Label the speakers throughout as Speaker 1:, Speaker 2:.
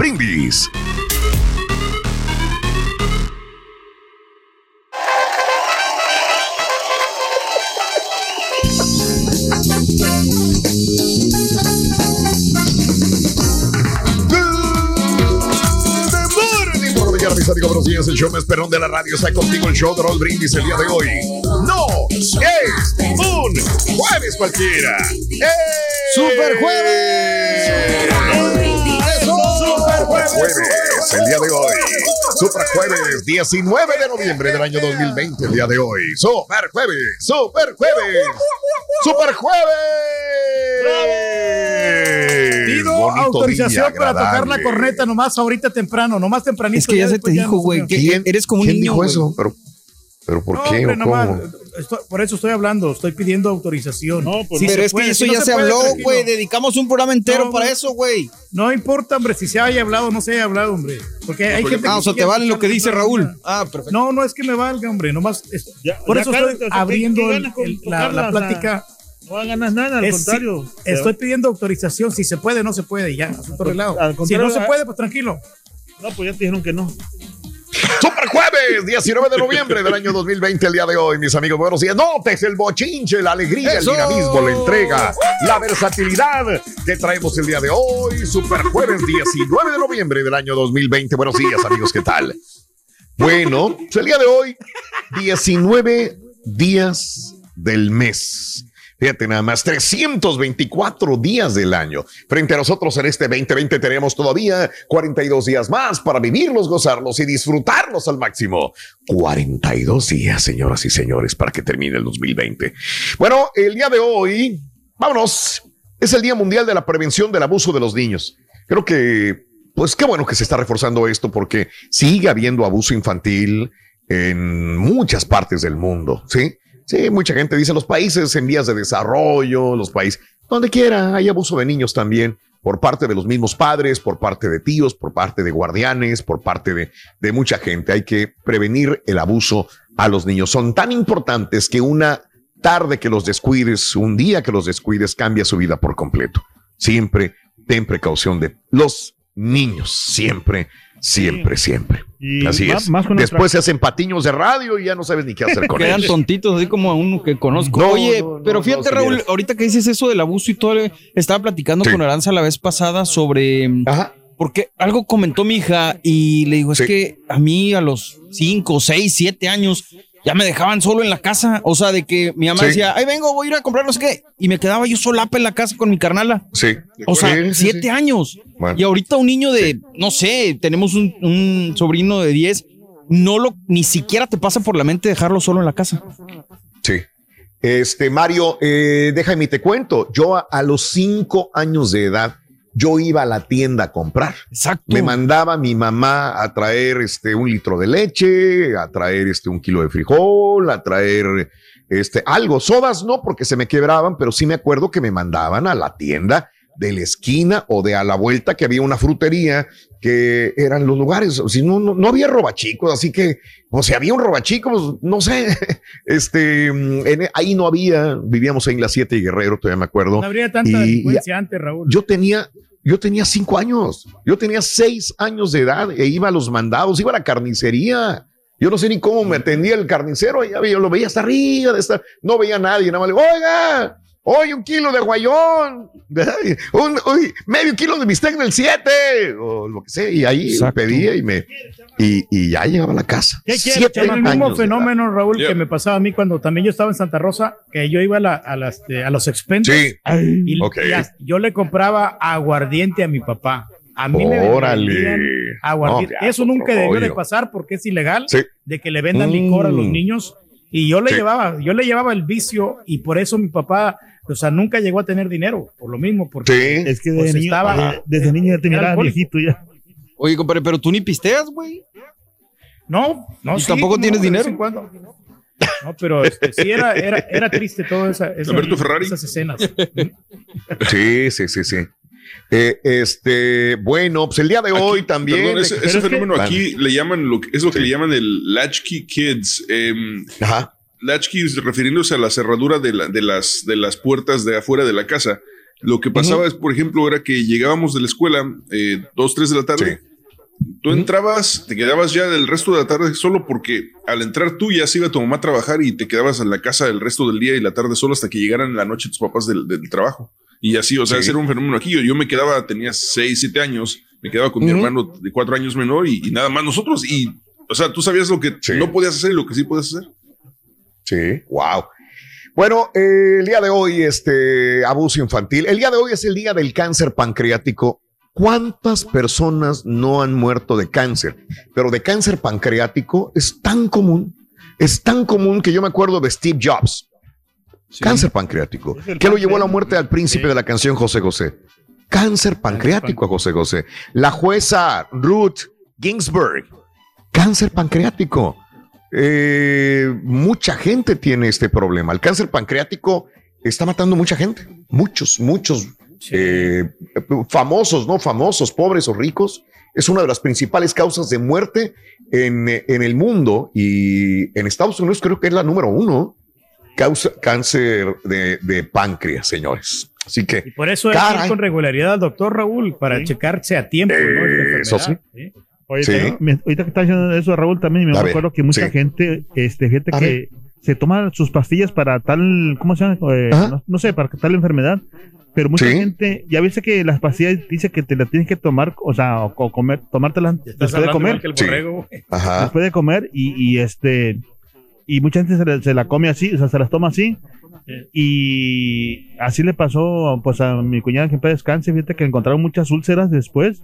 Speaker 1: Brindis. buenos días. El show más perrón de la radio está contigo. El show de Raúl Brindis el día de hoy. No es un jueves cualquiera.
Speaker 2: ¡Super jueves!
Speaker 1: Jueves, el día de hoy. Super jueves, 19 de noviembre del año 2020, el día de hoy. Super jueves, super jueves, super jueves.
Speaker 2: Pido autorización
Speaker 1: día,
Speaker 2: para tocar la corneta nomás ahorita temprano, nomás tempranito.
Speaker 3: Es que ya se te dijo, güey,
Speaker 2: señor.
Speaker 3: que
Speaker 1: ¿Quién-
Speaker 3: eres como un
Speaker 1: quién
Speaker 3: niño.
Speaker 1: dijo
Speaker 3: güey.
Speaker 1: eso? Pero, pero ¿por
Speaker 2: No,
Speaker 1: qué
Speaker 2: hombre,
Speaker 1: o
Speaker 2: nomás,
Speaker 1: cómo?
Speaker 2: estoy- por eso estoy hablando, estoy pidiendo autorización.
Speaker 4: No, pues
Speaker 3: Pero es
Speaker 2: puede,
Speaker 3: que eso
Speaker 2: si no
Speaker 3: ya se,
Speaker 2: puede,
Speaker 3: habló, güey. Dedicamos un programa entero
Speaker 2: No,
Speaker 3: para eso, güey.
Speaker 2: No importa, hombre, si se haya hablado o no se haya hablado, hombre. Porque hay gente
Speaker 3: Ah,
Speaker 2: que
Speaker 3: o sea, te vale lo que dice Raúl. Ah, perfecto.
Speaker 2: No, no es que me valga, hombre, nomás. es-
Speaker 4: Ya-
Speaker 2: por
Speaker 4: ya
Speaker 2: eso estoy
Speaker 4: o sea, ¿qué-
Speaker 2: abriendo el- el- la, plática.
Speaker 4: No ganas nada, al
Speaker 2: Es-
Speaker 4: contrario.
Speaker 2: estoy pidiendo autorización, si se puede, no se puede, ya, asunto arreglado.
Speaker 4: al
Speaker 2: Si no se
Speaker 4: ah-
Speaker 2: puede, pues tranquilo.
Speaker 4: No, pues ya te dijeron que no.
Speaker 1: Super jueves, 19 de noviembre del año 2020, el día de hoy, mis amigos. Buenos días. Notes el bochinche, la alegría,
Speaker 3: ¡Eso!
Speaker 1: el dinamismo, la entrega, la versatilidad que traemos el día de hoy. Super jueves, 19 de noviembre del año 2020. Buenos días, amigos, ¿qué tal? Bueno, pues el día de hoy, 19 días del mes. Fíjate nada más, 324 días del año. Frente a nosotros en este 2020 tenemos todavía 42 días más para vivirlos, gozarlos y disfrutarlos al máximo. 42 días, señoras y señores, para que termine el 2020. Bueno, el día de hoy, vámonos, es el Día Mundial de la Prevención del Abuso de los Niños. Creo que, pues qué bueno que se está reforzando esto porque sigue habiendo abuso infantil en muchas partes del mundo, ¿sí? Sí, mucha gente dice los países en vías de desarrollo, los países, donde quiera, hay abuso de niños también por parte de los mismos padres, por parte de tíos, por parte de guardianes, por parte de, de mucha gente. Hay que prevenir el abuso a los niños. Son tan importantes que una tarde que los descuides, un día que los descuides, cambia su vida por completo. Siempre ten precaución de los niños, siempre, siempre, siempre.
Speaker 4: Y
Speaker 1: Así
Speaker 4: más-
Speaker 1: es.
Speaker 4: más
Speaker 1: Después se hacen patiños de radio y ya no sabes ni qué hacer con
Speaker 3: Quedan
Speaker 1: ellos.
Speaker 3: tontitos, así como a uno que conozco.
Speaker 1: No,
Speaker 3: Oye,
Speaker 1: no, no,
Speaker 3: pero fíjate, Raúl, ahorita que dices eso del abuso y todo, estaba platicando
Speaker 1: Sí.
Speaker 3: con Aranza la vez pasada sobre.
Speaker 1: Ajá.
Speaker 3: Porque algo comentó mi hija y le digo, es
Speaker 1: Sí.
Speaker 3: que a mí a los 5, 6, 7 años ya me dejaban solo en la casa. O sea, de que mi mamá
Speaker 1: Sí.
Speaker 3: decía, ahí vengo, voy a ir a comprar no sé qué. Y me quedaba yo solapa en la casa con mi carnala.
Speaker 1: Sí.
Speaker 3: O sea,
Speaker 1: Sí,
Speaker 3: siete
Speaker 1: sí.
Speaker 3: años. Y ahorita un niño de, no sé, tenemos un, un sobrino de 10, no lo, ni siquiera te pasa por la mente dejarlo solo en la casa.
Speaker 1: Sí. Este, Mario, eh, déjame te cuento. Yo a, a los cinco años de edad, yo iba a la tienda a comprar.
Speaker 3: Exacto.
Speaker 1: Me mandaba mi mamá a traer este un litro de leche, a traer este un kilo de frijol, a traer este algo. Sodas no, porque se me quebraban, pero sí me acuerdo que me mandaban a la tienda de la esquina o de a la vuelta que había una frutería que eran los lugares. O si no, no, no había robachicos, así que, o si había un robachico, pues, no sé. Este, mm, en- ahí no había, vivíamos en la 7 y Guerrero, todavía me acuerdo.
Speaker 2: No habría tanta
Speaker 1: Y-
Speaker 2: delincuencia antes, Raúl.
Speaker 1: Yo tenía, yo tenía cinco años, yo tenía seis años de edad e iba a los mandados, iba a la carnicería. Yo no sé ni cómo me atendía el carnicero, yo lo veía hasta arriba, no veía a nadie, nada más le digo, oiga, hoy un kilo de guayón, un, uy, medio kilo de bistec del 7, o lo que sea, y ahí
Speaker 3: Exacto.
Speaker 1: pedía y me, y, y ya llegaba a la casa.
Speaker 2: ¿Qué quieres?
Speaker 1: Siete
Speaker 2: el mismo
Speaker 1: años
Speaker 2: fenómeno, Raúl,
Speaker 1: Yeah.
Speaker 2: que me pasaba a mí cuando también yo estaba en Santa Rosa, que yo iba a, la- a las, este, a los expendios
Speaker 1: Sí,
Speaker 2: y, yo le compraba aguardiente a mi papá. A mí me
Speaker 1: órale.
Speaker 2: vendían aguardiente.
Speaker 1: No, ya,
Speaker 2: Eso nunca debió de pasar porque es ilegal
Speaker 1: Sí.
Speaker 2: de que le vendan licor a los
Speaker 1: Mm.
Speaker 2: niños. Y yo le
Speaker 1: Sí.
Speaker 2: llevaba, yo le llevaba el vicio y por eso mi papá, o sea, nunca llegó a tener dinero, por lo mismo, porque
Speaker 1: Sí.
Speaker 4: Es que
Speaker 2: Pues
Speaker 4: desde, niño,
Speaker 2: estaba-
Speaker 4: de- desde niño ya te miraba viejito ya.
Speaker 3: Oye, compadre, pero tú ni pisteas, güey.
Speaker 2: no, no.
Speaker 3: ¿Y
Speaker 2: sí,
Speaker 3: tampoco tienes dinero?
Speaker 2: en cuando. No, pero este, sí era, era, era triste todo esa, esa-
Speaker 5: Alberto Ferrari.
Speaker 2: esas escenas.
Speaker 1: Sí, sí, sí, sí. Eh, este, bueno, pues el día de hoy también.
Speaker 5: Perdón, ese,
Speaker 4: que-
Speaker 5: fenómeno aquí le llaman lo que, es lo que le llaman el latchkey kids. em,
Speaker 1: Ajá.
Speaker 5: Latchkey es refiriéndose a la cerradura de, la- de las, de las puertas de afuera de la casa. Lo que pasaba es, por ejemplo, era que llegábamos de la escuela, eh, dos, tres de la tarde. Tú entrabas, te quedabas ya del resto de la tarde solo porque al entrar tú ya se iba tu mamá a trabajar y te quedabas en la casa el resto del día y la tarde solo hasta que llegaran la noche tus papás del, del trabajo. Y así, o sea,
Speaker 1: Sí.
Speaker 5: era un fenómeno aquí. Yo, yo me quedaba, tenía seis, siete años, me quedaba con mi hermano de cuatro años menor y, y nada más nosotros. Y, o sea, tú sabías lo que
Speaker 1: Sí.
Speaker 5: no podías hacer y lo que sí podías hacer.
Speaker 1: Sí, wow. Bueno, eh, el día de hoy, este abuso infantil. El día de hoy es el día del cáncer pancreático. ¿Cuántas personas no han muerto de cáncer? Pero de cáncer pancreático es tan común, es tan común que yo me acuerdo de Steve Jobs. Cáncer pancreático. ¿Qué lo llevó a la muerte al príncipe de la canción José José? Cáncer pancreático a José José. La jueza Ruth Ginsburg. Cáncer pancreático. Eh, mucha gente tiene este problema. El cáncer pancreático está matando mucha gente. Muchos, muchos eh, famosos, no famosos, pobres o ricos. Es una de las principales causas de muerte en, en el mundo y en Estados Unidos creo que es la número uno. Causa cáncer de, de páncreas, señores. Así
Speaker 2: Y
Speaker 1: que
Speaker 2: por eso hay que ir con regularidad al doctor Raúl para
Speaker 4: Sí.
Speaker 2: checarse a tiempo. ¿no?
Speaker 1: Eh, eso
Speaker 2: ¿sí?
Speaker 4: Oye,
Speaker 1: Sí.
Speaker 4: me- ahorita que estás diciendo eso, Raúl, también me acuerdo que mucha
Speaker 1: sí.
Speaker 4: gente, este, gente
Speaker 1: A
Speaker 4: que se toma sus pastillas para tal, ¿cómo se llama? Eh, no, no sé, para tal enfermedad. Pero mucha
Speaker 1: Sí.
Speaker 4: gente, ya viste que las pastillas dice que te las tienes que tomar, o sea, o, o comer, tomártelas después de comer,
Speaker 2: borrego,
Speaker 1: ajá,
Speaker 4: después de comer y, y este, y mucha gente se, la- se la come así, o sea, se las toma así. Y así le pasó pues a mi cuñada que en paz descanse, fíjate que encontraron muchas úlceras después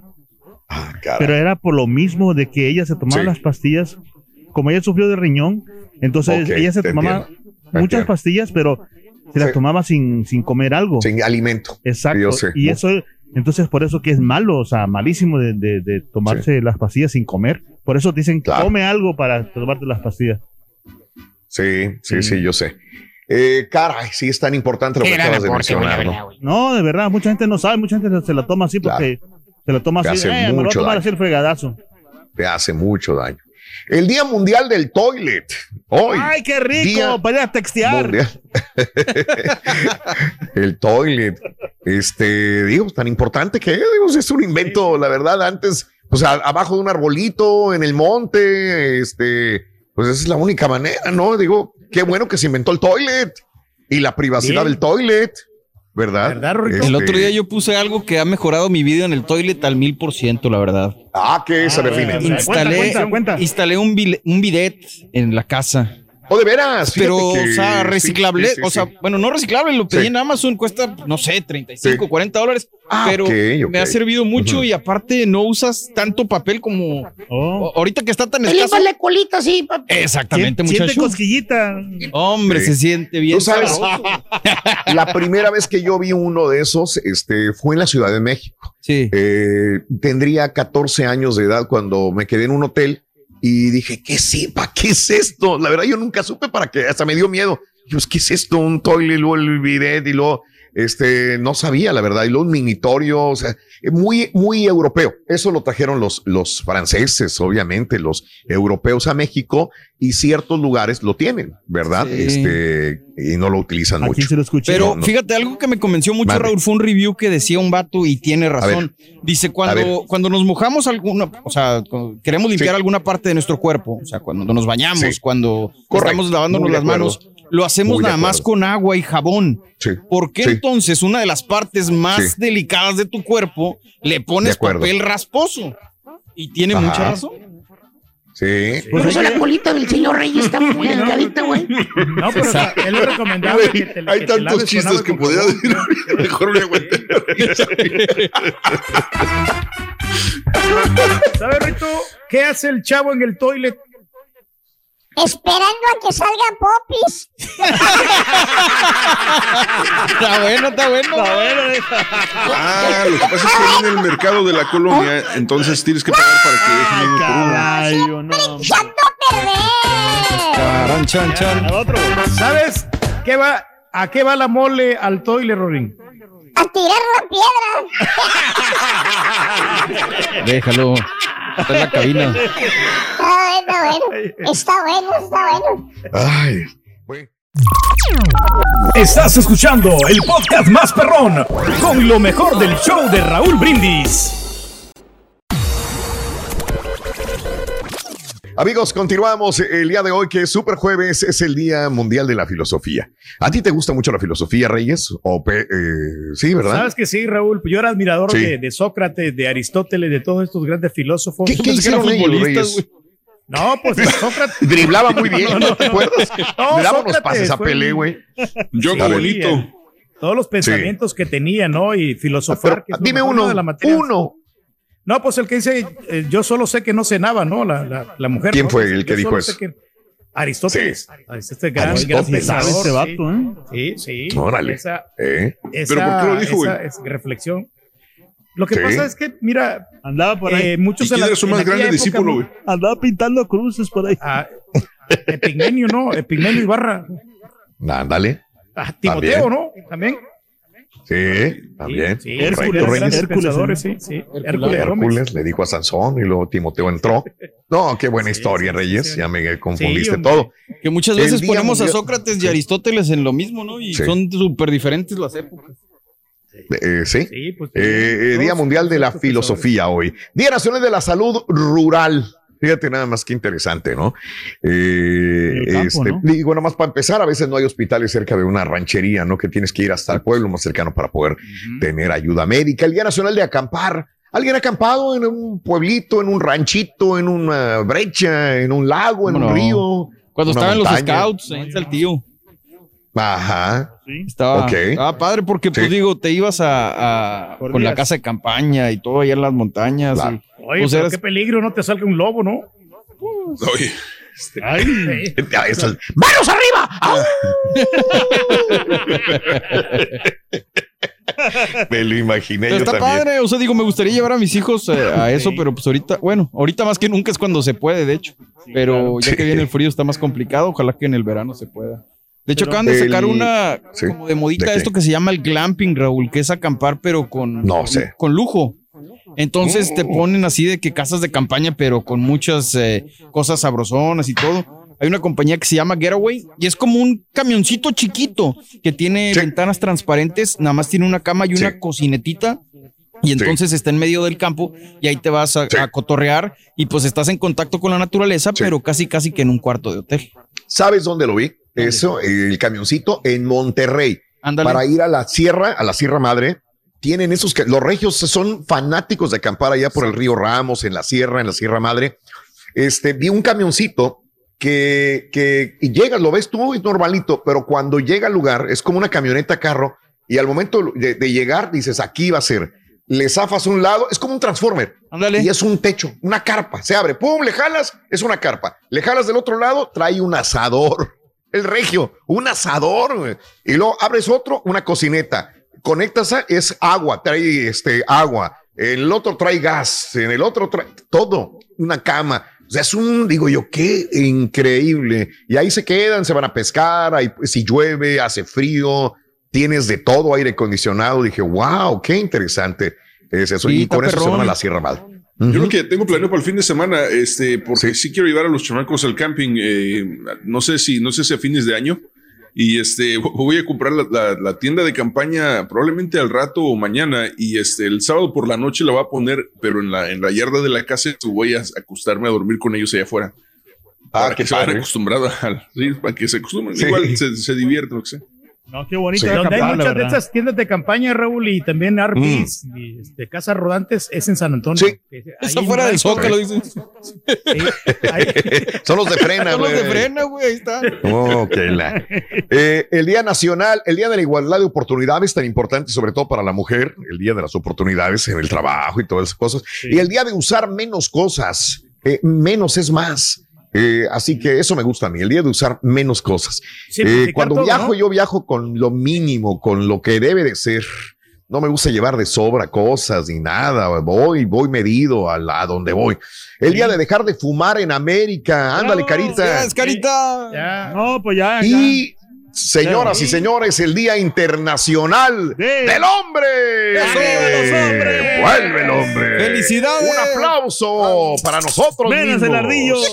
Speaker 1: Ah, caray.
Speaker 4: pero era por lo mismo de que ella se tomaba
Speaker 1: Sí.
Speaker 4: las pastillas, como ella sufrió de riñón, entonces ella se tomaba
Speaker 1: entiendo,
Speaker 4: muchas
Speaker 1: entiendo.
Speaker 4: pastillas, pero se las
Speaker 1: Sí.
Speaker 4: tomaba sin, sin comer algo.
Speaker 1: sin alimento.
Speaker 4: Exacto.
Speaker 1: yo sé.
Speaker 4: Y eso, entonces por eso que es malo, o sea, malísimo de, de- de tomarse las pastillas sin comer. Por eso dicen,
Speaker 1: Claro.
Speaker 4: come algo para tomarte las pastillas.
Speaker 1: Sí, sí,
Speaker 4: Sí.
Speaker 1: sí, yo sé. Eh, caray, sí es tan importante lo que acabas de mencionar, ¿no?
Speaker 4: No, de verdad, mucha gente no sabe, mucha gente se la toma así porque
Speaker 1: Te
Speaker 4: así,
Speaker 1: hace
Speaker 4: eh, me lo voy a
Speaker 1: mucho
Speaker 4: tomar
Speaker 1: daño.
Speaker 4: así el fregadazo.
Speaker 1: Te hace mucho daño. El Día Mundial del Toilet. Hoy.
Speaker 4: ¡Ay, qué rico!
Speaker 1: Día
Speaker 4: para ir a textear.
Speaker 1: El toilet. Este, digo, tan importante que digo, es un invento, la verdad, antes, pues a- abajo de un arbolito, en el monte, este, pues esa es la única manera, ¿no? Digo, qué bueno que se inventó el toilet y la privacidad del toilet, ¿verdad?
Speaker 3: El
Speaker 1: Este,
Speaker 3: otro día yo puse algo que ha mejorado mi vida en el toilet al mil por ciento, la verdad.
Speaker 1: Ah, ¿qué es? A ver,
Speaker 2: Ah,
Speaker 1: dime.
Speaker 3: Instalé,
Speaker 4: cuenta, cuenta.
Speaker 3: instalé un, un bidet en la casa.
Speaker 1: Oh, de veras.
Speaker 3: Pero,
Speaker 1: que
Speaker 3: o sea,
Speaker 1: sí,
Speaker 3: reciclable.
Speaker 1: sí, sí,
Speaker 3: o sea,
Speaker 1: sí.
Speaker 3: bueno, no reciclable, lo pedí
Speaker 1: Sí.
Speaker 3: en Amazon, cuesta, no sé, 35,
Speaker 1: Sí.
Speaker 3: 40 dólares.
Speaker 1: Ah,
Speaker 3: pero me ha servido mucho y aparte no usas tanto papel como
Speaker 4: Oh.
Speaker 3: o- ahorita que está tan escaso.
Speaker 6: la colita así, papi.
Speaker 3: Exactamente,
Speaker 4: Siente
Speaker 3: muchacho.
Speaker 4: cosquillita.
Speaker 3: Hombre,
Speaker 1: Sí.
Speaker 3: se siente bien.
Speaker 1: Tú sabes, la primera vez que yo vi uno de esos, este, fue en la Ciudad de México.
Speaker 3: Sí.
Speaker 1: Eh, tendría 14 años de edad cuando me quedé en un hotel y dije, ¿qué sepa? ¿Qué es esto? La verdad, yo nunca supe para qué, hasta me dio miedo. Yo, ¿qué es esto? Un toilet, luego el bidet y luego, este, no sabía, la verdad, y luego un minitorio, o sea, muy, muy europeo. Eso lo trajeron los, los franceses, obviamente, los europeos a México y ciertos lugares lo tienen, ¿verdad?
Speaker 3: Sí.
Speaker 1: Este, y no lo utilizan
Speaker 4: Aquí
Speaker 1: mucho.
Speaker 4: se lo escuché.
Speaker 3: Pero
Speaker 1: no, no.
Speaker 3: fíjate, algo que me convenció mucho. Raúl, fue un review que decía un vato y tiene razón. Dice, cuando, cuando nos mojamos alguna, o sea, cuando queremos limpiar
Speaker 1: Sí.
Speaker 3: alguna parte de nuestro cuerpo, o sea, cuando nos bañamos,
Speaker 1: Sí.
Speaker 3: cuando
Speaker 1: Correcto.
Speaker 3: estamos lavándonos las manos, lo hacemos
Speaker 1: Muy
Speaker 3: nada más con agua y jabón.
Speaker 1: Sí.
Speaker 3: ¿Por qué
Speaker 1: Sí.
Speaker 3: entonces una de las partes más
Speaker 1: Sí.
Speaker 3: delicadas de tu cuerpo le pones papel rasposo? Y tiene
Speaker 1: Ajá.
Speaker 3: mucha razón.
Speaker 1: Sí.
Speaker 4: Pues
Speaker 6: Por eso la colita del señor Reyes está muy delgadita, güey.
Speaker 2: No, pero o sea, es lo recomendable que te,
Speaker 5: Hay
Speaker 2: que
Speaker 5: tantos chistes que podría decir. Mejor me aguanté.
Speaker 2: ¿Sabes, Rito? ¿Qué hace el chavo en el toilet?
Speaker 7: Esperando a que salga Popis.
Speaker 3: Está bueno, está bueno.
Speaker 5: Ah, lo que pasa es que en el mercado de la colonia, entonces tienes que pagar para que dejen uno por uno.
Speaker 4: Caballo, no.
Speaker 7: ¡Echando a perder!
Speaker 3: Charan, chan, chan.
Speaker 4: Otro.
Speaker 2: ¿Sabes qué va, a qué va la mole al toile, Rorín?
Speaker 7: A tirar la piedra.
Speaker 3: Déjalo. Está en la cabina.
Speaker 7: Ah, bueno, bueno. Está bueno, está bueno.
Speaker 1: Ay.
Speaker 8: Estás escuchando el podcast más perrón con lo mejor del show de Raúl Brindis.
Speaker 1: Amigos, continuamos el día de hoy, que es Super Jueves, es el Día Mundial de la Filosofía. ¿A ti te gusta mucho la filosofía, Reyes? O pe- eh, sí, ¿verdad?
Speaker 2: Sabes que sí, Raúl. Yo era admirador
Speaker 1: Sí.
Speaker 2: de, de Sócrates, de Aristóteles, de todos estos grandes filósofos.
Speaker 1: ¿Qué, qué hicieron ellos, Reyes?
Speaker 2: No, pues Sócrates.
Speaker 1: Driblaba muy bien, ¿no te acuerdas?
Speaker 2: No,
Speaker 1: Le daba unos pases a Pelé, güey.
Speaker 5: Yo
Speaker 2: Sí,
Speaker 5: bonito.
Speaker 2: eh, Todos los pensamientos que tenía, ¿no? Y filosofar.
Speaker 1: Pero,
Speaker 2: que
Speaker 1: dime uno,
Speaker 2: de la materia.
Speaker 1: uno.
Speaker 2: No, pues el que dice, eh, yo solo sé que no cenaba, ¿no? La, la, la mujer.
Speaker 1: ¿Quién
Speaker 2: ¿no?
Speaker 1: fue el que
Speaker 2: Yo
Speaker 1: dijo eso?
Speaker 2: que- Aristóteles. Aristóteles, gran,
Speaker 1: Aristóteles.
Speaker 2: gran
Speaker 4: ¿Sabe
Speaker 2: pensador.
Speaker 4: este vato, eh?
Speaker 2: Sí, sí.
Speaker 1: Órale.
Speaker 2: Esa,
Speaker 1: ¿Eh?
Speaker 2: esa,
Speaker 5: ¿Pero por qué lo dijo,
Speaker 2: esa
Speaker 5: güey?
Speaker 2: es reflexión. Lo que
Speaker 1: Sí.
Speaker 2: pasa es que, mira,
Speaker 4: Andaba por ahí.
Speaker 2: eh, muchos
Speaker 5: ¿Y quién era su más grande
Speaker 2: época,
Speaker 5: discípulo, güey?
Speaker 4: Andaba pintando cruces por ahí.
Speaker 2: ah, Epigmenio, ¿no? Epigmenio Ibarra.
Speaker 1: Ándale.
Speaker 2: Ah, Timoteo,
Speaker 1: También.
Speaker 2: ¿no? También.
Speaker 1: Sí, también.
Speaker 2: Sí,
Speaker 4: Hércules. Hércules,
Speaker 2: sí, sí. Hércules
Speaker 1: le dijo a Sansón y luego Timoteo entró. No, qué buena
Speaker 2: Sí,
Speaker 1: historia,
Speaker 2: sí,
Speaker 1: Reyes.
Speaker 2: sí.
Speaker 1: Ya me confundiste todo.
Speaker 3: Que muchas veces ponemos a Sócrates y. Aristóteles en lo mismo, ¿no? Y
Speaker 1: Sí.
Speaker 3: son súper diferentes las épocas.
Speaker 1: Eh, sí.
Speaker 2: Sí, pues,
Speaker 1: Eh, eh, Día Mundial de la. Filosofía hoy. Día Nacional de la Salud Rural. Fíjate nada más que interesante, ¿no? Eh,
Speaker 4: En campo,
Speaker 1: este,
Speaker 4: ¿no?
Speaker 1: Digo, nada más para empezar, a veces no hay hospitales cerca de una ranchería, ¿no? Que tienes que ir hasta el pueblo más cercano para poder tener ayuda médica. El Día Nacional de Acampar. ¿Alguien ha acampado en un pueblito, en un ranchito, en una brecha, en un lago, en
Speaker 3: ¿Cómo
Speaker 1: un río?
Speaker 3: Cuando estaban los
Speaker 1: montaña.
Speaker 3: scouts, ahí está el tío.
Speaker 1: Ajá.
Speaker 4: Sí.
Speaker 3: Estaba,
Speaker 1: Ok.
Speaker 3: estaba padre porque, pues digo, te ibas a, con la casa de campaña y todo allá en las montañas.
Speaker 1: Claro.
Speaker 2: Oye,
Speaker 3: Pues
Speaker 2: pero
Speaker 3: eras-
Speaker 2: qué peligro, no te salga un lobo, ¿no?
Speaker 5: Oye,
Speaker 4: Ay,
Speaker 6: ¡Manos arriba!
Speaker 1: Me lo imaginé
Speaker 3: Pero
Speaker 1: yo
Speaker 3: está
Speaker 1: también.
Speaker 3: padre, o sea, digo, me gustaría llevar a mis hijos eh, a eso, pero pues ahorita, bueno, ahorita más que nunca es cuando se puede, de hecho. Pero ya
Speaker 1: Sí.
Speaker 3: que viene el frío está más complicado, ojalá que en el verano se pueda. De hecho,
Speaker 4: Pero
Speaker 3: acaban de sacar
Speaker 1: el-
Speaker 3: una
Speaker 1: Sí.
Speaker 3: como de modita esto que se llama el glamping, Raúl, que es acampar, pero con,
Speaker 1: No sé.
Speaker 3: con lujo. Entonces te ponen así de que casas de campaña, pero con muchas eh, cosas sabrosonas y todo. Hay una compañía que se llama Getaway y es como un camioncito chiquito que tiene
Speaker 1: Sí.
Speaker 3: ventanas transparentes, nada más tiene una cama y una
Speaker 1: Sí.
Speaker 3: cocinetita. Y entonces está en medio del campo y ahí te vas a,
Speaker 1: Sí.
Speaker 3: a cotorrear y pues estás en contacto con la naturaleza,
Speaker 1: Sí.
Speaker 3: pero casi casi que en un cuarto de hotel.
Speaker 1: ¿Sabes dónde lo vi? Eso, el camioncito en Monterrey.
Speaker 3: Ándale.
Speaker 1: Para ir a la sierra, a la Sierra Madre, tienen esos que los regios son fanáticos de acampar allá por el río Ramos, en la sierra, en la Sierra Madre. Este, vi un camioncito que, que y llegas, lo ves tú, es normalito, pero cuando llega al lugar es como una camioneta carro y al momento de, de llegar dices, aquí va a ser. Le zafas un lado, es como un transformer.
Speaker 3: Ándale.
Speaker 1: Y es un techo, una carpa. Se abre, pum, le jalas, es una carpa. Le jalas del otro lado, trae un asador. El regio, un asador. Y luego abres otro, una cocineta. Conectas, a- es agua, trae este agua. El otro trae gas, en el otro trae todo, una cama. O sea, es un, digo yo, qué increíble. Y ahí se quedan, se van a pescar, ahí, si llueve, hace frío, tienes de todo, aire acondicionado. Dije, wow, qué interesante es eso.
Speaker 3: Sí,
Speaker 1: y con eso se
Speaker 3: perrón.
Speaker 1: van a la Sierra Madre.
Speaker 5: Yo lo que tengo planeado para el fin de semana, este, porque sí, quiero llevar a los chamacos al camping, eh, no sé si, no sé si a fines de año, y este, voy a comprar la, la- la tienda de campaña probablemente al rato o mañana, y este, el sábado por la noche la voy a poner, pero en la, en la yarda de la casa voy a acostarme a dormir con ellos allá afuera.
Speaker 1: Ah,
Speaker 5: para que se acostumbrados sí, para que se acostumbren,
Speaker 1: Sí.
Speaker 5: igual se, se divierten, lo que sea.
Speaker 4: No, qué bonito.
Speaker 1: Sí.
Speaker 2: Donde hay muchas de estas tiendas de campaña, Raúl, y también Arby's,
Speaker 1: Mm.
Speaker 2: y este, casas rodantes, es en San Antonio.
Speaker 1: Sí.
Speaker 3: Está fuera del zócalo, dicen.
Speaker 1: Son los de frena,
Speaker 3: Son los de
Speaker 1: güey.
Speaker 3: frena, güey, ahí está.
Speaker 1: Oh, qué la- Eh, el Día Nacional, el Día de la Igualdad de Oportunidades, tan importante sobre todo para la mujer, el Día de las Oportunidades en el trabajo y todas esas cosas. Y el Día de usar menos cosas, eh, menos es más. Eh, así que eso me gusta a mí, el día de usar menos cosas.
Speaker 2: Simplificar
Speaker 1: Eh, cuando
Speaker 2: todo,
Speaker 1: viajo,
Speaker 2: ¿no?
Speaker 1: yo viajo con lo mínimo, con lo que debe de ser. No me gusta llevar de sobra cosas ni nada. Voy, voy medido a, la- a donde voy. El día de dejar de fumar en América. Ándale,
Speaker 2: Bravo.
Speaker 1: carita.
Speaker 3: Yes, carita.
Speaker 2: Ya.
Speaker 4: No, pues ya. ya.
Speaker 1: Y, señoras y señores, el Día Internacional
Speaker 4: Sí.
Speaker 1: del Hombre. Vuelve el hombre.
Speaker 3: ¡Felicidades!
Speaker 1: Un aplauso para nosotros.
Speaker 4: Menos el ardillo.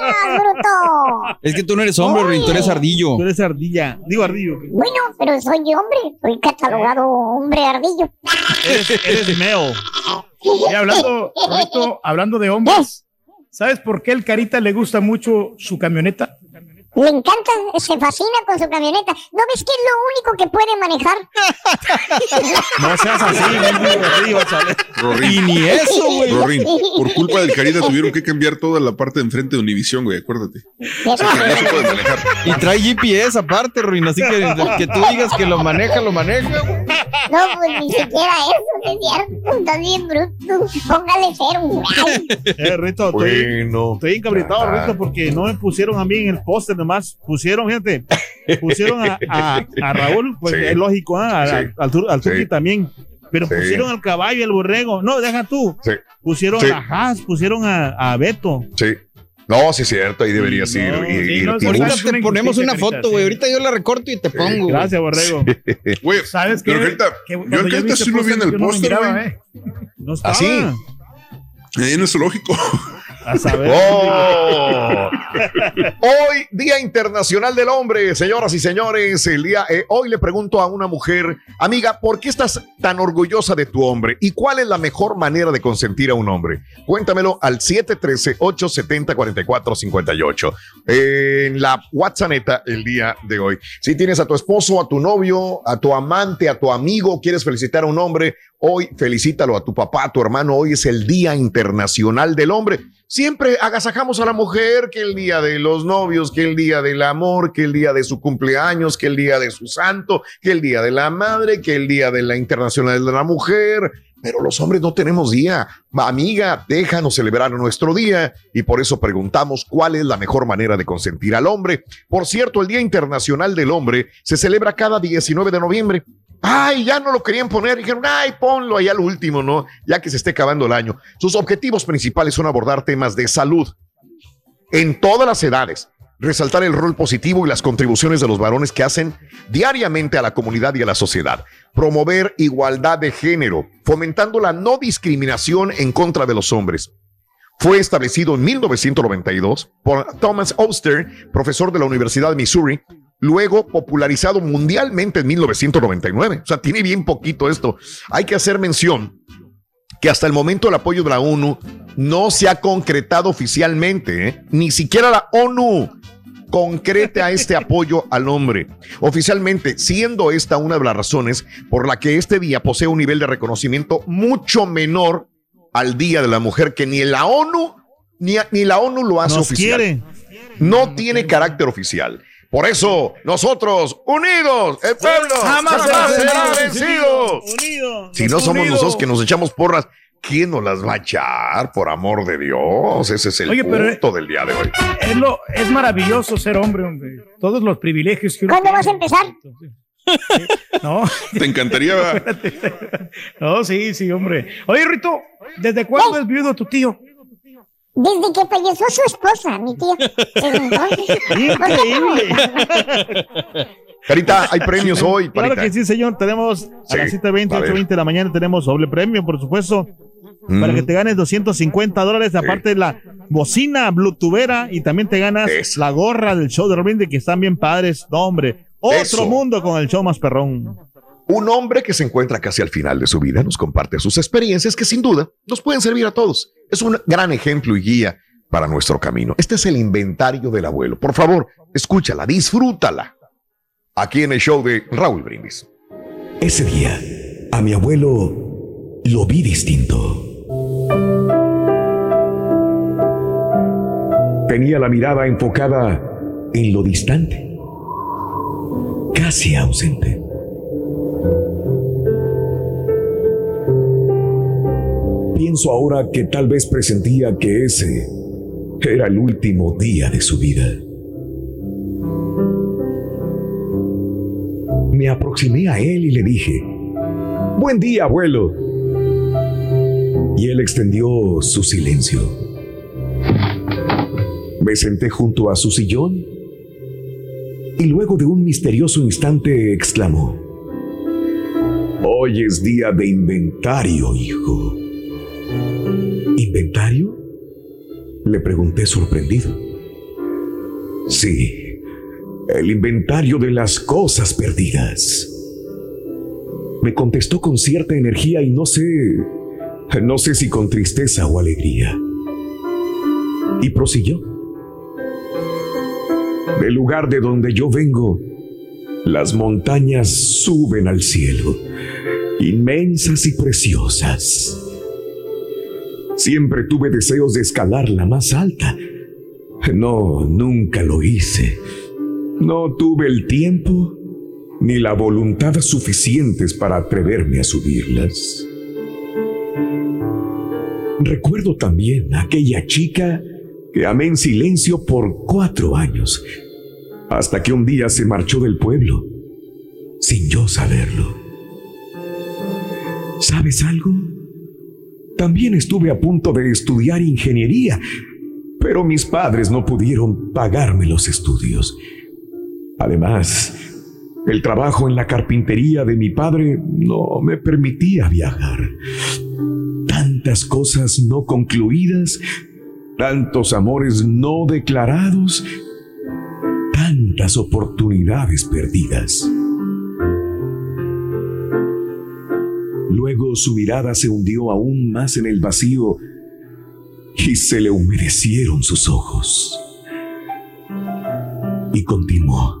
Speaker 7: ¡Ah, bruto!
Speaker 3: Es que tú no eres hombre, Rin, tú eres ardillo.
Speaker 4: Tú eres ardilla. Digo ardillo.
Speaker 7: Bueno, pero soy hombre. Soy catalogado hombre ardillo.
Speaker 4: Eres, eres male.
Speaker 2: Y hablando, Rito, hablando de hombres, ¿sabes por qué el Carita le gusta mucho su camioneta?
Speaker 7: Le encanta, se fascina con su camioneta. ¿No ves que es lo único que puede manejar?
Speaker 4: No seas así, mendigo ardillo, chale.
Speaker 3: Y
Speaker 5: Rorín,
Speaker 3: ni eso, güey.
Speaker 5: Rorín, por culpa del Carita tuvieron que cambiar toda la parte de enfrente de Univisión, güey, acuérdate.
Speaker 7: Eso
Speaker 5: Que no se puede manejar.
Speaker 3: Y trae GPS aparte, Rin. Así que, que tú digas que lo maneja, lo maneja, güey.
Speaker 7: No, pues ni siquiera eso, es cierto. Estás bien bruto. Póngale cero. Ay,
Speaker 4: Eh, Rito, estoy,
Speaker 1: Bueno.
Speaker 4: estoy encabritado. Rito, porque no me pusieron a mí en el póster nomás. Pusieron, fíjate, pusieron a, a- a Raúl, pues
Speaker 1: Sí.
Speaker 4: es lógico, ¿ah? a-
Speaker 1: Sí.
Speaker 4: al, al también. Pero
Speaker 1: Sí.
Speaker 4: pusieron al caballo y al borrego. No, deja tú.
Speaker 1: Sí,
Speaker 4: Pusieron
Speaker 1: Sí.
Speaker 4: a Haas, pusieron a, a Beto.
Speaker 1: sí. No, sí es cierto, ahí deberías
Speaker 4: Sí,
Speaker 1: ir.
Speaker 4: no,
Speaker 1: ir-
Speaker 2: sí,
Speaker 1: ir-
Speaker 2: no,
Speaker 1: ir-
Speaker 2: ahorita
Speaker 3: Ahorita te ponemos una foto, güey. Ahorita yo la recorto y te pongo.
Speaker 4: Gracias, borrego.
Speaker 5: Güey,
Speaker 2: ¿Sabes qué?
Speaker 5: pero
Speaker 2: Que
Speaker 5: yo Carita
Speaker 2: ese
Speaker 5: sí lo vi en el póster, güey.
Speaker 2: ¿eh?
Speaker 4: No estaba.
Speaker 1: ¿Así?
Speaker 5: Ahí en el zoológico.
Speaker 1: Oh. Hoy, Día Internacional del Hombre, señoras y señores. El día, eh, hoy le pregunto a una mujer, amiga, ¿por qué estás tan orgullosa de tu hombre? ¿Y cuál es la mejor manera de consentir a un hombre? Cuéntamelo al 713-870-4458. En la WhatsApp el día de hoy. Si tienes a tu esposo, a tu novio, a tu amante, a tu amigo, quieres felicitar a un hombre, hoy felicítalo a tu papá, a tu hermano. Hoy es el Día Internacional del Hombre. Siempre agasajamos a la mujer que el día de los novios, que el día del amor, que el día de su cumpleaños, que el día de su santo, que el día de la madre, que el día de la Internacional de la Mujer. Pero los hombres no tenemos día. Amiga, déjanos celebrar nuestro día y por eso preguntamos cuál es la mejor manera de consentir al hombre. Por cierto, el Día Internacional del Hombre se celebra cada 19 de noviembre. Ay, ya no lo querían poner. Dijeron, ay, ponlo ahí al último, ¿no? Ya que se esté acabando el año. Sus objetivos principales son abordar temas de salud en todas las edades, resaltar el rol positivo y las contribuciones de los varones que hacen diariamente a la comunidad y a la sociedad, promover igualdad de género, fomentando la no discriminación en contra de los hombres. Fue establecido en 1992 por Thomas Oster, profesor de la Universidad de Missouri, luego popularizado mundialmente en 1999. O sea, tiene bien poquito esto. Hay que hacer mención que hasta el momento el apoyo de la ONU no se ha concretado oficialmente, ¿eh? ni siquiera la ONU concrete a este apoyo al hombre. Oficialmente, siendo esta una de las razones por la que este día posee un nivel de reconocimiento mucho menor al Día de la Mujer que ni la ONU ni, ni la ONU lo hace
Speaker 4: Nos
Speaker 1: oficial.
Speaker 4: quiere.
Speaker 1: No tiene carácter oficial. Por eso, nosotros, unidos, el pueblo,
Speaker 2: Jamás
Speaker 1: jamás
Speaker 2: será vencido.
Speaker 1: vencido.
Speaker 4: Unidos.
Speaker 1: Si no somos
Speaker 2: unidos.
Speaker 1: nosotros que nos echamos porras, ¿quién nos las va a echar? Por amor de Dios, ese es el
Speaker 2: Oye, pero-
Speaker 1: punto del día de hoy.
Speaker 2: Es, lo, es maravilloso ser hombre, hombre. Todos los privilegios que uno
Speaker 7: ¿Cuándo vas a empezar?
Speaker 2: Sí. No,
Speaker 5: Te encantaría.
Speaker 2: no, sí, sí, hombre. Oye, Rito, ¿desde cuándo es viudo tu tío?
Speaker 7: Desde que falleció su esposa, mi tía.
Speaker 4: Increíble.
Speaker 1: Carita, hay premios hoy,
Speaker 4: Claro
Speaker 1: Carita.
Speaker 4: que sí, señor. Tenemos a
Speaker 1: Sí,
Speaker 4: las 7:20,
Speaker 1: a ver.
Speaker 4: 8:20 de la mañana tenemos doble premio, por supuesto,
Speaker 1: Mm,
Speaker 4: para que te ganes 250 dólares, aparte de la bocina bluetoothera y también te ganas
Speaker 1: Eso.
Speaker 4: la gorra del show de Robin de que están bien padres. No, hombre, otro
Speaker 1: Eso.
Speaker 4: mundo con el show más perrón.
Speaker 1: Un hombre que se encuentra casi al final de su vida nos comparte sus experiencias que sin duda nos pueden servir a todos. Es un gran ejemplo y guía para nuestro camino. Este es el inventario del abuelo. Por favor, escúchala, disfrútala. Aquí en el show de Raúl Brindis.
Speaker 9: Ese día, a mi abuelo lo vi distinto. Tenía la mirada enfocada en lo distante, casi ausente.
Speaker 1: Pienso ahora que tal vez presentía que ese era el último día de su vida. Me aproximé a él y le dije, Buen día, abuelo. Y él extendió su silencio. Me senté junto a su sillón y luego de un misterioso instante exclamó, Hoy es día de inventario, hijo. ¿Inventario? Le pregunté sorprendido. Sí, el inventario de las cosas perdidas. Me contestó con cierta energía y no sé, no sé si con tristeza o alegría. Y prosiguió. Del lugar de donde yo vengo, las montañas suben al cielo, inmensas y preciosas. Siempre tuve deseos de escalar la más alta. No, nunca lo hice. No tuve el tiempo ni la voluntad suficientes para atreverme a subirlas. Recuerdo también a aquella chica que amé en silencio por cuatro años, hasta que un día se marchó del pueblo, sin yo saberlo. ¿Sabes algo? También estuve a punto de estudiar ingeniería, pero mis padres no pudieron pagarme los estudios. Además, el trabajo en la carpintería de mi padre no me permitía viajar. Tantas cosas no concluidas, tantos amores no declarados, tantas oportunidades perdidas. Luego su mirada se hundió aún más en el vacío y se le humedecieron sus ojos. Y continuó.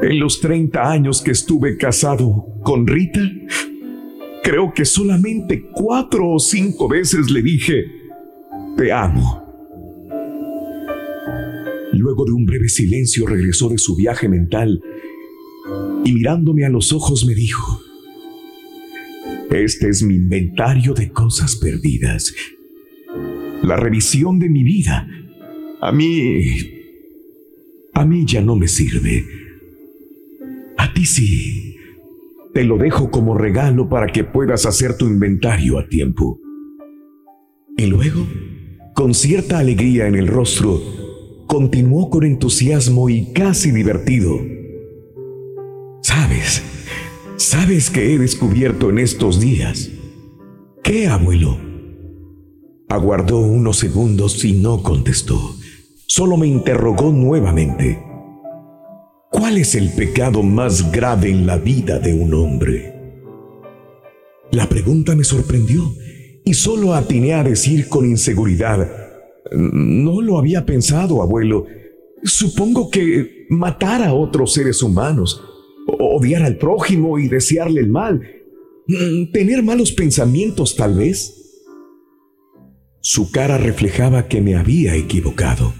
Speaker 1: En los 30 años que estuve casado con Rita, creo que solamente cuatro o cinco veces le dije, te amo. Luego de un breve silencio regresó de su viaje mental y mirándome a los ojos me dijo, este es mi inventario de cosas perdidas, la revisión de mi vida. A mí, a mí ya no me sirve. A ti sí. Te lo dejo como regalo para que puedas hacer tu inventario a tiempo. Y luego, con cierta alegría en el rostro, continuó con entusiasmo y casi divertido. ¿Sabes? ¿Sabes qué he descubierto en estos días? ¿Qué, abuelo? Aguardó unos segundos y no contestó. Solo me interrogó nuevamente. ¿Cuál es el pecado más grave en la vida de un hombre? La pregunta me sorprendió y solo atiné a decir con inseguridad, no lo había pensado, abuelo. Supongo que matar a otros seres humanos, odiar al prójimo y desearle el mal, tener malos pensamientos tal vez. Su cara reflejaba que me había equivocado.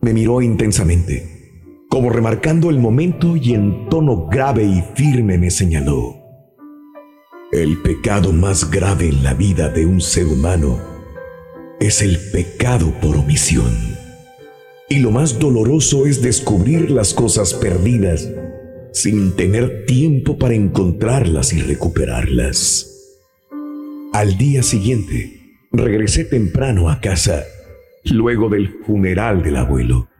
Speaker 1: Me miró intensamente como remarcando el momento y en tono grave y firme me señaló. El pecado más grave en la vida de un ser humano es el pecado por omisión. Y lo más doloroso es descubrir las cosas perdidas sin tener tiempo para encontrarlas y recuperarlas. Al día siguiente, regresé temprano a casa, luego del funeral del abuelo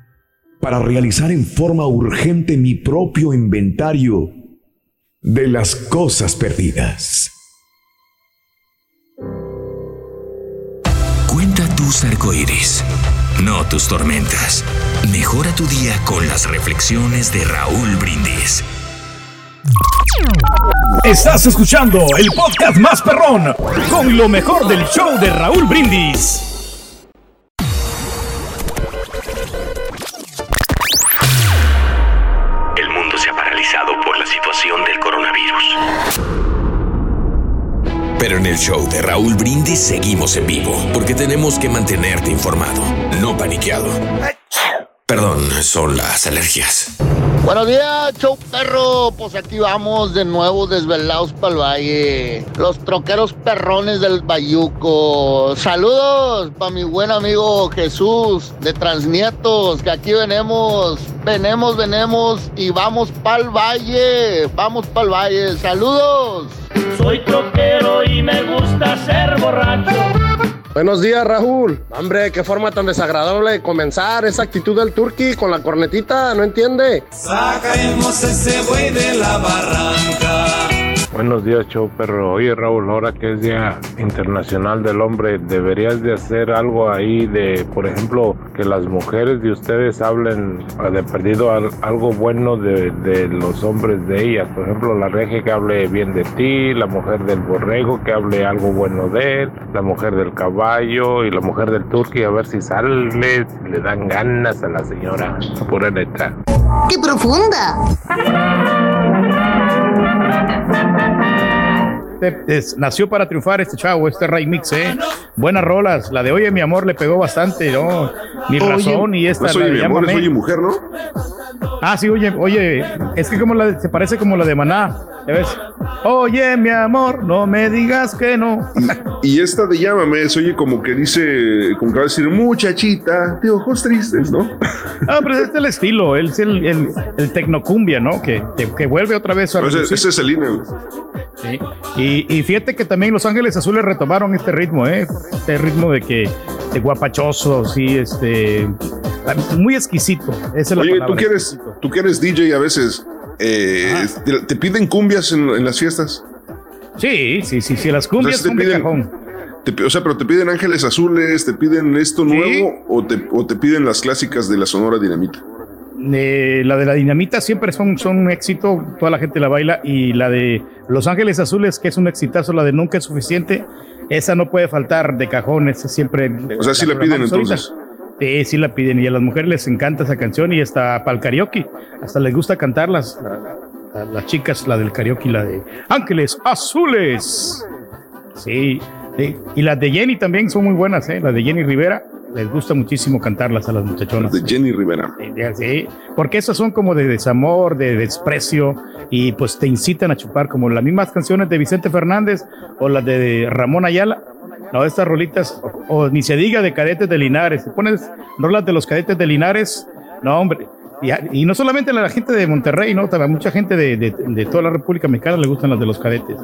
Speaker 1: para realizar en forma urgente mi propio inventario de las cosas perdidas.
Speaker 10: Tus arcoíris, no tus tormentas. Mejora tu día con las reflexiones de Raúl Brindis.
Speaker 2: Estás escuchando el podcast más perrón con lo mejor del show de Raúl Brindis.
Speaker 10: El mundo se ha paralizado por la situación del coronavirus. Pero en el show de Raúl Brindis seguimos en vivo porque tenemos que mantenerte informado, no paniqueado. Perdón, son las alergias.
Speaker 11: Buenos días, show perro. Pues aquí vamos de nuevo desvelados para el valle. Los troqueros perrones del Bayuco. Saludos para mi buen amigo Jesús de Transnietos, que aquí venemos, venemos, venemos y vamos para el valle. Vamos para el valle. Saludos.
Speaker 12: Soy troquero y me gusta ser borracho.
Speaker 13: Buenos días, Raúl. Hombre, qué forma tan desagradable de comenzar esa actitud del turqui con la cornetita, ¿no entiende?
Speaker 14: Sacaremos ese güey de la barranca.
Speaker 15: Buenos días, show perro. Oye, Raúl, ahora que es Día Internacional del Hombre, deberías de hacer algo ahí de, por ejemplo, que las mujeres de ustedes hablen eh, de perdido al- algo bueno de, los hombres de ellas. Por ejemplo, la regia que hable bien de ti, la mujer del borrego que hable algo bueno de él, la mujer del caballo y la mujer del turqui, a ver si sale, si le dan ganas a la señora. Pura neta.
Speaker 16: ¡Qué profunda!
Speaker 2: Este, es- nació para triunfar este chavo, este Ray Mix, ¿eh? Buenas rolas. La de Oye, mi amor, le pegó bastante, ¿no? Mi
Speaker 5: Oye,
Speaker 2: razón y esta.
Speaker 5: no es
Speaker 2: la
Speaker 5: oye,
Speaker 2: de
Speaker 5: mi amor, es oye, mujer, ¿no?
Speaker 2: Ah, sí, oye, oye, es que como la, de- se parece como la de Maná, ¿ya ves? Oye, mi amor, no me digas que no.
Speaker 5: Y esta de llámame se oye como que dice, como que va a decir muchachita de ojos tristes, ¿no?
Speaker 2: Ah, pero este es el estilo, es el, el, el tecnocumbia, ¿no? Que, que, que vuelve otra vez a
Speaker 5: Ese, ese es Selena. güey.
Speaker 2: Sí. Y, y fíjate que también Los Ángeles Azules retomaron este ritmo, ¿eh? Este ritmo de que de guapachoso, sí, este muy exquisito. Esa es la
Speaker 5: Oye,
Speaker 2: palabra.
Speaker 5: tú que eres, tú que eres DJ a veces, eh, te, te piden cumbias en, en las fiestas.
Speaker 2: Sí, sí, sí, sí, las cumbias son de
Speaker 5: piden-
Speaker 2: cajón.
Speaker 5: Te- o sea, pero te piden ángeles azules, te piden esto nuevo o te, o te piden las clásicas de la Sonora Dinamita.
Speaker 2: Eh, la de la dinamita siempre son, son un éxito, toda la gente la baila. Y la de Los Ángeles Azules, que es un exitazo, la de Nunca es suficiente, esa no puede faltar de cajón, esa siempre.
Speaker 5: O sea, sí la piden
Speaker 2: ahorita.
Speaker 5: entonces.
Speaker 2: Sí, sí la piden y a las mujeres les encanta esa canción y hasta para el karaoke, hasta les gusta cantarlas. las chicas, la del karaoke, la de Ángeles Azules. Sí, sí. y las de Jenny también son muy buenas, ¿eh? Las de Jenny Rivera, les gusta muchísimo cantarlas a las muchachonas.
Speaker 5: De Jenny Rivera.
Speaker 2: Sí, porque esas son como de desamor, de desprecio y pues te incitan a chupar como las mismas canciones de Vicente Fernández o las de Ramón Ayala. No, estas rolitas, o, o ni se diga de cadetes de Linares. Si pones rolas de los cadetes de Linares, no, hombre. Y, a- y no solamente a la gente de Monterrey, no, también a mucha gente de, de- de toda la República Mexicana le gustan las de los cadetes.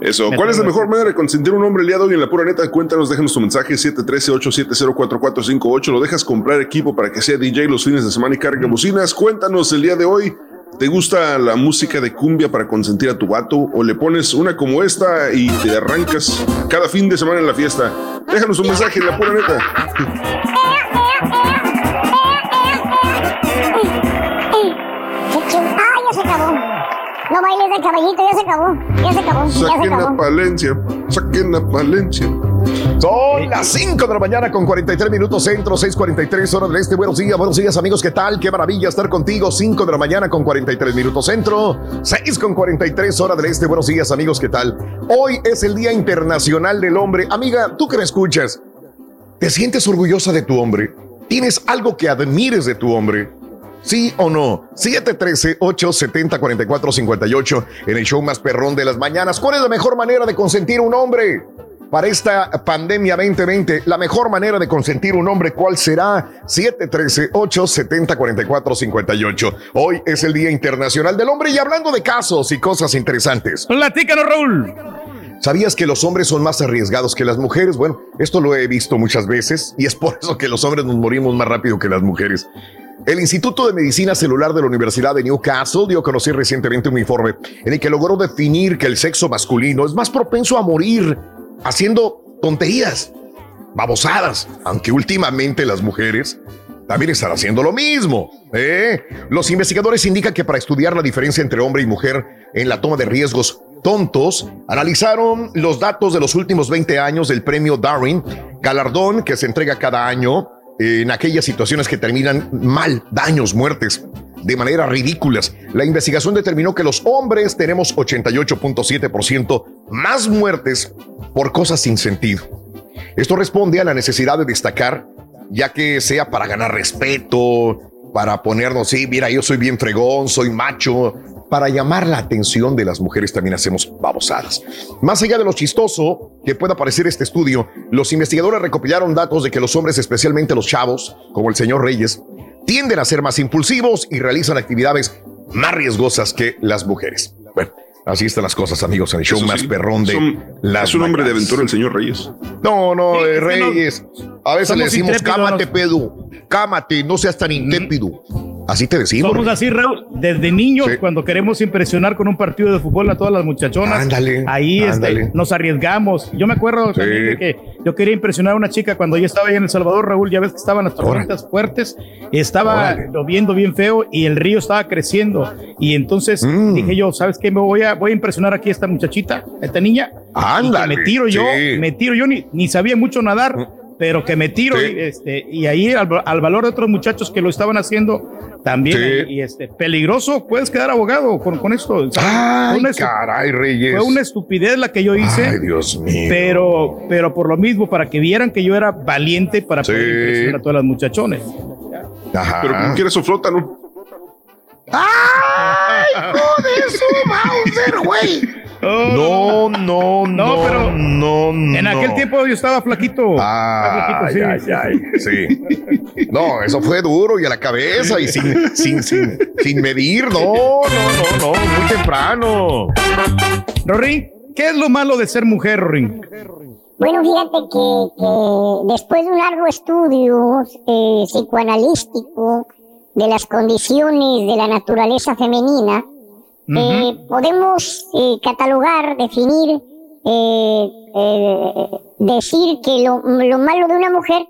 Speaker 5: Eso.
Speaker 2: Me
Speaker 5: ¿Cuál es la mejor manera de consentir un hombre el día de hoy en la pura neta? Cuéntanos, déjanos tu mensaje 713-870-4458. Lo dejas comprar equipo para que sea DJ los fines de semana y cargue bocinas. Cuéntanos el día de hoy. ¿Te gusta la música de cumbia para consentir a tu vato? ¿O le pones una como esta y te arrancas cada fin de semana en la fiesta? Déjanos un mensaje en la pura neta.
Speaker 7: No bailes de caballito, ya se acabó. Ya se acabó, ya se
Speaker 5: Saquen a
Speaker 7: acabó.
Speaker 5: Palencia. Saquen a Palencia.
Speaker 1: Son las 5 de la mañana con 43 minutos centro, 6:43 hora del este. Buenos días, buenos días amigos, ¿qué tal? Qué maravilla estar contigo. 5 de la mañana con 43 minutos centro, 6 con 43 hora del este. Buenos días amigos, ¿qué tal? Hoy es el Día Internacional del Hombre. Amiga, tú que me escuchas, ¿te sientes orgullosa de tu hombre? ¿Tienes algo que admires de tu hombre? ¿Sí o no? 713-870-4458 en el show más perrón de las mañanas. ¿Cuál es la mejor manera de consentir un hombre? Para esta pandemia 2020, la mejor manera de consentir un hombre, ¿cuál será? 713-870-4458. Hoy es el Día Internacional del Hombre y hablando de casos y cosas interesantes.
Speaker 2: Platícanos, Raúl.
Speaker 1: ¿Sabías que los hombres son más arriesgados que las mujeres? Bueno, esto lo he visto muchas veces y es por eso que los hombres nos morimos más rápido que las mujeres. El Instituto de Medicina Celular de la Universidad de Newcastle dio a conocer recientemente un informe en el que logró definir que el sexo masculino es más propenso a morir haciendo tonterías, babosadas, aunque últimamente las mujeres también están haciendo lo mismo. ¿eh? Los investigadores indican que para estudiar la diferencia entre hombre y mujer en la toma de riesgos tontos, analizaron los datos de los últimos 20 años del premio Darwin, galardón que se entrega cada año en aquellas situaciones que terminan mal, daños, muertes, de manera ridículas. La investigación determinó que los hombres tenemos 88.7% más muertes por cosas sin sentido. Esto responde a la necesidad de destacar, ya que sea para ganar respeto, para ponernos, sí, mira, yo soy bien fregón, soy macho. Para llamar la atención de las mujeres también hacemos babosadas. Más allá de lo chistoso que pueda parecer este estudio, los investigadores recopilaron datos de que los hombres, especialmente los chavos, como el señor Reyes, tienden a ser más impulsivos y realizan actividades más riesgosas que las mujeres. Bueno, así están las cosas, amigos, en el show
Speaker 5: Eso
Speaker 1: más
Speaker 5: sí,
Speaker 1: perrón de
Speaker 5: son-
Speaker 1: las
Speaker 5: Es un hombre de aventura el señor Reyes.
Speaker 1: No, no, eh, Reyes. A veces le decimos, cámate, pedo. Cámate, no seas tan intrépido. Así te decimos.
Speaker 2: Somos así, Raúl, desde niños,
Speaker 1: Sí.
Speaker 2: cuando queremos impresionar con un partido de fútbol a todas las muchachonas.
Speaker 1: Ándale,
Speaker 2: Ahí este, nos arriesgamos. Yo me acuerdo de que yo quería impresionar a una chica cuando yo estaba ahí en El Salvador, Raúl, ya ves que estaban las tormentas fuertes, estaba
Speaker 1: Órale.
Speaker 2: lloviendo bien feo y el río estaba creciendo. Y entonces
Speaker 1: Mm.
Speaker 2: dije yo, ¿sabes qué? Me voy a, voy a impresionar aquí a esta muchachita, a esta niña.
Speaker 1: Ándale,
Speaker 2: me tiro yo, me tiro yo, ni, ni sabía mucho nadar. Pero que me tiro
Speaker 1: Sí.
Speaker 2: y, este, y ahí al, al valor de otros muchachos que lo estaban haciendo también
Speaker 1: Sí.
Speaker 2: y este peligroso puedes quedar abogado con, con esto O sea,
Speaker 1: Ay,
Speaker 2: fue una estu-
Speaker 1: caray, Reyes.
Speaker 2: fue una estupidez la que yo hice
Speaker 1: Ay, Dios mío.
Speaker 2: pero pero por lo mismo para que vieran que yo era valiente para
Speaker 1: Sí.
Speaker 2: poder impresionar a todas las muchachones
Speaker 1: Ajá.
Speaker 5: Pero como quieras, flótalo.
Speaker 6: ¡Hijo de su Mauser, güey!
Speaker 1: No, no, no,
Speaker 2: pero
Speaker 1: no, no.
Speaker 2: en aquel tiempo yo estaba flaquito
Speaker 1: Ah,
Speaker 2: Estaba flaquito,
Speaker 1: ay,
Speaker 2: sí,
Speaker 1: ay, sí. No, eso fue duro y a la cabeza y sin, sin, sin, sin medir. No, no, no, no, muy temprano.
Speaker 2: Rory ¿qué es lo malo de ser mujer Rory?
Speaker 7: Bueno, fíjate que, que después de un largo estudio eh, psicoanalístico de las condiciones de la naturaleza femenina, eh, podemos eh, catalogar, definir, eh, eh, decir que lo, lo malo de una mujer,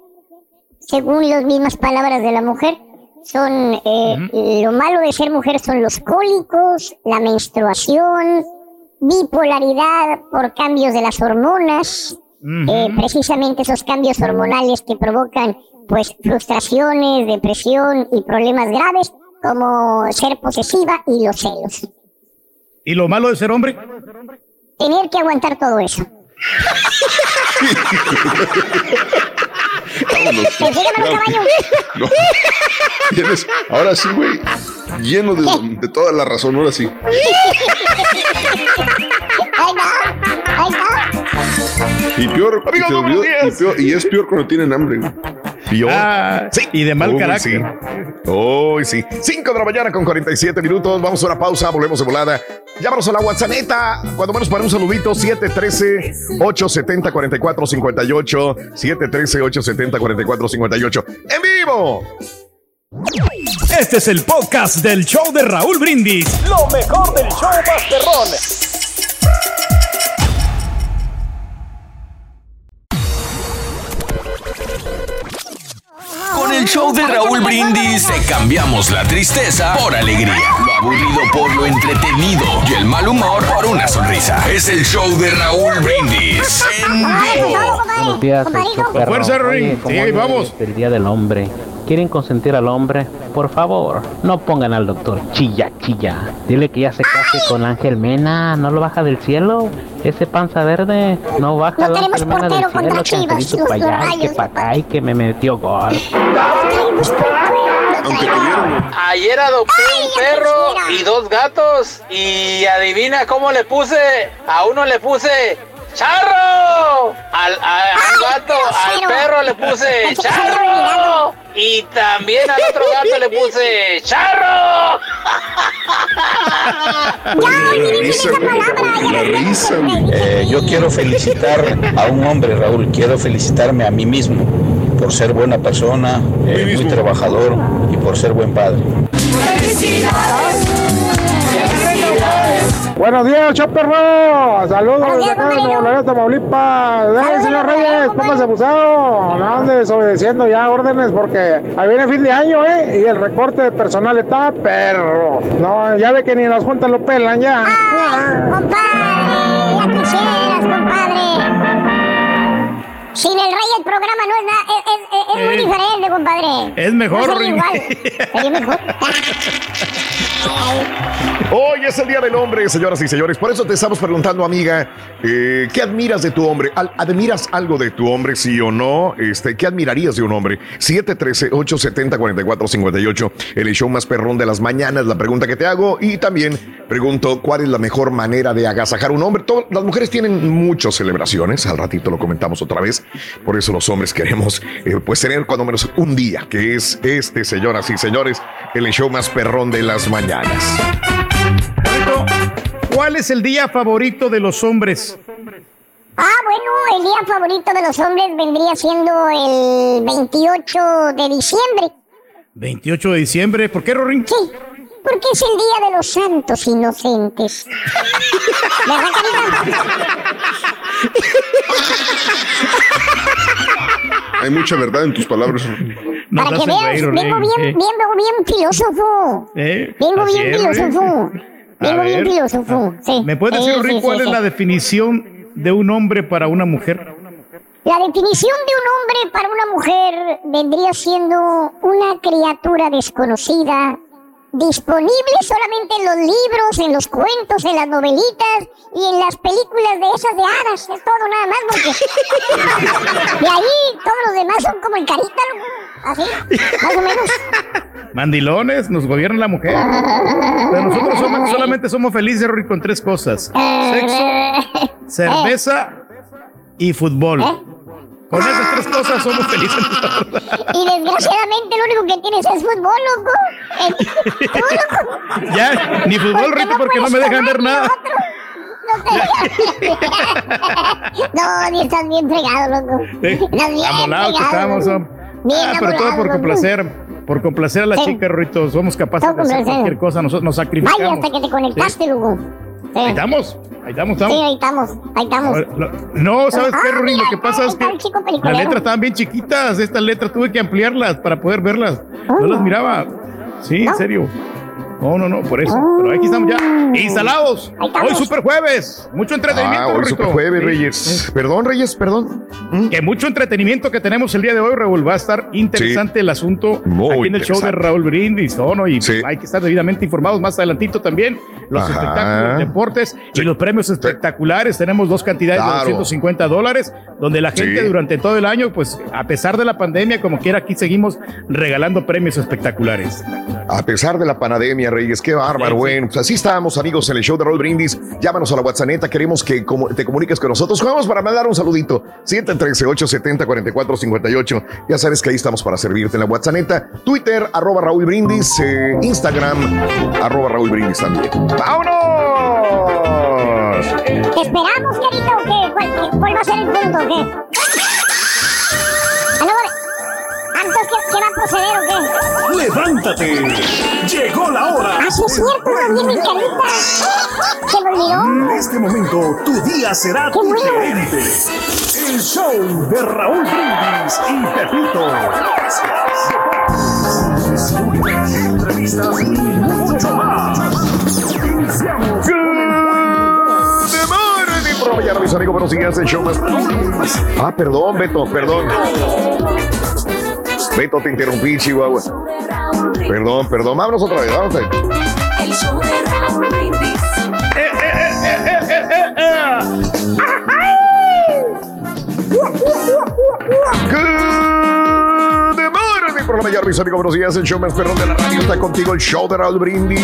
Speaker 7: según las mismas palabras de la mujer, son eh, lo malo de ser mujer son los cólicos, la menstruación, bipolaridad por cambios de las hormonas, precisamente esos cambios hormonales que provocan pues frustraciones, depresión y problemas graves como ser posesiva y los celos.
Speaker 2: ¿Y lo malo de ser hombre?
Speaker 7: Tener que aguantar todo eso.
Speaker 5: Vámonos.
Speaker 7: Consígueme un caballo.
Speaker 5: No. Tienes, ahora sí, güey. Lleno de, de toda la razón, ahora sí.
Speaker 7: Ahí va, ahí va.
Speaker 5: Y peor, y,
Speaker 1: Amigos,
Speaker 5: olvidó- peor- y es peor cuando tienen hambre. güey.
Speaker 1: Peor.
Speaker 2: Ah, y de mal carácter
Speaker 1: sí. Sí. 5 de la mañana con 47 minutos. Vamos a una pausa, volvemos de volada. Llámanos a la WhatsApp. Cuando menos para un saludito, 713-870-4458. 713-870-4458. ¡En vivo!
Speaker 8: Este es el podcast del show de Raúl Brindis. Lo mejor del show Masterrón.
Speaker 10: Show de Raúl Brindis. te cambiamos la tristeza por alegría, lo aburrido por lo entretenido. Y el mal humor por una sonrisa. Es el show de Raúl Brindis. En vivo.
Speaker 16: Buenos días,
Speaker 2: fuerza,
Speaker 16: como
Speaker 2: Sí, vamos.
Speaker 16: el Día del Hombre. ¿Quieren consentir al hombre? Por favor, no pongan al doctor chilla, chilla. Dile que ya se case con Ángel Mena. ¿No lo baja del cielo? Ese panza verde no baja
Speaker 7: No
Speaker 16: la
Speaker 7: tenemos
Speaker 16: Ángel Mena del
Speaker 7: portero contra
Speaker 16: cielo.
Speaker 7: Chivas, los
Speaker 16: allá, y que
Speaker 7: rayos,
Speaker 16: pa' acá, y que me metió gol.
Speaker 17: Ayer adopté un perro y dos gatos y adivina cómo le puse. A uno le puse charro, al, a, a un gato, al perro le puse charro y también al otro gato le puse charro.
Speaker 5: La risa, güey. La risa, güey.
Speaker 18: Eh, yo quiero felicitar a un hombre, Raúl. Quiero felicitarme a mí mismo por ser buena persona, eh, muy trabajador y por ser buen padre.
Speaker 19: Buenos días, Chaperro. Saludos desde acá de. Nuevo Laredo, Tamaulipas. Dale, señor Reyes, póngase abusado. No ande desobedeciendo ya órdenes porque ahí viene fin de año, ¿eh? Y el recorte de personal está perro. No, ya ve que ni las juntas lo pelan ya.
Speaker 7: Ay, compadre, ya quisieras, compadre. Sin el rey el programa no es nada, es, es- es muy diferente, compadre.
Speaker 2: Es mejor,
Speaker 7: No igual. Sería mejor.
Speaker 1: Hoy es el Día del Hombre, señoras y señores. Por eso te estamos preguntando, amiga, eh, ¿qué admiras de tu hombre? ¿Admiras algo de tu hombre, sí o no? Este, ¿Qué admirarías de un hombre? 713-870-4458, el show más perrón de las mañanas, la pregunta que te hago. Y también pregunto, ¿cuál es la mejor manera de agasajar a un hombre? Todo- las mujeres tienen muchas celebraciones, al ratito lo comentamos otra vez. Por eso los hombres queremos, eh, pues, tener cuando menos un día, que es este, señoras y señores, el show más perrón de las mañanas.
Speaker 2: ¿Cuál es el día favorito de los hombres?
Speaker 7: Ah, bueno, el día favorito de los hombres vendría siendo el 28 de diciembre.
Speaker 2: 28 de diciembre. ¿Por qué, Rorín?
Speaker 7: Sí, porque es el día de los santos inocentes. ¿Verdad, carita?
Speaker 5: Hay mucha verdad en tus palabras.
Speaker 2: Nos
Speaker 7: Para que veas,
Speaker 2: reír,
Speaker 7: vengo bien,
Speaker 2: Eh,
Speaker 7: vengo bien filósofo.
Speaker 2: eh,
Speaker 7: Vengo
Speaker 2: así
Speaker 7: bien
Speaker 2: es,
Speaker 7: filósofo. Vengo bien filósofo. Sí.
Speaker 2: ¿Me puedes decir,
Speaker 7: sí,
Speaker 2: cuál
Speaker 7: sí,
Speaker 2: es
Speaker 7: sí.
Speaker 2: la definición de un hombre para una mujer?
Speaker 7: La definición de un hombre para una mujer vendría siendo una criatura desconocida, disponible solamente en los libros, en los cuentos, en las novelitas y en las películas de esas de hadas. Es todo nada más porque... De ahí todos los demás son como en carita. Así, más o menos.
Speaker 2: Mandilones, nos gobierna la mujer. Pero nosotros somos- solamente somos felices, Rorín, con tres cosas. Sexo, cerveza y fútbol. Con esas tres cosas somos felices.
Speaker 7: Y desgraciadamente lo único que tienes es fútbol, loco. Eh, tú, loco.
Speaker 2: Ya, ni fútbol, Rito, porque no me dejan ver nada.
Speaker 7: No, ni estás bien fregado, loco. Estás bien
Speaker 2: Amolados que
Speaker 7: fregado,
Speaker 2: estamos.
Speaker 7: loco.
Speaker 2: hom-
Speaker 7: Bien
Speaker 2: Ah, pero todo por
Speaker 7: loco.
Speaker 2: complacer, por complacer a la
Speaker 7: Sí.
Speaker 2: chica, Rito. Somos capaces
Speaker 7: Todo
Speaker 2: de hacer cualquier cosa. Nos
Speaker 7: Vaya,
Speaker 2: sacrificamos.
Speaker 7: hasta que te conectaste, loco. Sí.
Speaker 2: Ahí estamos, ahí estamos,
Speaker 7: Sí,
Speaker 2: estamos.
Speaker 7: ahí estamos, ahí estamos.
Speaker 2: No, ¿sabes qué,
Speaker 7: Ah,
Speaker 2: Rorín? Lo que pasa es que las letras estaban bien chiquitas. Estas letras tuve que ampliarlas para poder verlas. No
Speaker 7: Ah.
Speaker 2: las miraba. Sí, en serio. No, no, no, por eso. Pero aquí estamos ya instalados. Hoy super jueves. Mucho entretenimiento.
Speaker 1: Ah, hoy
Speaker 2: Rito.
Speaker 1: super jueves,
Speaker 2: Sí.
Speaker 1: Reyes. Perdón, Reyes, perdón.
Speaker 2: Que mucho entretenimiento que tenemos el día de hoy, Raúl. Va a estar interesante el asunto
Speaker 1: Muy
Speaker 2: aquí en el show de. Raúl Brindis, ¿no? ¿no? Y hay que estar debidamente informados más adelantito también. Los
Speaker 1: Ajá.
Speaker 2: espectáculos, deportes y los premios espectaculares. Tenemos dos cantidades
Speaker 1: Claro.
Speaker 2: de 250 dólares, donde la gente
Speaker 1: Sí.
Speaker 2: durante todo el año, pues a pesar de la pandemia, como quiera, aquí seguimos regalando premios espectaculares.
Speaker 1: A pesar de la pandemia, Reyes, qué bárbaro. Bueno, pues así estamos, amigos, en el show de Roll Brindis. Llámanos a la WhatsApp, queremos que como- te comuniques con nosotros. Vamos para mandar un saludito. 713-870-4458. Ya sabes que ahí estamos para servirte en la WhatsApp. Twitter, arroba Raúl Brindis. eh, Instagram, arroba Raúl Brindis también. ¡Vámonos!
Speaker 7: ¿Te esperamos, carita, o qué? ¿Cuál, cuál va a ser el punto, o qué? ¿Antes qué, qué va a proceder, o qué?
Speaker 8: ¡Levántate! ¡Llegó la hora!
Speaker 7: Ah, sí es cierto, no viene carita. Se me olvidó.
Speaker 8: En este momento, tu día será
Speaker 7: Qué bueno.
Speaker 8: diferente. El show de Raúl Brindis y Pepito. Entrevistas y mucho más. Iniciamos.
Speaker 1: Mañana, mis amigos, buenos días, el show más... Ah, perdón, Beto, perdón. Beto, te interrumpí, Chihuahua. Perdón, perdón, vámonos otra vez, vamos a ver.
Speaker 14: El show de Raúl Brindis.
Speaker 1: Good morning, por la mañana, mis amigos, buenos días, el show más perrón de la radio está contigo, el show de Raúl Brindis.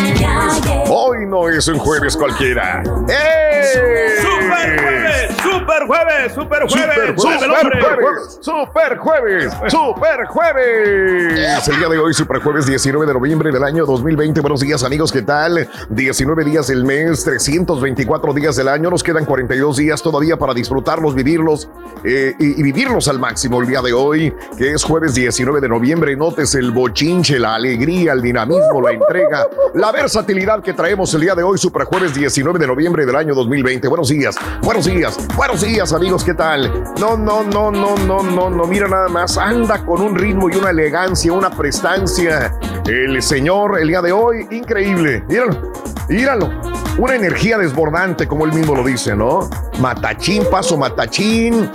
Speaker 1: Hoy no es un jueves cualquiera. ¡Eh!
Speaker 2: ¡Super jueves! ¡Super jueves! ¡Super jueves!
Speaker 1: Super, jueves, super jueves, super jueves. El día de hoy, super jueves 19 de noviembre del año 2020. Buenos días, amigos, ¿qué tal? 19 días del mes, 324 días del año. Nos quedan 42 días todavía para disfrutarlos, vivirlos eh, y, y vivirlos al máximo el día de hoy, que es jueves 19 de noviembre. Notes el bochinche, la alegría, el dinamismo, la entrega, la versatilidad que traemos el día de hoy, super jueves 19 de noviembre del año 2020. Buenos días, buenos días, buenos días, amigos, ¿qué tal? No, no, no, no, no, no, no, mira nada más, anda con un ritmo y una elegancia, una prestancia. El señor el día de hoy, increíble. Míralo, míralo. una energía desbordante, como él mismo lo dice, ¿no? Matachín, paso matachín,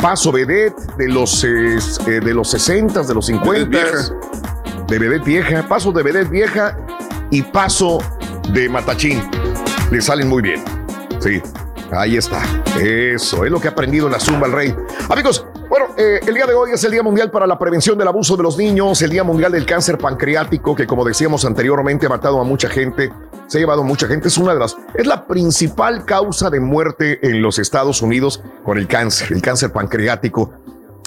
Speaker 1: paso vedette de los, eh, eh, de los 60, de los 50, de vedette vieja, paso de vedette vieja y paso de matachín. Le salen muy bien. Sí, ahí está. Eso es lo que ha aprendido en la Zumba el Rey. Amigos, bueno, eh, el día de hoy es el Día Mundial para la Prevención del Abuso de los Niños, el Día Mundial del Cáncer Pancreático, que como decíamos anteriormente ha matado a mucha gente, se ha llevado a mucha gente, es una de las, es la principal causa de muerte en los Estados Unidos con el cáncer, el cáncer pancreático.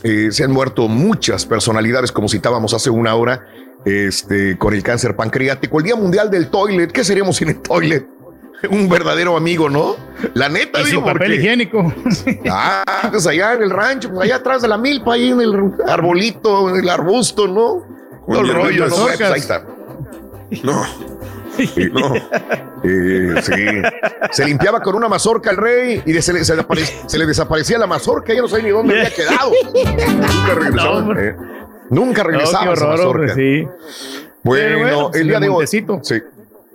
Speaker 1: Eh, se han muerto muchas personalidades, como citábamos hace una hora, este, con el cáncer pancreático. El Día Mundial del Toilet, ¿qué seríamos sin el toilet? Un verdadero amigo, ¿no? La neta,
Speaker 2: Y
Speaker 1: digo,
Speaker 2: su papel
Speaker 1: porque-
Speaker 2: higiénico.
Speaker 1: Ah, pues allá en el rancho, pues allá atrás de la milpa, ahí en el arbolito, en el arbusto, ¿no? Todo el rollo. Pues ahí está.
Speaker 5: No.
Speaker 1: No. Eh, sí. Se limpiaba con una mazorca el rey y se le, se le apare- se le desaparecía la mazorca, ya no sé ni dónde había quedado. Nunca regresaba.
Speaker 2: No,
Speaker 1: eh, Nunca regresaba
Speaker 2: No, qué
Speaker 1: esa
Speaker 2: horror,
Speaker 1: mazorca.
Speaker 2: hombre, sí.
Speaker 1: Bueno,
Speaker 2: bueno,
Speaker 1: el día de hoy. Sí.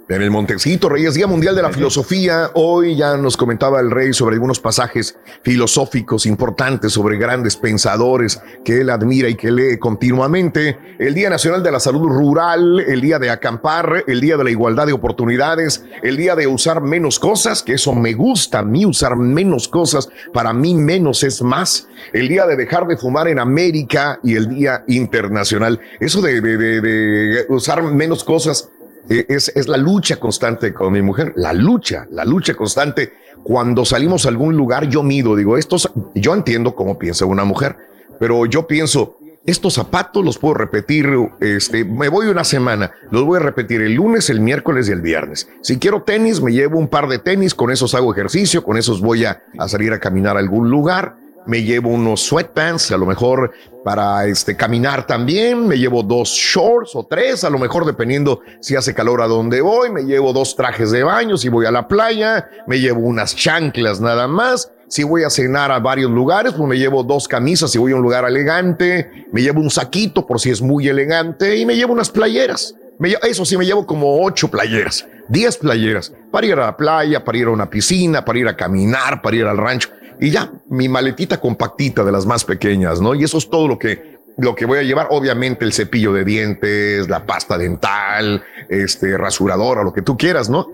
Speaker 1: En el Montecito, Reyes, Día Mundial de la Filosofía. Hoy ya nos comentaba el rey sobre algunos pasajes filosóficos importantes sobre grandes pensadores que él admira y que lee continuamente. El Día Nacional de la Salud Rural, el Día de acampar, el Día de la Igualdad de Oportunidades, el Día de usar menos cosas, que eso me gusta a mí, usar menos cosas. Para mí menos es más. El Día de dejar de fumar en América y el Día Internacional. Eso de, de- de- de usar menos cosas es, es la lucha constante con mi mujer, la lucha, la lucha constante. Cuando salimos a algún lugar, yo mido, digo, estos, yo entiendo cómo piensa una mujer, pero yo pienso, estos zapatos los puedo repetir, este, me voy una semana, los voy a repetir el lunes, el miércoles y el viernes. Si quiero tenis, me llevo un par de tenis, con esos hago ejercicio, con esos voy a, a salir a caminar a algún lugar me llevo unos sweatpants, a lo mejor para este, caminar también, me llevo dos shorts o tres, a lo mejor dependiendo si hace calor a donde voy, me llevo dos trajes de baño si voy a la playa, me llevo unas chanclas nada más. Si voy a cenar a varios lugares, pues me llevo dos camisas si voy a un lugar elegante, me llevo un saquito por si es muy elegante y me llevo unas playeras. Eso sí, me llevo como ocho playeras, diez playeras, para ir a la playa, para ir a una piscina, para ir a caminar, para ir al rancho. Y ya, mi maletita compactita de las más pequeñas, ¿no? Y eso es todo lo que, lo que voy a llevar. Obviamente el cepillo de dientes, la pasta dental, este, rasuradora, lo que tú quieras, ¿no?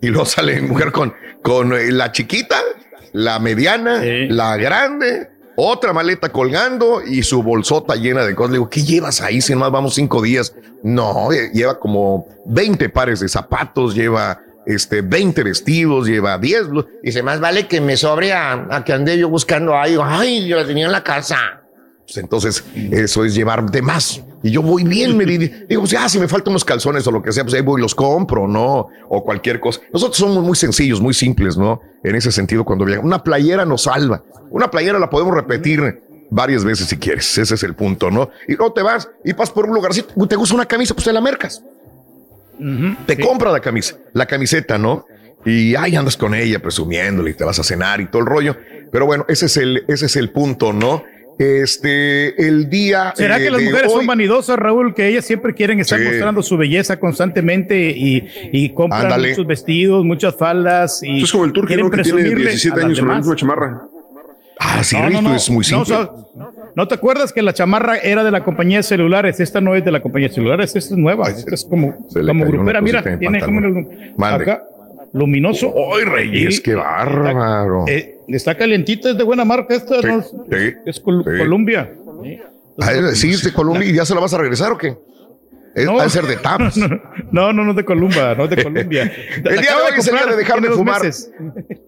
Speaker 1: Y luego sale mi mujer con, con eh, la chiquita, la mediana, la grande, otra maleta colgando y su bolsota llena de cosas. Le digo, ¿qué llevas ahí? Si nomás vamos cinco días. No, eh, lleva como 20 pares de zapatos, lleva este, 20 vestidos, lleva 10. blu- Dice, más vale que me sobre a, a que ande yo buscando. Ay, yo la tenía en la casa. Pues entonces, eso es llevar de más. Y yo voy bien, me di- digo, pues, ya, si me faltan unos calzones o lo que sea, pues ahí voy los compro, ¿no? O cualquier cosa. Nosotros somos muy sencillos, muy simples, ¿no? En ese sentido, cuando viajamos. Una playera nos salva. Una playera la podemos repetir varias veces si quieres. Ese es el punto, ¿no? Y luego te vas y pasas por un lugarcito. Te gusta una camisa, pues te la mercas. Te compra la camisa, la camiseta, ¿no? Y ahí andas con ella presumiéndole y te vas a cenar y todo el rollo. Pero bueno, ese es el, ese es el punto, ¿no? Este, el día.
Speaker 2: ¿Será
Speaker 1: eh,
Speaker 2: que las mujeres
Speaker 1: hoy-
Speaker 2: son vanidosas, Raúl? Que ellas siempre quieren estar
Speaker 1: Sí.
Speaker 2: mostrando su belleza constantemente y, y compran
Speaker 1: Ándale.
Speaker 2: muchos vestidos, muchas faldas. Y
Speaker 5: Es como el ¿no? Que tiene
Speaker 2: presumirle
Speaker 5: 17
Speaker 2: a las
Speaker 5: años con la misma chamarra.
Speaker 1: Ah, sí,
Speaker 2: No, no,
Speaker 1: Rito,
Speaker 2: no.
Speaker 1: es muy
Speaker 2: No,
Speaker 1: simple.
Speaker 2: o sea, ¿No te acuerdas que la chamarra era de la compañía de celulares? Esta no es de la compañía de celulares, esta es nueva. Esta es como, grupera. Mira, tiene como acá, luminoso.
Speaker 1: ¡Ay, Reyes,
Speaker 2: Y-
Speaker 1: qué bárbaro!
Speaker 2: eh, está calientita, es de buena marca esta. ¿no?
Speaker 1: Sí,
Speaker 2: Es Col-
Speaker 1: sí.
Speaker 2: Columbia.
Speaker 1: Ah, sí, es de Colombia y ya se la vas a regresar o qué? Es,
Speaker 2: No.
Speaker 1: de ser de TAPS.
Speaker 2: No, no, no es de Columbia, no es de Columbia.
Speaker 1: El día de hoy es el día de dejar de fumar.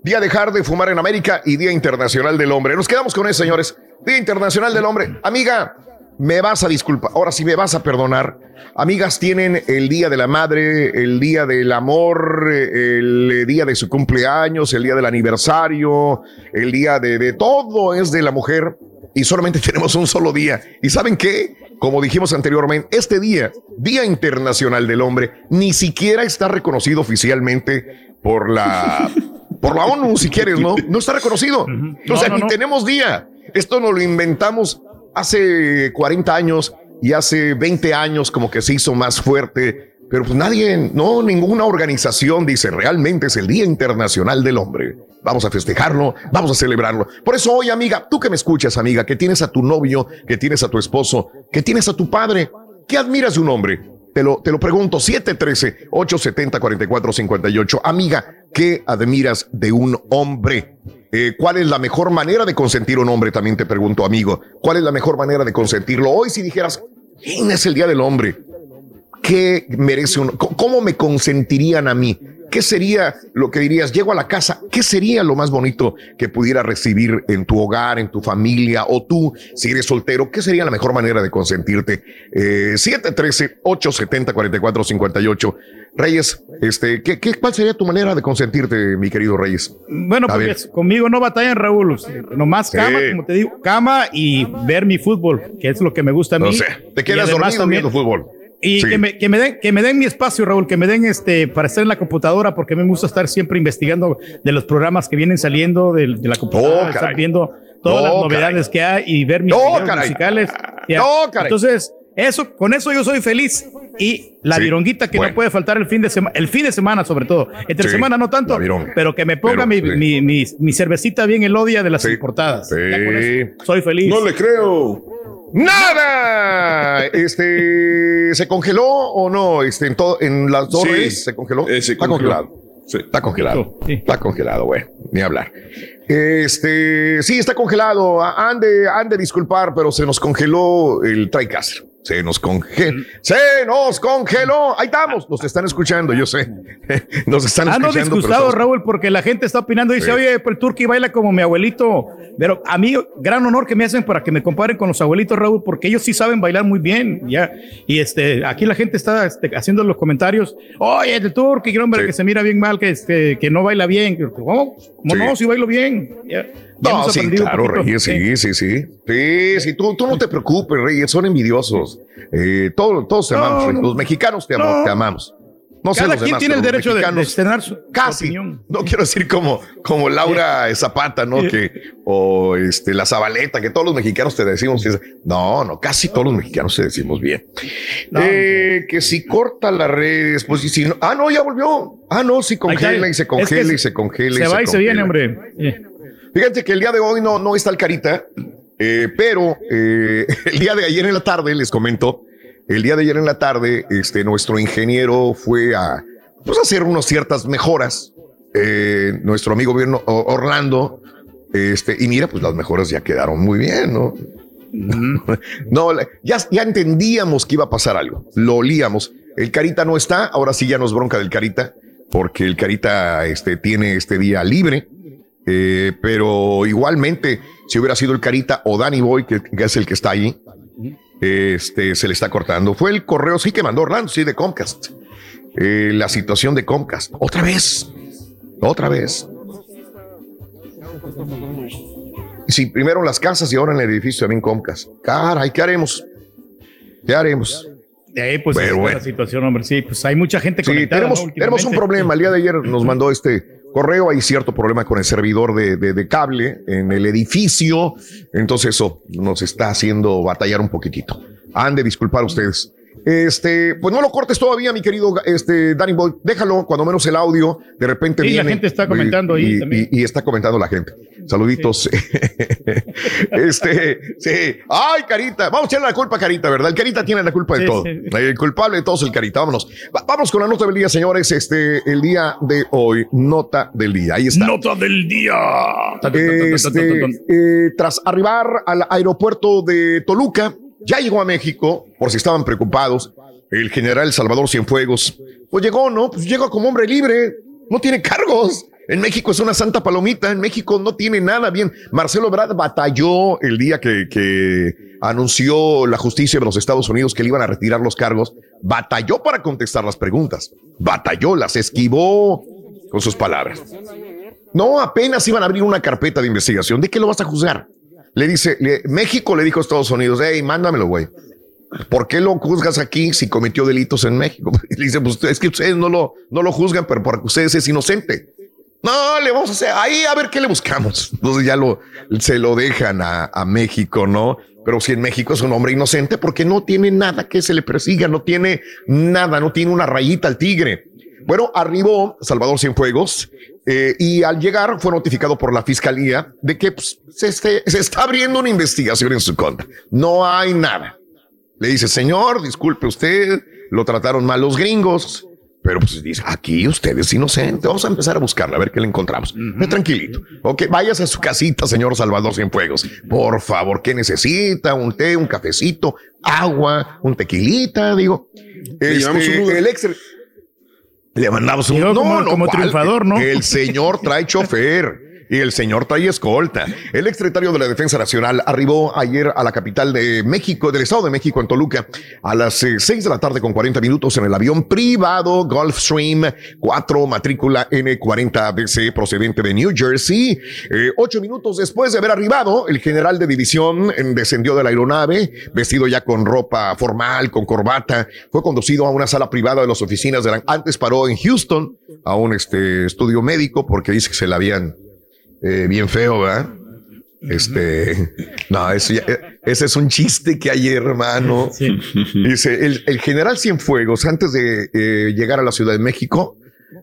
Speaker 1: Día de dejar de fumar en América y Día Internacional del Hombre. Nos quedamos con eso, señores. Día Internacional del Hombre. Amiga, me vas a disculpar. Ahora sí me vas a perdonar. Amigas tienen el Día de la Madre, el Día del Amor, el Día de su cumpleaños, el Día del Aniversario, el Día de, de todo es de la mujer y solamente tenemos un solo día. ¿Y saben qué? Como dijimos anteriormente, este día, Día Internacional del Hombre, ni siquiera está reconocido oficialmente por la, por la ONU, si quieres, ¿no? No está reconocido. o sea,
Speaker 2: no,
Speaker 1: ni
Speaker 2: no.
Speaker 1: tenemos día. Esto nos lo inventamos hace 40 años y hace 20 años como que se hizo más fuerte pero pues nadie, no, ninguna organización dice realmente es el Día Internacional del Hombre. Vamos a festejarlo, vamos a celebrarlo. Por eso hoy, amiga, tú que me escuchas, amiga, que tienes a tu novio, que tienes a tu esposo, que tienes a tu padre, ¿qué admiras de un hombre? Te lo, te lo pregunto, 713-870-4458. Amiga, ¿qué admiras de un hombre? Eh, ¿Cuál es la mejor manera de consentir a un hombre? También te pregunto, amigo. ¿Cuál es la mejor manera de consentirlo? Hoy, si dijeras, ¿quién es el Día del Hombre? ¿Qué merece un, cómo me consentirían a mí? ¿Qué sería lo que dirías? Llego a la casa, ¿qué sería lo más bonito que pudiera recibir en tu hogar, en tu familia o tú, si eres soltero? ¿Qué sería la mejor manera de consentirte? Eh, 713-870-4458. Reyes, este, ¿qué, qué, cuál sería tu manera de consentirte, mi querido Reyes?
Speaker 2: Bueno,
Speaker 1: A
Speaker 2: porque
Speaker 1: ver.
Speaker 2: conmigo no batallan, Raúl. Nomás
Speaker 1: Sí.
Speaker 2: cama, como te digo, cama y ver mi fútbol, que es lo que me gusta a mí.
Speaker 1: No sé, te quedas dormido viendo fútbol.
Speaker 2: Y
Speaker 1: Sí.
Speaker 2: que, me, que, me den, que me den mi espacio, Raúl, que me den este para estar en la computadora, porque a mí me gusta estar siempre investigando de los programas que vienen saliendo de, de la computadora,
Speaker 1: Oh,
Speaker 2: estar viendo todas
Speaker 1: No,
Speaker 2: las novedades que hay y ver mis
Speaker 1: No,
Speaker 2: videos musicales. Ya.
Speaker 1: No, caray.
Speaker 2: Entonces, eso, con eso yo soy feliz. Y la
Speaker 1: Sí.
Speaker 2: vironguita que
Speaker 1: Bueno.
Speaker 2: no puede faltar el fin de semana, el fin de semana sobre todo. Entre
Speaker 1: Sí,
Speaker 2: semana no tanto, pero que me ponga
Speaker 1: Pero,
Speaker 2: mi,
Speaker 1: sí.
Speaker 2: mi, mi, mi cervecita bien elodia de las importadas. Ya con eso soy feliz.
Speaker 5: No le creo.
Speaker 1: ¡Nada! Este, ¿se congeló o no? Este, en, todo, en las dos
Speaker 5: Sí.
Speaker 1: redes se congeló.
Speaker 5: Eh, se
Speaker 1: Está
Speaker 5: congeló.
Speaker 1: congelado. Está congelado. Está congelado, güey. Ni hablar. Este, sí, está congelado. Han de, han de disculpar, pero se nos congeló el TriCaster. Se nos congeló. Se nos congeló. Ahí estamos. Nos están escuchando, yo sé. Nos están
Speaker 2: Ando
Speaker 1: escuchando. pero
Speaker 2: disgustado,
Speaker 1: estamos-
Speaker 2: Raúl, porque la gente está opinando. Dice,
Speaker 1: Sí.
Speaker 2: oye, pues el turqui baila como mi abuelito. Pero a mí, gran honor que me hacen para que me comparen con los abuelitos, Raúl, porque ellos sí saben bailar muy bien. Ya. Y este, aquí la gente está este, haciendo los comentarios. Oye, el turqui, qué hombre, que se mira bien mal, que, este, que no baila bien. ¿Cómo? ¿Cómo
Speaker 1: Sí.
Speaker 2: no? Si bailo bien. Ya
Speaker 1: No, sí, claro. Reyes, sí, sí, sí. Sí, sí, tú, tú no te preocupes, Reyes, son envidiosos. Eh, todos, todos te
Speaker 2: No,
Speaker 1: amamos,
Speaker 2: no.
Speaker 1: Los mexicanos te, amo-
Speaker 2: No.
Speaker 1: te amamos. No sé
Speaker 2: Cada
Speaker 1: los
Speaker 2: quien
Speaker 1: demás,
Speaker 2: tiene el derecho de, de externar su
Speaker 1: Casi.
Speaker 2: opinión.
Speaker 1: No quiero decir como, como Laura Zapata, ¿no? Que, o este, la Zabaleta, que todos los mexicanos te decimos. No, no, casi todos los mexicanos te decimos bien. Eh, que si corta las redes, pues y si no. Ah, no, ya volvió. Ah, no, si congela y se congela y se congela.
Speaker 2: Se va y se viene, hombre.
Speaker 1: Fíjate que el día de hoy no, no está el Carita, eh, pero eh, el día de ayer en la tarde, les comento, el día de ayer en la tarde, este, nuestro ingeniero fue a pues, hacer unas ciertas mejoras. Eh, nuestro amigo Orlando, este, y mira, pues las mejoras ya quedaron muy bien, ¿no? no, ya, ya entendíamos que iba a pasar algo, lo olíamos. El Carita no está, ahora sí ya nos bronca del Carita, porque el Carita este, tiene este día libre. Eh, pero igualmente, si hubiera sido el Carita o Danny Boy, que, que es el que está ahí, este, se le está cortando. Fue el correo, sí, que mandó Orlando, sí, de Comcast. Eh, la situación de Comcast. Otra vez. Otra vez. Sí, primero en las casas y ahora en el edificio también Comcast. Caray, ¿qué haremos? ¿Qué haremos?
Speaker 2: De ahí, pues,
Speaker 1: Pero
Speaker 2: es la situación, hombre. Sí, pues hay mucha gente
Speaker 1: Sí,
Speaker 2: conectada.
Speaker 1: tenemos,
Speaker 2: ¿no?
Speaker 1: tenemos un problema. El día de ayer nos mandó este correo. Hay cierto problema con el servidor de, de- de cable en el edificio. Entonces eso nos está haciendo batallar un poquitito. Han de disculpar ustedes. Este, pues no lo cortes todavía, mi querido este, Danny Boy. Déjalo, cuando menos el audio, de repente
Speaker 2: Sí, la gente está
Speaker 1: y-
Speaker 2: comentando ahí
Speaker 1: y,
Speaker 2: también.
Speaker 1: y- y está comentando la gente. Saluditos. este, sí. Ay, Carita. Vamos a echarle la culpa a Carita, ¿verdad? El Carita tiene la culpa de
Speaker 2: Sí,
Speaker 1: todo. El culpable de todo es el Carita. Vámonos. Va- vamos con la nota del día, señores. Este, el día de hoy, nota del día. Ahí está.
Speaker 2: Nota del día.
Speaker 1: Este, eh, tras arribar al aeropuerto de Toluca, ya llegó a México, por si estaban preocupados, el general Salvador Cienfuegos. Pues llegó, ¿no? Pues llega como hombre libre, no tiene cargos. En México es una santa palomita, en México no tiene nada bien. Marcelo Ebrard batalló el día que, que anunció la justicia de los Estados Unidos que le iban a retirar los cargos. Batalló para contestar las preguntas. Batalló, las esquivó con sus palabras. No, apenas iban a abrir una carpeta de investigación. ¿De qué lo vas a juzgar? Le dice, México le dijo a Estados Unidos, hey, mándamelo, güey. ¿Por qué lo juzgas aquí si cometió delitos en México? Le dice, pues es que ustedes no lo, no lo juzgan, pero porque ustedes es inocente. No, le vamos a hacer ahí a ver qué le buscamos. Entonces ya lo, se lo dejan a, a México, ¿no? Pero si en México es un hombre inocente porque no tiene nada que se le persiga, no tiene nada, no tiene una rayita al tigre. Bueno, arribó Salvador Cienfuegos eh, y al llegar fue notificado por la fiscalía de que pues, se, esté- se está abriendo una investigación en su contra. No hay nada. Le dice, señor, disculpe usted, lo trataron mal los gringos. Pero pues dice, aquí usted es inocente. Vamos a empezar a buscarla, a ver qué le encontramos. Eh, Tranquilito. Ok, váyase a su casita, señor Salvador Cienfuegos. Por favor, ¿qué necesita? Un té, un cafecito, agua, un tequilita, digo.
Speaker 5: Le llevamos un Uber.
Speaker 1: el ex le mandamos un
Speaker 2: Llegó como- como
Speaker 1: ¿cuál?
Speaker 2: triunfador, ¿no?
Speaker 1: El señor trae chofer. Y el señor trae escolta. El exsecretario de la Defensa Nacional arribó ayer a la capital de México, del Estado de México, en Toluca, a las eh, 6 de la tarde con 40 minutos en el avión privado Gulfstream 4, matrícula N40DC, procedente de New Jersey. Eh, ocho minutos después de haber arribado, el general de división eh, descendió de la aeronave, vestido ya con ropa formal, con corbata. Fue conducido a una sala privada de las oficinas de la... Antes paró en Houston a un este, estudio médico porque dice que se la habían eh, bien feo, ¿verdad? Este, no, eso ya- eh, ese es un chiste que hay, hermano. Dice, el, el general Cienfuegos, antes de eh, llegar a la Ciudad de México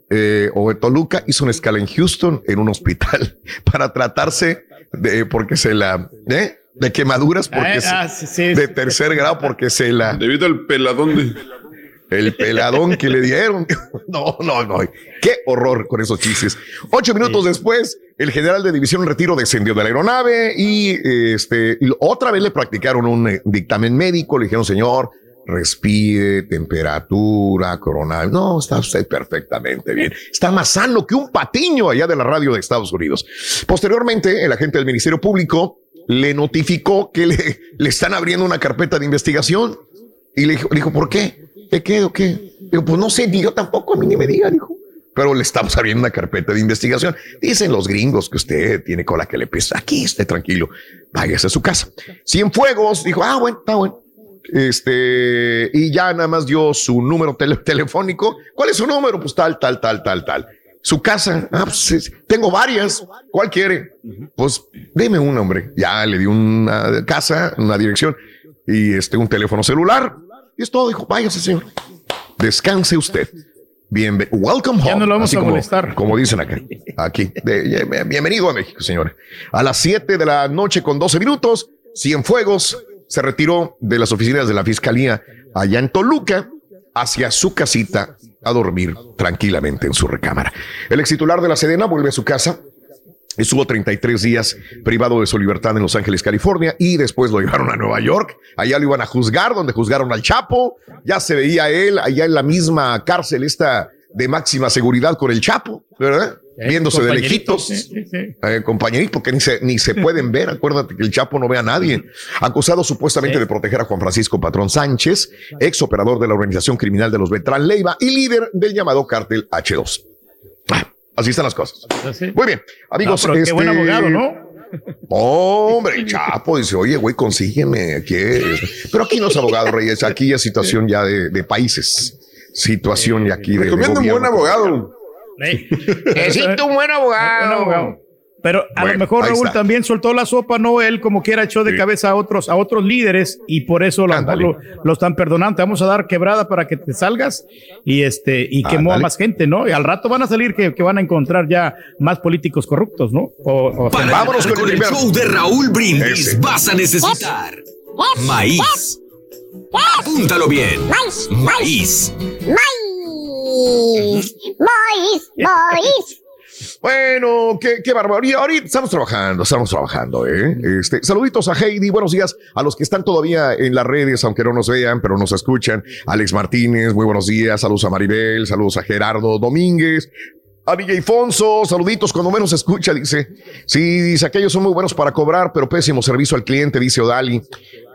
Speaker 1: eh, o de Toluca, hizo una escala en Houston, en un hospital, para tratarse de, porque se la, ¿eh? De quemaduras, porque
Speaker 2: Ah,
Speaker 1: se-
Speaker 2: ah, sí, sí,
Speaker 1: de
Speaker 2: sí.
Speaker 1: tercer grado, porque se la.
Speaker 5: Debido al peladón de.
Speaker 1: El peladón que le dieron. No, no, no. Qué horror con esos chistes. Ocho minutos después, el general de división retiro descendió de la aeronave y este, otra vez le practicaron un eh, dictamen médico. Le dijeron, señor, respire, temperatura, coronavirus. No, está usted perfectamente bien. Está más sano que un patiño allá de la radio de Estados Unidos. Posteriormente, el agente del Ministerio Público le notificó que le, le están abriendo una carpeta de investigación. Y le dijo, le dijo, ¿por qué? ¿De qué o qué? Digo, pues no sé, ni yo tampoco, a mí ni me diga, dijo. Pero le estamos abriendo una carpeta de investigación. Dicen los gringos que usted tiene cola que le pesa. Aquí esté tranquilo, váyase a su casa. Cienfuegos dijo, ah, bueno, está bueno. Este, y ya nada más dio su número tele- telefónico. ¿Cuál es su número? Pues tal, tal, tal, tal, tal. Su casa, ah, pues, es- tengo varias. ¿Cuál quiere? Pues deme un hombre. Ya le dio una casa, una dirección y este, un teléfono celular. Y es todo. Dijo, váyase, señor. Descanse usted. Bien, welcome home.
Speaker 2: Ya no lo vamos
Speaker 1: Así
Speaker 2: a
Speaker 1: como,
Speaker 2: molestar.
Speaker 1: Como dicen acá. Aquí. De- bienvenido a México, señor. A las 7 de la noche con 12 minutos, Cienfuegos se retiró de las oficinas de la fiscalía allá en Toluca hacia su casita a dormir tranquilamente en su recámara. El ex titular de la Sedena vuelve a su casa. Estuvo 33 días privado de su libertad en Los Ángeles, California, y después lo llevaron a Nueva York. Allá lo iban a juzgar, donde juzgaron al Chapo. Ya se veía él allá en la misma cárcel, esta de máxima seguridad con el Chapo, ¿verdad?
Speaker 2: Eh,
Speaker 1: Viéndose de lejitos. Eh, compañerito, que ni se, ni se pueden ver. Acuérdate que el Chapo no ve a nadie. Acusado supuestamente de proteger a Juan Francisco Patrón Sánchez, ex operador de la organización criminal de los Beltrán Leiva y líder del llamado cártel H2. Así están las cosas. Muy bien, amigos.
Speaker 2: No, pero qué
Speaker 1: este-
Speaker 2: buen abogado, ¿no?
Speaker 1: Hombre, el Chapo dice, oye, güey, consígueme. ¿qué? Pero aquí no es abogado, Reyes. Aquí es situación ya de, de países. Situación ya aquí de. de
Speaker 5: Recomiendo un buen abogado.
Speaker 6: Necesito un buen abogado.
Speaker 2: Un abogado. Pero a
Speaker 1: Bueno,
Speaker 2: lo mejor Raúl
Speaker 1: está.
Speaker 2: también soltó la sopa, no él como quiera echó de cabeza a otros a otros líderes y por eso lo mejor lo, lo están perdonando. Te vamos a dar quebrada para que te salgas y este y quemó a más gente, ¿no? Y al rato van a salir que, que van a encontrar ya más políticos corruptos, ¿no? O- o-
Speaker 10: Para
Speaker 2: Vámonos
Speaker 10: con el show de Raúl Brindis vas a necesitar maíz. Apúntalo bien. Maíz.
Speaker 7: Maíz, maíz, maíz.
Speaker 1: Bueno, qué, qué barbaridad. Ahorita estamos trabajando, estamos trabajando, ¿eh? Este, saluditos a Heidi, buenos días a los que están todavía en las redes, aunque no nos vean, pero nos escuchan. Alex Martínez, muy buenos días. Saludos a Maribel, saludos a Gerardo Domínguez. A DJ Fonso, saluditos cuando menos escucha, dice. Sí, dice, aquellos son muy buenos para cobrar, pero pésimo servicio al cliente, dice Odali.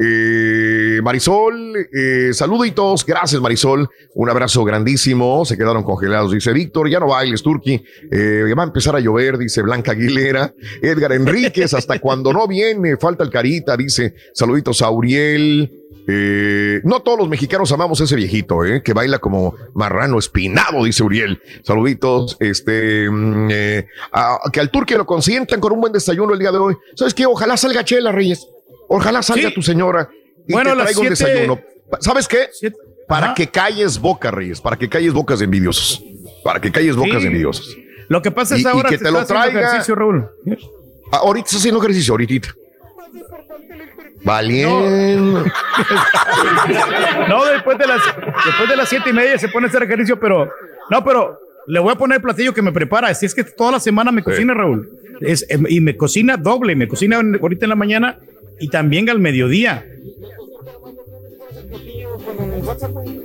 Speaker 1: Eh, Marisol, eh, saluditos, gracias Marisol, un abrazo grandísimo, se quedaron congelados, dice Víctor, ya no bailes, Turki, eh, va a empezar a llover, dice Blanca Aguilera, Edgar Enríquez, hasta cuando no viene, falta el carita, dice, saluditos a Uriel, eh, no todos los mexicanos amamos a ese viejito, eh, que baila como marrano espinado, dice Uriel. Saluditos, este, mm, eh, a- que al turque lo consientan con un buen desayuno el día de hoy. ¿Sabes qué? Ojalá salga Chela, Reyes.
Speaker 20: Ojalá salga
Speaker 2: Sí.
Speaker 20: tu señora y
Speaker 2: Bueno,
Speaker 20: te traiga un desayuno. ¿Sabes qué? Para
Speaker 2: Ajá.
Speaker 20: que calles boca, Reyes, para que calles bocas de envidiosos. Para que calles bocas
Speaker 2: Sí.
Speaker 20: de envidiosos.
Speaker 2: Lo que pasa es
Speaker 20: y
Speaker 2: ahora
Speaker 20: que te
Speaker 2: está
Speaker 20: lo
Speaker 2: haciendo
Speaker 20: traiga.
Speaker 2: ejercicio, Raúl.
Speaker 20: Ah, Ahorita estás haciendo ejercicio, ahorita. Valiente.
Speaker 2: No, después de las después de las siete y media se pone a hacer ejercicio, pero no, pero le voy a poner el platillo que me prepara. Así es que toda la semana me cocina, Raúl. Es, em, y me cocina doble, me cocina ahorita en la mañana y también al mediodía.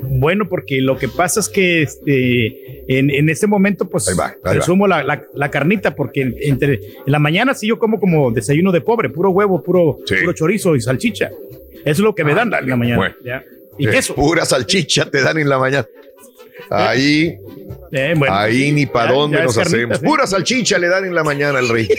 Speaker 2: Bueno, porque lo que pasa es que este, en, en este momento, pues,
Speaker 20: ahí va.
Speaker 2: presumo la, la- la carnita, porque en- entre, en la mañana sí yo como como desayuno de pobre, puro huevo, puro, puro chorizo y salchicha. Eso es lo que me dan en la mañana.
Speaker 20: Bueno.
Speaker 2: ¿ya? Y queso.
Speaker 20: Pura salchicha te dan en la mañana. Ahí,
Speaker 2: Eh, bueno,
Speaker 20: ahí ni para dónde
Speaker 2: ya
Speaker 20: nos
Speaker 2: carnita,
Speaker 20: hacemos.
Speaker 2: sí.
Speaker 20: Pura salchicha le dan en la mañana al rey.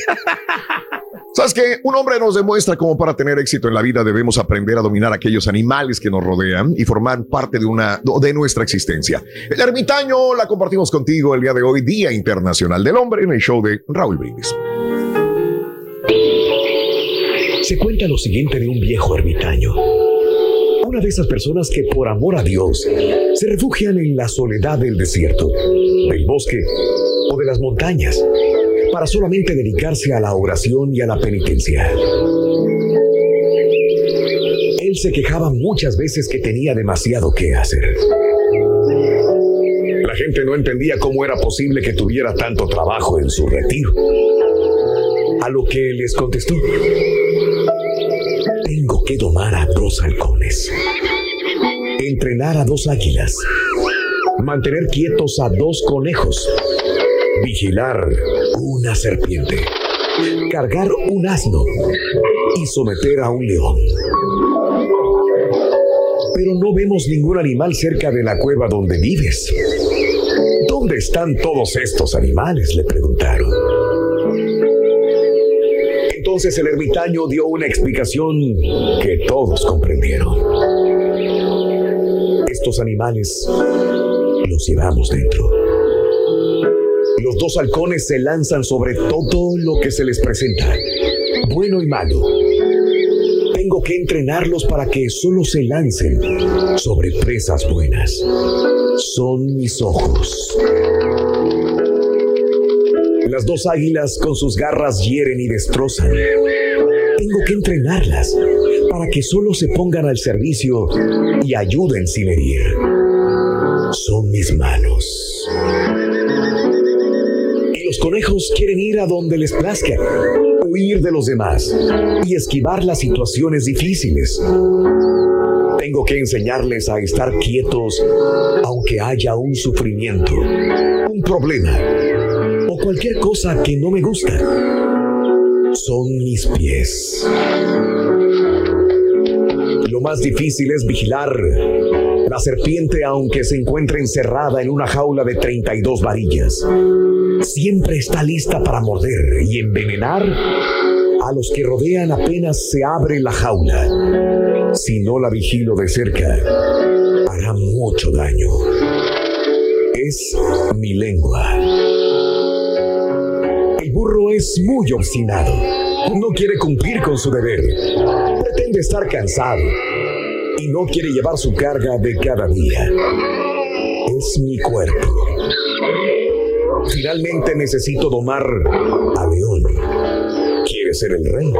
Speaker 20: ¿Sabes qué? Un hombre nos demuestra cómo para tener éxito en la vida debemos aprender a dominar aquellos animales que nos rodean y formar parte de una de nuestra existencia. El ermitaño la compartimos contigo el día de hoy, Día Internacional del Hombre, en el show de Raúl Brindis.
Speaker 1: Se cuenta lo siguiente de un viejo ermitaño. Una de esas personas que por amor a Dios se refugian en la soledad del desierto, del bosque o de las montañas para solamente dedicarse a la oración y a la penitencia. Él se quejaba muchas veces que tenía demasiado que hacer. La gente no entendía cómo era posible que tuviera tanto trabajo en su retiro. A lo que les contestó, tengo que domar a dos halcones, entrenar a dos águilas, mantener quietos a dos conejos, vigilar una serpiente, cargar un asno y someter a un león. Pero no vemos ningún animal cerca de la cueva donde vives. ¿Dónde están todos estos animales? le preguntaron. Entonces el ermitaño dio una explicación que todos comprendieron. Estos animales los llevamos dentro. Los dos halcones se lanzan sobre todo lo que se les presenta, bueno y malo. Tengo que entrenarlos para que solo se lancen sobre presas buenas. Son mis ojos. Las dos águilas con sus garras hieren y destrozan. Tengo que entrenarlas para que solo se pongan al servicio y ayuden sin herir. Son mis manos. Los conejos quieren ir a donde les plazca, huir de los demás y esquivar las situaciones difíciles. Tengo que enseñarles a estar quietos aunque haya un sufrimiento, un problema o cualquier cosa que no me gusta. Son mis pies. Lo más difícil es vigilar la serpiente aunque se encuentre encerrada en una jaula de 32 varillas. Siempre está lista para morder y envenenar a los que rodean apenas se abre la jaula. Si no la vigilo de cerca, hará mucho daño. Es mi lengua. El burro es muy obstinado. No quiere cumplir con su deber. Pretende estar cansado y no quiere llevar su carga de cada día. Es mi cuerpo. Finalmente necesito domar a León. Quiere ser el rey.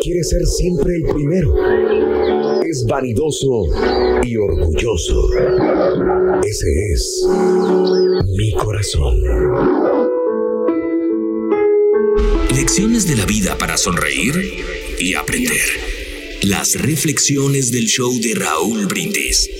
Speaker 1: Quiere ser siempre el primero. Es vanidoso y orgulloso. Ese es mi corazón.
Speaker 10: Lecciones de la vida para sonreír y aprender. Las reflexiones del show de Raúl Brindis.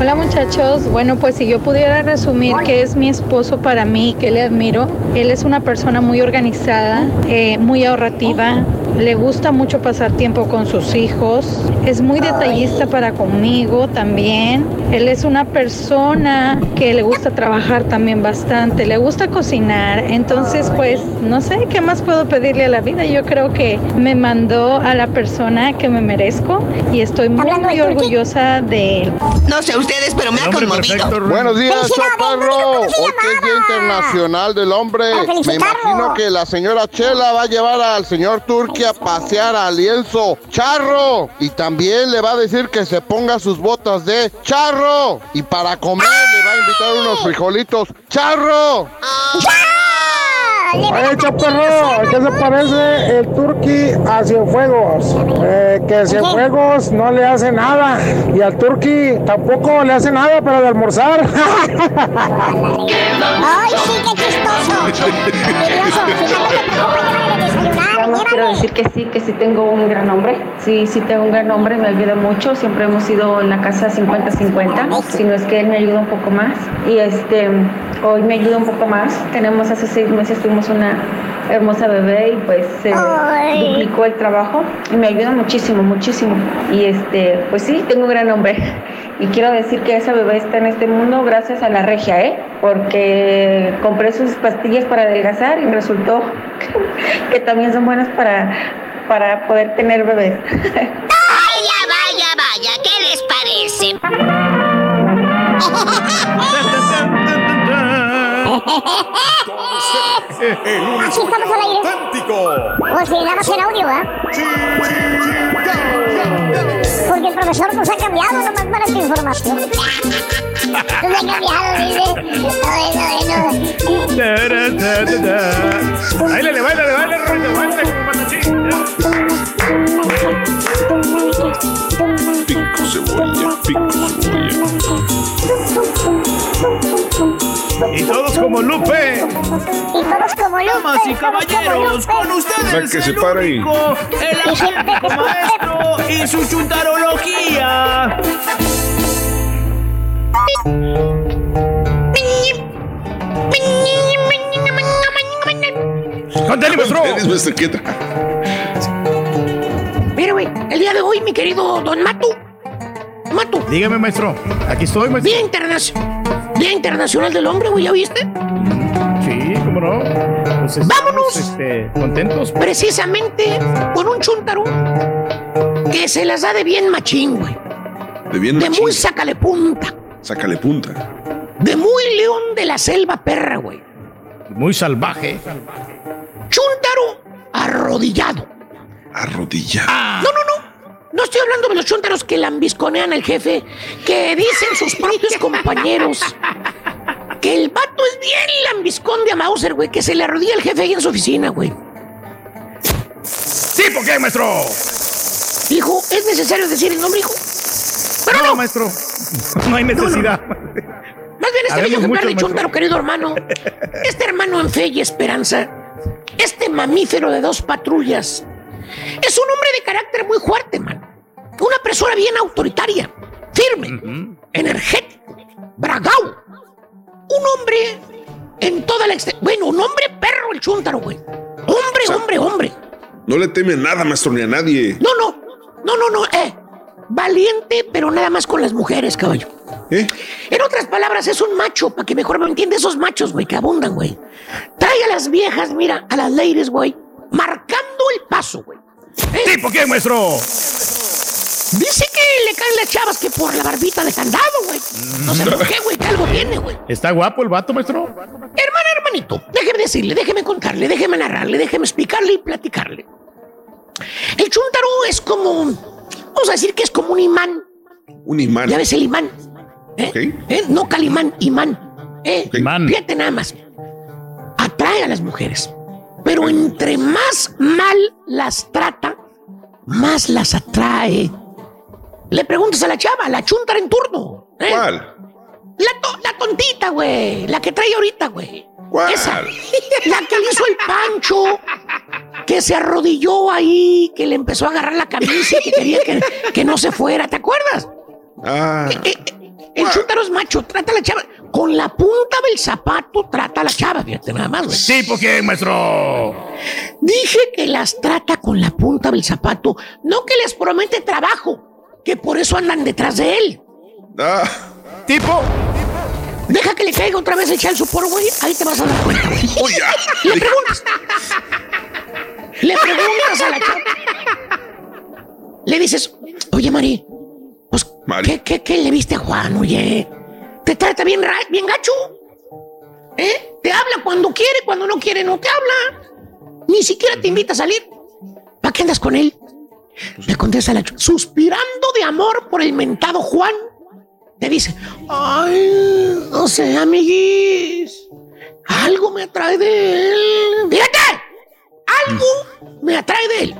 Speaker 21: Hola muchachos, bueno pues si yo pudiera resumir qué es mi esposo para mí, que le admiro, él es una persona muy organizada, eh, muy ahorrativa, le gusta mucho pasar tiempo con sus hijos, es muy detallista para conmigo también, él es una persona que le gusta trabajar también bastante, le gusta cocinar, entonces pues no sé qué más puedo pedirle a la vida, yo creo que me mandó a la persona que me merezco y estoy muy, muy orgullosa de él.
Speaker 6: No sé ustedes, pero me ha conmovido.
Speaker 11: Buenos días, Chaparro. Hoy que es Día Internacional del Hombre, me imagino que la señora Chela va a llevar al señor Turki a pasear al lienzo charro. Y también le va a decir que se ponga sus botas de charro y para comer le va a invitar unos frijolitos charro.
Speaker 19: Oye, chaparro, ¿qué se parece el turqui a Cienfuegos? Eh, que Cienfuegos no le hace nada y al turqui tampoco le hace nada para de almorzar.
Speaker 7: ¡Ay, sí, qué chistoso!
Speaker 22: Nada más quiero decir que sí, que sí tengo un gran hombre. Sí, sí tengo un gran hombre, me ayuda mucho. Siempre hemos ido en la casa 50-50, si no es que él me ayuda un poco más. Y este, hoy me ayuda un poco más. Tenemos hace seis meses, tuvimos una hermosa bebé y pues se duplicó el trabajo y me ayuda muchísimo, muchísimo. Y este, pues sí, tengo un gran hombre. Y quiero decir que esa bebé está en este mundo gracias a la regia, ¿eh? Porque compré sus pastillas para adelgazar y resultó que también son buenas para, para poder tener bebés.
Speaker 6: Vaya, vaya, vaya, ¿qué les parece?
Speaker 7: Así estamos al aire. O si nada más en audio, ¿ah? Porque el profesor nos ha cambiado nomás para tu información. Nos ha cambiado, dice.
Speaker 2: Báilale, báilale, báilale, Rollo, báilale como patachín.
Speaker 5: Pico cebolla, pico
Speaker 2: Y todos como Lupe.
Speaker 7: Y todos como Lupe.
Speaker 8: Damas y caballeros, con ustedes
Speaker 5: Va, que se
Speaker 8: el
Speaker 5: pare ahí.
Speaker 8: el auténtico maestro y su chuntarología.
Speaker 2: ¡Contale, maestro!
Speaker 6: Mira, güey, el día de hoy, mi querido Don Matu. Matu.
Speaker 2: Dígame, maestro. Aquí estoy, maestro.
Speaker 6: Día Internacional. Día Internacional del Hombre, güey, ¿ya viste?
Speaker 2: Sí, cómo no. Pues estamos,
Speaker 6: Vámonos.
Speaker 2: Este, contentos.
Speaker 6: Precisamente con un chuntaro que se las da de bien machín, güey.
Speaker 5: De bien
Speaker 6: De
Speaker 5: machín.
Speaker 6: muy sácale punta.
Speaker 5: Sácale punta.
Speaker 6: De muy león de la selva perra, güey.
Speaker 2: Muy salvaje.
Speaker 6: Chuntaro arrodillado.
Speaker 5: Arrodillado.
Speaker 6: No, no, no. No estoy hablando de los chuntaros que lambisconean al jefe, que dicen sus propios compañeros que el vato es bien lambiscón de a Mauser, güey, que se le arrodilla al jefe ahí en su oficina, güey.
Speaker 2: Sí, ¿por qué, maestro?
Speaker 6: Hijo, ¿es necesario decir el nombre, hijo?
Speaker 2: Pero no, maestro. No hay necesidad.
Speaker 6: Más bien este
Speaker 2: Habemos
Speaker 6: bello ejemplar
Speaker 2: muchos,
Speaker 6: de
Speaker 2: maestro.
Speaker 6: chuntaro, querido hermano. Este hermano en fe y esperanza. Este mamífero de dos patrullas. Es un hombre de carácter muy fuerte, man. Una persona bien autoritaria, firme, energético, bragao. Un hombre en toda la Bueno, un hombre perro el chúntaro, güey. Hombre, hombre, hombre.
Speaker 5: No le teme nada, maestro, ni a nadie.
Speaker 6: No, no, no, no, no, eh. Valiente, pero nada más con las mujeres, caballo.
Speaker 5: ¿Eh?
Speaker 6: En otras palabras, es un macho, para que mejor me entienda, esos machos, güey, que abundan, güey. Trae a las viejas, mira, a las ladies, güey, marcando el paso, güey. ¿Eh?
Speaker 2: ¿Sí, por qué, maestro?
Speaker 6: Dice que le caen las chavas que por la barbita de candado, güey. No sé por qué, güey, que algo tiene, güey.
Speaker 2: ¿Está guapo el vato, maestro?
Speaker 6: Hermana, hermanito, déjeme decirle, déjeme contarle, déjeme narrarle, déjeme explicarle y platicarle. El chúntaro es como, vamos a decir que es como un imán.
Speaker 5: Un imán.
Speaker 6: ¿Ya ves el imán? ¿Eh?
Speaker 5: Ok.
Speaker 6: ¿Eh? No calimán, imán. ¿Eh? Fíjate nada más. Atrae a las mujeres. Pero entre más mal las trata, más las atrae. Le preguntas a la chava, la chuntara en turno. ¿eh?
Speaker 5: ¿Cuál?
Speaker 6: La, to- la tontita, güey. La que trae ahorita, güey.
Speaker 5: ¿Cuál?
Speaker 6: Esa. La que le hizo el pancho. Que se arrodilló ahí, que le empezó a agarrar la camisa y que quería que, que no se fuera. ¿Te acuerdas?
Speaker 5: Ah,
Speaker 6: El chúntaro es macho, trata a la chava. Con la punta del zapato trata a la chava, fíjate nada más, güey.
Speaker 2: Sí, porque, maestro.
Speaker 6: Dije que las trata con la punta del zapato, no que les promete trabajo, que por eso andan detrás de él.
Speaker 5: Ah.
Speaker 2: Tipo.
Speaker 6: Deja que le caiga otra vez el chal supor, güey. Ahí te vas a dar cuenta,
Speaker 5: ya.
Speaker 6: Le preguntas. Le preguntas a la chava. Le dices, oye, Mari, pues,
Speaker 5: Mari.
Speaker 6: ¿qué, qué, qué le viste a Juan, oye? ¿Te trata bien, bien gacho? ¿Eh? Te habla cuando quiere, cuando no quiere, no te habla. Ni siquiera te invita a salir. ¿Para qué andas con él? Le contesta la chava, suspirando de amor por el mentado Juan. Te dice, ay, no sé, amiguis. Algo me atrae de él. Fíjate, algo me atrae de él.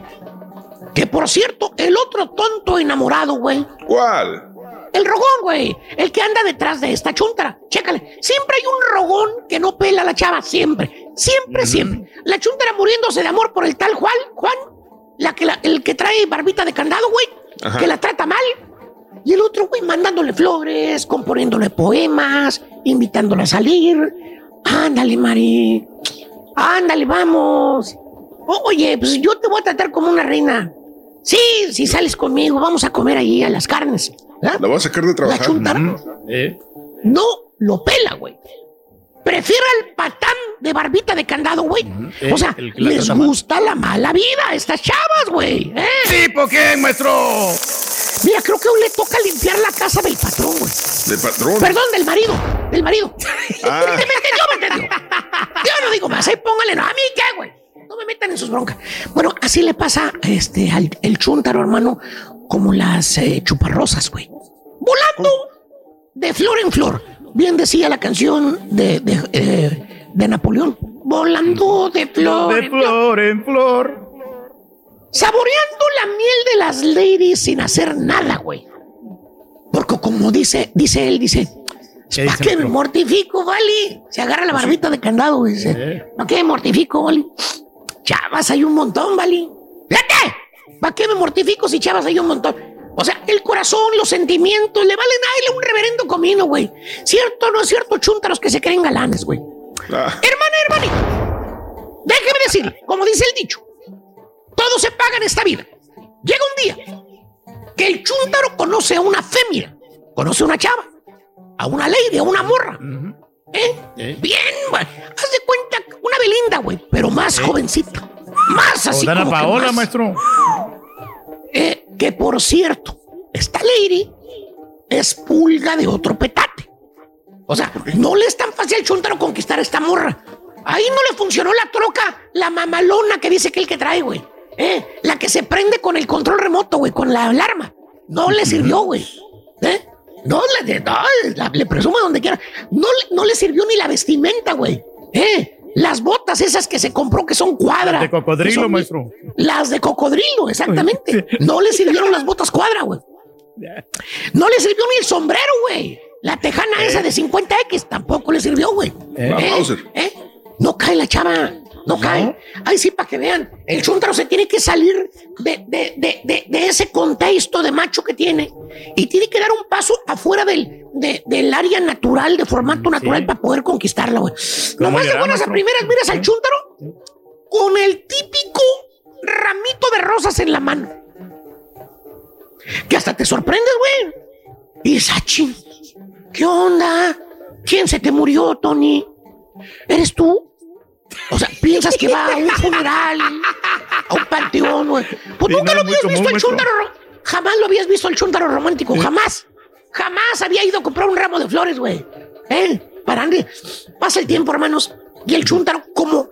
Speaker 6: Que por cierto, el otro tonto enamorado, güey.
Speaker 5: ¿Cuál?
Speaker 6: El rogón, güey. El que anda detrás de esta chuntara. Chécale. Siempre hay un rogón que no pela a la chava. Siempre. Siempre, siempre. La chuntara muriéndose de amor por el tal Juan. Juan. La que la- el que trae barbita de candado, güey. Que la trata mal. Y el otro, güey, mandándole flores, componiéndole poemas, invitándola a salir. Ándale, Mari. Ándale, vamos. O- oye, pues yo te voy a tratar como una reina. Sí, si sales conmigo, vamos a comer ahí a las carnes. ¿verdad?
Speaker 5: La voy a sacar de
Speaker 6: La
Speaker 5: trabajar.
Speaker 6: chuntara no lo pela, güey. Prefiere al patán de barbita de candado, güey.
Speaker 2: Eh,
Speaker 6: o sea, les
Speaker 2: mal.
Speaker 6: gusta la mala vida a estas chavas, güey. ¿eh?
Speaker 2: ¿Tipo qué, maestro?
Speaker 6: Mira, creo que aún le toca limpiar la casa del patrón, güey.
Speaker 5: De patrón.
Speaker 6: Perdón, del marido. Del marido.
Speaker 5: Ah.
Speaker 6: ¿Me entendió? ¿Me entendió? Yo no digo más. Ahí póngale, no. A mí qué, güey. No me metan en sus broncas. Bueno, así le pasa este, al el chúntaro, hermano, como las eh, chuparrosas, güey. Volando de flor en flor. Bien decía la canción de, de, eh, de Napoleón. Volando de flor.
Speaker 2: De
Speaker 6: en flor.
Speaker 2: flor en flor.
Speaker 6: Saboreando la miel de las ladies sin hacer nada, güey. Porque como dice, dice él, dice,
Speaker 2: ¿Qué
Speaker 6: ¿para
Speaker 2: dice,
Speaker 6: qué me mortifico, vale? Se agarra la barbita de candado y dice,
Speaker 2: Eh.
Speaker 6: ¿para qué me mortifico, vale? Chavas hay un montón, vale. Fíjate, ¿para qué me mortifico si chavas hay un montón? O sea, el corazón, los sentimientos, le valen a él un reverendo comino, güey. ¿Cierto o no es cierto, chuntaros que se creen galanes, güey?
Speaker 5: Ah,
Speaker 6: Hermana, hermanito, déjeme decirle, como dice el dicho, todo se paga en esta vida. Llega un día que el chúntaro conoce a una fémina, conoce a una chava, a una lady, a una morra. ¿Eh? Bien, güey. Haz de cuenta, una Belinda, güey, pero más jovencita. Más
Speaker 2: O
Speaker 6: así
Speaker 2: Dana
Speaker 6: como que
Speaker 2: Paola,
Speaker 6: más-
Speaker 2: maestro.
Speaker 6: eh, que por cierto, esta lady es pulga de otro petate. O sea, no le es tan fácil al chuntaro conquistar a esta morra. Ahí no le funcionó la troca, la mamalona que dice que el que trae, güey. Eh, la que se prende con el control remoto, güey, con la alarma. No le sirvió, güey. ¿Eh? No, le, no, la- le presumo donde quiera. No, le- no le sirvió ni la vestimenta, güey. ¿Eh? Las botas esas que se compró que son cuadras.
Speaker 2: De cocodrilo, maestro.
Speaker 6: Las de cocodrilo, exactamente. No le sirvieron las botas cuadra, güey. No le sirvió ni el sombrero, güey. La tejana esa de 50X tampoco le sirvió, güey.
Speaker 5: Eh. Mauser.
Speaker 6: ¿Eh? No cae la chava. No cae. Ahí sí, para que vean. El chúntaro se tiene que salir de, de, de, de, ese contexto de macho que tiene y tiene que dar un paso afuera del, de- del área natural, de formato natural para poder conquistarla, güey. Nomás de buenas a primeras miras al chúntaro con el típico ramito de rosas en la mano. Que hasta te sorprendes, güey. Y Sachi, ¿qué onda? ¿Quién se te murió, Tony? ¿Eres tú? O sea, piensas que va a un funeral, a un panteón, güey. Pues
Speaker 2: Sí,
Speaker 6: nunca
Speaker 2: no,
Speaker 6: lo habías visto el chúntaro. ro- Jamás lo habías visto el chúntaro romántico, jamás. Jamás había ido a comprar un ramo de flores, güey. ¿Eh? Para Andy. Pasa el tiempo, hermanos. Y el chúntaro, como,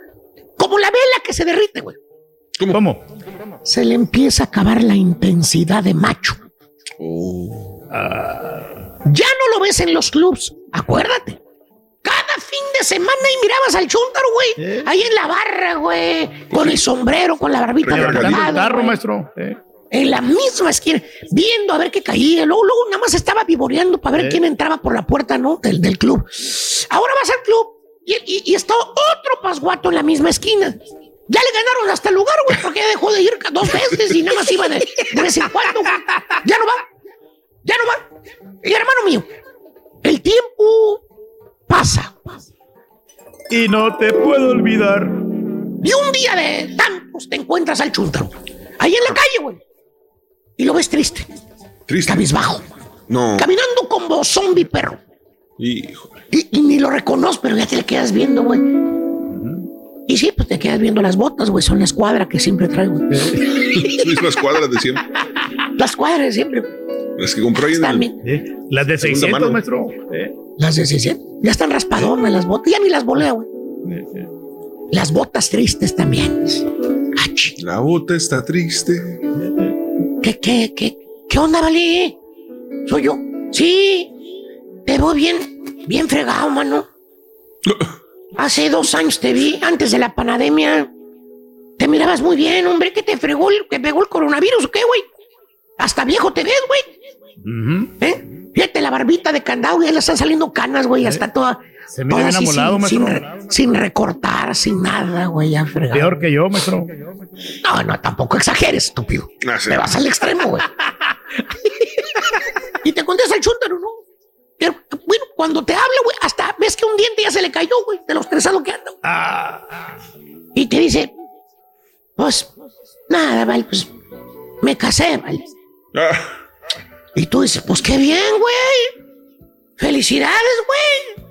Speaker 6: como la vela que se derrite, güey.
Speaker 2: ¿Cómo?
Speaker 6: Se le empieza a acabar la intensidad de macho. Ya no lo ves en los clubs, acuérdate. Cada fin de semana y mirabas al chúntaro, güey. Ahí en la barra, güey. Con el sombrero, con la barbita
Speaker 2: Levantando el carro, maestro. Eh.
Speaker 6: En la misma esquina, viendo a ver qué caía. Luego, luego nada más estaba vivoreando para ver
Speaker 2: Eh.
Speaker 6: quién entraba por la puerta, ¿no? Del, del club. Ahora vas al club y, y- y está otro pasguato en la misma esquina. Ya le ganaron hasta el lugar, güey, porque ya dejó de ir dos veces y nada más iba de, de vez en cuando, güey. Ya no va. Ya no va. Y hermano mío, tiempo pasa.
Speaker 2: Y no te puedo olvidar.
Speaker 6: Y un día de tantos te encuentras al chuntaro. Ahí en la calle, güey. Y lo ves triste.
Speaker 5: Triste.
Speaker 6: Cabizbajo.
Speaker 5: No.
Speaker 6: Caminando como zombie perro.
Speaker 5: Hijo.
Speaker 6: Y, y ni lo reconoces, pero ya te le quedas viendo, güey. Y sí, pues te quedas viendo las botas, güey. Son la escuadra que siempre traigo.
Speaker 5: Mismas cuadras de siempre.
Speaker 6: Las cuadras de siempre.
Speaker 5: Las que compró ahí en el-.
Speaker 2: Las de
Speaker 5: Segunda
Speaker 2: 600,
Speaker 5: mano.
Speaker 2: maestro. Eh.
Speaker 6: Las de 600. Ya están raspadonas las botas. Ya ni las volea, güey. Las botas tristes también.
Speaker 5: La bota está triste.
Speaker 6: ¿Qué, qué, qué, qué onda, Vale? Soy yo. Sí, te veo bien, bien fregado, mano. Hace dos años te vi, antes de la pandemia. Te mirabas muy bien, hombre, que te fregó, el, que pegó el coronavirus, ¿o qué, güey? Hasta viejo te ves, güey. ¿Eh? Fíjate, la barbita de candado, ya le están saliendo canas, güey, hasta toda.
Speaker 2: Se mira
Speaker 6: toda
Speaker 2: bien
Speaker 6: así
Speaker 2: amolado,
Speaker 6: sin,
Speaker 2: maestro.
Speaker 6: sin, sin recortar, sin nada, güey, ya fregado.
Speaker 2: Peor que yo, maestro.
Speaker 6: No, no, tampoco exageres, estúpido. Te vas al extremo, güey. y te contesta el chúntaro, ¿no? Pero, bueno, cuando te habla, güey, hasta ves que un diente ya se le cayó, güey, de lo estresado que anda.
Speaker 2: Ah.
Speaker 6: Y te dice, pues, nada, vale, pues, me casé, vale. Y tú dices, pues qué bien, güey. Felicidades, güey.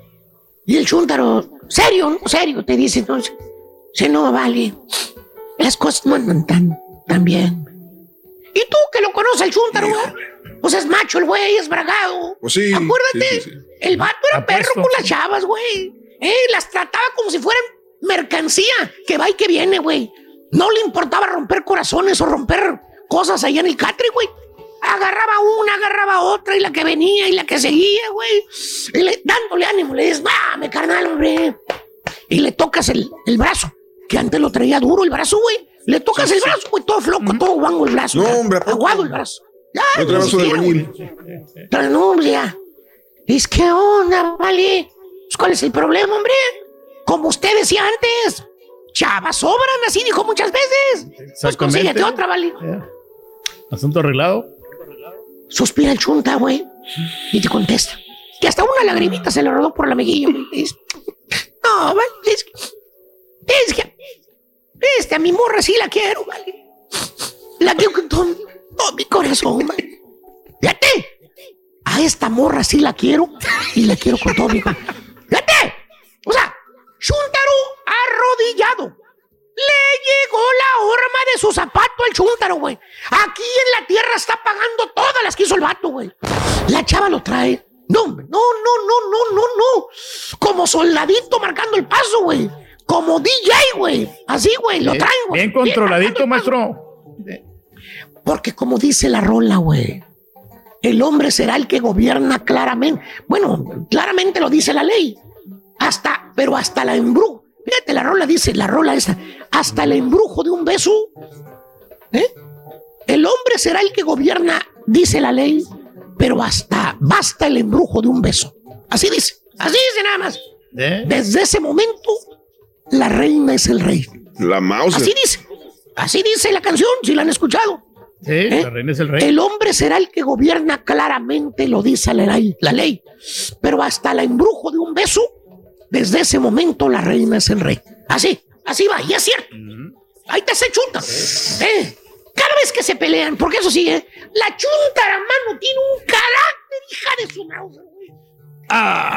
Speaker 6: Y el chúntaro, serio, ¿no? serio, te dice entonces, se no vale. Las cosas no andan tan, tan bien. Y tú que lo conoces al chúntaro, güey. Pues es macho el güey, es bragado.
Speaker 5: Pues sí.
Speaker 6: Acuérdate,
Speaker 5: sí, sí, sí.
Speaker 6: el vato era perro con las chavas, güey. Eh, las trataba como si fueran mercancía que va y que viene, güey. No le importaba romper corazones o romper cosas allá en el catre, güey. Agarraba una, agarraba otra y la que venía y la que seguía, güey. Y le- dándole ánimo, le dices, dame, carnal, hombre. Y le tocas el, el brazo, que antes lo traía duro el brazo, güey. Le tocas el brazo, güey, todo floco, todo guango el brazo.
Speaker 5: No, hombre,
Speaker 6: aguado el brazo. Ya,
Speaker 5: No trae vaso de albañil.
Speaker 6: pero no, hombre, ya. Es que onda, vale. Pues, ¿Cuál es el problema, hombre? Como usted decía antes, chavas sobran, así dijo muchas veces. Pues consíguete otra, vale.
Speaker 2: Asunto arreglado.
Speaker 6: Suspira el chunta, güey. Y te contesta. Que hasta una lagrimita se le rodó por la mejilla, No, vale, es que. Es que. Este, a mi morra sí la quiero, vale. La quiero con todo, todo mi corazón, vale. Fíjate. A esta morra sí la quiero y la quiero con todo mi corazón. De su zapato al chúntaro, güey. Aquí en la tierra está pagando todas las que hizo el vato, güey. La chava lo trae. No, no, no, no, no, no, no. Como soldadito marcando el paso, güey. Como DJ, güey. Así, güey, lo traen, güey.
Speaker 2: Bien controladito, maestro.
Speaker 6: Porque como dice la rola, güey, el hombre será el que gobierna claramente. Bueno, claramente lo dice la ley. Hasta, pero hasta la embrujo. Fíjate, la rola dice, la rola esa, hasta el embrujo de un beso. ¿eh? El hombre será el que gobierna, dice la ley, pero hasta basta el embrujo de un beso. Así dice, así dice nada más. Desde ese momento, la reina es el rey.
Speaker 5: La mouse.
Speaker 6: Así dice. Así dice la canción, si la han escuchado.
Speaker 2: Sí, la reina es el rey.
Speaker 6: El hombre será el que gobierna claramente, lo dice la ley, la ley. Pero hasta el embrujo de un beso, desde ese momento la reina es el rey. Así, así va, y es cierto. Ahí te se chunta. ¿eh? Cada vez que se pelean, porque eso sí, ¿eh? la chunta, hermano, tiene un carácter, hija de su mouse, güey.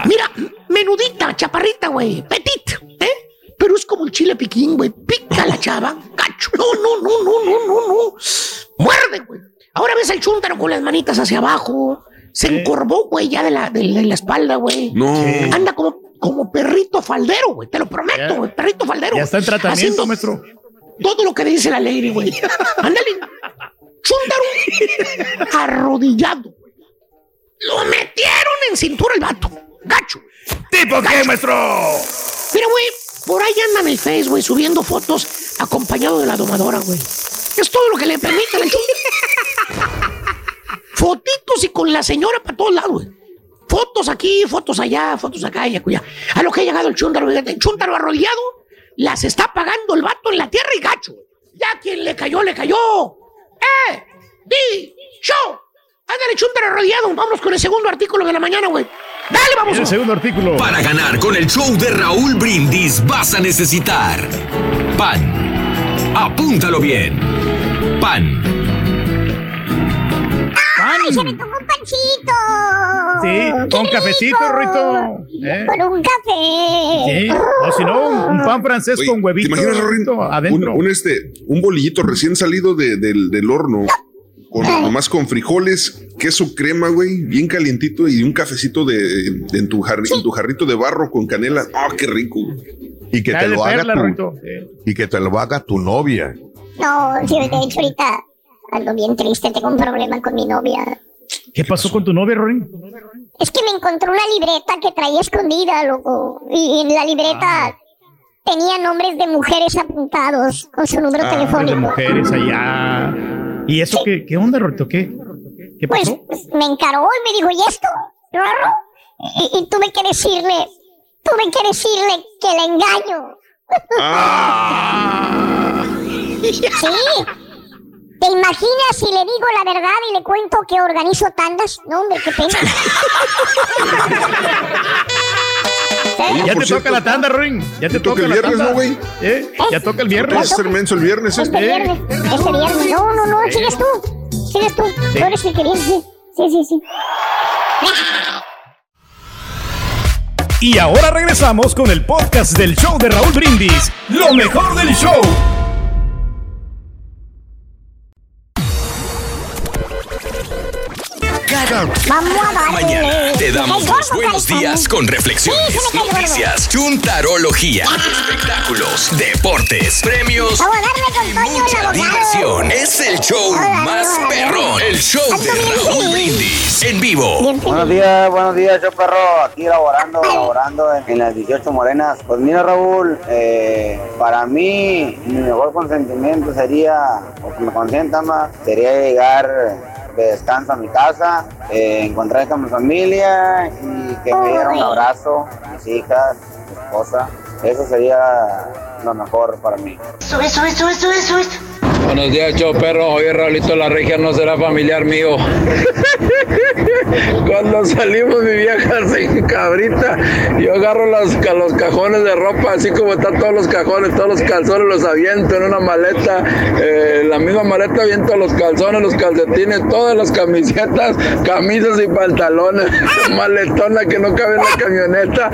Speaker 6: Mira, menudita, chaparrita, güey, petit, ¿eh? Pero es como el chile piquín, güey. Pica la chava, cacho. No, no, no, no, no, no, no. Muerde, güey. Ahora ves al chúntaro con las manitas hacia abajo. Se encorvó, güey, ya de la, de, de la espalda, güey.
Speaker 5: No.
Speaker 6: Anda como, como perrito faldero, güey. Te lo prometo, güey. Perrito faldero.
Speaker 2: Ya está en tratamiento, maestro.
Speaker 6: Todo lo que dice la ley, güey. Ándale. Chúntaro. Arrodillado. Lo metieron en cintura el vato. Gacho.
Speaker 2: ¿Tipo qué, maestro?
Speaker 6: Mira, güey, por ahí anda en el Face, güey, subiendo fotos acompañado de la domadora, güey. Es todo lo que le permite la. Fotitos y con la señora para todos lados, güey. Fotos aquí, fotos allá, fotos acá y acullá. A lo que ha llegado el chúntaro, fíjate, el chúntaro arrodillado, las está pagando el vato en la tierra y gacho. Ya quien le cayó, le cayó. ¡Eh! ¡Di! ¡Show! Ándale, chúntaro arrodillado. Vámonos con el segundo artículo de la mañana, güey. Dale, vamos.
Speaker 2: El segundo artículo.
Speaker 10: Para ganar con el show de Raúl Brindis vas a necesitar pan. Apúntalo bien. Pan.
Speaker 7: ¡Ay, se me tocó un!
Speaker 2: Sí,
Speaker 7: ¡Qué
Speaker 2: con cafecito! Rito. ¿Eh?
Speaker 7: Con un café.
Speaker 2: Sí. O si no, un, un pan francés
Speaker 5: Oye,
Speaker 2: con huevito.
Speaker 5: ¿Te imaginas,
Speaker 2: Rito, adentro.
Speaker 5: Un, un, este, un bolillito recién salido de- del, del horno, con, nomás con frijoles, queso crema, güey, bien calientito y un cafecito de, de- en, tu jarri- en tu jarrito de barro con canela. ¡Ah, qué rico!
Speaker 1: Y que te lo haga
Speaker 2: perla,
Speaker 1: tu,
Speaker 2: Rito.
Speaker 1: y que te lo haga tu novia.
Speaker 7: No, sí, de hecho ahorita ando bien triste, tengo un problema con mi novia.
Speaker 2: ¿Qué pasó con tu novia, Rorín?
Speaker 7: Es que me encontró una libreta que traía escondida, loco. Y en la libreta tenía nombres de mujeres apuntados con su número
Speaker 2: Ah, de
Speaker 7: telefónico.
Speaker 2: mujeres allá. ¿Y eso qué, qué onda, Rito? ¿Qué? ¿Qué
Speaker 7: Pues,
Speaker 2: pasó?
Speaker 7: pues, me encaró y me dijo, ¿y esto? Rorro?". Y, y tuve que decirle, tuve que decirle que le engaño. Sí. ¿Te imaginas si le digo la verdad y le cuento que organizo tandas? No, hombre, qué pena.
Speaker 2: Ya
Speaker 5: por
Speaker 2: te
Speaker 5: cierto,
Speaker 2: toca la tanda, Rorín. Ya te
Speaker 5: toca
Speaker 2: toca
Speaker 5: el
Speaker 2: la
Speaker 5: viernes,
Speaker 2: tanda.
Speaker 5: ¿no, güey?
Speaker 2: ¿Eh? Ya toca el viernes.
Speaker 5: ¿Vas a ser menso el viernes,
Speaker 7: Este
Speaker 5: eh?
Speaker 7: viernes, este viernes. No, no, no, sigues tú. Sigues tú. Tú eres el que viene, sí. Sí, sí, sí.
Speaker 23: Y ahora regresamos con el podcast del show de Raúl Brindis. Lo mejor del show.
Speaker 10: Mañana te damos los buenos días con reflexiones, noticias, chuntarología, espectáculos, deportes, premios
Speaker 7: Vamos a darle con
Speaker 10: y mucha diversión. Es el show
Speaker 7: Hola,
Speaker 10: más
Speaker 7: hola.
Speaker 10: perrón, el show de Raúl. Brindis en vivo.
Speaker 24: Buenos días, buenos días, yo perro, aquí laborando, laborando en, en las 18 morenas. Pues mira Raúl, eh, para mí mi mejor consentimiento sería, o que me consienta más, sería llegar de descanso a mi casa, eh, encontrar con mi familia y que me diera un abrazo, mis hijas, mi esposa. Eso sería lo mejor para mí.
Speaker 6: Sube, sube, sube, sube, sube.
Speaker 25: Buenos días, show perro. Oye, Raulito, la regia no será familiar mío. Cuando salimos, mi vieja se cabrita. Yo agarro las, los cajones de ropa, así como están todos los cajones, todos los calzones, los aviento en una maleta. eh, la misma maleta aviento los calzones, los calcetines, todas las camisetas, camisas y pantalones. Maletona que no cabe en la camioneta.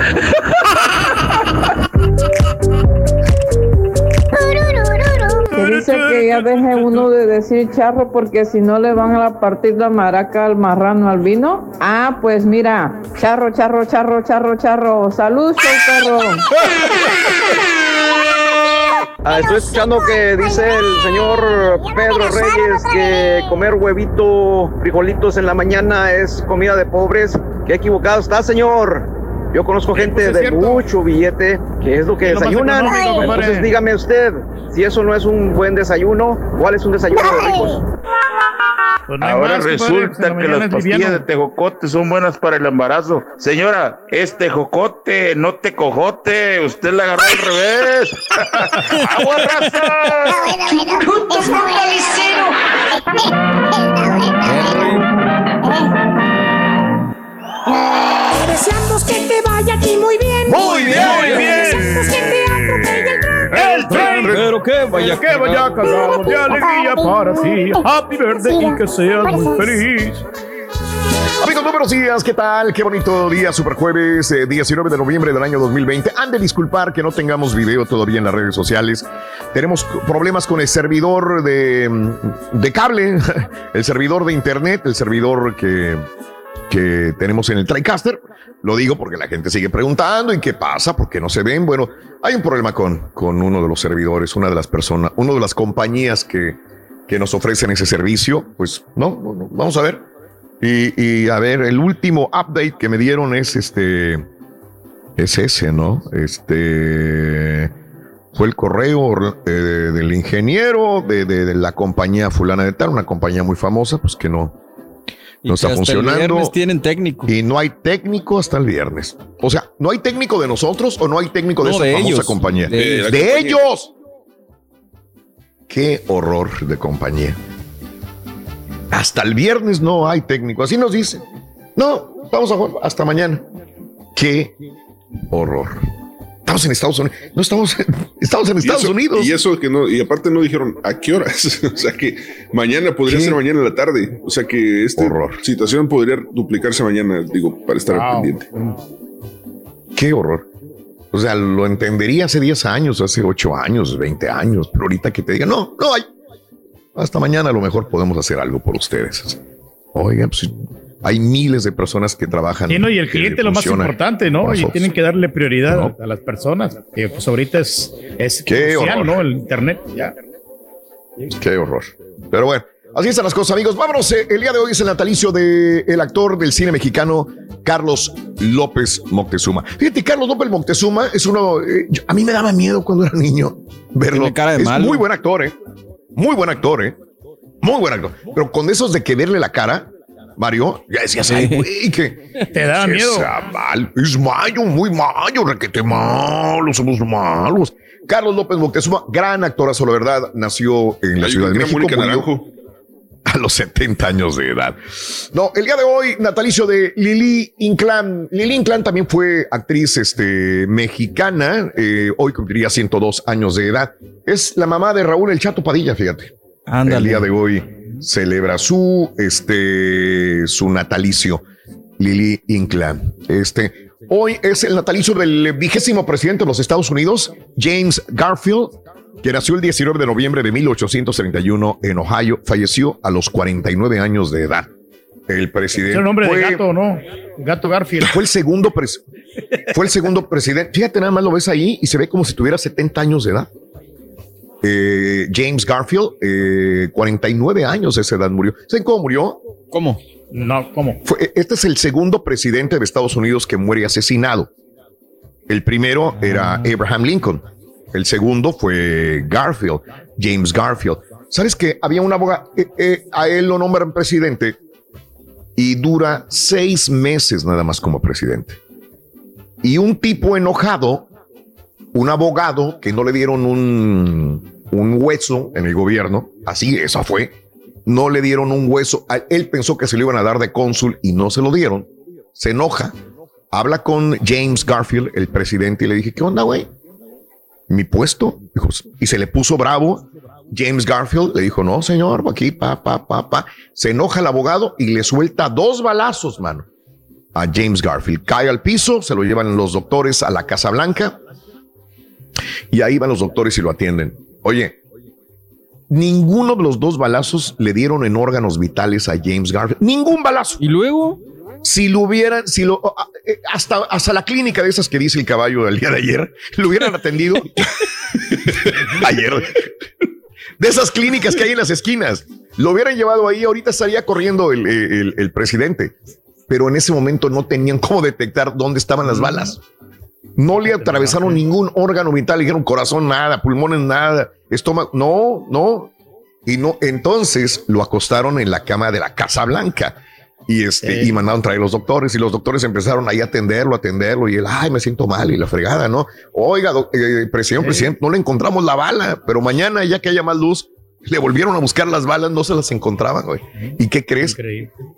Speaker 26: Que dice que ya deje uno de decir charro porque si no le van a partir la maraca al marrano al vino. Ah, pues mira, charro, charro, charro, charro, charro. Salud, show perro.
Speaker 27: Ah, estoy escuchando que dice el señor Pedro Reyes que comer huevito, frijolitos en la mañana es comida de pobres. Qué equivocado está, señor. Yo conozco gente
Speaker 2: pues es
Speaker 27: de
Speaker 2: cierto.
Speaker 27: mucho billete que es lo que
Speaker 2: Es
Speaker 27: desayunan. Entonces dígame usted, si eso no es un buen desayuno, ¿cuál es un desayuno de ricos?
Speaker 2: Pues no
Speaker 28: Ahora
Speaker 2: más,
Speaker 28: resulta
Speaker 2: la
Speaker 28: que
Speaker 2: mañana
Speaker 28: las pastillas
Speaker 2: liviano.
Speaker 28: de tejocote son buenas para el embarazo. Señora, es tejocote, no tecojote. Usted la agarró al revés. ¡Agua raza!
Speaker 7: Bruto
Speaker 6: Te deseamos que te vaya a ti muy bien.
Speaker 1: Muy bien, muy bien.
Speaker 6: deseamos que te atropelle el tren.
Speaker 2: El tren, pero que vaya, que vaya cargado de alegría para ti. Happy birthday y que seas muy feliz.
Speaker 1: Amigos, muy buenos días, ¿qué tal? Qué bonito día, super jueves, eh, 19 de noviembre del año 2020. Han de disculpar que no tengamos video todavía en las redes sociales. Tenemos problemas con el servidor de, mm, de cable, el servidor de internet, el servidor que, que tenemos en el TriCaster. Lo digo porque la gente sigue preguntando y qué pasa, por qué no se ven. Bueno, hay un problema con, con uno de los servidores, una de las personas, una de las compañías que, que nos ofrecen ese servicio. Pues no, no, vamos a ver. Y, a ver, el último update que me dieron es este. Es ese, ¿no? Este. Fue el correo eh, del ingeniero de- de la compañía fulana de tal, una compañía muy famosa, pues que no,
Speaker 3: Y
Speaker 1: no está
Speaker 3: hasta el
Speaker 1: funcionando.
Speaker 3: viernes tienen técnico.
Speaker 1: Y no hay técnico hasta el viernes. O sea, ¿no hay técnico de nosotros o no hay técnico de
Speaker 3: No,
Speaker 1: esa
Speaker 3: de
Speaker 1: famosa
Speaker 3: ellos.
Speaker 1: compañía?
Speaker 3: De
Speaker 1: De,
Speaker 3: ellos. La compañía.
Speaker 1: ellos. Qué horror de compañía. Hasta el viernes no hay técnico, así nos dice. No, vamos a jugar hasta mañana. Qué horror. Estamos en Estados Unidos. No estamos, estamos en
Speaker 5: Y
Speaker 1: Estados
Speaker 5: eso-
Speaker 1: Unidos.
Speaker 5: Y eso que no, y aparte no dijeron a qué horas. o sea que mañana podría ser mañana en la tarde. O sea que esta situación podría duplicarse mañana, digo, para estar al pendiente.
Speaker 1: Qué horror. O sea, lo entendería hace 10 años, hace 8 años, 20 años, pero ahorita que te digan, no, no hay. Hasta mañana a lo mejor podemos hacer algo por ustedes. Oigan, pues hay miles de personas que trabajan.
Speaker 2: Sí, no, y el cliente es lo más importante, ¿no? Y tienen que darle prioridad a las personas. Que pues ahorita es, es
Speaker 1: Qué
Speaker 2: crucial,
Speaker 1: horror.
Speaker 2: ¿no? El internet. Ya.
Speaker 1: Qué horror. Pero bueno, así están las cosas, amigos. Vámonos. eh, El día de hoy es el natalicio del actor del cine mexicano Carlos López Moctezuma. Fíjate, Carlos López Moctezuma es uno. eh, yo- a mí me daba miedo cuando era niño verlo.
Speaker 29: Tiene cara de
Speaker 1: es
Speaker 29: malo.
Speaker 1: muy buen actor, ¿eh? Muy buen actor, ¿eh? Muy buen actor. Pero con esos de que verle la cara, Mario, ya decías, ay, güey, que.
Speaker 2: Te
Speaker 1: que
Speaker 2: miedo.
Speaker 1: sea mal. Es mayo, muy mayo, requete malo, somos malos. Carlos López Moctezuma, gran actorazo, la verdad, nació en la
Speaker 5: Ay,
Speaker 1: Ciudad de México.
Speaker 5: Mónica
Speaker 1: murió
Speaker 5: Naranjo.
Speaker 1: A los 70 años de edad. No, el día de hoy, natalicio de Lili Inclán. Lili Inclán también fue actriz este, mexicana. eh, hoy cumpliría 102 años de edad. Es la mamá de Raúl El Chato Padilla, fíjate.
Speaker 29: Ándale.
Speaker 1: El día de hoy celebra su, este, su natalicio. Lili Inclán. Este, hoy es el natalicio del vigésimo presidente de los Estados Unidos, James Garfield, que nació el 19 de noviembre de 1831 en Ohio, falleció a los 49 años de edad. El presidente
Speaker 2: Es el nombre
Speaker 1: fue,
Speaker 2: de gato, ¿no? Gato Garfield.
Speaker 1: fue el segundo pres- fue el segundo presidente. Fíjate, nada más lo ves ahí y se ve como si tuviera 70 años de edad. Eh, James Garfield, eh, 49 años de esa edad murió. ¿Saben cómo murió?
Speaker 29: ¿Cómo?
Speaker 2: No, ¿cómo?
Speaker 1: Fue- este es el segundo presidente de Estados Unidos que muere asesinado. El primero era Abraham Lincoln. El segundo fue Garfield, James Garfield. ¿Sabes que había un abogado? eh, eh, a él lo nombran presidente y dura seis meses nada más como presidente. Y un tipo enojado, un abogado que no le dieron un, un hueso en el gobierno, así, esa fue, no le dieron un hueso. Él pensó que se lo iban a dar de cónsul y no se lo dieron. Se enoja, habla con James Garfield, el presidente, y le dije, ¿qué onda, güey? ¿Mi puesto? Y se le puso bravo. James Garfield le dijo, no, señor, aquí, pa, pa, pa, pa. Se enoja el abogado y le suelta dos balazos, mano, a James Garfield. Cae al piso, se lo llevan los doctores a la Casa Blanca y ahí van los doctores y lo atienden. Oye, ninguno de los dos balazos le dieron en órganos vitales a James Garfield. Ningún balazo.
Speaker 29: ¿Y luego?
Speaker 1: Si lo hubieran, si lo, eh, hasta, hasta la clínica de esas que dice el caballo del día de ayer, lo hubieran atendido ayer. De esas clínicas que hay en las esquinas, lo hubieran llevado ahí, ahorita estaría corriendo el, el- el presidente. Pero en ese momento no tenían cómo detectar dónde estaban las balas. No le atravesaron ningún órgano vital, dijeron corazón, nada, pulmones, nada, estómago, no, no. Y no, entonces lo acostaron en la cama de la Casa Blanca y este, y mandaron traer los doctores y los doctores empezaron ahí a atenderlo, a atenderlo y él, ay, me siento mal y la fregada, ¿no? Oiga, eh, presidente, presidente, no le encontramos la bala, pero mañana ya que haya más luz, le volvieron a buscar las balas, no se las encontraban, güey. ¿Y qué crees?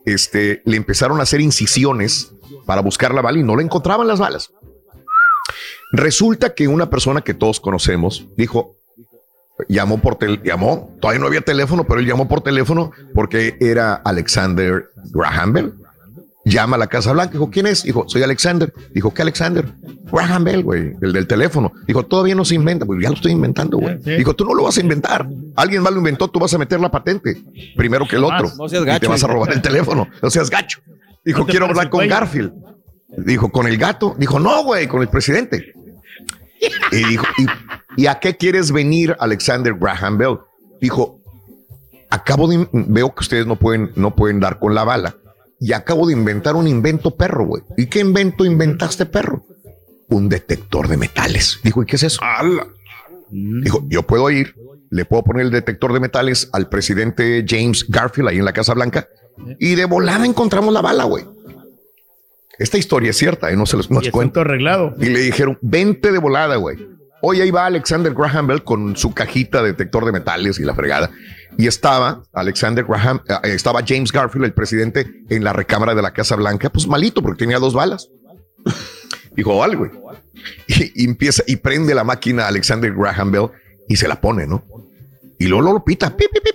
Speaker 1: Este, le empezaron a hacer incisiones para buscar la bala y no le encontraban las balas. Resulta que una persona que todos conocemos dijo, llamó por teléfono, llamó, todavía no había teléfono, pero él llamó por teléfono porque era Alexander Graham Bell. Llama a la Casa Blanca, dijo, ¿quién es? Dijo, soy Alexander. Dijo, ¿qué Alexander? Graham Bell, güey, el del teléfono. Dijo, todavía no se inventa, pues ya lo estoy inventando, güey. Dijo, tú no lo vas a inventar. Alguien más lo inventó, tú vas a meter la patente primero que el otro.
Speaker 29: No seas
Speaker 1: y te
Speaker 29: gacho,
Speaker 1: vas a robar el teléfono. No seas gacho. Dijo,
Speaker 29: No
Speaker 1: quiero hablar con. Garfield. Dijo, con el gato. Dijo, no, güey, con el presidente. Y dijo, ¿y, y a qué quieres venir, Alexander Graham Bell? Dijo, acabo de, veo que ustedes no pueden, no pueden dar con la bala y acabo de inventar un invento perro, güey. ¿Y qué invento inventaste, perro? Un detector de metales. Dijo, ¿y qué es eso? Dijo, yo puedo ir, le puedo poner el detector de metales al presidente James Garfield ahí en la Casa Blanca y de volada encontramos la bala, güey. Esta historia es cierta, ¿eh? no se los
Speaker 2: Y asunto
Speaker 1: cuento.
Speaker 2: arreglado.
Speaker 1: Y le dijeron, vente de volada, güey. Hoy ahí va Alexander Graham Bell con su cajita de detector de metales y la fregada. Y estaba Alexander Graham, eh, estaba James Garfield, el presidente, en la recámara de la Casa Blanca, pues malito porque tenía dos balas. Dijo algo. Y, y empieza y prende la máquina Alexander Graham Bell y se la pone, ¿no? Y luego lo pita. Pi, pi, pi.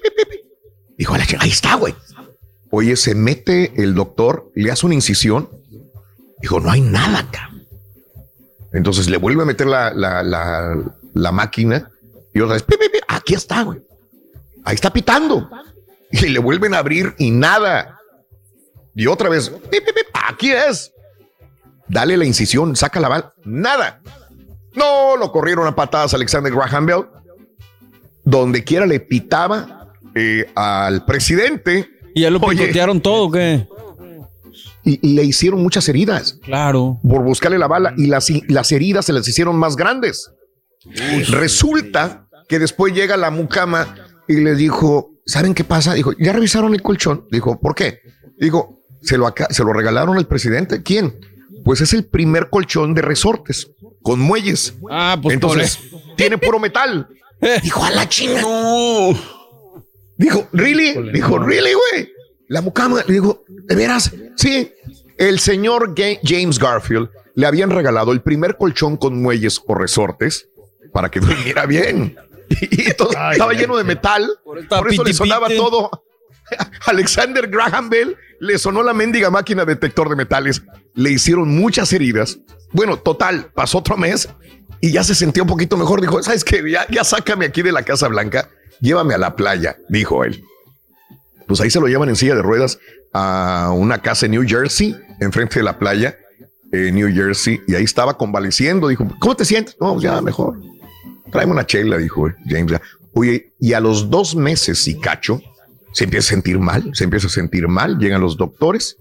Speaker 1: Dijo, "Alex, ahí está, güey. Oye, se mete el doctor, le hace una incisión. Dijo, no hay nada acá. Entonces le vuelve a meter la, la, la, la máquina y otra vez, pi, pi, pi, aquí está, güey. Ahí está pitando. Y le vuelven a abrir y nada. Y otra vez, pi, pi, pi, aquí es. Dale la incisión, saca la bala. Nada. No, lo corrieron a patadas Alexander Graham Bell. Donde quiera le pitaba eh, al presidente.
Speaker 29: ¿Y ya lo picotearon todo qué?
Speaker 1: Y, le hicieron muchas heridas.
Speaker 29: Claro.
Speaker 1: Por buscarle la bala y las, las heridas se las hicieron más grandes. Resulta que después llega la mucama y le dijo, ¿saben qué pasa? Dijo, ¿ya revisaron el colchón? Dijo, ¿por qué? Dijo, se lo, acá, se lo regalaron al presidente. ¿Quién? Pues es el primer colchón de resortes con muelles.
Speaker 29: Ah, pues
Speaker 1: Entonces, tiene puro metal. Dijo, a la chinga. Dijo, ¿really? Dijo, ¿really, güey? La mucama le dijo, ¿de veras? Sí. El señor James Garfield le habían regalado el primer colchón con muelles o resortes para que durmiera bien. Y todo estaba lleno de metal. Por, eso le sonaba
Speaker 29: piti.
Speaker 1: todo. Alexander Graham Bell le sonó la mendiga máquina detector de metales. Le hicieron muchas heridas. Bueno, total, pasó otro mes y ya se sentía un poquito mejor. Dijo, ¿sabes qué? Ya, ya sácame aquí de la Casa Blanca, llévame a la playa, dijo él. Pues ahí se lo llevan en silla de ruedas a una casa en New Jersey, enfrente de la playa, en New Jersey, y ahí estaba convaleciendo. Dijo, ¿cómo te sientes? No, ya mejor. Tráeme una chela, dijo James. Oye, y a los dos meses y cacho, se empieza a sentir mal, se empieza a sentir mal, llegan los doctores,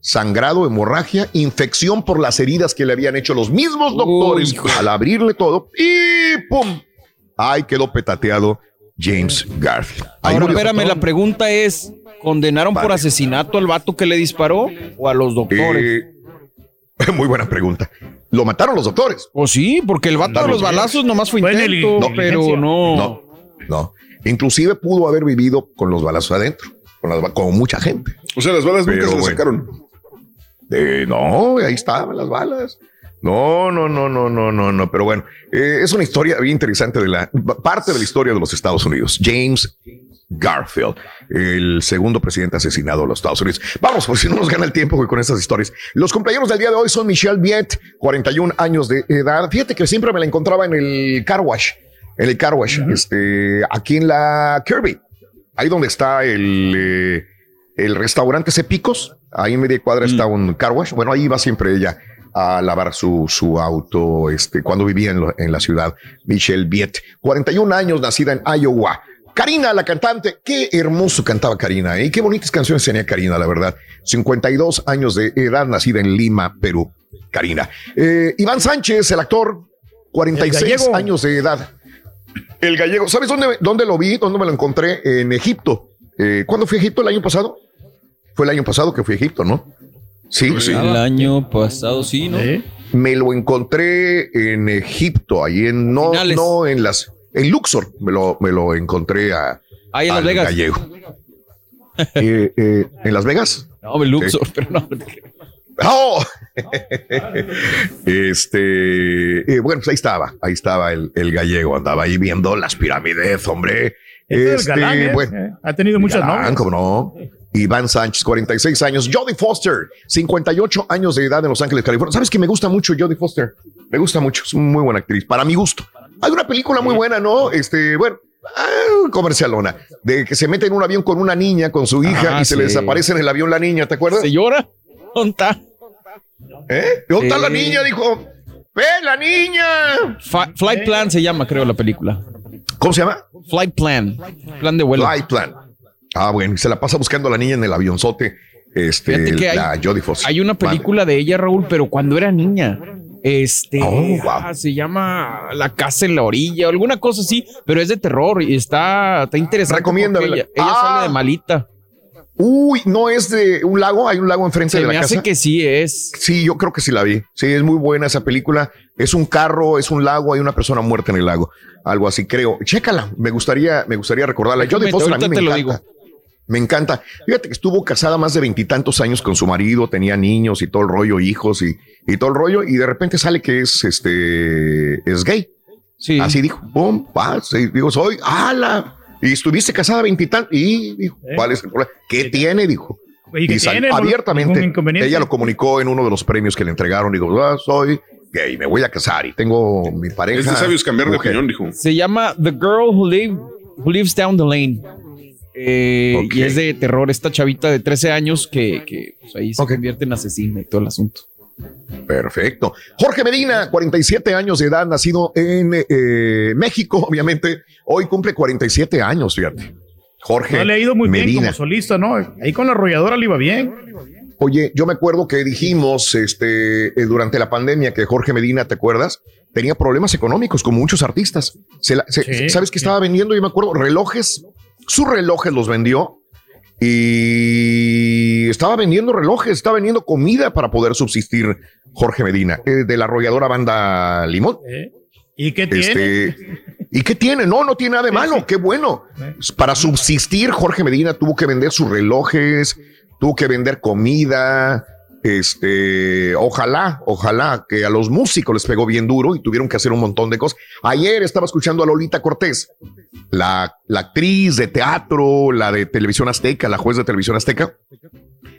Speaker 1: sangrado, hemorragia, infección por las heridas que le habían hecho los mismos doctores al abrirle todo, y ¡pum! Ahí quedó petateado James Garfield. Ahí
Speaker 29: Ahora, espérame, la pregunta es: ¿condenaron por asesinato al vato que le disparó o a los doctores?
Speaker 1: Eh, muy buena pregunta. ¿Lo mataron los doctores?
Speaker 29: O sí, porque el vato de los balazos nomás fue intento,
Speaker 1: no,
Speaker 29: pero no.
Speaker 1: No, no. Inclusive pudo haber vivido con los balazos adentro, con las mucha gente.
Speaker 5: O sea, las balas nunca se
Speaker 1: bueno.
Speaker 5: sacaron.
Speaker 1: Eh, no, ahí estaban las balas. No, no, no, no, no, no, no. Pero bueno, eh, es una historia bien interesante de la parte de la historia de los Estados Unidos. James Garfield, el segundo presidente asesinado de los Estados Unidos. Vamos, por si no nos gana el tiempo con estas historias. Los compañeros del día de hoy son Michelle Viet, 41 años de edad. Fíjate que siempre me la encontraba en el car wash, en el car wash, este, aquí en la Kirby, ahí donde está el, eh, el restaurante Cepicos, ahí en media cuadra está un car wash. Bueno, ahí va siempre ella a lavar su, su auto este, cuando vivía en, lo- en la ciudad. Michelle Viet, 41 años, nacida en Iowa. Karina, la cantante, qué hermoso cantaba Karina, ¿eh? qué bonitas canciones tenía Karina, la verdad. 52 años de edad, nacida en Lima, Perú. Karina. Eh, Iván Sánchez, el actor, 46
Speaker 2: gallego.
Speaker 1: años de edad. El gallego, ¿sabes dónde, dónde lo vi? ¿Dónde me lo encontré? En Egipto. Eh, ¿Cuándo fui a Egipto? ¿El año pasado? Fue el año pasado que fui a Egipto, ¿no? Sí, sí.
Speaker 29: El año pasado sí, ¿no?
Speaker 1: Me lo encontré en Egipto, ahí en no,
Speaker 29: Finales.
Speaker 1: no en las en Luxor, me lo, me lo encontré a
Speaker 29: Ahí en Las
Speaker 1: al
Speaker 29: Vegas.
Speaker 1: gallego. Eh, eh, en Las Vegas.
Speaker 29: No, el Luxor,
Speaker 1: Sí.
Speaker 29: pero no.
Speaker 1: ¡Oh! este, eh, bueno, pues ahí estaba, ahí estaba el, el gallego, andaba ahí viendo las pirámides, hombre.
Speaker 2: Este es
Speaker 1: Este,
Speaker 2: galán, ¿eh?
Speaker 1: bueno,
Speaker 2: Eh, Ha tenido muchas
Speaker 1: Galán,
Speaker 2: novias.
Speaker 1: ¿cómo no? Iván Sánchez, 46 años. Jodie Foster, 58 años de edad en Los Ángeles, California. ¿Sabes que me gusta mucho Jodie Foster? Me gusta mucho, es muy buena actriz, para mi gusto. Hay una película muy buena, ¿no? Este, bueno, ah, comercialona, de que se mete en un avión con una niña, con su hija,
Speaker 29: Ah,
Speaker 1: y se le desaparece en el avión la niña, ¿te acuerdas?
Speaker 29: ¿Se llora? ¿Dónde está?
Speaker 1: ¿Eh? ¿Dónde está la niña? Dijo, ¡ve la niña!
Speaker 29: Fa- Flight Plan se llama, creo, la película.
Speaker 1: ¿Cómo se llama?
Speaker 29: Flight Plan. Plan de vuelo.
Speaker 1: Flight Plan. Ah, bueno, y se la pasa buscando a la niña en el avionzote. Este,
Speaker 29: que hay-
Speaker 1: la Jodie Foster.
Speaker 29: Hay una película de ella, Raúl, pero cuando era niña. Este
Speaker 1: Oh, wow.
Speaker 29: ah, se llama La casa en la orilla o alguna cosa así, pero es de terror y está, está interesante.
Speaker 1: Recomiéndamela.
Speaker 29: Ella, ella
Speaker 1: Ah.
Speaker 29: sale de malita.
Speaker 1: Uy, no es de un lago, hay un lago enfrente
Speaker 29: Se
Speaker 1: de la
Speaker 29: me hace que sí es.
Speaker 1: Sí, yo creo que sí la vi. Sí, es muy buena esa película. Es un carro, es un lago, hay una persona muerta en el lago. Algo así, creo. Chécala, me gustaría, me gustaría recordarla. Jodie
Speaker 29: Déjame,
Speaker 1: Foster a mí me encanta. Me encanta. Fíjate que estuvo casada más de veintitantos años con su marido, tenía niños y todo el rollo, hijos y, y todo el rollo, y de repente sale que es este es gay. Así dijo, pum, paz, y digo, soy, ala. Y estuviste casada veintitantos, y dijo, ¿cuál es el problema? ¿Qué tiene? Dijo.
Speaker 2: ¿Y qué
Speaker 1: sal-
Speaker 2: tiene?
Speaker 1: Abiertamente, ella lo comunicó en uno de los premios que le entregaron. Digo, ah, soy gay, me voy a casar y tengo mi pareja.
Speaker 5: Es de sabios cambiar de opinión, dijo.
Speaker 29: Se llama The Girl Who, Live- Who Lives Down the Lane. Eh, Y es de terror. Esta chavita de 13 años que, que, pues, ahí se convierte en asesina y todo el asunto.
Speaker 1: Perfecto. Jorge Medina, 47 años de edad, nacido en eh, México, obviamente. Hoy cumple 47 años, fíjate. Jorge
Speaker 2: No le ha ido muy bien como solista, ¿no? Ahí con la arrolladora le iba bien.
Speaker 1: Oye, yo me acuerdo que dijimos este, eh, durante la pandemia que Jorge Medina, ¿te acuerdas? Tenía problemas económicos como muchos artistas. Se la- se-
Speaker 2: Sí,
Speaker 1: ¿Sabes que estaba vendiendo? Yo me acuerdo, relojes. Sus relojes los vendió y estaba vendiendo relojes, estaba vendiendo comida para poder subsistir Jorge Medina, eh, de la arrolladora banda Limón.
Speaker 2: ¿Y qué tiene?
Speaker 1: Este, ¿Y qué tiene? No, no tiene nada de malo. Qué bueno. Para subsistir, Jorge Medina tuvo que vender sus relojes, tuvo que vender comida. Este, ojalá, ojalá que a los músicos les pegó bien duro y tuvieron que hacer un montón de cosas. Ayer estaba escuchando a Lolita Cortés, la, la actriz de teatro, la de televisión azteca, la juez de televisión azteca.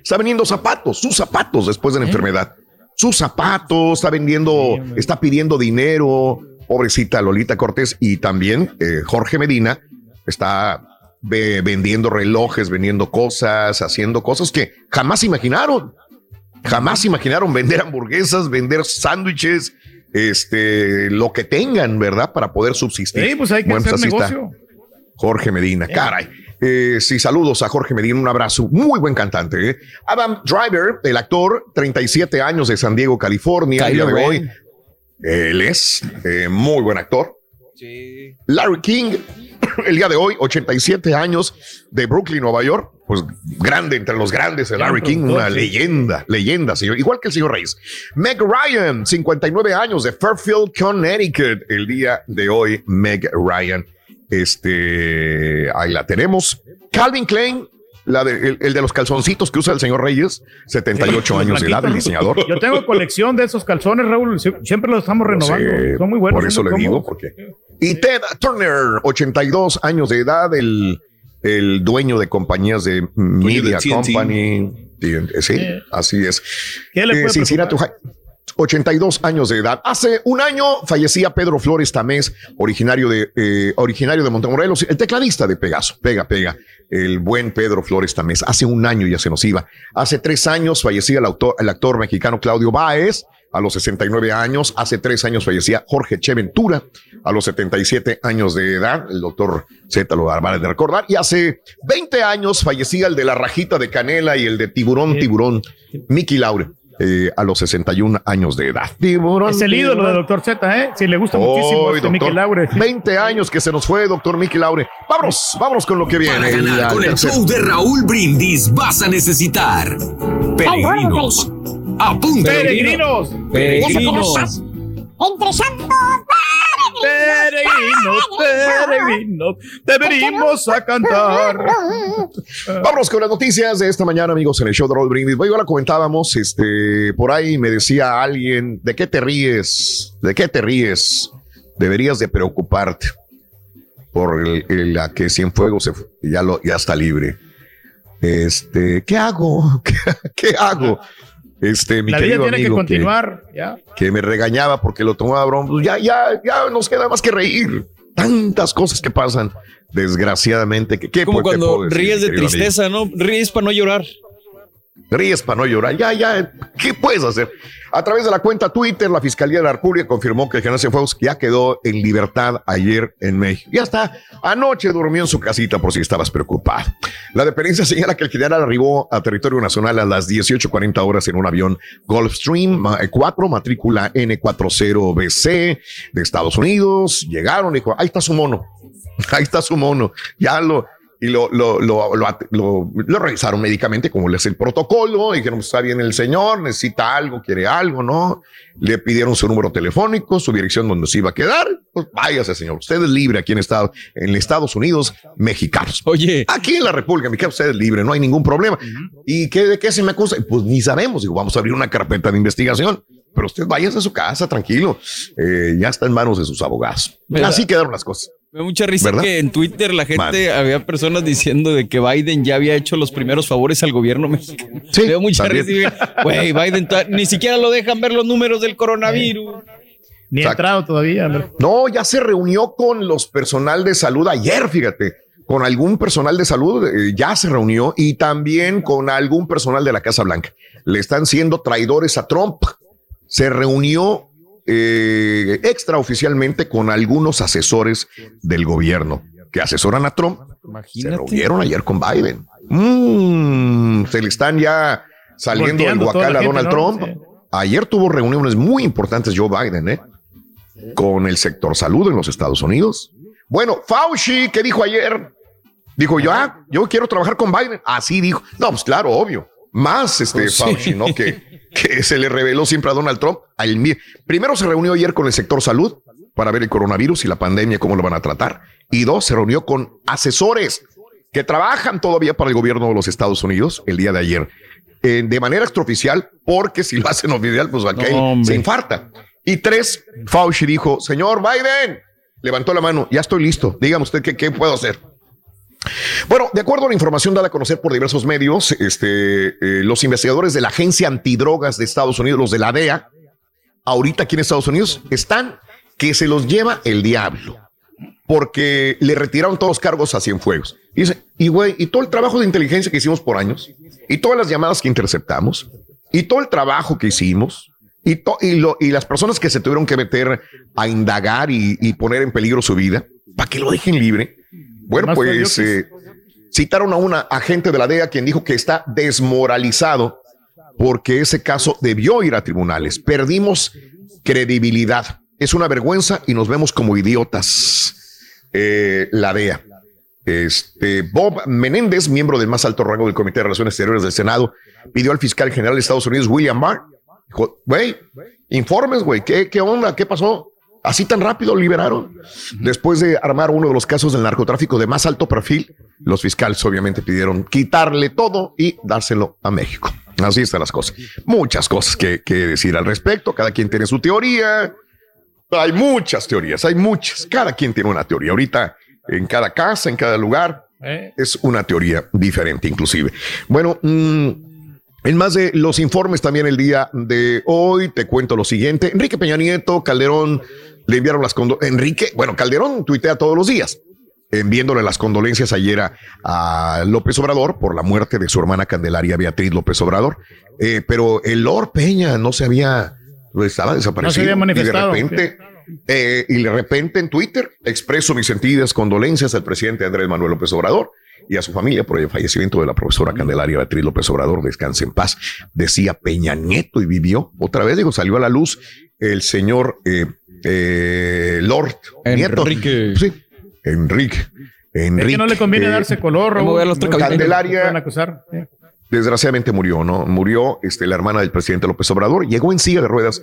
Speaker 1: Está vendiendo zapatos, sus zapatos después de la enfermedad. Sus zapatos, está vendiendo, está pidiendo dinero. Pobrecita Lolita Cortés y también eh, Jorge Medina está ve- vendiendo relojes, vendiendo cosas, haciendo cosas que jamás imaginaron. Jamás imaginaron vender hamburguesas, vender sándwiches, este, lo que tengan, ¿verdad? Para poder subsistir.
Speaker 2: Sí, pues hay que
Speaker 1: Bueno,
Speaker 2: hacer negocio.
Speaker 1: Jorge Medina, caray. Eh, sí, saludos a Jorge Medina, un abrazo. Muy buen cantante. ¿eh? Adam Driver, el actor, 37 años de San Diego, California. El día de
Speaker 29: Ren.
Speaker 1: hoy, él es eh, muy buen actor. Larry King, el día de hoy, 87 años de Brooklyn, Nueva York. Pues grande entre los grandes, el Larry King, una leyenda, leyenda, señor. Igual que el señor Reyes. Meg Ryan, 59 años de Fairfield, Connecticut. El día de hoy, Meg Ryan. Este, ahí la tenemos. Calvin Klein, la de- el, el de los calzoncitos que usa el señor Reyes, 78
Speaker 2: Los
Speaker 1: años de edad, el diseñador.
Speaker 2: Yo tengo colección de esos calzones, Raúl. Sie- Siempre los estamos renovando. Son muy buenos.
Speaker 1: Por eso le digo, porque. Y Ted Turner, 82 años de edad, el, el dueño de compañías de Media. Company. Sí, así es.
Speaker 2: ¿Qué le
Speaker 1: Eh, Cincinnati, Ohio, 82 años de edad. Hace un año fallecía Pedro Flores Tamés, originario de, eh, originario de Montemorelos, el tecladista de Pegaso. Pega, pega. El buen Pedro Flores Tamés. Hace un año ya se nos iba. Hace tres años fallecía el, autor, el actor mexicano Claudio Báez a los 69 años. Hace tres años fallecía Jorge Cheventura a los 77 años de edad. El doctor Z lo va a de recordar. Y hace 20 años fallecía el de la rajita de canela y el de tiburón, tiburón, Mickey Laure. eh, a los 61 años de edad. Tiburón,
Speaker 2: Es el ídolo de
Speaker 1: tiburón.
Speaker 2: Doctor Z, ¿eh? Sí, le gusta muchísimo este
Speaker 1: doctor,
Speaker 2: Mickey Laure.
Speaker 1: 20 años que se nos fue, doctor Mickey Laure. Vámonos, vámonos con lo que viene.
Speaker 10: Para ganar
Speaker 1: La
Speaker 10: con el show de Raúl Brindis vas a necesitar peregrinos. Apunta.
Speaker 2: Peregrinos.
Speaker 10: Peregrinos.
Speaker 7: Entre santos
Speaker 2: Peregrinos, peregrinos, te venimos a cantar.
Speaker 1: Vámonos con las noticias de esta mañana, amigos, en el show de Roll Brindis. Bueno, la comentábamos, este, por ahí me decía alguien, ¿de qué te ríes? ¿De qué te ríes? Deberías de preocuparte por el, el- la que Cienfuegos se ya, lo, ya está libre. Este, ¿qué hago? ¿Qué, qué hago? Este, mi
Speaker 2: La vida
Speaker 1: querido
Speaker 2: tiene que continuar. Ya.
Speaker 1: que me regañaba porque lo tomaba broma. Pues ya, ya, ya nos queda más que reír. Tantas cosas que pasan, desgraciadamente. Que, ¿qué
Speaker 29: Como cuando
Speaker 1: puedo decir,
Speaker 29: ríes de
Speaker 1: amigo?
Speaker 29: tristeza, ¿no? Ríes para no llorar.
Speaker 1: Ríes para no llorar. Ya, ya, ¿qué puedes hacer? A través de la cuenta Twitter, la Fiscalía de la República confirmó que general Cienfuegos ya quedó en libertad ayer en México. Ya está. Anoche durmió en su casita por si estabas preocupado. La dependencia señala que el general arribó a territorio nacional a las 18.40 horas en un avión Gulfstream 4, matrícula N40BC de Estados Unidos. Llegaron, dijo, ahí está su mono. Ahí está su mono. Ya lo, y lo, lo, lo, lo, revisaron médicamente, como hace el protocolo, dijeron, pues, está bien el señor, necesita algo, quiere algo, ¿no? Le pidieron su número telefónico, su dirección donde se iba a quedar, pues váyase, señor, usted es libre aquí en, Estado, en Estados Unidos mexicanos.
Speaker 29: Oye.
Speaker 1: Aquí en la República Mexicana usted es libre, no hay ningún problema. ¿Y qué, de qué se me acusa? Pues ni sabemos, digo, vamos a abrir una carpeta de investigación. Pero usted váyase a su casa, tranquilo. Eh, ya está en manos de sus abogados.
Speaker 29: ¿Verdad?
Speaker 1: Así quedaron las cosas.
Speaker 29: Me da mucha risa
Speaker 1: ¿Verdad?
Speaker 29: que en Twitter la gente había personas diciendo de que Biden ya había hecho los primeros favores al gobierno mexicano.
Speaker 1: Sí,
Speaker 29: Me dio mucha
Speaker 1: también.
Speaker 29: risa. Güey, Biden ni siquiera lo dejan ver los números del coronavirus.
Speaker 2: Ni ha entrado todavía.
Speaker 1: No, ya se reunió con los personal de salud ayer, fíjate. Con algún personal de salud eh, ya se reunió y también con algún personal de la Casa Blanca. Le están siendo traidores a Trump. Se reunió eh, extraoficialmente con algunos asesores del gobierno que asesoran a Trump. Se reunieron ayer con Biden. Mm, se le están ya saliendo del guacal a Donald
Speaker 2: ¿no?
Speaker 1: Trump. Ayer tuvo reuniones muy importantes Joe Biden, ¿eh? Con el sector salud en los Estados Unidos. Bueno, Fauci, ¿qué dijo ayer? Dijo, yo, ah, yo quiero trabajar con Biden. Así dijo. No, pues claro, obvio. Más este
Speaker 29: Pues sí.
Speaker 1: Fauci, ¿no? Que, que se le reveló siempre a Donald Trump. Al Primero se reunió ayer con el sector salud para ver el coronavirus y la pandemia, cómo lo van a tratar. Y dos, se reunió con asesores que trabajan todavía para el gobierno de los Estados Unidos el día de ayer. eh, de manera extraoficial, porque si lo hacen oficial, pues se infarta. Y tres, Fauci dijo, señor Biden, levantó la mano, ya estoy listo, dígame usted qué, qué puedo hacer. Bueno, de acuerdo a la información dada a conocer por diversos medios, este, eh, los investigadores de la Agencia Antidrogas de Estados Unidos, los de la DEA, ahorita aquí en Estados Unidos, están que se los lleva el diablo, porque le retiraron todos los cargos a Cienfuegos. Y todo el trabajo de inteligencia que hicimos por años, y todas las llamadas que interceptamos, y todo el trabajo que hicimos, y, to- lo- y las personas que se tuvieron que meter a indagar y poner en peligro su vida, para que lo dejen libre. Bueno, pues eh, citaron a una agente de la DEA quien dijo que está desmoralizado porque ese caso debió ir a tribunales. Perdimos credibilidad. Es una vergüenza y nos vemos como idiotas. Eh, la DEA. Este, Bob Menéndez, miembro del más alto rango del Comité de Relaciones Exteriores del Senado, pidió al fiscal general de Estados Unidos, William Barr, dijo, güey, informes, güey, ¿qué, ¿qué onda? ¿Qué pasó? Así tan rápido liberaron. Después de armar uno de los casos del narcotráfico de más alto perfil, los fiscales obviamente pidieron quitarle todo y dárselo a México. Así están las cosas. Muchas cosas que, que decir al respecto. Cada quien tiene su teoría. Hay muchas teorías, hay muchas. Cada quien tiene una teoría. Ahorita en cada casa, en cada lugar,
Speaker 2: Eh,
Speaker 1: es una teoría diferente inclusive. Bueno, mm, en más de los informes también el día de hoy, te cuento lo siguiente. Enrique Peña Nieto, Calderón, le enviaron las condolencias. Enrique, bueno, Calderón tuitea todos los días, enviándole las condolencias ayer a, a López Obrador por la muerte de su hermana Candelaria Beatriz López Obrador. Eh, pero el Lord Peña no se había, pues, estaba desaparecido.
Speaker 2: había manifestado,
Speaker 1: Y de repente, eh, y de repente en Twitter expreso mis sentidas condolencias al presidente Andrés Manuel López Obrador y a su familia por el fallecimiento de la profesora Candelaria Beatriz López Obrador. Descanse en paz. Decía Peña Nieto y vivió otra vez. Digo, salió a la luz el señor eh, eh, Lord Nieto.
Speaker 29: Enrique.
Speaker 1: Sí, Enrique.
Speaker 2: es
Speaker 1: Enrique.
Speaker 2: que no le conviene
Speaker 1: eh,
Speaker 2: darse color.
Speaker 29: Ver los.
Speaker 1: Candelaria.
Speaker 2: Pueden acusar. Sí.
Speaker 1: desgraciadamente murió, ¿no? Murió este, la hermana del presidente López Obrador. Llegó en silla de ruedas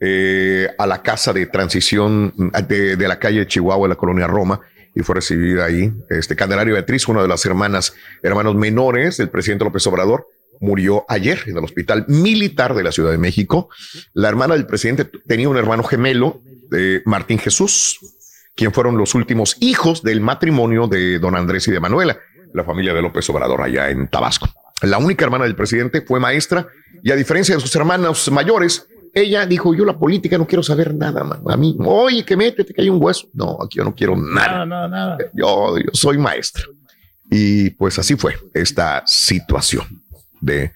Speaker 1: eh, a la casa de transición de, de la calle Chihuahua, de la colonia Roma, y fue recibida ahí. Este Candelario Beatriz, una de las hermanas, hermanos menores del presidente López Obrador, murió ayer en el hospital militar de la Ciudad de México. La hermana del presidente tenía un hermano gemelo, de Martín Jesús, quien fueron los últimos hijos del matrimonio de don Andrés y de Manuela, la familia de López Obrador allá en Tabasco. La única hermana del presidente fue maestra y a diferencia de sus hermanos mayores, ella dijo, yo la política no quiero saber nada, man. a mí, oye, que métete, que hay un hueso. No, aquí yo no quiero nada.
Speaker 2: Nada, nada, nada.
Speaker 1: Yo, yo soy maestra. Y pues así fue esta situación de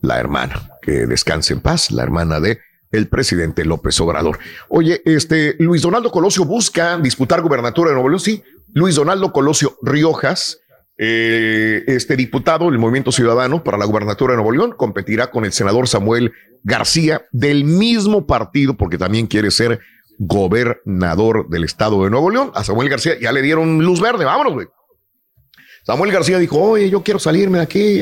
Speaker 1: la hermana. Que descanse en paz, la hermana de el presidente López Obrador. Oye, este Luis Donaldo Colosio busca disputar gubernatura de Nuevo León. Sí, Luis Donaldo Colosio Riojas, eh, este diputado del Movimiento Ciudadano para la gubernatura de Nuevo León, competirá con el senador Samuel García del mismo partido, porque también quiere ser gobernador del estado de Nuevo León. A Samuel García ya le dieron luz verde. Vámonos, güey. Samuel García dijo, oye, yo quiero salirme de aquí,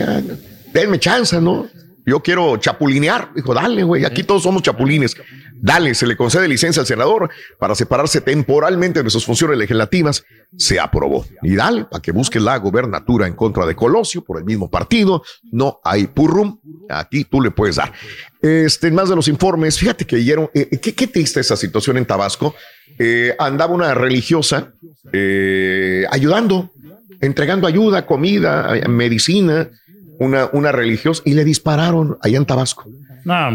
Speaker 1: denme chance, ¿no? Yo quiero chapulinear. Dijo, dale, güey, aquí todos somos chapulines. Dale, se le concede licencia al senador para separarse temporalmente de sus funciones legislativas. Se aprobó. Y dale, para que busque la gobernatura en contra de Colosio por el mismo partido. No hay purrum. Aquí tú le puedes dar. Este, más de los informes, fíjate que dieron, eh, qué, qué triste esa situación en Tabasco. Eh, andaba una religiosa eh, ayudando, entregando ayuda, comida, medicina, una, una religiosa, y le dispararon allá en Tabasco.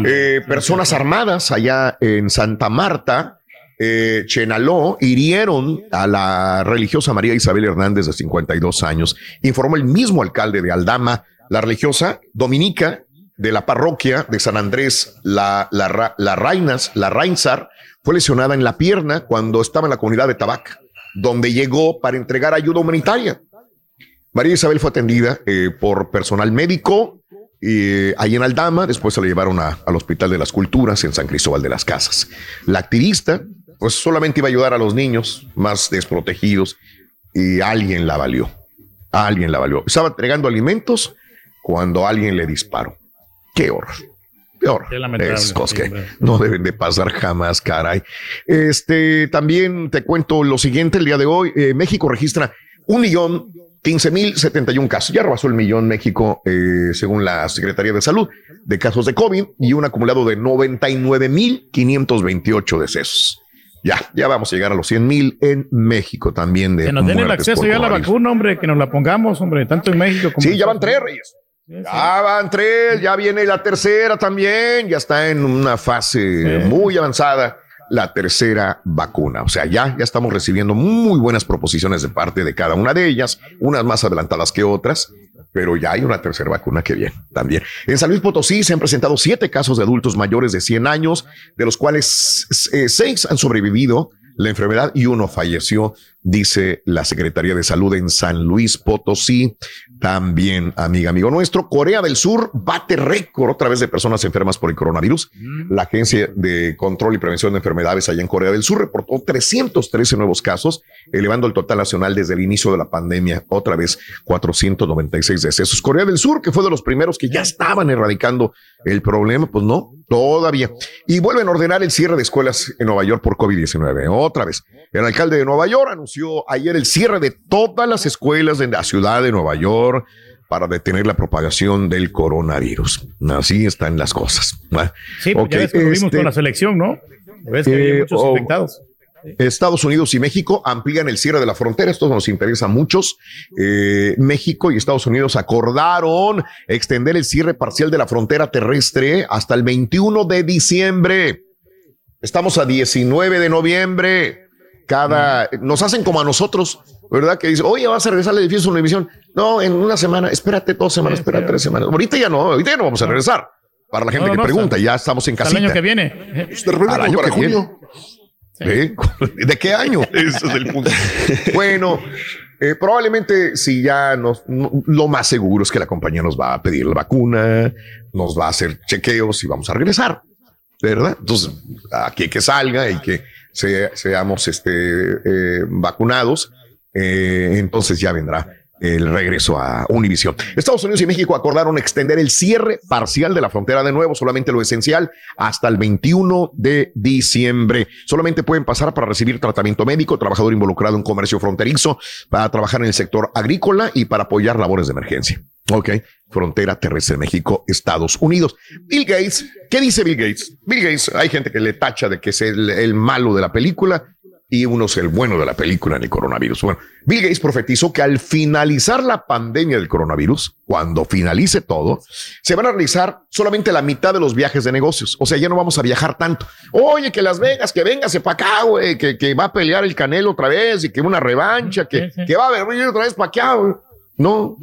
Speaker 1: Eh, personas armadas allá en Santa Marta, eh, Chenaló, hirieron a la religiosa María Isabel Hernández de 52 años. Informó el mismo alcalde de Aldama, la religiosa dominica de la parroquia de San Andrés, la, la, la Reinas, la Reinsar, fue lesionada en la pierna cuando estaba en la comunidad de Tabac, donde llegó para entregar ayuda humanitaria. María Isabel fue atendida eh, por personal médico y ahí en Aldama, después se la llevaron al Hospital de las Culturas en San Cristóbal de las Casas. La activista, pues solamente iba a ayudar a los niños más desprotegidos y alguien la valió. Alguien la valió. Estaba entregando alimentos cuando alguien le disparó. Qué horror. Qué horror. es cosas que no deben de pasar jamás, caray. Este, también te cuento lo siguiente, el día de hoy, eh, México registra un millón 15.071 casos. Ya rebasó el millón México, eh, según la Secretaría de Salud, de casos de COVID y un acumulado de 99.528 decesos. Ya, ya vamos a llegar a los 100.000 en México también. De
Speaker 2: que nos den el acceso ya a la vacuna, hombre, que nos la pongamos, hombre, tanto en México como
Speaker 1: Sí, ya van tres, Reyes. Ya van tres, ya viene la tercera también, ya está en una fase muy avanzada la tercera vacuna. O sea, ya, ya estamos recibiendo muy buenas proposiciones de parte de cada una de ellas, unas más adelantadas que otras, pero ya hay una tercera vacuna que viene también. En San Luis Potosí se han presentado siete casos de adultos mayores de 100 años, de los cuales eh, seis han sobrevivido la enfermedad y uno falleció, dice la Secretaría de Salud en San Luis Potosí. También, amiga, amigo nuestro, Corea del Sur bate récord otra vez de personas enfermas por el coronavirus. La Agencia de Control y Prevención de Enfermedades allá en Corea del Sur reportó 313 nuevos casos, elevando el total nacional desde el inicio de la pandemia, otra vez 496 decesos. Corea del Sur, que fue de los primeros que ya estaban erradicando el problema, pues no, todavía. Y vuelven a ordenar el cierre de escuelas en Nueva York por COVID-19. Otra vez. El alcalde de Nueva York anunció ayer el cierre de todas las escuelas de la ciudad de Nueva York para detener la propagación del coronavirus. Así están las cosas.
Speaker 2: Sí, pues ya ves que lo vimos
Speaker 1: este,
Speaker 2: con la selección, ¿no? Ves que
Speaker 1: eh,
Speaker 2: había muchos
Speaker 1: oh,
Speaker 2: infectados.
Speaker 1: Estados Unidos y México amplían el cierre de la frontera. Esto nos interesa a muchos. Eh, México y Estados Unidos acordaron extender el cierre parcial de la frontera terrestre hasta el 21 de diciembre. Estamos a 19 de noviembre. Cada nos hacen como a nosotros, ¿verdad? Que dice, oye, vas a regresar al edificio de Univisión. No, en una semana, espérate dos semanas, espérate tres semanas. Ahorita ya no, ahorita ya no vamos a regresar. Para la gente
Speaker 2: No, no,
Speaker 1: que
Speaker 2: no,
Speaker 1: pregunta,
Speaker 2: hasta-
Speaker 1: ya estamos en casita.
Speaker 2: El año que viene.
Speaker 1: Al año
Speaker 5: para
Speaker 1: que viene. ¿Eh? ¿De qué año?
Speaker 5: Ese es el punto.
Speaker 1: bueno, eh, probablemente si ya nos, no- lo más seguro es que la compañía nos va a pedir la vacuna, nos va a hacer chequeos y vamos a regresar, ¿verdad? Entonces, aquí que salga y que se- seamos este, eh, vacunados, eh, entonces ya vendrá el regreso a Univision. Estados Unidos y México acordaron extender el cierre parcial de la frontera de nuevo, solamente lo esencial, hasta el 21 de diciembre. Solamente pueden pasar para recibir tratamiento médico, trabajador involucrado en comercio fronterizo, para trabajar en el sector agrícola y para apoyar labores de emergencia. Ok, frontera terrestre México, Estados Unidos. Bill Gates, ¿qué dice Bill Gates? Bill Gates, hay gente que le tacha de que es el, el malo de la película y uno es el bueno de la película en el coronavirus. Bueno, Bill Gates profetizó que al finalizar la pandemia del coronavirus, cuando finalice todo, se van a realizar solamente la mitad de los viajes de negocios. O sea, ya no vamos a viajar tanto. Oye, que Las Vegas, que véngase para acá, güey, que, que va a pelear el Canelo otra vez y que una revancha, que, que va a venir otra vez para acá, güey. No,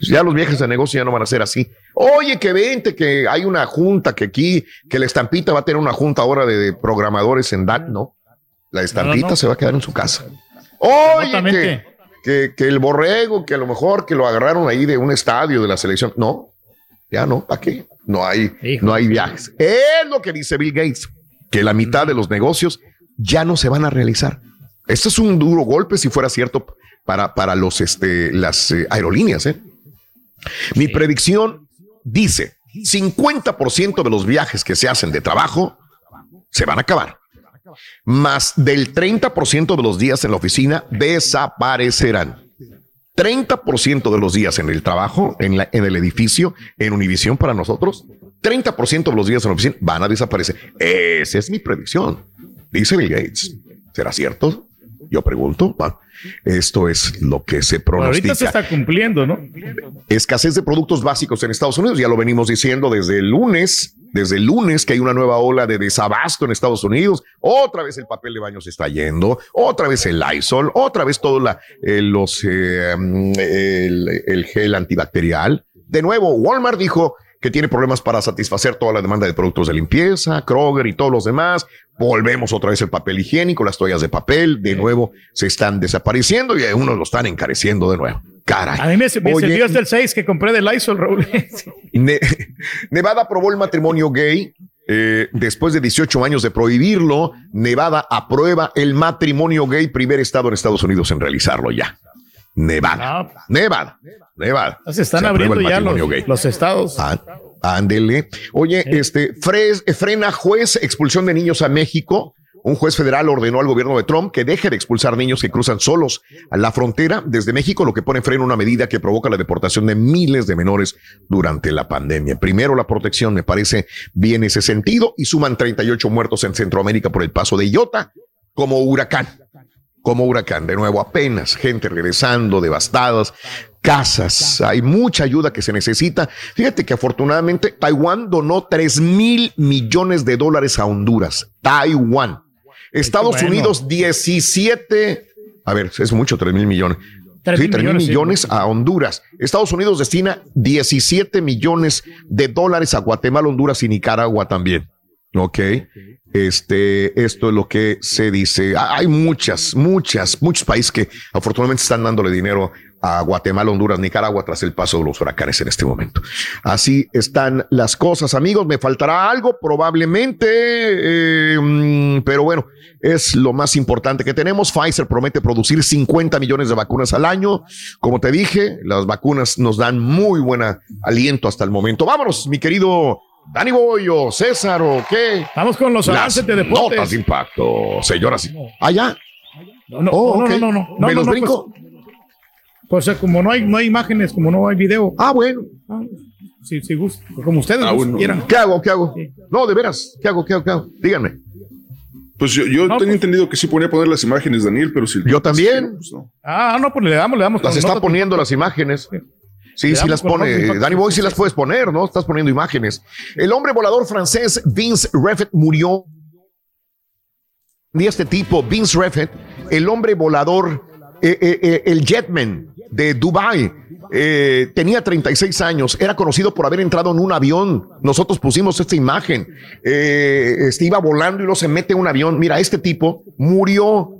Speaker 1: ya los viajes de negocio ya no van a ser así. Oye, que vente, que hay una junta, que aquí, que la estampita va a tener una junta ahora de, programadores en DAT, ¿no? La estampita
Speaker 2: No, no.
Speaker 1: se va a quedar en su casa. Oye, que, que el borrego, que a lo mejor que lo agarraron ahí de un estadio de la selección. No, ya no, ¿para qué? No hay, no hay viajes. Es lo que dice Bill Gates, que la mitad de los negocios ya no se van a realizar. Esto es un duro golpe si fuera cierto para, para los, este, las eh, aerolíneas. ¿eh? Mi predicción dice, 50% de los viajes que se hacen de trabajo se van a acabar. Más del 30% de los días en la oficina desaparecerán. 30% de los días en el trabajo, en, la, en el edificio, en Univisión para nosotros, 30% de los días en la oficina van a desaparecer. Esa es mi predicción, dice Bill Gates. ¿Será cierto? Yo pregunto. Esto es lo que se pronostica.
Speaker 2: ahorita se está cumpliendo, ¿no?
Speaker 1: Escasez de productos básicos en Estados Unidos, ya lo venimos diciendo desde el lunes, desde el lunes que hay una nueva ola de desabasto en Estados Unidos. Otra vez el papel de baño se está yendo, otra vez el Lysol, otra vez todo la, eh, los, eh, mm, el, el gel antibacterial. De nuevo, Walmart dijo que tiene problemas para satisfacer toda la demanda de productos de limpieza, Kroger y todos los demás. Volvemos otra vez el papel higiénico, las toallas de papel, de nuevo se están desapareciendo y unos lo están encareciendo de nuevo. Caray.
Speaker 2: A mí me, me
Speaker 1: Oye,
Speaker 2: sirvió hasta el 6 que compré de Lysol, Raúl.
Speaker 1: Ne- Nevada aprobó el matrimonio gay. eh, después de 18 años de prohibirlo, Nevada aprueba el matrimonio gay, primer estado en Estados Unidos en realizarlo ya. Nevada. Nevada. Nevada.
Speaker 2: Se están
Speaker 1: Se aprueba
Speaker 2: abriendo ya los, estados.
Speaker 1: Ah, ándele. Oye, este, fres- frena juez expulsión de niños a México. Un juez federal ordenó al gobierno de Trump que deje de expulsar niños que cruzan solos a la frontera desde México, lo que pone freno a una medida que provoca la deportación de miles de menores durante la pandemia. Primero, la protección me parece bien ese sentido y suman 38 muertos en Centroamérica por el paso de Iota como huracán como huracán. De nuevo, apenas gente regresando, devastadas, casas. Hay mucha ayuda que se necesita. Fíjate que afortunadamente Taiwán donó 3 mil millones de dólares a Honduras. Taiwán. Estados
Speaker 2: bueno.
Speaker 1: Unidos 17. A ver, es mucho, 3 mil millones.
Speaker 2: Tres
Speaker 1: Sí,
Speaker 2: mil
Speaker 1: 3 mil
Speaker 2: millones, sí.
Speaker 1: millones a Honduras. Estados Unidos destina 17 millones de dólares a Guatemala, Honduras y Nicaragua también. Ok. Este, esto es lo que se dice. Ah, Hay muchas, muchas, muchos países que afortunadamente están dándole dinero a Guatemala, Honduras, Nicaragua tras el paso de los huracanes en este momento. Así están las cosas, amigos. Me faltará algo probablemente, eh, mm, pero bueno, es lo más importante que tenemos. Pfizer promete producir 50 millones de vacunas al año. Como te dije, las vacunas nos dan muy buen aliento hasta el momento. Vámonos, mi querido Dani Boyo, César o qué.
Speaker 2: Vamos con los avances de deportes.
Speaker 1: Notas de impacto, señoras. Allá.
Speaker 2: No, no,
Speaker 1: Oh,
Speaker 2: no, no, no, no, no,
Speaker 1: ¿Me
Speaker 2: no,
Speaker 1: los
Speaker 2: no,
Speaker 1: brinco?
Speaker 2: Pues, pues, eh, como no hay, no hay imágenes, como no hay video.
Speaker 1: Ah, bueno.
Speaker 2: Si, si gusta, como ustedes
Speaker 5: Ah, bueno.
Speaker 2: quieran.
Speaker 1: ¿Qué hago? ¿Qué hago? No, de veras. ¿Qué hago? ¿Qué hago? ¿Qué hago? Díganme.
Speaker 5: Pues yo, yo tenía entendido que sí ponía poner las imágenes, Daniel, pero si.
Speaker 1: Yo también.
Speaker 5: Pues no.
Speaker 2: Ah, no, pues le damos, le damos.
Speaker 1: Las está poniendo las imágenes. Sí, sí las pone. Danny Boy sí las puedes poner, ¿no? Estás poniendo imágenes. El hombre volador francés Vince Refet murió. Y este tipo, Vince Refet, el hombre volador, eh, eh, eh, el Jetman de Dubai, eh, tenía 36 años, era conocido por haber entrado en un avión. Nosotros pusimos esta imagen. Eh, este, iba volando y luego se mete en un avión. Mira, este tipo murió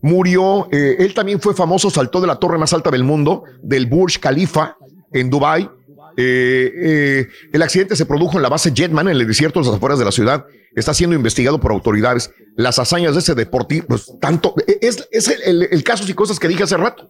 Speaker 1: murió. eh, él también fue famoso, saltó de la torre más alta del mundo, del Burj Khalifa en Dubai. Eh, eh, el accidente se produjo en la base Jetman, en el desierto de las afueras de la ciudad. Está siendo investigado por autoridades. Las hazañas de ese deportivo, pues tanto, es, es el- el caso y cosas que dije hace rato.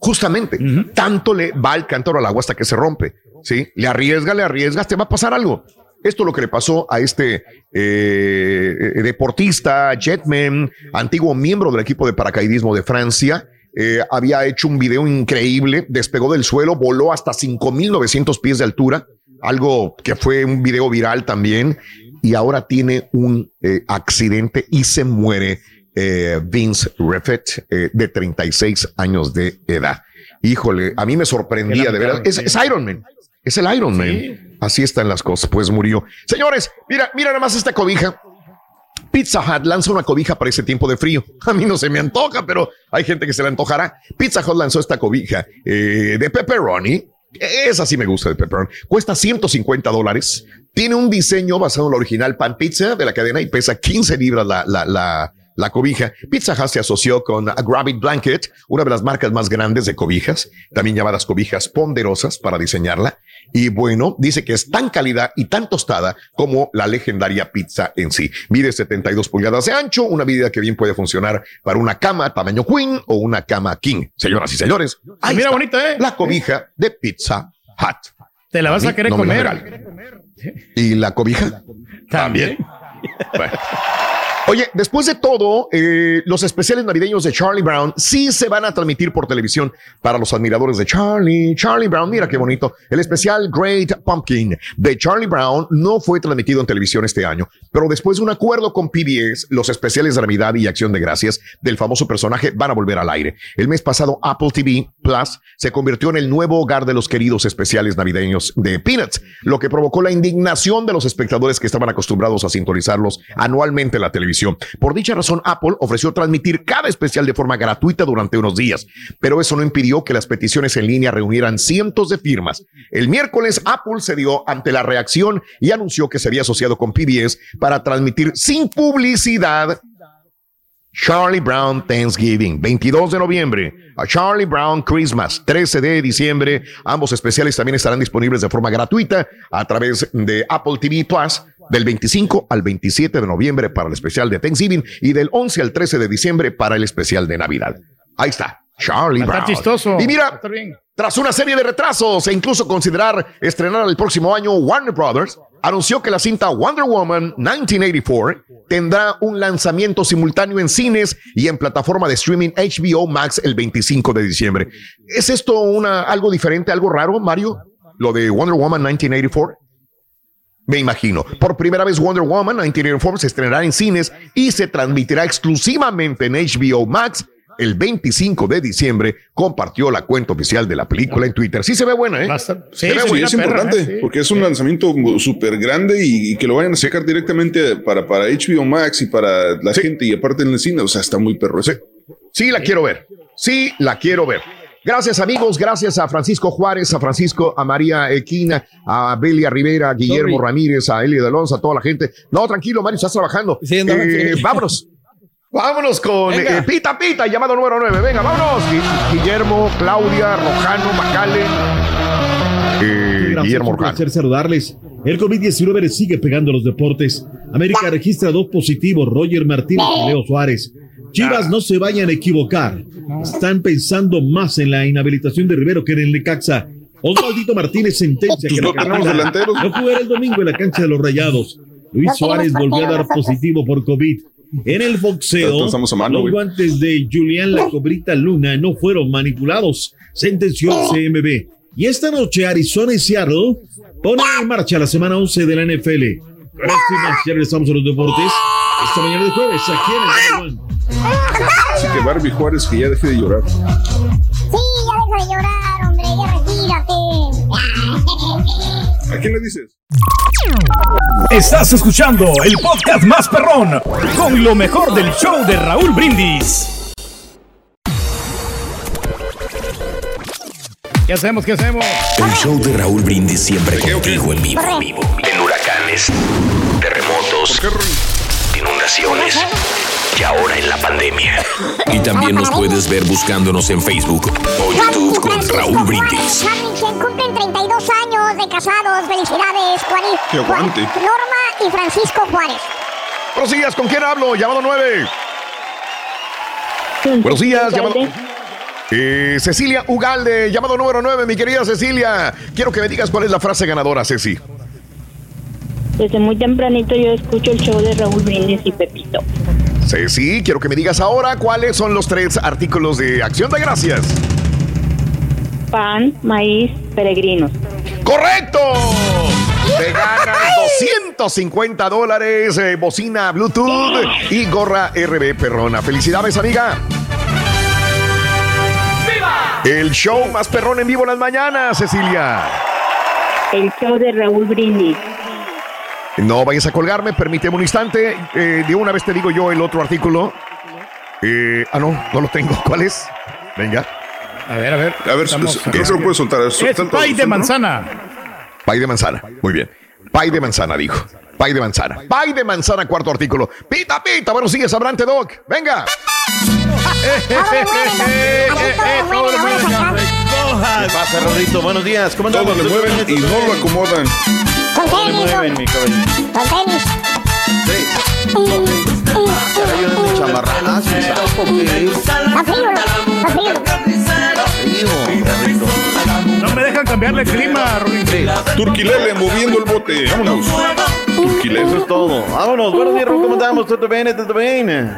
Speaker 1: Justamente, tanto le va el cántaro al agua hasta que se rompe. ¿sí? Le arriesga, le arriesgas, te va a pasar algo. Esto es lo que le pasó a este eh, eh, deportista, Jetman, antiguo miembro del equipo de paracaidismo de Francia. Eh, había hecho un video increíble, despegó del suelo, voló hasta 5.900 pies de altura, algo que fue un video viral también, y ahora tiene un eh, accidente y se muere eh, Vince Refet, eh, de 36 años de edad. Híjole, a mí me sorprendía, de verdad. Es, es Iron Man. Es el Iron Man. Así están las cosas. Pues murió. Señores, mira, mira nada más esta cobija. Pizza Hut lanza una cobija para ese tiempo de frío. A mí no se me antoja, pero hay gente que se la antojará. Pizza Hut lanzó esta cobija eh, de pepperoni. Esa sí me gusta de pepperoni. Cuesta 150 dólares. Tiene un diseño basado en la original pan pizza de la cadena y pesa 15 libras la, la, la, la cobija. Pizza Hut se asoció con a Gravit Blanket, una de las marcas más grandes de cobijas, también llamadas cobijas ponderosas para diseñarla. Y bueno, dice que es tan cálida y tan tostada como la legendaria pizza en sí. Mide 72 pulgadas de ancho, una medida que bien puede funcionar para una cama tamaño queen o una cama king. Señoras y señores, ahí
Speaker 2: mira
Speaker 1: está,
Speaker 2: bonita, ¿eh?
Speaker 1: La cobija de Pizza Hut.
Speaker 2: Te la vas a querer
Speaker 1: no
Speaker 2: comer.
Speaker 1: ¿Y la cobija? También. Bueno. Oye, después de todo, eh, los especiales navideños de Charlie Brown sí se van a transmitir por televisión para los admiradores de Charlie. Charlie Brown, mira qué bonito. El especial Great Pumpkin de Charlie Brown no fue transmitido en televisión este año, pero después de un acuerdo con PBS, los especiales de Navidad y Acción de Gracias del famoso personaje van a volver al aire. El mes pasado, Apple TV Plus se convirtió en el nuevo hogar de los queridos especiales navideños de Peanuts, lo que provocó la indignación de los espectadores que estaban acostumbrados a sintonizarlos anualmente en la televisión. Por dicha razón, Apple ofreció transmitir cada especial de forma gratuita durante unos días, pero eso no impidió que las peticiones en línea reunieran cientos de firmas. El miércoles, Apple se dio ante la reacción y anunció que se había asociado con PBS para transmitir sin publicidad Charlie Brown Thanksgiving, 22 de noviembre, a Charlie Brown Christmas, 13 de diciembre. Ambos especiales también estarán disponibles de forma gratuita a través de Apple TV Plus del 25 al 27 de noviembre para el especial de Thanksgiving y del 11 al 13 de diciembre para el especial de Navidad. Ahí está, Charlie
Speaker 2: Está
Speaker 1: Brown.
Speaker 2: chistoso.
Speaker 1: Y mira, tras una serie de retrasos e incluso considerar estrenar el próximo año, Warner Brothers anunció que la cinta Wonder Woman 1984 tendrá un lanzamiento simultáneo en cines y en plataforma de streaming HBO Max el 25 de diciembre. ¿Es esto una, algo diferente, algo raro, Mario? Lo de Wonder Woman 1984. Me imagino. Por primera vez Wonder Woman 1984 se estrenará en cines y se transmitirá exclusivamente en HBO Max el 25 de diciembre. Compartió la cuenta oficial de la película en Twitter. Sí se ve buena, ¿eh?
Speaker 2: Sí,
Speaker 1: se ve
Speaker 5: Sí,
Speaker 1: buena.
Speaker 5: es importante porque es un lanzamiento súper grande y, y que lo vayan a sacar directamente para, para HBO Max y para la gente y aparte en el cine. O sea, está muy perro. ese.
Speaker 1: Sí, la quiero ver. Sí, la quiero ver. Gracias amigos, gracias a Francisco Juárez, a Francisco, a María Equina, a Belia Rivera, a Guillermo
Speaker 29: Sorry.
Speaker 1: Ramírez, a Eli de Alonso, a toda la gente. No, tranquilo, Mario, estás trabajando.
Speaker 29: Sí, no,
Speaker 1: Eh,
Speaker 29: sí.
Speaker 1: Vámonos. Vámonos con eh, Pita Pita, llamado número 9. Venga, vámonos. Gui- Guillermo, Claudia, Rojano, Macale. eh, Guillermo
Speaker 30: un
Speaker 1: Rojano.
Speaker 30: placer saludarles. El COVID-19 le sigue pegando a los deportes. América registra dos positivos, Roger Martínez y Leo Suárez. Chivas no se vayan a equivocar. Están pensando más en la inhabilitación de Rivero que en el Necaxa. Osvaldito Martínez sentencia que
Speaker 5: no delanteros.
Speaker 30: no jugará el domingo en la cancha de los Rayados. Luis Suárez volvió a dar positivo por COVID. En el boxeo,
Speaker 5: mano,
Speaker 30: los guantes de Julián La Cobrita Luna no fueron manipulados, sentenció el CMB. Y esta noche Arizona y Seattle ponen en marcha la semana 11 de la NFL. Gracias, ya regresamos a los deportes. Esta mañana de jueves, aquí en el.
Speaker 5: Así que Barbie Juárez que ya deje de llorar.
Speaker 7: Sí, ya deja de llorar, hombre, ya retírate.
Speaker 5: ¿A quién le dices?
Speaker 8: Estás escuchando el podcast más perrón con lo mejor del show de Raúl Brindis.
Speaker 2: ¿Qué hacemos? ¿Qué hacemos?
Speaker 10: El show de Raúl Brindis siempre contigo en vivo. En huracanes, terremotos, inundaciones y ahora en la pandemia. Y también nos puedes ver buscándonos en Facebook o YouTube con Raúl Brindis.
Speaker 7: Carmen, cumplen 32 años de casados. Felicidades, Juanito.
Speaker 1: Aguante.
Speaker 7: Norma y Francisco Juárez.
Speaker 1: Buenos días, ¿con quién hablo? Llamado 9. Buenos días, llamado. Eh, Cecilia Ugalde, llamado número 9, mi querida Cecilia. Quiero que me digas cuál es la frase ganadora, Ceci.
Speaker 31: Desde muy tempranito yo escucho el show de Raúl Brindis y Pepito.
Speaker 1: Ceci, quiero que me digas ahora cuáles son los tres artículos de acción de gracias.
Speaker 31: Pan, maíz, peregrinos.
Speaker 1: ¡Correcto! Te ganas 250 dólares, eh, bocina Bluetooth y gorra RB Perrona. Felicidades, amiga. El show más perrón en vivo en las mañanas, Cecilia.
Speaker 31: El show de Raúl Brindis.
Speaker 1: No vayas a colgarme, permíteme un instante. Eh, de una vez te digo yo el otro artículo. Eh, ah, no, no lo tengo. ¿Cuál es? Venga.
Speaker 2: A ver, a ver.
Speaker 5: A ver, creo que lo puedes soltar.
Speaker 2: Es pay de manzana.
Speaker 1: Pay de manzana. Muy bien. Pay de manzana, dijo. Pay de manzana. Pay de manzana, cuarto artículo. Pita, pita. Buenos días, Abrante Doc. Venga.
Speaker 27: ¿Qué pasa, Rodrito? Buenos días. ¿Cómo andamos?
Speaker 5: Todo le mueven y no lo acomodan.
Speaker 7: Con tenis,
Speaker 27: mueven, mi
Speaker 7: con tenis. Está frío, ¿no? Está frío.
Speaker 27: Frío, Rodrito.
Speaker 2: No me dejan cambiarle el clima.
Speaker 5: Turquilele moviendo el bote. Vámonos. Turquilele.
Speaker 27: Eso es todo. Vámonos. Buenos días. ¿Cómo andamos? ¿Todo bien? ¿Todo bien?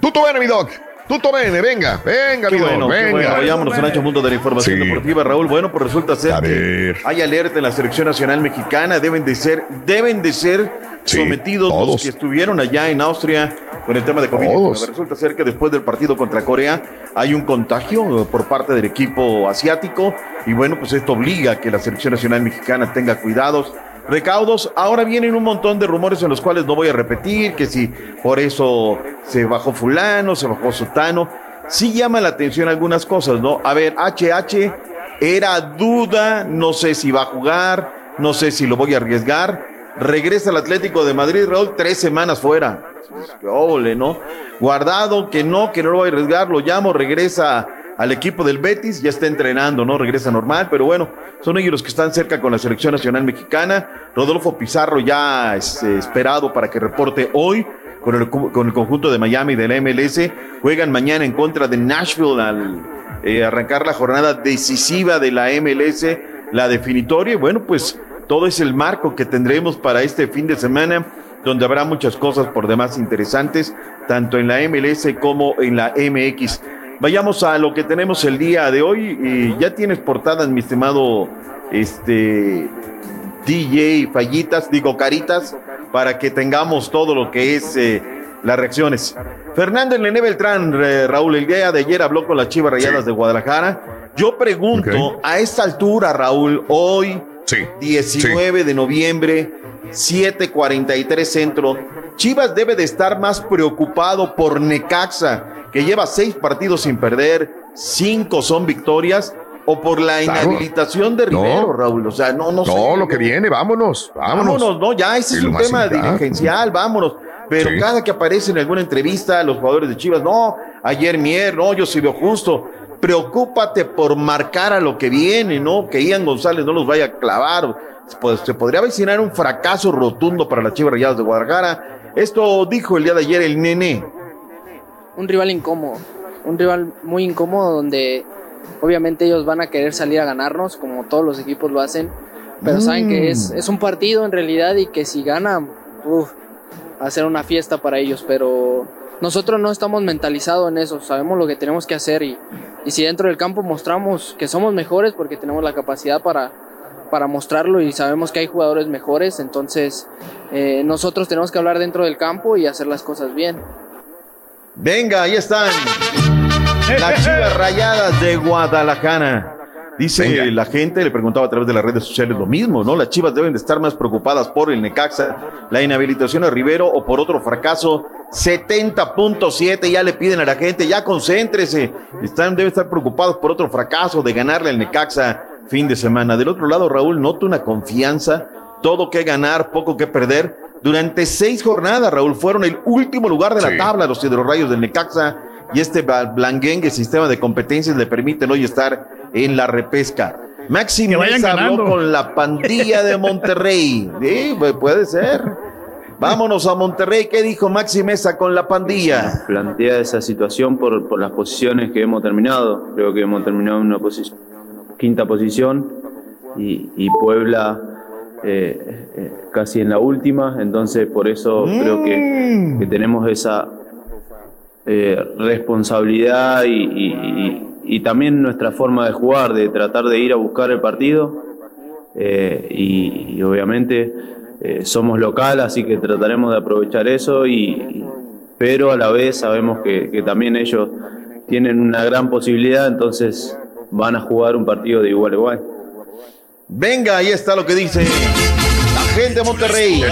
Speaker 1: Tutto bene, mi Doc. Tutto bene. Venga, venga, mi
Speaker 27: bueno,
Speaker 1: venga.
Speaker 27: bueno. Vayámonos a Mundo de la Información
Speaker 1: Sí.
Speaker 27: Deportiva, Raúl. Bueno, pues resulta ser
Speaker 1: A
Speaker 27: que hay alerta en la selección nacional mexicana. Deben de ser, deben de ser
Speaker 1: Sí,
Speaker 27: sometidos los que estuvieron allá en Austria con el tema de COVID.
Speaker 1: Todos.
Speaker 27: Resulta ser que después del partido contra Corea hay un contagio por parte del equipo asiático y bueno, pues esto obliga a que la selección nacional mexicana tenga cuidados. Recaudos, ahora vienen un montón de rumores en los cuales no voy a repetir, que si por eso se bajó fulano, se bajó sotano. Sí llama la atención algunas cosas, ¿no? A ver, HH era duda, no sé si va a jugar, no sé si lo voy a arriesgar. Regresa al Atlético de Madrid, Raúl, tres semanas fuera. Ole, ¿no? Guardado, que no, que no lo voy a arriesgar, lo llamo, regresa al equipo del Betis, ya está entrenando, ¿no? Regresa normal, pero bueno, son ellos los que están cerca con la selección nacional mexicana. Rodolfo Pizarro ya es eh, esperado para que reporte hoy con el, con el conjunto de Miami de la MLS. Juegan mañana en contra de Nashville al eh, arrancar la jornada decisiva de la MLS, la definitoria. Y bueno, pues todo es el marco que tendremos para este fin de semana, donde habrá muchas cosas por demás interesantes, tanto en la MLS como en la MX. Vayamos a lo que tenemos el día de hoy. Y ya tienes portadas, mi estimado este, DJ Fallitas, digo Caritas, para que tengamos todo lo que es eh, las reacciones. Fernando Nene Beltrán, eh, Raúl, el día de ayer habló con las Chivas Rayadas de Guadalajara. Yo pregunto, a esta altura, Raúl, hoy,
Speaker 1: Sí.
Speaker 27: 19 de noviembre, 7:43 centro. Chivas debe de estar más preocupado por Necaxa, que lleva seis partidos sin perder, cinco son victorias, o por la inhabilitación de
Speaker 1: No.
Speaker 27: Rivero, Raúl. O sea, no, no sé.
Speaker 1: Todo lo que viene, vámonos. Vámonos.
Speaker 27: Vámonos, no, ya ese es un tema dirigencial, vámonos. Pero
Speaker 1: Sí.
Speaker 27: cada que aparece en alguna entrevista, los jugadores de Chivas, no, ayer Mier, no, yo sí veo justo. Preocúpate por marcar a lo que viene, ¿no? Que Ian González no los vaya a clavar. Pues se podría avecinar un fracaso rotundo para las Chivas Rayadas de Guadalajara. Esto dijo el día de ayer el nene.
Speaker 32: Un rival incómodo, un rival muy incómodo donde obviamente ellos van a querer salir a ganarnos como todos los equipos lo hacen, pero saben que es, es un partido en realidad y que si ganan, uf, va a ser una fiesta para ellos, pero nosotros no estamos mentalizados en eso, sabemos lo que tenemos que hacer y, y si dentro del campo mostramos que somos mejores porque tenemos la capacidad para, para mostrarlo y sabemos que hay jugadores mejores, entonces eh, nosotros tenemos que hablar dentro del campo y hacer las cosas bien.
Speaker 27: Venga, ahí están. Las Chivas Rayadas de Guadalajara. Dice la gente, le preguntaba a través de las redes sociales lo mismo, ¿no? Las Chivas deben de estar más preocupadas por el Necaxa, la inhabilitación a Rivero o por otro fracaso. 70.7 ya le piden a la gente, ya concéntrese. Están, deben estar preocupados por otro fracaso de ganarle al Necaxa fin de semana. Del otro lado, Raúl, noto una confianza, todo que ganar, poco que perder. Durante seis jornadas, Raúl, fueron el último lugar de la
Speaker 1: Sí.
Speaker 27: tabla los Rayos del Necaxa y este blanguengue sistema de competencias le permiten hoy estar en la repesca. Maxi Mesa habló con la pandilla de Monterrey. Sí, pues, puede ser. Vámonos a Monterrey. ¿Qué dijo Maxi Mesa con la pandilla?
Speaker 33: plantea esa situación por, por las posiciones que hemos terminado. Creo que hemos terminado en una posición, quinta posición y, y Puebla casi en la última. Entonces, por eso creo que, que tenemos esa eh, responsabilidad y, y- y- y también nuestra forma de jugar, de tratar de ir a buscar el partido. Eh, y, y obviamente eh, somos local, así que trataremos de aprovechar eso, y, y- pero a la vez sabemos que, que también ellos tienen una gran posibilidad, entonces van a jugar un partido de igual a igual.
Speaker 27: Venga, ahí está lo que dice la gente de Monterrey.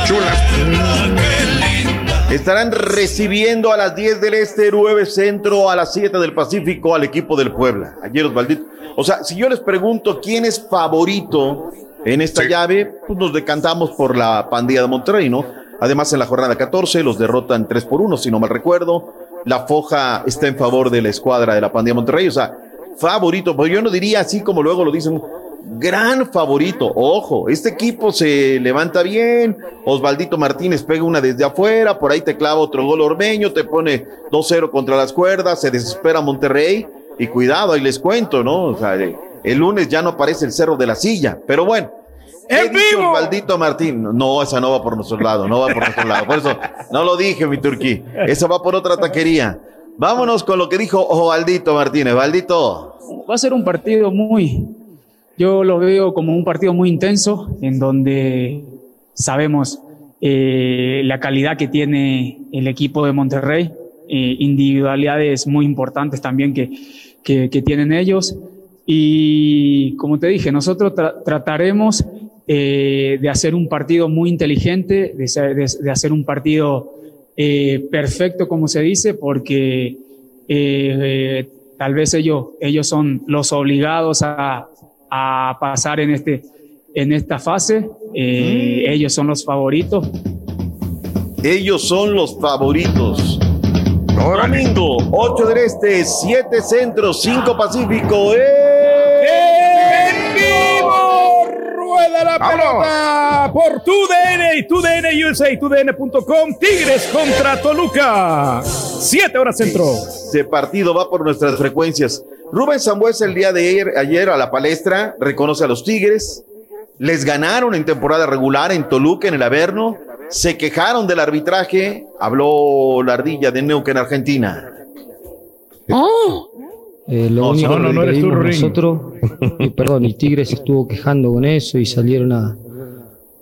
Speaker 27: Estarán recibiendo a las 10 del Este, 9 Centro, a las 7 del Pacífico al equipo del Puebla. Ayer los malditos. O sea, si yo les pregunto quién es favorito En esta llave, pues nos decantamos por la pandilla de Monterrey, ¿no? Además, en la jornada 14 los derrotan 3 por 1, si no mal recuerdo. La foja está en favor de la escuadra de la pandilla de Monterrey, o sea, favorito, pero yo no diría así como luego lo dicen, gran favorito. Ojo, este equipo se levanta bien. Osvaldito Martínez pega una desde afuera, por ahí te clava otro gol ormeño, te pone 2-0 contra las cuerdas, se desespera Monterrey. Y cuidado, ahí les cuento, ¿no? O sea, el lunes ya no aparece el cerro de la silla, pero bueno.
Speaker 8: ¡En vivo!
Speaker 27: Osvaldito Martín. No, esa no va por nuestro lado, no va por nuestro lado. Por eso no lo dije, mi turquí. Esa va por otra taquería. Vámonos con lo que dijo Osvaldito Martínez. Valdito.
Speaker 34: Va a ser un partido muy, yo lo veo como un partido muy intenso, en donde sabemos eh, la calidad que tiene el equipo de Monterrey, eh, individualidades muy importantes también que, que, tienen ellos. Y como te dije, nosotros tra trataremos eh, de hacer un partido muy inteligente, de, de, de hacer un partido perfecto, como se dice, porque tal vez ellos, ellos son los obligados a, a pasar en, este, en esta fase. Eh, mm. Ellos son los favoritos.
Speaker 27: Ellos son los favoritos. Domingo, 8 del Este, 7 Centro, 5 Pacífico. ¡Eh!
Speaker 8: ¡En vivo! Rueda la pelota por TUDN y TUDN USA y TUDN.com. Tigres contra Toluca. 7 horas centro.
Speaker 27: Ese partido va por nuestras frecuencias. Rubén Sambuesa el día de ayer, ayer, a la palestra reconoce a los Tigres. Les ganaron en temporada regular en Toluca, en el Averno. Se quejaron del arbitraje. Habló la ardilla de Neuquén, Argentina.
Speaker 35: Oh. Eh, lo único no, no, que no nosotros, y, perdón, y Tigres estuvo quejando con eso y salieron a,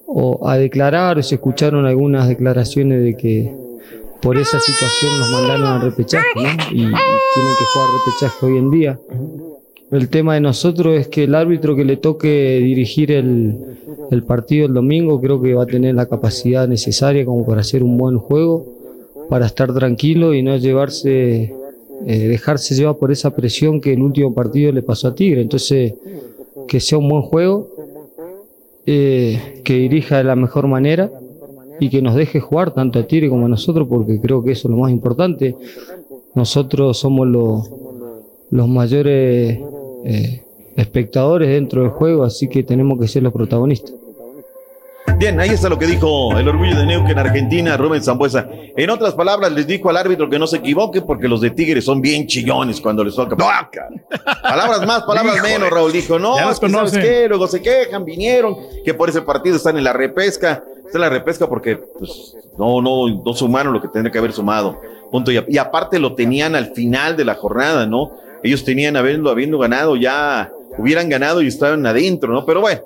Speaker 35: o a declarar, o se escucharon algunas declaraciones de que por esa situación nos mandaron al repechaje, ¿no? Y, tienen que jugar repechaje hoy en día. El tema de nosotros es que el árbitro que le toque dirigir el, el partido el domingo creo que va a tener la capacidad necesaria como para hacer un buen juego, para estar tranquilo y no llevarse, eh, dejarse llevar por esa presión que el último partido le pasó a Tigre. Entonces, que sea un buen juego, eh, que dirija de la mejor manera y que nos deje jugar tanto a Tigre como a nosotros, porque creo que eso es lo más importante. Nosotros somos los, los mayores eh, espectadores dentro del juego, así que tenemos que ser los protagonistas.
Speaker 27: Bien, ahí está lo que dijo el orgullo de Neuquén, Argentina, Rubén Zambuesa. En otras palabras, les dijo al árbitro que no se equivoque porque los de Tigres son bien chillones cuando les toca. palabras más, palabras Híjole. menos, Raúl dijo. No, es que ¿sabes qué? Luego se quejan, vinieron, que por ese partido están en la repesca. Está en la repesca porque pues, no, no, no sumaron lo que tendría que haber sumado. Punto. Y, y aparte lo tenían al final de la jornada, ¿no? Ellos tenían habiendo, habiendo ganado ya, hubieran ganado y estaban adentro, ¿no? Pero bueno,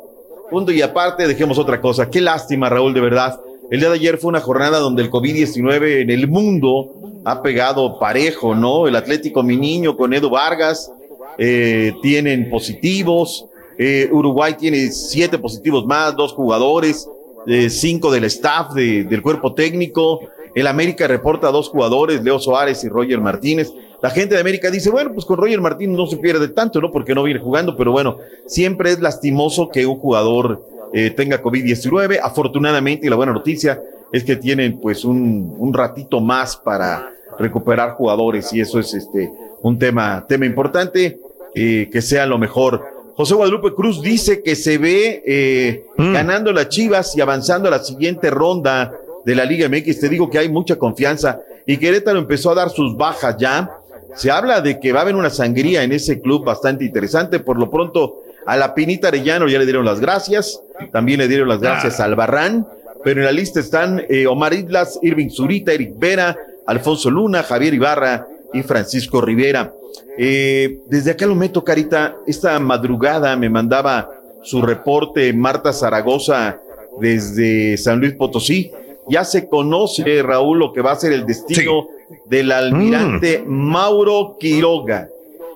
Speaker 27: punto y aparte, dejemos otra cosa. Qué lástima, Raúl, de verdad. El día de ayer fue una jornada donde el COVID-19 en el mundo ha pegado parejo, ¿no? El Atlético Mi Niño con Edu Vargas eh, tienen positivos. Eh, Uruguay tiene siete positivos más, dos jugadores, eh, cinco del staff de, del cuerpo técnico. El América reporta dos jugadores, Leo Suárez y Roger Martínez. La gente de América dice, bueno, pues con Roger Martínez no se pierde tanto, ¿no? Porque no viene jugando, pero bueno, siempre es lastimoso que un jugador eh, tenga COVID-19. Afortunadamente, y la buena noticia es que tienen pues un, un ratito más para recuperar jugadores y eso es este un tema, tema importante, eh, que sea lo mejor. José Guadalupe Cruz dice que se ve eh, mm. ganando las Chivas y avanzando a la siguiente ronda de la Liga MX. Te digo que hay mucha confianza y Querétaro empezó a dar sus bajas ya. Se habla de que va a haber una sangría en ese club bastante interesante. Por lo pronto, a la Pinita Arellano ya le dieron las gracias. También le dieron las gracias al Barran. Pero en la lista están eh, Omar Islas, Irving Zurita, Eric Vera, Alfonso Luna, Javier Ibarra y Francisco Rivera. Eh, desde acá lo meto, Carita. Esta madrugada me mandaba su reporte Marta Zaragoza desde San Luis Potosí. Ya se conoce, Raúl, lo que va a ser el destino sí. del almirante mm. Mauro Quiroga.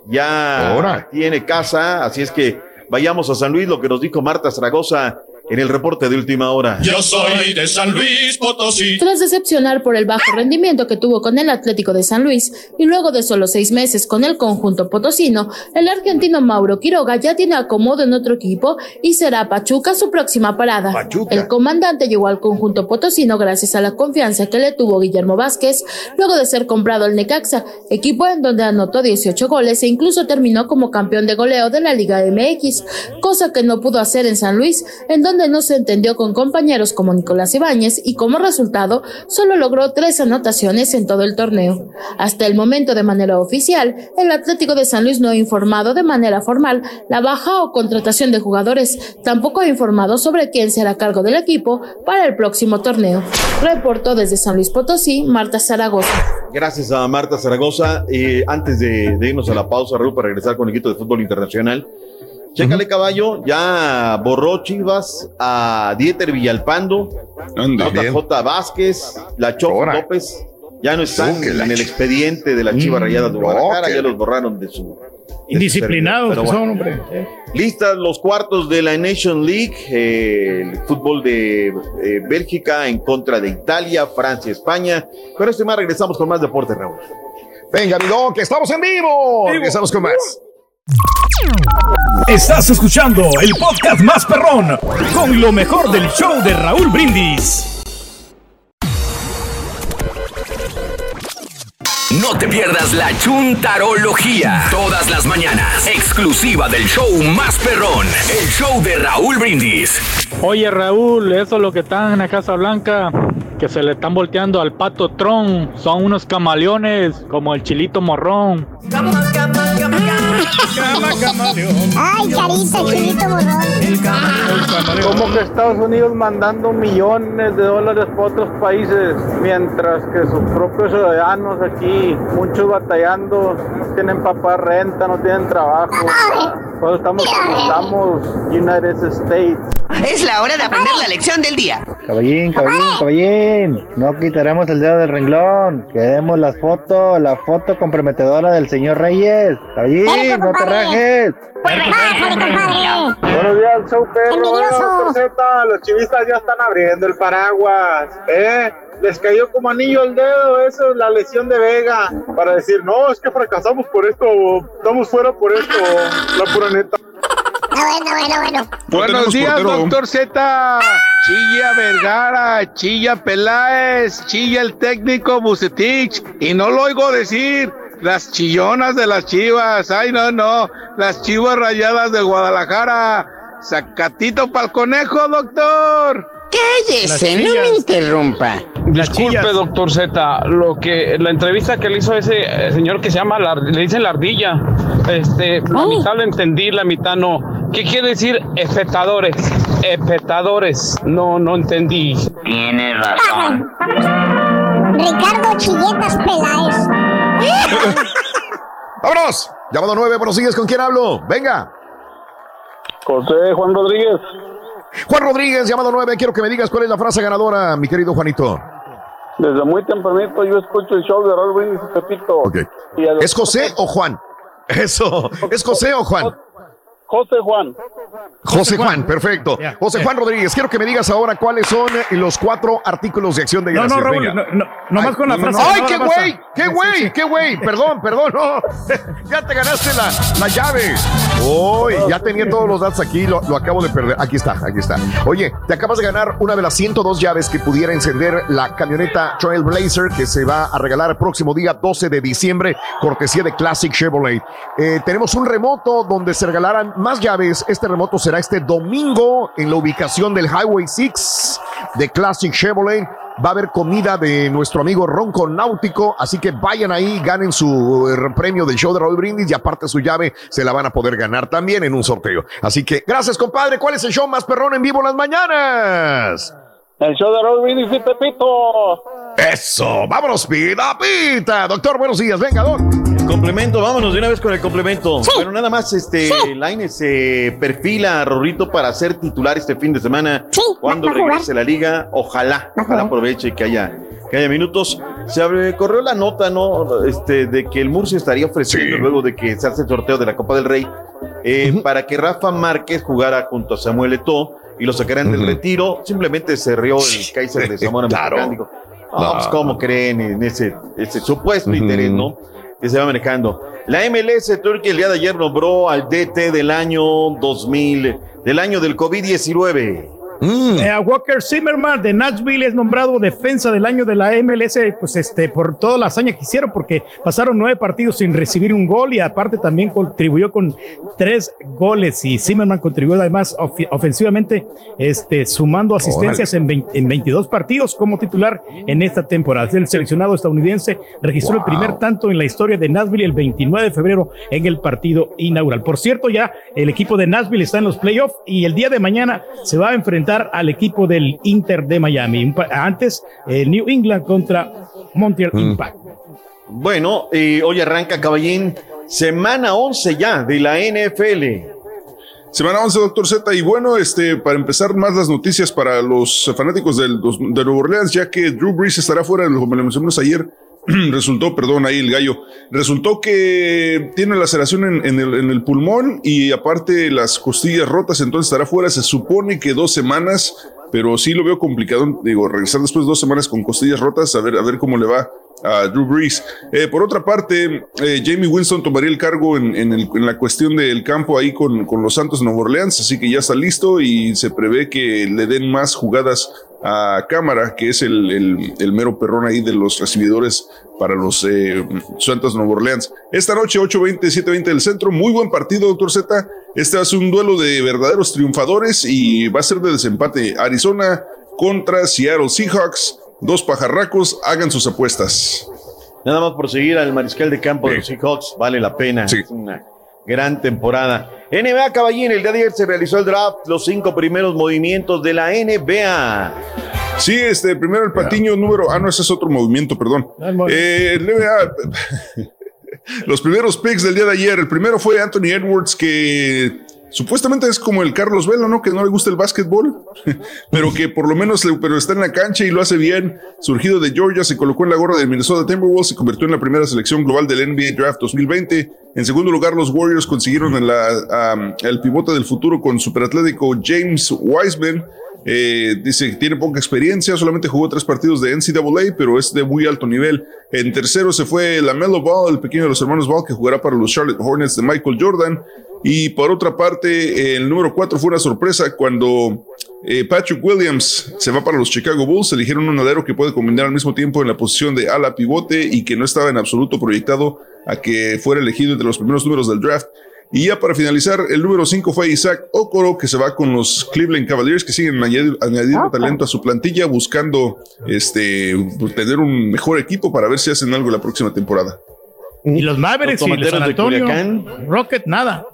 Speaker 27: Ya Ahora. tiene casa, así es que vayamos a San Luis, lo que nos dijo Marta Zaragoza en el reporte de última hora.
Speaker 36: Yo soy de San Luis Potosí.
Speaker 37: Tras decepcionar por el bajo rendimiento que tuvo con el Atlético de San Luis y luego de solo seis meses con el conjunto potosino, el argentino Mauro Quiroga ya tiene acomodo en otro equipo y será Pachuca su próxima parada. El comandante llegó al conjunto potosino gracias a la confianza que le tuvo Guillermo Vázquez luego de ser comprado al Necaxa, equipo en donde anotó 18 goles e incluso terminó como campeón de goleo de la Liga MX, cosa que no pudo hacer en San Luis, en donde no se entendió con compañeros como Nicolás Ibáñez y como resultado solo logró tres anotaciones en todo el torneo. Hasta el momento de manera oficial, el Atlético de San Luis no ha informado de manera formal la baja o contratación de jugadores, tampoco ha informado sobre quién será cargo del equipo para el próximo torneo. Reportó desde San Luis Potosí, Marta Zaragoza.
Speaker 27: Gracias a Marta Zaragoza. Eh, antes de, de, irnos a la pausa, Raúl, para regresar con el equipo de fútbol internacional, Chécale, caballo, ya borró Chivas a Dieter Villalpando, JJ Vázquez, la Choco López, ya no están en el expediente de la Chiva mm, Rayada de Guadalajara, ya los borraron de su.
Speaker 2: Indisciplinados bueno. son, hombre.
Speaker 27: Listas los cuartos de la Nation League, eh, el fútbol de eh, Bélgica en contra de Italia, Francia, España. Esto y más regresamos con más deporte, Raúl.
Speaker 1: Venga, amigo, que estamos en vivo. Regresamos con más.
Speaker 8: Estás escuchando el podcast más perrón con lo mejor del show de Raúl Brindis.
Speaker 10: No te pierdas la chuntarología. Todas las mañanas. Exclusiva del show más perrón. El show de Raúl Brindis.
Speaker 38: Oye Raúl, eso es lo que están en la Casa Blanca. Que se le están volteando al pato Tron. Son unos camaleones como el chilito morrón.
Speaker 7: Ay, carita, chilito morrón.
Speaker 39: ¿Cómo que Estados Unidos mandando millones de dólares para otros países mientras que sus propios ciudadanos aquí, muchos batallando, no tienen papá renta, no tienen trabajo? Pues estamos, estamos United States.
Speaker 6: Es la hora de aprender la lección del día.
Speaker 40: Caballín, caballín, caballín. No quitaremos el dedo del renglón. Queremos las fotos, la foto comprometedora del señor Reyes. Caballín, no te rajes.
Speaker 39: Buenos días, show perro. Bueno, Z, los chivistas ya están abriendo el paraguas. ¿Eh? Les cayó como anillo el dedo, eso es la lesión de Vega. Para decir, no, es que fracasamos por esto, estamos fuera por esto, la pura neta.
Speaker 7: Bueno, bueno, bueno.
Speaker 39: Buenos días, doctor Z. Chilla Vergara, Chilla Peláez, Chilla el técnico Bucetich. Y no lo oigo decir. Las chillonas de las chivas. Ay, no, no. Las chivas rayadas de Guadalajara. Sacatito para el conejo, doctor.
Speaker 6: Cállese, no me interrumpa.
Speaker 41: Disculpe, doctor Z, lo que la entrevista que le hizo ese eh, señor que se llama, la, le dicen la ardilla, este, la mitad lo entendí, la mitad no. ¿Qué quiere decir espectadores? Espectadores, no, no entendí.
Speaker 7: Tiene razón. Ricardo Chilletas Peláez.
Speaker 1: ¡Vámonos! Llamado 9, buenos días, ¿con quién hablo? Venga.
Speaker 39: José Juan Rodríguez.
Speaker 1: Juan Rodríguez, llamado 9, quiero que me digas cuál es la frase ganadora, mi querido Juanito.
Speaker 39: Desde muy tempranito yo escucho el show de Raúl Brindis y Pepito.
Speaker 1: ¿Es José o Juan? Eso, ¿es José o Juan?
Speaker 39: José Juan.
Speaker 1: José Juan, perfecto. José Juan Rodríguez, quiero que me digas ahora cuáles son los cuatro artículos de acción de
Speaker 2: No,
Speaker 1: gracias.
Speaker 2: no, Raúl,
Speaker 1: Venga.
Speaker 2: no, no, nomás con la
Speaker 1: no, no,
Speaker 2: frase.
Speaker 1: ¡Ay,
Speaker 2: no,
Speaker 1: qué güey! ¡Qué güey! ¡Qué güey! Perdón, perdón, no. Ya te ganaste la, la llave. Uy, ya tenía todos los datos aquí, lo, lo acabo de perder. Aquí está, aquí está. Oye, te acabas de ganar una de las 102 llaves que pudiera encender la camioneta Trailblazer que se va a regalar el próximo día 12 de diciembre, cortesía de Classic Chevrolet. Eh, tenemos un remoto donde se regalarán más llaves. Este remoto será este domingo en la ubicación del Highway 6 de Classic Chevrolet. Va a haber comida de nuestro amigo Ronco Náutico, así que vayan ahí, ganen su eh, premio del show de Raúl Brindis y aparte su llave se la van a poder ganar también en un sorteo. Así que gracias, compadre. ¿Cuál es el show más perrón en vivo en las mañanas?
Speaker 39: El show de Raúl Brindis y Pepito.
Speaker 1: Eso, vámonos, pita, pita. Doctor, buenos días, venga, doc.
Speaker 27: Complemento, vámonos de una vez con el complemento. Bueno, nada más, este, Lainez se perfila a Rorrito para ser titular este fin de semana. Cuando regrese la liga, ojalá, ojalá aproveche que haya, que haya minutos. Se abre- corrió la nota, ¿no? Este, de que el Murcia estaría ofreciendo luego de que se hace el sorteo de la Copa del Rey eh, para que Rafa Márquez jugara junto a Samuel Eto'o y lo sacarán del retiro. Simplemente se rió el Kaiser de Zamora
Speaker 1: claro.
Speaker 27: Mexicano. No, pues, ¿cómo creen en ese, ese supuesto interés, no? Que se va manejando. La MLS Turquía el día de ayer nombró al DT del año 2000, del año del COVID-19.
Speaker 2: Eh, a Walker Zimmerman de Nashville es nombrado defensa del año de la MLS, pues este, por toda la hazaña que hicieron, porque pasaron nueve partidos sin recibir un gol y aparte también contribuyó con tres goles y Zimmerman contribuyó además of- ofensivamente, este, sumando asistencias en, 20 en 22 partidos como titular en esta temporada. El seleccionado estadounidense registró el primer tanto en la historia de Nashville el 29 de febrero en el partido inaugural. Por cierto, ya el equipo de Nashville está en los playoffs y el día de mañana se va a enfrentar al equipo del Inter de Miami. Antes, el New England contra Montreal Impact.
Speaker 27: Bueno, eh, hoy arranca Caballín, semana 11 ya de la NFL.
Speaker 5: Semana 11, doctor Z. Y bueno, este, para empezar más las noticias para los fanáticos del, de Nueva Orleans, ya que Drew Brees estará fuera, como le mencionamos ayer, resultó, perdón, ahí el gallo, resultó que tiene laceración en, en el, pulmón y aparte las costillas rotas, entonces estará fuera, se supone que dos semanas, pero sí lo veo complicado, digo, regresar después de dos semanas con costillas rotas, a ver, a ver cómo le va a Drew Brees. Eh, por otra parte, eh, Jamie Winston tomaría el cargo en, la cuestión del campo ahí con, los Santos de Nueva Orleans, así que ya está listo y se prevé que le den más jugadas a Cámara, que es el mero perrón ahí de los recibidores para los eh, Santos de Nueva Orleans. Esta noche, 8.20, 7.20 del centro, muy buen partido, doctor Z. Este va a ser un duelo de verdaderos triunfadores y va a ser de desempate. Arizona contra Seattle Seahawks. Dos pajarracos, hagan sus apuestas.
Speaker 27: Nada más por seguir al mariscal de campo de los Seahawks, vale la pena. Es una gran temporada. NBA Caballín, el día de ayer se realizó el draft, los cinco primeros movimientos de la NBA.
Speaker 5: Sí, este, primero el patiño número. Ah, no, ese es otro movimiento, perdón. Eh, el NBA, los primeros picks del día de ayer. El primero fue Anthony Edwards, que supuestamente es como el Carlos Vela, ¿no? Que no le gusta el básquetbol, pero que por lo menos pero está en la cancha y lo hace bien. Surgido de Georgia, se colocó en la gorra del Minnesota Timberwolves, se convirtió en la primera selección global del NBA Draft 2020. En segundo lugar, los Warriors consiguieron el pivote del futuro con superatlético James Wiseman. Eh, dice que tiene poca experiencia, solamente jugó tres partidos de NCAA, pero es de muy alto nivel. En tercero se fue la Melo Ball, el pequeño de los hermanos Ball, que jugará para los Charlotte Hornets de Michael Jordan. Y por otra parte, el número cuatro fue una sorpresa cuando eh, Patrick Williams se va para los Chicago Bulls. Eligieron un alero que puede combinar al mismo tiempo en la posición de ala pivote y que no estaba en absoluto proyectado a que fuera elegido entre los primeros números del draft. Y ya para finalizar, el número 5 fue Isaac Okoro, que se va con los Cleveland Cavaliers, que siguen añadi- añadiendo talento a su plantilla, buscando este, tener un mejor equipo para ver si hacen algo la próxima temporada.
Speaker 2: Y los Mavericks
Speaker 27: Los
Speaker 2: y los San
Speaker 27: de
Speaker 2: Antonio.
Speaker 27: Culiacán.
Speaker 2: Rocket, nada.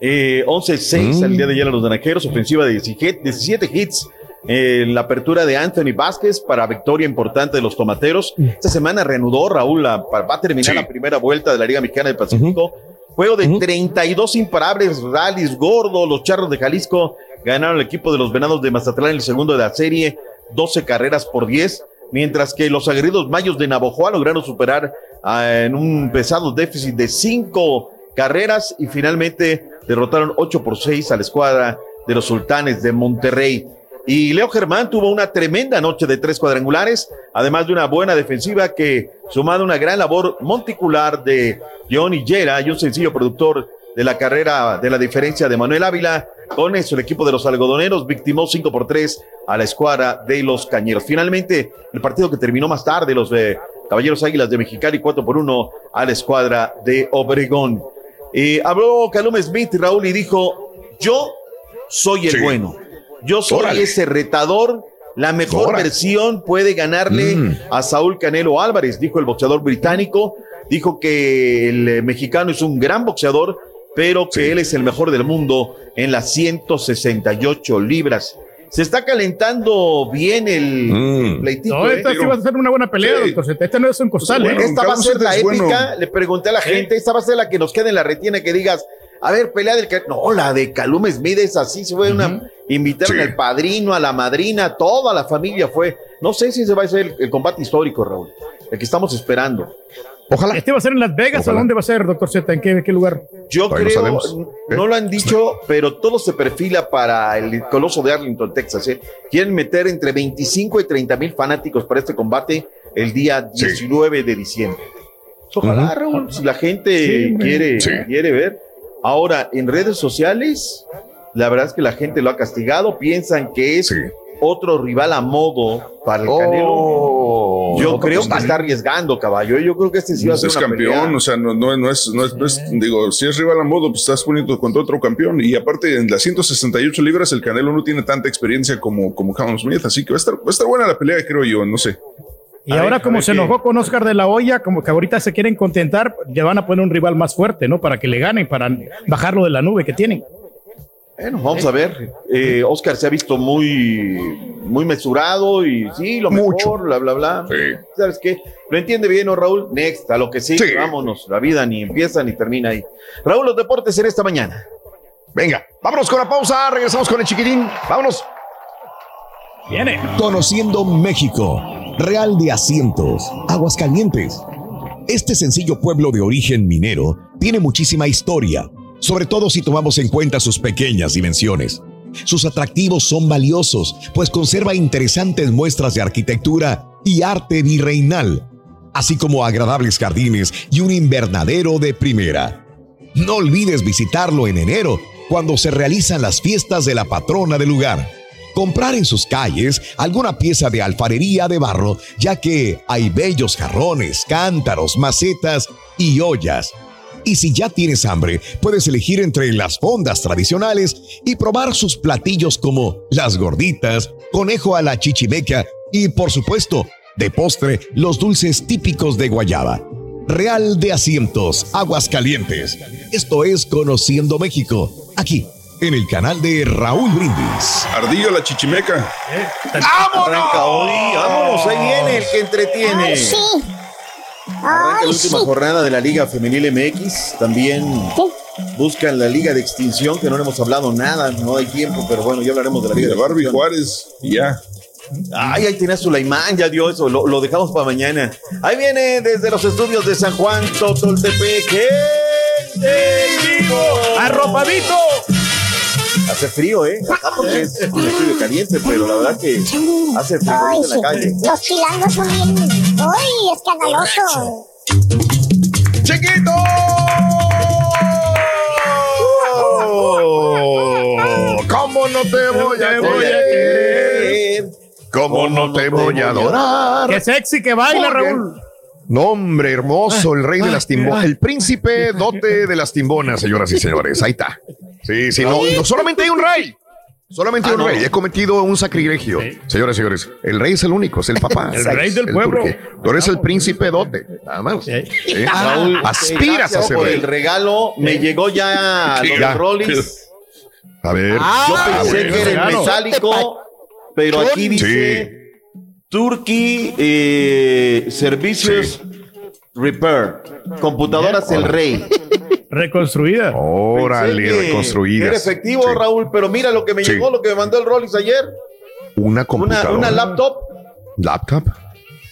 Speaker 27: Eh, 11-6
Speaker 2: Mm.
Speaker 27: al día de ayer a los naranjeros, ofensiva de 17 17 hits. Eh, la apertura de Anthony Vázquez para victoria importante de los tomateros. Esta semana reanudó Raúl, la- va a terminar la primera vuelta de la Liga Mexicana del Pacífico. Juego de 32 imparables, rallies gordos. Los charros de Jalisco ganaron el equipo de los venados de Mazatlán en el segundo de la serie, 12 carreras por 10. Mientras que los aguerridos mayos de Navojoa lograron superar en un pesado déficit de 5 carreras y finalmente derrotaron 8 por 6 a la escuadra de los sultanes de Monterrey. Y Leo Germán tuvo una tremenda noche de tres cuadrangulares, además de una buena defensiva que, sumado a una gran labor monticular de Johnny Yera y un sencillo productor de la carrera de la diferencia de Manuel Ávila, con eso el equipo de los algodoneros victimó 5 por 3 a la escuadra de los cañeros. Finalmente, el partido que terminó más tarde, los de Caballeros Águilas de Mexicali 4 por 1 a la escuadra de Obregón. Eh, habló Calum Smith, Raúl, y dijo, yo soy el
Speaker 1: Sí.
Speaker 27: bueno. Yo soy
Speaker 1: Órale.
Speaker 27: ese retador. La mejor
Speaker 1: Órale.
Speaker 27: versión puede ganarle
Speaker 1: Mm.
Speaker 27: a Saúl Canelo Álvarez, dijo el boxeador británico. Dijo que el eh, mexicano es un gran boxeador, pero que él es el mejor del mundo en las 168 libras. Se está calentando bien el,
Speaker 1: Mm.
Speaker 27: el pleitito.
Speaker 2: No,
Speaker 27: ¿eh?
Speaker 2: esta sí va a ser una buena pelea, doctor Zeta. Esta no es un costal, ¿eh?
Speaker 27: Esta va a ser la
Speaker 5: bueno.
Speaker 27: épica. Le pregunté a la gente, esta va a ser la que nos quede en la retina que digas, a ver, pelea del que. No, la de Calum Smith es así, se fue una. Invitaron
Speaker 5: Sí.
Speaker 27: al padrino, a la madrina, toda la familia fue. No sé si se va a hacer el, el combate histórico, Raúl, el que estamos esperando.
Speaker 1: Ojalá.
Speaker 2: ¿Este va a ser en Las Vegas o dónde va a ser, doctor Z? ¿En qué, qué lugar?
Speaker 27: Yo creo, no,
Speaker 1: ¿Eh?
Speaker 27: lo han dicho, pero todo se perfila para el Coloso de Arlington, Texas. ¿eh? Quieren meter entre 25 y 30 mil fanáticos para este combate el día 19 de diciembre. Ojalá, Raúl, si la gente
Speaker 1: Sí,
Speaker 27: quiere,
Speaker 1: sí.
Speaker 27: quiere ver. Ahora, en redes sociales, la verdad es que la gente lo ha castigado, piensan que es otro rival a modo para el Canelo. Yo
Speaker 5: no,
Speaker 27: creo
Speaker 5: pues,
Speaker 27: que está arriesgando, caballo. Yo creo que este sí va a ser
Speaker 5: es
Speaker 27: una
Speaker 5: campeón,
Speaker 27: pelea.
Speaker 5: o sea, no, no, no es, no es, no es- digo, si es rival a modo, pues estás poniendo contra otro campeón. Y aparte, en las 168 libras, el Canelo no tiene tanta experiencia como, como Callum Smith, así que va a estar, va a estar buena la pelea, creo yo, no sé.
Speaker 2: Y ahora, como se enojó con Oscar de la Hoya, como que ahorita se quieren contentar, ya van a poner un rival más fuerte, ¿no? Para que le ganen, para bajarlo de la nube que tienen.
Speaker 27: Bueno, vamos a ver. Eh, Oscar se ha visto muy, muy mesurado y sí, lo mejor, bla, bla, bla. ¿Sabes qué? Lo entiende bien, ¿no, Raúl? Next, a lo que sí, vámonos. La vida ni empieza ni termina ahí. Raúl, los deportes en esta mañana.
Speaker 1: Venga, vámonos con la pausa, regresamos con el chiquitín. Vámonos.
Speaker 2: Viene.
Speaker 42: Conociendo México. Real de Asientos. Aguascalientes. Este sencillo pueblo de origen minero tiene muchísima historia, sobre todo si tomamos en cuenta sus pequeñas dimensiones. Sus atractivos son valiosos, pues conserva interesantes muestras de arquitectura y arte virreinal, así como agradables jardines y un invernadero de primera. No olvides visitarlo en enero, cuando se realizan las fiestas de la patrona del lugar. Comprar en sus calles alguna pieza de alfarería de barro, ya que hay bellos jarrones, cántaros, macetas y ollas. Y si ya tienes hambre, puedes elegir entre las fondas tradicionales y probar sus platillos como las gorditas, conejo a la chichimeca y, por supuesto, de postre, los dulces típicos de Guayaba. Real de Asientos, Aguascalientes. Esto es Conociendo México, aquí, en el canal de Raúl Brindis.
Speaker 5: Ardillo la chichimeca.
Speaker 27: Arranca hoy, vámonos, ahí viene el que entretiene.
Speaker 7: Ay, sí.
Speaker 27: Arranca
Speaker 7: Ay,
Speaker 27: la última
Speaker 7: sí.
Speaker 27: jornada de la Liga Femenil MX. También buscan la Liga de Extinción, que no le hemos hablado nada, no hay tiempo, pero bueno, ya hablaremos de la Liga
Speaker 5: De
Speaker 27: de
Speaker 5: Barbie
Speaker 27: Extinción.
Speaker 5: Juárez, y ya.
Speaker 27: Ay, ahí tiene a Sulaimán, ya dio eso, lo, lo dejamos para mañana. Ahí viene desde los estudios de San Juan, Totoltepec. ¡Eh! vivo!
Speaker 2: ¡Arropadito!
Speaker 27: Hace frío, ¿eh? Acá porque es un estudio caliente, pero la verdad que hace frío
Speaker 7: Ay,
Speaker 27: en la calle.
Speaker 7: Los chilangos son bien. ¡Ay, escandalosos!
Speaker 1: ¡Chiquito! ¿Cómo no te voy a querer? ¿Cómo no te voy a adorar?
Speaker 2: ¡Qué sexy que baila. Raúl!
Speaker 1: Nombre hermoso, el rey de las timbonas, el príncipe dote de las timbonas, señoras y señores. Ahí está. Sí, sí, no, no solamente hay un rey. Solamente hay
Speaker 27: Ah,
Speaker 1: un
Speaker 27: no.
Speaker 1: rey. He cometido un sacrilegio. Señores y señores, el rey es el único, es el papá.
Speaker 2: El rey del
Speaker 1: El
Speaker 2: pueblo.
Speaker 1: turque. Tú eres el príncipe dote. Nada más. Sí.
Speaker 27: Raúl,
Speaker 1: Aspiras a ser
Speaker 27: por
Speaker 1: rey.
Speaker 27: el regalo. Me llegó ya
Speaker 1: Sí,
Speaker 27: los
Speaker 1: ya.
Speaker 27: Rollis.
Speaker 1: A ver.
Speaker 27: Yo pensé
Speaker 1: bueno.
Speaker 27: que era en
Speaker 1: Regalo.
Speaker 27: metálico, pero aquí dice Turkey eh, Servicios Repair. Computadoras El Rey.
Speaker 2: Reconstruida.
Speaker 1: Órale,
Speaker 27: Era
Speaker 1: reconstruidas.
Speaker 27: efectivo,
Speaker 1: Sí.
Speaker 27: Raúl, pero mira lo que me
Speaker 1: Sí.
Speaker 27: llegó, lo que me mandó el Rollis ayer.
Speaker 1: Una computadora.
Speaker 27: una laptop.
Speaker 1: laptop.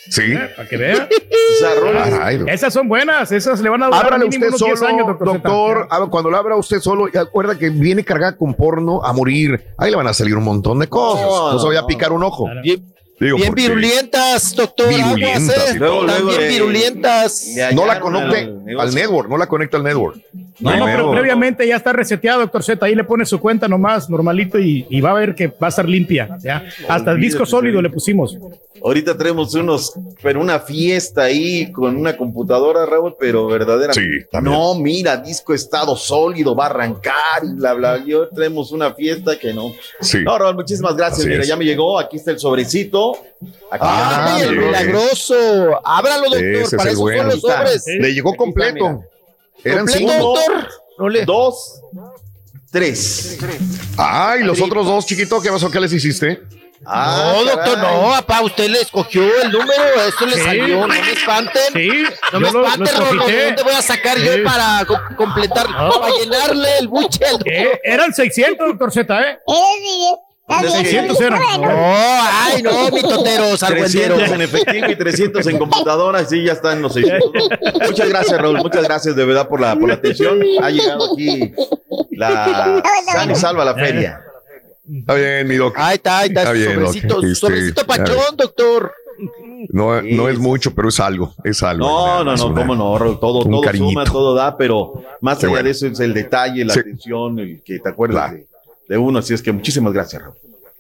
Speaker 1: Sí.
Speaker 2: Para que vea. Esas son buenas, esas le van a durar
Speaker 1: Ábrale
Speaker 2: mínimo
Speaker 1: usted
Speaker 2: unos 10
Speaker 1: solo,
Speaker 2: años, doctor.
Speaker 1: Ah, Cuando lo abra usted solo, y acuerda que viene cargada con porno a morir. Ahí le van a salir un montón de cosas. No, se vaya a picar un ojo. Digo,
Speaker 43: Bien
Speaker 1: porque-
Speaker 43: virulentas, doctor.
Speaker 1: Virulentas
Speaker 43: aguas, eh. También
Speaker 1: Luego, eh,
Speaker 43: virulentas.
Speaker 1: No la conecte al network, no la conecta al network.
Speaker 2: No, no, pero previamente ya está reseteado, doctor Z. Ahí le pone su cuenta nomás, normalito, y, y va a ver que va a estar limpia. ¿ya? Hasta el disco sólido le pusimos.
Speaker 27: Ahorita tenemos unos, pero una fiesta ahí con una computadora, Raúl, pero verdadera.
Speaker 1: Sí, también.
Speaker 27: No, mira, disco estado sólido, va a arrancar y bla, bla. Yo tenemos una fiesta que no.
Speaker 1: Sí.
Speaker 27: No, Raúl, muchísimas gracias.
Speaker 1: Así
Speaker 27: mira,
Speaker 1: es.
Speaker 27: ya me llegó. Aquí está el sobrecito. Aquí
Speaker 1: Ah,
Speaker 43: Ay, el milagroso. Ábralo, doctor.
Speaker 1: Ese
Speaker 43: Para eso
Speaker 1: bueno.
Speaker 43: son los sobres.
Speaker 1: Le llegó completo. Eran
Speaker 43: ¿Completo,
Speaker 1: cinco.
Speaker 43: doctor? No le-
Speaker 27: Dos, tres.
Speaker 1: Ay, los otros dos, chiquito, ¿qué pasó? ¿Qué les hiciste?
Speaker 27: Ah,
Speaker 43: no, doctor,
Speaker 27: caray.
Speaker 43: no, papá, usted le escogió el número, eso le
Speaker 2: Sí.
Speaker 43: salió, no me espanten.
Speaker 2: Sí,
Speaker 43: No me
Speaker 2: yo lo- lo
Speaker 43: espanten. ¿de dónde voy a sacar yo para co- completar, para llenarle el buche al
Speaker 2: Eh, eran 600, doctor Z, ¿eh?
Speaker 7: Eh,
Speaker 2: 600 eran.
Speaker 27: No,
Speaker 43: ay, no, mi totero,
Speaker 27: 300 en efectivo y 300 en computadora, sí, ya están los 600. Muchas gracias, Raúl, muchas gracias de verdad por la, por la atención. Ha llegado aquí la San y Salva la feria.
Speaker 1: Está bien, mi doc.
Speaker 43: Ahí está, ahí está,
Speaker 1: Está bien,
Speaker 43: sobrecito,
Speaker 1: doc. Este,
Speaker 43: sobrecito pachón, doctor.
Speaker 1: No, no es mucho, pero es algo. Es algo.
Speaker 27: No, no, no,
Speaker 1: una-
Speaker 27: cómo no, Raúl, todo, todo
Speaker 1: cariñito.
Speaker 27: suma, todo da, pero más
Speaker 1: Qué
Speaker 27: allá
Speaker 1: bueno.
Speaker 27: de eso es el detalle, la
Speaker 1: Sí.
Speaker 27: atención, el que te acuerdas de, de uno, así es que muchísimas gracias, Raúl.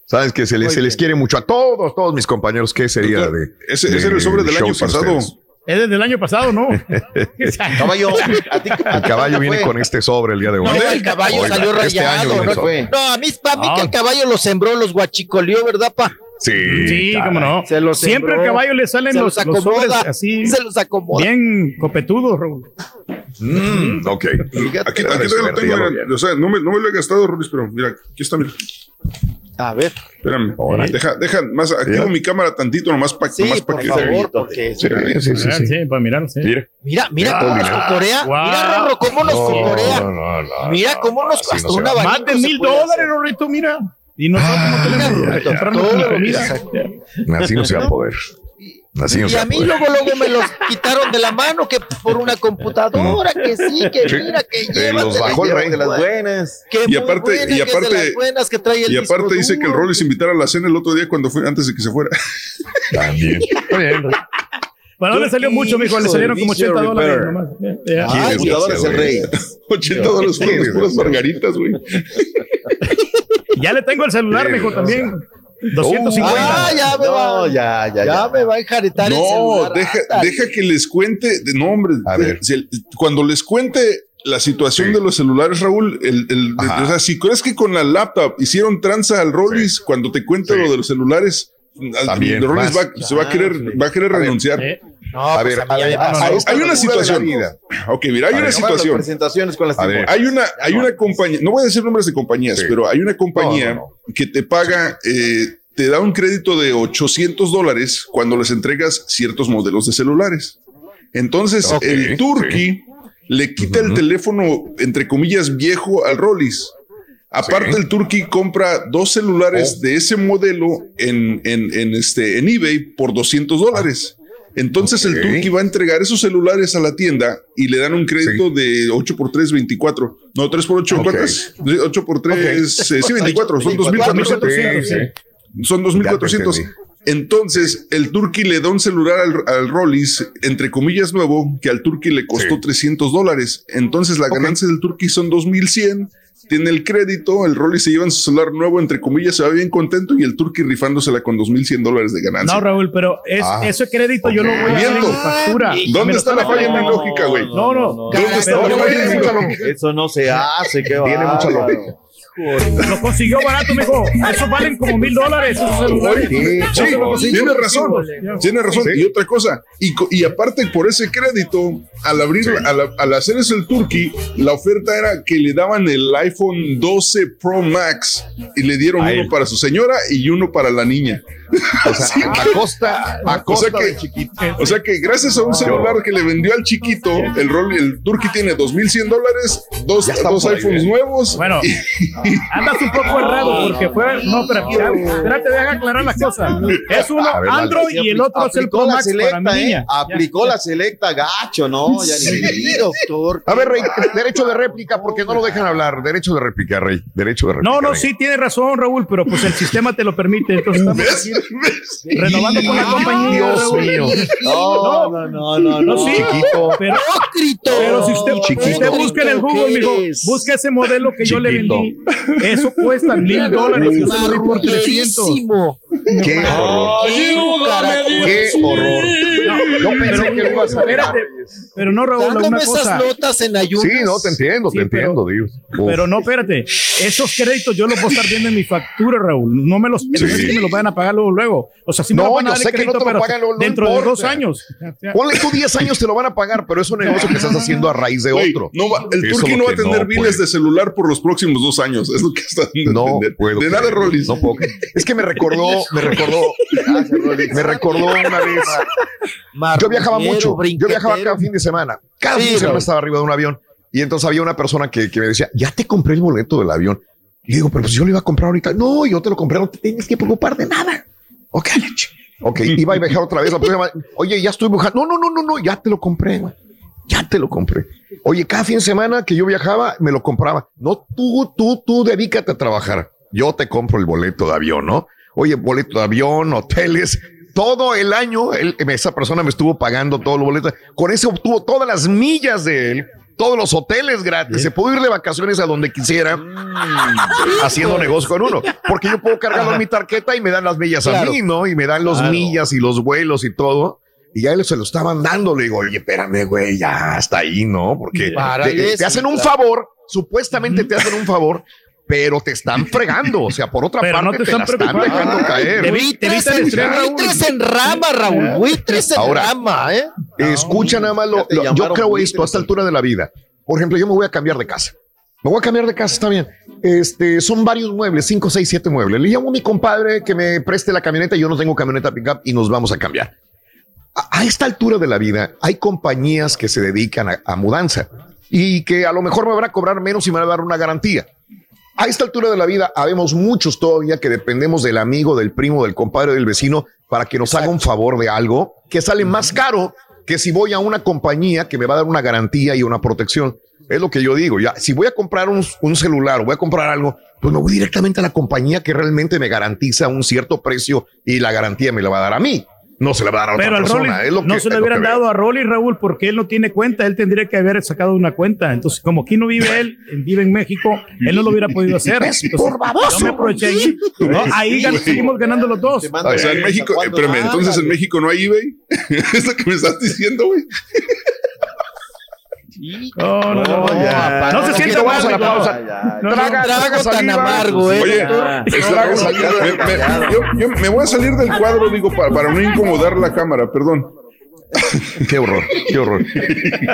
Speaker 1: Sabes que se les, se les quiere mucho a todos, todos mis compañeros. ¿Qué sería
Speaker 5: Doctor,
Speaker 1: de.
Speaker 5: ese-
Speaker 1: de
Speaker 5: ese era el sobre del año pasado.
Speaker 1: ustedes?
Speaker 2: Es desde el año pasado, ¿no?
Speaker 27: Caballo, a ti,
Speaker 1: El caballo viene con este sobre el día de hoy.
Speaker 43: No, el caballo
Speaker 1: Oiga,
Speaker 43: salió
Speaker 1: este año
Speaker 43: rayado. ¿no?
Speaker 1: sobre.
Speaker 43: No, a mí, pa' mí
Speaker 2: No.
Speaker 43: que el caballo lo sembró, los guachicoleó, ¿verdad, pa?
Speaker 1: Sí,
Speaker 2: Sí,
Speaker 1: caray.
Speaker 2: cómo no.
Speaker 43: Se los
Speaker 2: Siempre al caballo le salen
Speaker 43: se
Speaker 2: los,
Speaker 43: los
Speaker 2: los sobres
Speaker 43: acomoda,
Speaker 2: así,
Speaker 43: se los acomoda.
Speaker 2: bien copetudos, Raúl.
Speaker 1: Mm, ok.
Speaker 5: Aquí, aquí
Speaker 1: Pero
Speaker 5: todavía lo tengo, mira, o sea, no me, no me lo he gastado, Rulis, pero mira, aquí está, mira.
Speaker 43: A ver.
Speaker 5: Espérame. Deja, deja, más, activo mi cámara tantito nomás para
Speaker 43: Sí,
Speaker 5: nomás pa
Speaker 43: por
Speaker 5: que
Speaker 43: favor, porque...
Speaker 1: Sí, sí, sí,
Speaker 2: Ah,
Speaker 1: sí.
Speaker 2: sí, para mirar, sí.
Speaker 1: Mira.
Speaker 43: Mira, mira
Speaker 1: Ah,
Speaker 43: cómo nos
Speaker 1: mira.
Speaker 43: cocorea. Mira, Rorro, cómo nos cocorea.
Speaker 1: No, no, no,
Speaker 43: Mira cómo nos
Speaker 1: no se
Speaker 43: una.
Speaker 2: Más de mil dólares, Rorrito, mira. Y nosotros no tenemos
Speaker 43: todo.
Speaker 1: Así no se va a poder. Así
Speaker 43: Y a mí luego, luego me los quitaron de la mano, que por una computadora, que sí, que
Speaker 1: Sí.
Speaker 43: mira, que
Speaker 1: Eh,
Speaker 43: lleva.
Speaker 1: los bajó el rey.
Speaker 27: de las buenas.
Speaker 43: Que
Speaker 5: Y aparte-
Speaker 43: buena,
Speaker 5: y
Speaker 43: que es de
Speaker 5: aparte-
Speaker 43: las buenas que trae el
Speaker 5: Y aparte dice que el
Speaker 43: duro.
Speaker 5: Rollis invitara a la cena el otro día cuando fue, antes de que se fuera.
Speaker 1: También.
Speaker 2: Bueno, no le salió mucho, mijo. Le salieron como 80
Speaker 27: Servicio
Speaker 2: dólares
Speaker 27: repair.
Speaker 2: nomás. Ya, ya.
Speaker 27: Ah,
Speaker 1: ¿Quién
Speaker 27: el
Speaker 1: es
Speaker 27: computador es el
Speaker 1: ese,
Speaker 27: rey.
Speaker 1: güey?
Speaker 5: 80 dólares fueron las puras margaritas, güey.
Speaker 2: Ya le tengo el celular, mijo, también. 250.
Speaker 43: Ah, ya me va.
Speaker 27: No, ya, ya,
Speaker 43: Ya
Speaker 27: ya.
Speaker 43: me va a enjaretar
Speaker 5: No, deja,
Speaker 43: Ándale.
Speaker 5: deja que les cuente. No, hombre,
Speaker 1: A ver.
Speaker 5: si- cuando les cuente la situación
Speaker 1: Sí.
Speaker 5: de los celulares, Raúl, el, el-
Speaker 1: Ajá.
Speaker 5: o sea, si crees que con la laptop hicieron tranza al Rollis, cuando te cuente
Speaker 1: Sí.
Speaker 5: lo de los celulares, al-
Speaker 1: También,
Speaker 5: el Rollis va, se va a querer, va a querer
Speaker 1: A ver,
Speaker 5: renunciar.
Speaker 2: Eh,
Speaker 43: No,
Speaker 1: A
Speaker 43: pues
Speaker 1: ver,
Speaker 43: a
Speaker 1: a-
Speaker 5: Hay una situación. Ok, mira, hay
Speaker 1: A
Speaker 5: una
Speaker 1: ver,
Speaker 5: situación.
Speaker 27: presentaciones con las
Speaker 1: A ver.
Speaker 27: tipo-
Speaker 5: Hay una, hay una compañía, no voy a decir nombres de compañías,
Speaker 1: Sí.
Speaker 5: pero hay una compañía
Speaker 1: No, no,
Speaker 5: que te paga, eh, te da un crédito de 800 dólares cuando les entregas ciertos modelos de celulares. Entonces, el Turkey le quita el teléfono, entre comillas, viejo al Rollis. Aparte,
Speaker 1: Sí.
Speaker 5: el Turkey compra dos celulares
Speaker 1: Oh.
Speaker 5: de ese modelo en, en, en este, en eBay por 200 dólares. Entonces
Speaker 1: Ok.
Speaker 5: el Turkey va a entregar esos celulares a la tienda y le dan un crédito de 8 por 3, 24. No, 3 por 8,
Speaker 1: Ok.
Speaker 5: ¿cuánto es? 8 por 3, sí, 24, son 2.400.
Speaker 1: Sí, sí.
Speaker 5: Son 2.400.
Speaker 1: Ya te entendí.
Speaker 5: Entonces, el Turkey le da un celular al, al Rollis, entre comillas, nuevo, que al Turkey le costó
Speaker 1: Sí.
Speaker 5: 300 dólares. Entonces, la ganancia del Turkey son 2.100. Tiene el crédito, el Rollis se lleva en su celular nuevo, entre comillas, se va bien contento y el Turkey rifándosela con 2.100 dólares de ganancia.
Speaker 2: No, Raúl, pero es,
Speaker 1: Ah.
Speaker 2: ese crédito yo lo voy a hacer en factura.
Speaker 5: ¿Dónde está la falla en mi lógica, güey?
Speaker 2: No, no.
Speaker 5: ¿Dónde está la
Speaker 2: yo
Speaker 5: falla en mi lógica?
Speaker 27: Eso no se hace, qué
Speaker 1: Tiene mucha lógica.
Speaker 2: Lo consiguió barato, mijo. Esos valen como mil dólares, esos celulares.
Speaker 5: Sí,
Speaker 2: consigo.
Speaker 5: tiene razón, tiene razón.
Speaker 1: Sí.
Speaker 5: Y otra cosa, y, y aparte por ese crédito, al abrir,
Speaker 1: Sí.
Speaker 5: al, al hacer eso el Turkey, la oferta era que le daban el iPhone 12 Pro Max y le dieron uno para su señora y uno para la niña.
Speaker 1: O sea, a costa, a
Speaker 5: O
Speaker 1: costa
Speaker 5: sea que-
Speaker 1: de chiquito.
Speaker 5: O sea que gracias a un celular que le vendió al chiquito, el, rol, el Turkey tiene 2.100 dólares, dos, dos iPhones nuevos.
Speaker 2: Bueno, andas un poco errado porque fue. No, pero espérate, deja aclarar las cosas. Es uno
Speaker 1: ver.
Speaker 2: Android y el otro es el Pro Max para mi
Speaker 27: selecta,
Speaker 2: niña.
Speaker 27: ¿eh? Aplicó la selecta gacho, ¿no? Ya ni
Speaker 43: Sí, doctor.
Speaker 1: A ver, Rey, derecho de réplica, porque no lo dejan hablar. Derecho de réplica, Rey. Derecho de réplica.
Speaker 2: No, no,
Speaker 1: Rey.
Speaker 2: sí, tiene razón, Raúl, pero pues el sistema te lo permite. Entonces estamos renovando con la compañía.
Speaker 1: Dios
Speaker 2: Raúl.
Speaker 1: mío.
Speaker 27: No, no, no, no,
Speaker 2: No,
Speaker 27: no.
Speaker 2: sí,
Speaker 1: Chiquito.
Speaker 2: pero, pero si usted,
Speaker 1: Chiquito.
Speaker 2: si usted busca en el Google,
Speaker 43: ¿Qué
Speaker 2: mijo, busca ese modelo que yo le vendí. Eso cuesta mil dólares. Por 300.
Speaker 1: Qué horror. Qué horror. Yo pensé que lo ibas a ver.
Speaker 2: Espérate, pero no, Raúl,
Speaker 43: Dándome
Speaker 2: una
Speaker 43: esas
Speaker 2: cosa.
Speaker 43: notas en ayunas.
Speaker 1: Sí, no, te entiendo,
Speaker 2: Sí,
Speaker 1: te
Speaker 2: pero-
Speaker 1: entiendo, Dios. Uf.
Speaker 2: Pero no, espérate. Esos créditos yo los voy a estar viendo en mi factura, Raúl. No me los, no es que me los vayan a pagar luego. luego. O sea, sí me
Speaker 1: No,
Speaker 2: lo van a dar el
Speaker 1: sé que no
Speaker 2: crédito,
Speaker 1: te lo
Speaker 2: pero
Speaker 1: pagan, no- no
Speaker 2: dentro de dos años.
Speaker 1: Ponle tú 10 años, te lo van a pagar, pero es un negocio que estás haciendo a raíz de otro.
Speaker 5: no va- el
Speaker 1: es
Speaker 5: no va a tener
Speaker 1: no
Speaker 5: biles
Speaker 1: puede.
Speaker 5: de celular por los próximos dos años. Es lo que está
Speaker 1: No.
Speaker 5: De nada. Rollis.
Speaker 1: No puedo. Es que me recordó, me recordó, me recordó una vez. Yo viajaba mucho. Yo viajaba cada fin de semana. Cada
Speaker 43: Sí,
Speaker 1: fin de semana estaba arriba de un avión. Y entonces había una persona que, que me decía, ya te compré el boleto del avión. Y digo, pero pues yo lo iba a comprar ahorita. No, yo te lo compré, no te tienes que preocupar de nada. Ok, ok, iba a viajar otra vez. La próxima, Oye, ya estoy buscando. No, no, no, no, no, ya te lo compré, güey. Ya te lo compré. Oye, cada fin de semana que yo viajaba, me lo compraba. No, tú, tú, tú dedícate a trabajar. Yo te compro el boleto de avión, ¿no? Oye, boleto de avión, hoteles, todo el año, él- esa persona me estuvo pagando todos los boletos. Con eso obtuvo todas las millas de él, todos los hoteles gratis. Se pudo ir de vacaciones a donde quisiera haciendo negocio con uno. Porque yo puedo cargarlo en mi tarjeta y me dan las millas a mí, ¿no? Y me dan los
Speaker 43: Claro.
Speaker 1: millas y los vuelos y todo. Y ya él se lo estaban dando. Le digo, oye, espérame, güey, ya hasta ahí, ¿no? Porque te, te hacen un favor, supuestamente te hacen un favor, pero te están fregando. O sea, por otra
Speaker 2: Pero
Speaker 1: parte,
Speaker 2: no te
Speaker 1: te,
Speaker 2: están
Speaker 1: la están
Speaker 2: preocupando.
Speaker 1: dejando caer.
Speaker 2: Te vi- te Raúl.
Speaker 43: Buitres en rama, Raúl. Buitres en
Speaker 1: Ahora,
Speaker 43: rama, ¿eh?
Speaker 1: Escucha nada más lo, lo- yo creo
Speaker 43: buitres.
Speaker 1: esto a esta altura de la vida. Por ejemplo, yo me voy a cambiar de casa. Me voy a cambiar de casa, está bien. Este, son varios muebles, cinco, seis, siete muebles. Le llamo a mi compadre que me preste la camioneta. Yo no tengo camioneta pickup y nos vamos a cambiar. A, a esta altura de la vida, hay compañías que se dedican a, a mudanza y que a lo mejor me van a cobrar menos y me van a dar una garantía. A esta altura de la vida, habemos muchos todavía que dependemos del amigo, del primo, del compadre, del vecino para que nos haga un favor de algo que sale más caro que si voy a una compañía que me va a dar una garantía y una protección. Es lo que yo digo. Ya, si voy a comprar un, un celular o voy a comprar algo, pues me voy directamente a la compañía que realmente me garantiza un cierto precio y la garantía me la va a dar a mí. No se la va a dar a otra
Speaker 2: Pero al
Speaker 1: persona.
Speaker 2: Rolly
Speaker 1: es lo
Speaker 2: no
Speaker 1: que-
Speaker 2: se
Speaker 1: es
Speaker 2: le hubieran dado a Rolly, Raúl, porque él no tiene cuenta. Él tendría que haber sacado una cuenta. Entonces, como aquí no vive él, vive en México, él no lo hubiera podido hacer.
Speaker 6: Es
Speaker 2: Entonces,
Speaker 6: por baboso.
Speaker 2: Yo me aproveché ahí. ¿no? Ahí gan- seguimos ganando los dos.
Speaker 5: O sea, en México, eh, espérame, entonces en México no hay eBay. ¿Es lo que me estás diciendo, güey?
Speaker 2: No, no, no.
Speaker 5: ya.
Speaker 2: No se sienta
Speaker 5: no,
Speaker 2: mal.
Speaker 5: a la
Speaker 2: no.
Speaker 5: pausa.
Speaker 2: No, no,
Speaker 1: Traga, traga saliva.
Speaker 5: Oye,
Speaker 1: Traga saliva.
Speaker 5: me, me- yo, yo me voy a salir del cuadro, digo, para, para no incomodar la cámara, perdón.
Speaker 1: Qué horror, qué horror.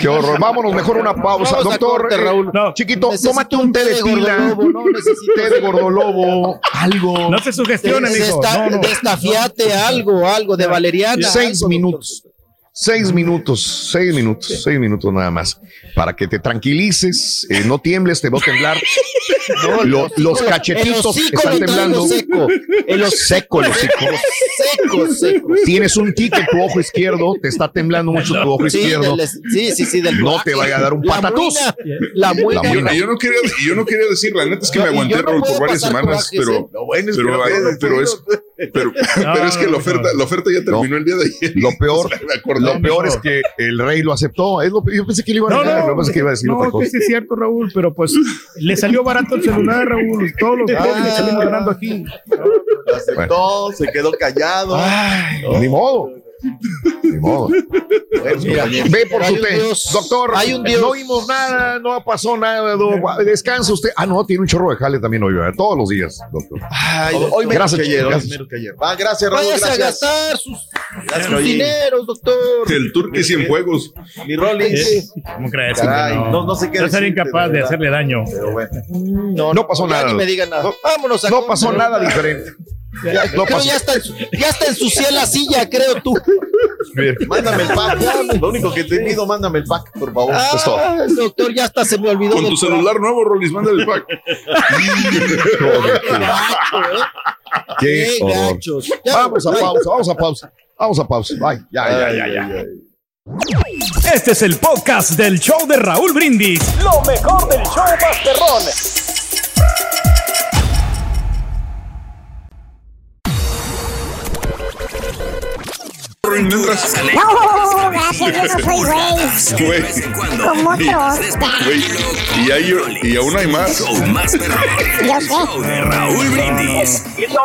Speaker 1: Qué horror. Vámonos mejor una pausa.
Speaker 43: Vamos
Speaker 1: Doctor,
Speaker 43: corte,
Speaker 1: eh,
Speaker 43: Raúl.
Speaker 1: chiquito,
Speaker 43: Necesito
Speaker 1: tómate un té de
Speaker 43: gordolobo, no
Speaker 1: té de gordolobo, algo.
Speaker 2: No se sugestione, mijo.
Speaker 43: desta-
Speaker 2: No, no.
Speaker 43: Destafiate algo, algo de valeriana.
Speaker 1: Seis
Speaker 43: algo,
Speaker 1: minutos. Seis minutos, seis minutos, seis minutos nada más. Para que te tranquilices, eh, no tiembles, te va a temblar.
Speaker 43: No,
Speaker 1: los cachetitos están temblando.
Speaker 43: Seco. El hocico-
Speaker 1: Seco el hocico.
Speaker 43: Seco, seco.
Speaker 1: Tienes un en tu ojo izquierdo, te está temblando mucho tu ojo
Speaker 43: Sí,
Speaker 1: izquierdo.
Speaker 43: del- sí, sí, sí, del
Speaker 1: No te vaya a dar un
Speaker 43: La
Speaker 1: patatús.
Speaker 43: muina, La muina.
Speaker 5: Y yo, no quería, yo no quería decir, la neta es que
Speaker 43: No,
Speaker 5: me aguanté,
Speaker 43: no
Speaker 5: por varias semanas, pero.
Speaker 43: Lo bueno es que
Speaker 5: pero,
Speaker 43: no puedes
Speaker 5: pero es, pero, pero es que la oferta, la oferta ya terminó el día de ayer.
Speaker 1: Lo peor, lo peor es que el rey lo aceptó. Es lo, yo pensé que le iba a
Speaker 2: No,
Speaker 1: negar,
Speaker 2: no,
Speaker 1: que que iba a decir
Speaker 2: no,
Speaker 1: otra
Speaker 2: que
Speaker 1: cosa.
Speaker 2: sí es cierto, Raúl, pero pues le salió barato el celular, Raúl. Todos los días le salimos ganando aquí.
Speaker 27: Lo aceptó, se quedó callado.
Speaker 1: Ni modo. Ni modo.
Speaker 43: Mira,
Speaker 1: Ve por
Speaker 43: hay
Speaker 1: su té.
Speaker 43: Dios,
Speaker 1: Doctor,
Speaker 43: hay un Dios.
Speaker 1: no oímos nada, no pasó nada. no, descansa usted. Ah, no, tiene un chorro de jale también hoy, ¿verdad? todos los días, doctor.
Speaker 27: Ay,
Speaker 1: Hoy
Speaker 27: hoy menos
Speaker 1: gracias,
Speaker 27: que ayer, hoy
Speaker 1: gracias.
Speaker 27: menos que ayer. Va, gracias, Raúl,
Speaker 43: Váyase a
Speaker 27: gracias.
Speaker 43: gastar sus,
Speaker 27: Gracias,
Speaker 43: sus
Speaker 27: oye.
Speaker 43: dineros, doctor.
Speaker 5: El Turque Cienfuegos.
Speaker 27: Mi Rollins.
Speaker 2: ¿Cómo crees?
Speaker 27: Caray,
Speaker 2: hombre?
Speaker 27: no- no sé qué
Speaker 2: Yo incapaz
Speaker 27: de
Speaker 2: hacerle daño.
Speaker 27: Pero bueno.
Speaker 43: No,
Speaker 1: No pasó nada.
Speaker 43: Ni me digan nada. Vámonos a
Speaker 1: No pasó nada diferente.
Speaker 43: Ya,
Speaker 1: No
Speaker 43: creo ya está, en su- ya está ensucié la silla, creo tú.
Speaker 27: Mándame el pack. Lo único que te pido, mándame el pack, por favor.
Speaker 43: Ah, doctor, ya hasta se me olvidó.
Speaker 5: Con tu celular nuevo, Rolis, mándale el pack.
Speaker 43: gacho, ¿eh?
Speaker 1: Qué horror.
Speaker 43: gachos.
Speaker 1: Vamos a
Speaker 43: bye.
Speaker 1: pausa, vamos a pausa. Vamos a pausa. Bye. Ya, ya, ya, ya.
Speaker 8: Este es el podcast del show de Raúl Brindis. Lo mejor del show Masterrón.
Speaker 10: Mientras-
Speaker 7: No, gracias, yo no soy güey. Como otros.
Speaker 5: güey. Y, hay, y aún hay más.
Speaker 7: Yo sé.
Speaker 10: Raúl Brindis.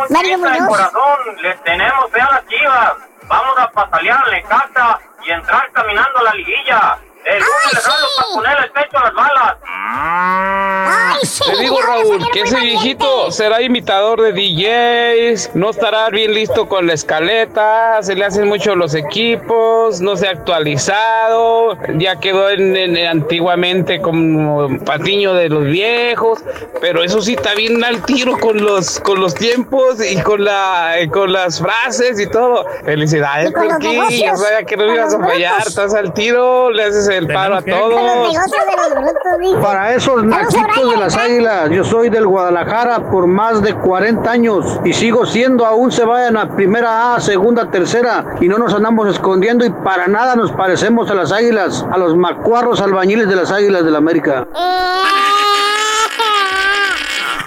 Speaker 7: Mario Muñoz.
Speaker 44: corazón, les tenemos fe a las chivas. Vamos a patalearle casa y entrar caminando a la liguilla. El les hablo para ponerle el pecho a las balas.
Speaker 7: Ay, sí,
Speaker 41: Te digo, Raúl, que ese viejito será imitador de DJs, no estará bien listo con la escaleta, se le hacen mucho los equipos, no se ha actualizado, ya quedó en, en- en antiguamente como patiño de los viejos, pero eso sí está bien al tiro con los con los tiempos y con la con las frases y todo. Felicidades,
Speaker 7: negocios,
Speaker 41: yo sabía que no ibas a fallar, estás al tiro, le haces el paro a todos.
Speaker 40: Para esos naquitos
Speaker 45: de las águilas. Yo soy del Guadalajara por más de 40 años y sigo siendo, aún se vayan a primera A, segunda, tercera y no nos andamos escondiendo y para nada nos parecemos a las águilas, a los macuarros albañiles de las águilas del la América.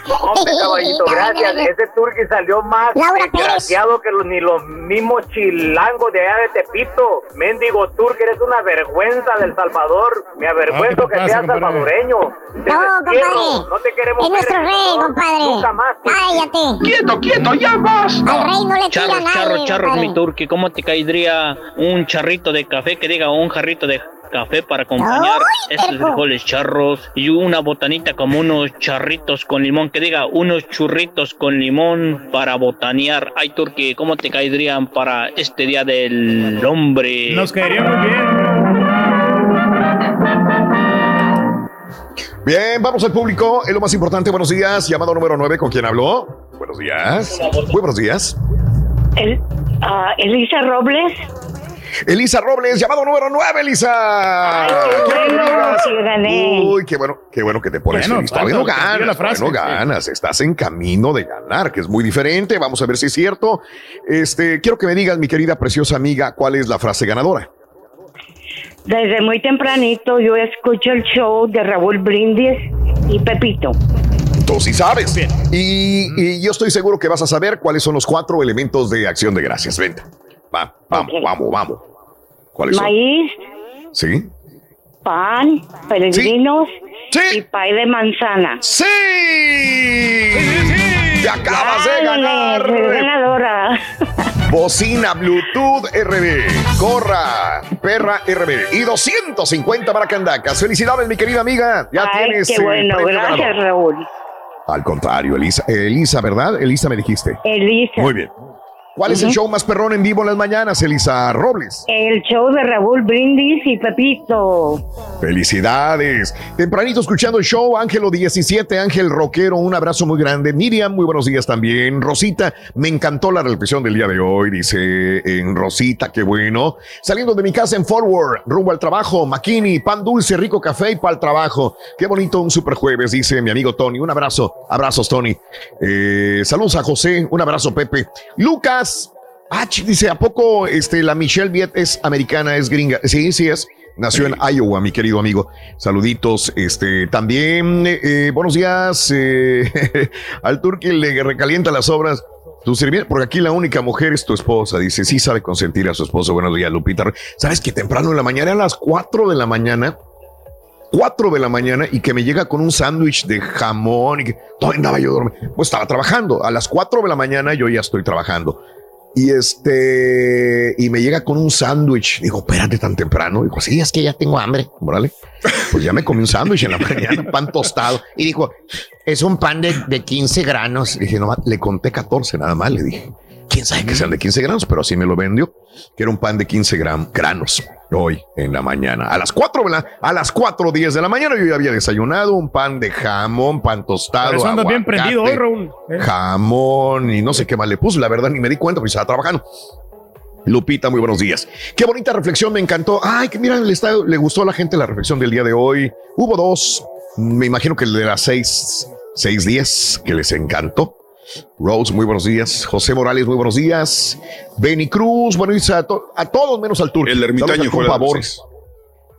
Speaker 46: Hombre, caballito, gracias. Ese turqui salió más desgraciado que los, ni los mismos chilangos de allá de Tepito. Mendigo turqui, eres una vergüenza del Salvador. Me avergüenzo que seas salvadoreño.
Speaker 7: No, compadre.
Speaker 46: No te queremos
Speaker 7: Es nuestro rey,
Speaker 46: no,
Speaker 7: compadre.
Speaker 46: Nunca más.
Speaker 7: Cállate.
Speaker 46: Quieto, quieto, ya basta.
Speaker 7: Al rey no le tira
Speaker 47: Charros,
Speaker 7: nadie,
Speaker 47: charros, charros, mi turqui. ¿Cómo te caería un charrito de café que diga un jarrito de café para acompañar
Speaker 7: ¡Ay,
Speaker 47: estos frijoles charros? Y una botanita como unos charritos con limón que diga unos churritos con limón para botanear. Ay, turqui, ¿cómo te caerían para este día del hombre?
Speaker 2: Nos caería muy bien.
Speaker 1: Bien, vamos al público. Es lo más importante. Buenos días. Llamado número 9. ¿Con quién habló? Buenos días. Muy buenos días.
Speaker 48: El, ah, Elisa Robles.
Speaker 1: Elisa Robles, llamado número 9, Elisa.
Speaker 48: qué bueno que gané.
Speaker 1: Uy, qué bueno, qué bueno que te pones
Speaker 48: Bueno,
Speaker 1: feliz. Todavía no ganas,
Speaker 48: frase,
Speaker 1: todavía no
Speaker 48: sí.
Speaker 1: ganas. Estás en camino de ganar, que es muy diferente. Vamos a ver si es cierto. Este, quiero que me digas, mi querida preciosa amiga, cuál es la frase ganadora.
Speaker 48: Desde muy tempranito yo escucho el show de Raúl Brindis y Pepito.
Speaker 1: Tú sí sabes. Y, y yo estoy seguro que vas a saber cuáles son los cuatro elementos de acción de gracias. Vente. Va, vamos, vamos, vamos. ¿Cuáles son?
Speaker 48: Maíz,
Speaker 1: ¿Sí?
Speaker 48: pan, peregrinos y pay de manzana.
Speaker 1: ¡Sí! ¡Te acabas de ganar!
Speaker 48: Ganadora.
Speaker 1: Bocina Bluetooth RB, gorra, perra RB y 250 baracandacas. Felicidades, mi querida amiga. Ya
Speaker 48: Ay,
Speaker 1: tienes.
Speaker 48: qué bueno, gracias
Speaker 1: ganador.
Speaker 48: Raúl.
Speaker 1: Al contrario, Elisa. Elisa, ¿verdad? Elisa me dijiste.
Speaker 48: Elisa.
Speaker 1: Muy bien. ¿Cuál es el show más perrón en vivo en las mañanas, Elisa Robles?
Speaker 48: El show de Raúl Brindis y Pepito.
Speaker 1: Felicidades. Tempranito escuchando el show, Ángelo 17, Ángel Roquero, un abrazo muy grande. Miriam, muy buenos días también. Rosita, me encantó la reflexión del día de hoy, dice en Rosita, qué bueno. Saliendo de mi casa en Forward, rumbo al trabajo, Makini, pan dulce, rico café y para el trabajo. Qué bonito un super jueves, dice mi amigo Tony. Un abrazo, abrazos Tony. Eh, saludos a José, un abrazo Pepe. Lucas, ah, ch- dice, ¿a poco este, la Michelle Viet es americana, es gringa? Sí, sí es. Nació en Iowa, mi querido amigo. Saluditos. Este, también, eh, buenos días. eh, al turqui le recalienta las obras. Tu sirvienta, porque aquí la única mujer es tu esposa. Dice, sí sabe consentir a su esposo. Buenos días, Lupita. ¿Sabes que temprano en la mañana, a las 4 de la mañana, 4 de la mañana y que me llega con un sándwich de jamón y que todavía andaba yo dormido. Pues estaba trabajando. A las 4 de la mañana yo ya estoy trabajando. Y este, y me llega con un sándwich. Digo, espérate tan temprano. Dijo, sí, es que ya tengo hambre. Órale. Pues ya me comí un sándwich en la mañana, pan tostado. Y dijo, es un pan de, de 15 granos. dije, no, le conté 14 nada más. Le dije, quién sabe que sean de 15 granos, pero así me lo vendió, que era un pan de 15 gram- granos hoy en la mañana. A las 4 de la, a las 4 10 de la mañana yo ya había desayunado un pan de jamón, pan tostado.
Speaker 2: Por eso andas bien prendido hoy, Raúl. ¿eh?
Speaker 1: Jamón y no sé qué más le puse. La verdad ni me di cuenta porque estaba trabajando. Lupita, muy buenos días. Qué bonita reflexión, me encantó. Ay, que mira, le, está- le gustó a la gente la reflexión del día de hoy. Hubo dos, me imagino que el de las seis, seis días, que les encantó. Rose, muy buenos días. José Morales, muy buenos días. Benny Cruz, bueno, a, to- a todos menos al turco.
Speaker 5: El ermitaño
Speaker 1: por favor.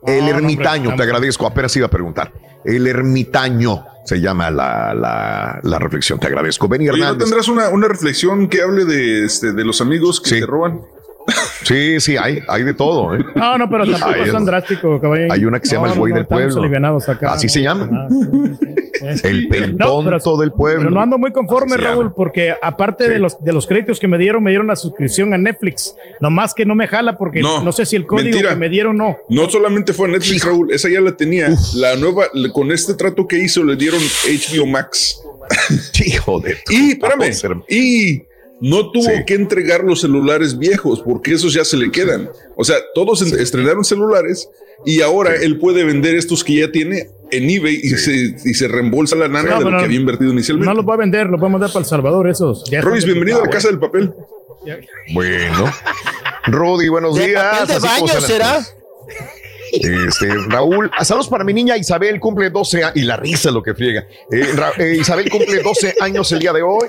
Speaker 1: El ermitaño, te agradezco, apenas iba a preguntar. El ermitaño se llama la, la, la reflexión, te agradezco. Benny
Speaker 5: Oye, ¿no
Speaker 1: Hernández.
Speaker 5: tendrás una, una reflexión que hable de, este, de los amigos que te roban?
Speaker 1: Sí, sí, hay, hay de todo. ¿eh?
Speaker 2: No, no, pero tampoco
Speaker 1: Hay-
Speaker 2: es tan drástico, caballero.
Speaker 1: Hay una que se llama
Speaker 2: No,
Speaker 1: el buey
Speaker 2: no,
Speaker 1: del pueblo.
Speaker 2: acá.
Speaker 1: Así se llama. El
Speaker 2: No, pero-
Speaker 1: pentonto del pueblo.
Speaker 2: Pero no ando muy conforme, Raúl, porque aparte de los de los créditos que me dieron, me dieron la suscripción a Netflix. Nomás que no me jala porque no, sé si el código
Speaker 5: mentira.
Speaker 2: que me dieron no.
Speaker 5: No solamente fue Netflix, Raúl, esa ya la tenía. La nueva, con este trato que hizo, le dieron HBO Max.
Speaker 1: Hijo de.
Speaker 5: Y, espérame, y no tuvo que entregar los celulares viejos porque esos ya se le quedan. O sea, todos en- estrenaron celulares y ahora él puede vender estos que ya tiene en eBay y, se, y se reembolsa la nana
Speaker 2: No,
Speaker 5: de lo que había invertido inicialmente.
Speaker 2: No los voy a vender, los voy a mandar para El Salvador esos. Están-
Speaker 5: bienvenido a la
Speaker 2: Ah,
Speaker 5: casa del papel.
Speaker 1: Bueno. Rudy, buenos
Speaker 43: ¿De
Speaker 1: días.
Speaker 43: papel de
Speaker 1: Así
Speaker 43: baño será?
Speaker 1: Este, Raúl, saludos para mi niña Isabel, cumple 12 años, y la risa es lo que friega. Eh, Ra- eh, Isabel cumple 12 años el día de hoy.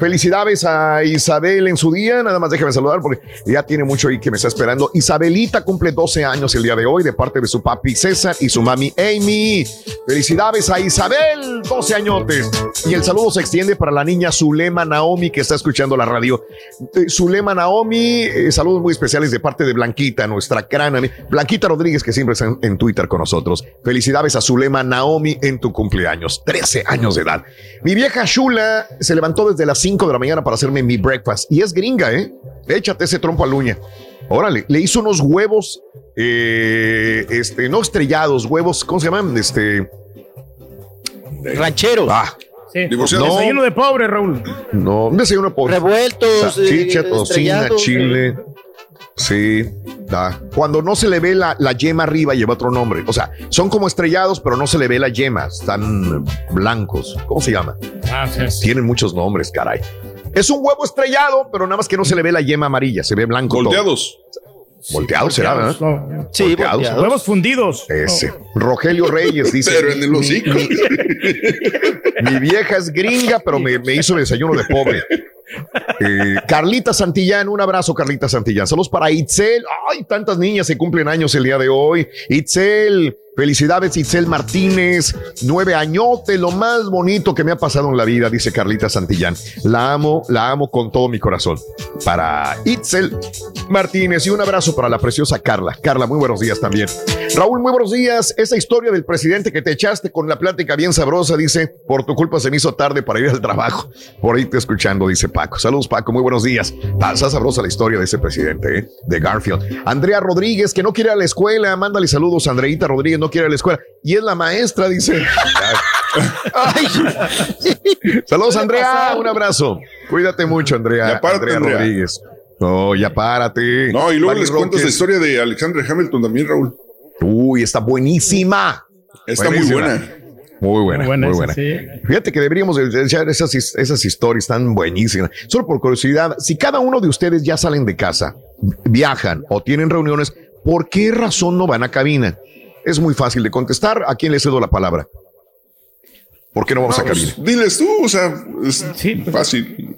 Speaker 1: Felicidades a Isabel en su día. Nada más déjeme saludar porque ya tiene mucho ahí que me está esperando. Isabelita cumple 12 años el día de hoy de parte de su papi César y su mami Amy. Felicidades a Isabel, 12 añotes. Y el saludo se extiende para la niña Zulema Naomi que está escuchando la radio. Eh, Zulema Naomi, eh, saludos muy especiales de parte de Blanquita, nuestra gran ami- Blanquita Rodríguez que siempre está en, en Twitter con nosotros. Felicidades a Zulema Naomi en tu cumpleaños, 13 años de edad. Mi vieja Shula se levantó desde las 5 de la mañana para hacerme mi breakfast y es gringa, ¿eh? Échate ese trompo a la uña. Órale, le hizo unos huevos, eh, este, no estrellados, huevos, ¿cómo se llaman? Este.
Speaker 43: Rancheros.
Speaker 1: Ah,
Speaker 2: Sí.
Speaker 1: Divorciados.
Speaker 2: Desayuno de pobre, Raúl.
Speaker 1: no, un desayuno pobre.
Speaker 43: Revueltos,
Speaker 1: Salchicha,
Speaker 43: eh,
Speaker 1: tocina, chile. Sí, da. Cuando no se le ve la, la yema arriba, lleva otro nombre. O sea, son como estrellados, pero no se le ve la yema. Están blancos. ¿Cómo se llama?
Speaker 2: Ah, sí, sí.
Speaker 1: Tienen muchos nombres, caray. Es un huevo estrellado, pero nada más que no se le ve la yema amarilla, se ve blanco. todo.
Speaker 5: Volteados.
Speaker 1: Volteados será, ¿verdad?
Speaker 2: No.
Speaker 43: Sí,
Speaker 1: Volteados.
Speaker 43: volteados.
Speaker 2: Huevos fundidos.
Speaker 1: Ese. Rogelio Reyes dice.
Speaker 5: Pero en el hocico.
Speaker 1: Mi, mi vieja es gringa, pero me, me hizo desayuno de pobre. Eh, Carlita Santillán, un abrazo, Carlita Santillán. Saludos para Itzel. Ay, tantas niñas se cumplen años el día de hoy. Itzel, felicidades, Itzel Martínez. Nueve añotes, lo más bonito que me ha pasado en la vida, dice Carlita Santillán. La amo, la amo con todo mi corazón. Para Itzel Martínez y un abrazo para la preciosa Carla. Carla, muy buenos días también. Raúl, muy buenos días. Esa historia del presidente que te echaste con la plática bien sabrosa, dice, por tu culpa se me hizo tarde para ir al trabajo. Por ahí te escuchando, dice Paco. Saludos, Paco, muy buenos días. Ah, Está sabrosa la historia de ese presidente, ¿eh? de Garfield. Andrea Rodríguez, que no quiere ir a la escuela, mándale saludos. Andreita Rodríguez no quiere ir a la escuela. Y es la maestra, dice.
Speaker 43: Ay,
Speaker 1: Saludos, Andrea. Un abrazo. Cuídate mucho, Andrea.
Speaker 5: Ya párate,
Speaker 1: Andrea
Speaker 5: Andrea.
Speaker 1: Rodríguez. No, ya párate.
Speaker 5: No, y luego les cuento
Speaker 1: Roque.
Speaker 5: esta historia de Alexander Hamilton también, Raúl.
Speaker 1: Uy, está buenísima.
Speaker 5: Está muy buena.
Speaker 1: Muy buena,
Speaker 2: Muy buena
Speaker 1: muy
Speaker 2: esa,
Speaker 1: buena.
Speaker 2: sí.
Speaker 1: Fíjate que deberíamos de- de echar esas, esas historias tan buenísimas. Solo por curiosidad, si cada uno de ustedes ya salen de casa, viajan o tienen reuniones, ¿por qué razón no van a cabina? Es muy fácil de contestar. ¿A quién le cedo la palabra? ¿Por qué no vamos
Speaker 5: No,
Speaker 1: a cabina?
Speaker 5: pues, diles tú, o sea, es
Speaker 2: Sí, pues.
Speaker 5: fácil.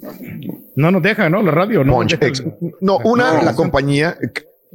Speaker 2: No nos deja, ¿no? La radio, ¿no?
Speaker 1: Punch, ex- no, una,
Speaker 5: No.
Speaker 1: la compañía,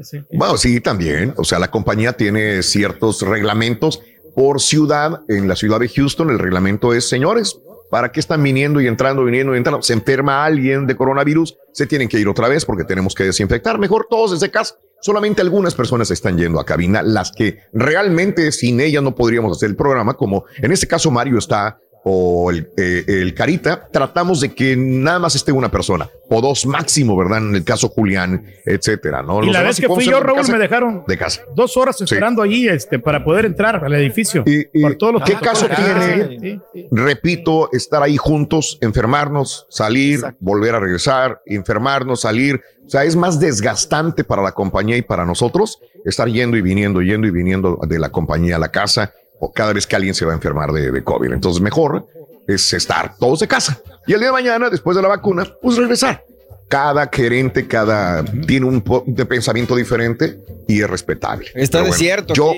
Speaker 2: Sí.
Speaker 1: Bueno, sí, también. O sea, la compañía tiene ciertos reglamentos por ciudad. En la ciudad de Houston, el reglamento es, señores, ¿para qué están viniendo y entrando, viniendo y entrando? Se enferma alguien de coronavirus, se tienen que ir otra vez porque tenemos que desinfectar. Mejor todos desde casa. Solamente algunas personas están yendo a cabina, las que realmente sin ellas no podríamos hacer el programa, como en este caso Mario está o el, eh, el Carita, tratamos de que nada más esté una persona o dos máximo, ¿verdad? En el caso Julián, etcétera, ¿no?
Speaker 2: Y
Speaker 1: Los
Speaker 2: la vez que fui yo,
Speaker 1: de
Speaker 2: Raúl,
Speaker 1: casa.
Speaker 2: me dejaron
Speaker 1: de casa.
Speaker 2: dos horas esperando allí este, para poder entrar al edificio.
Speaker 1: ¿Y, y
Speaker 2: Por todos los
Speaker 1: qué caso tiene,
Speaker 2: Sí, sí.
Speaker 1: repito, estar ahí juntos, enfermarnos, salir, volver a regresar, enfermarnos, salir? O sea, es más desgastante para la compañía y para nosotros estar yendo y viniendo, yendo y viniendo de la compañía a la casa o cada vez que alguien se va a enfermar de, de COVID. Entonces, mejor es estar todos de casa. Y el día de mañana, después de la vacuna, pues regresar. Cada gerente, cada tiene un de pensamiento diferente y es respetable.
Speaker 49: Está
Speaker 1: bueno,
Speaker 49: desierto
Speaker 1: Yo.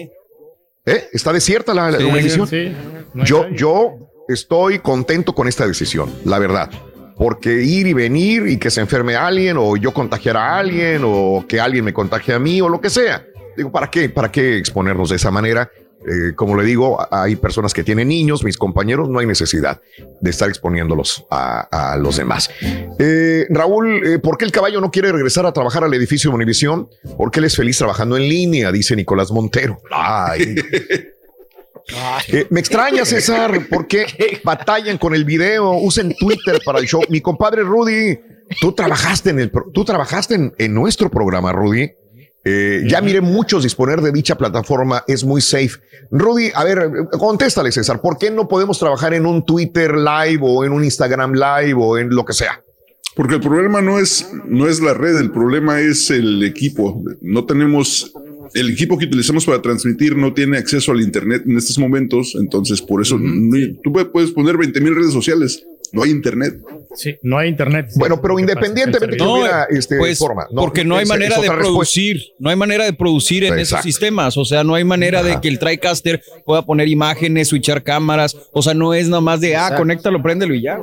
Speaker 1: ¿eh? Está desierta la, la
Speaker 49: Sí,
Speaker 1: organización.
Speaker 2: Sí, no
Speaker 1: Yo,
Speaker 2: calle.
Speaker 1: yo estoy contento con esta decisión, la verdad. Porque ir y venir y que se enferme alguien o yo contagiar a alguien o que alguien me contagie a mí o lo que sea. Digo, ¿para qué? ¿Para qué exponernos de esa manera? Eh, como le digo, hay personas que tienen niños, mis compañeros, no hay necesidad de estar exponiéndolos a, a los demás. Eh, Raúl, eh, ¿por qué el caballo no quiere regresar a trabajar al edificio de Univisión? Porque él es feliz trabajando en línea, dice Nicolás Montero. Ay, eh, me extraña, César, ¿por qué batallan con el video? Usen Twitter para el show. Mi compadre Rudy, tú trabajaste en el, tú trabajaste en, en nuestro programa, Rudy. Eh, ya miré muchos disponer de dicha plataforma, es muy safe. Rudy, a ver, contéstale, César, ¿por qué no podemos trabajar en un Twitter live o en un Instagram live o en lo que sea?
Speaker 5: Porque el problema no es, no es la red, el problema es el equipo. No tenemos, el equipo que utilizamos para transmitir no tiene acceso al Internet en estos momentos, entonces por eso no- tú puedes poner 20 mil redes sociales no hay internet.
Speaker 2: Sí, no hay internet.
Speaker 1: Bueno, pero independientemente que
Speaker 49: No,
Speaker 1: hubiera este,
Speaker 49: pues,
Speaker 1: forma.
Speaker 49: porque no hay manera de
Speaker 1: respuesta.
Speaker 49: producir, no hay manera de producir en esos sistemas, o sea, no hay manera de que el TriCaster pueda poner imágenes, switchar cámaras, o sea, no es nada más de, ah,
Speaker 1: Exacto.
Speaker 49: conéctalo, préndelo y ya.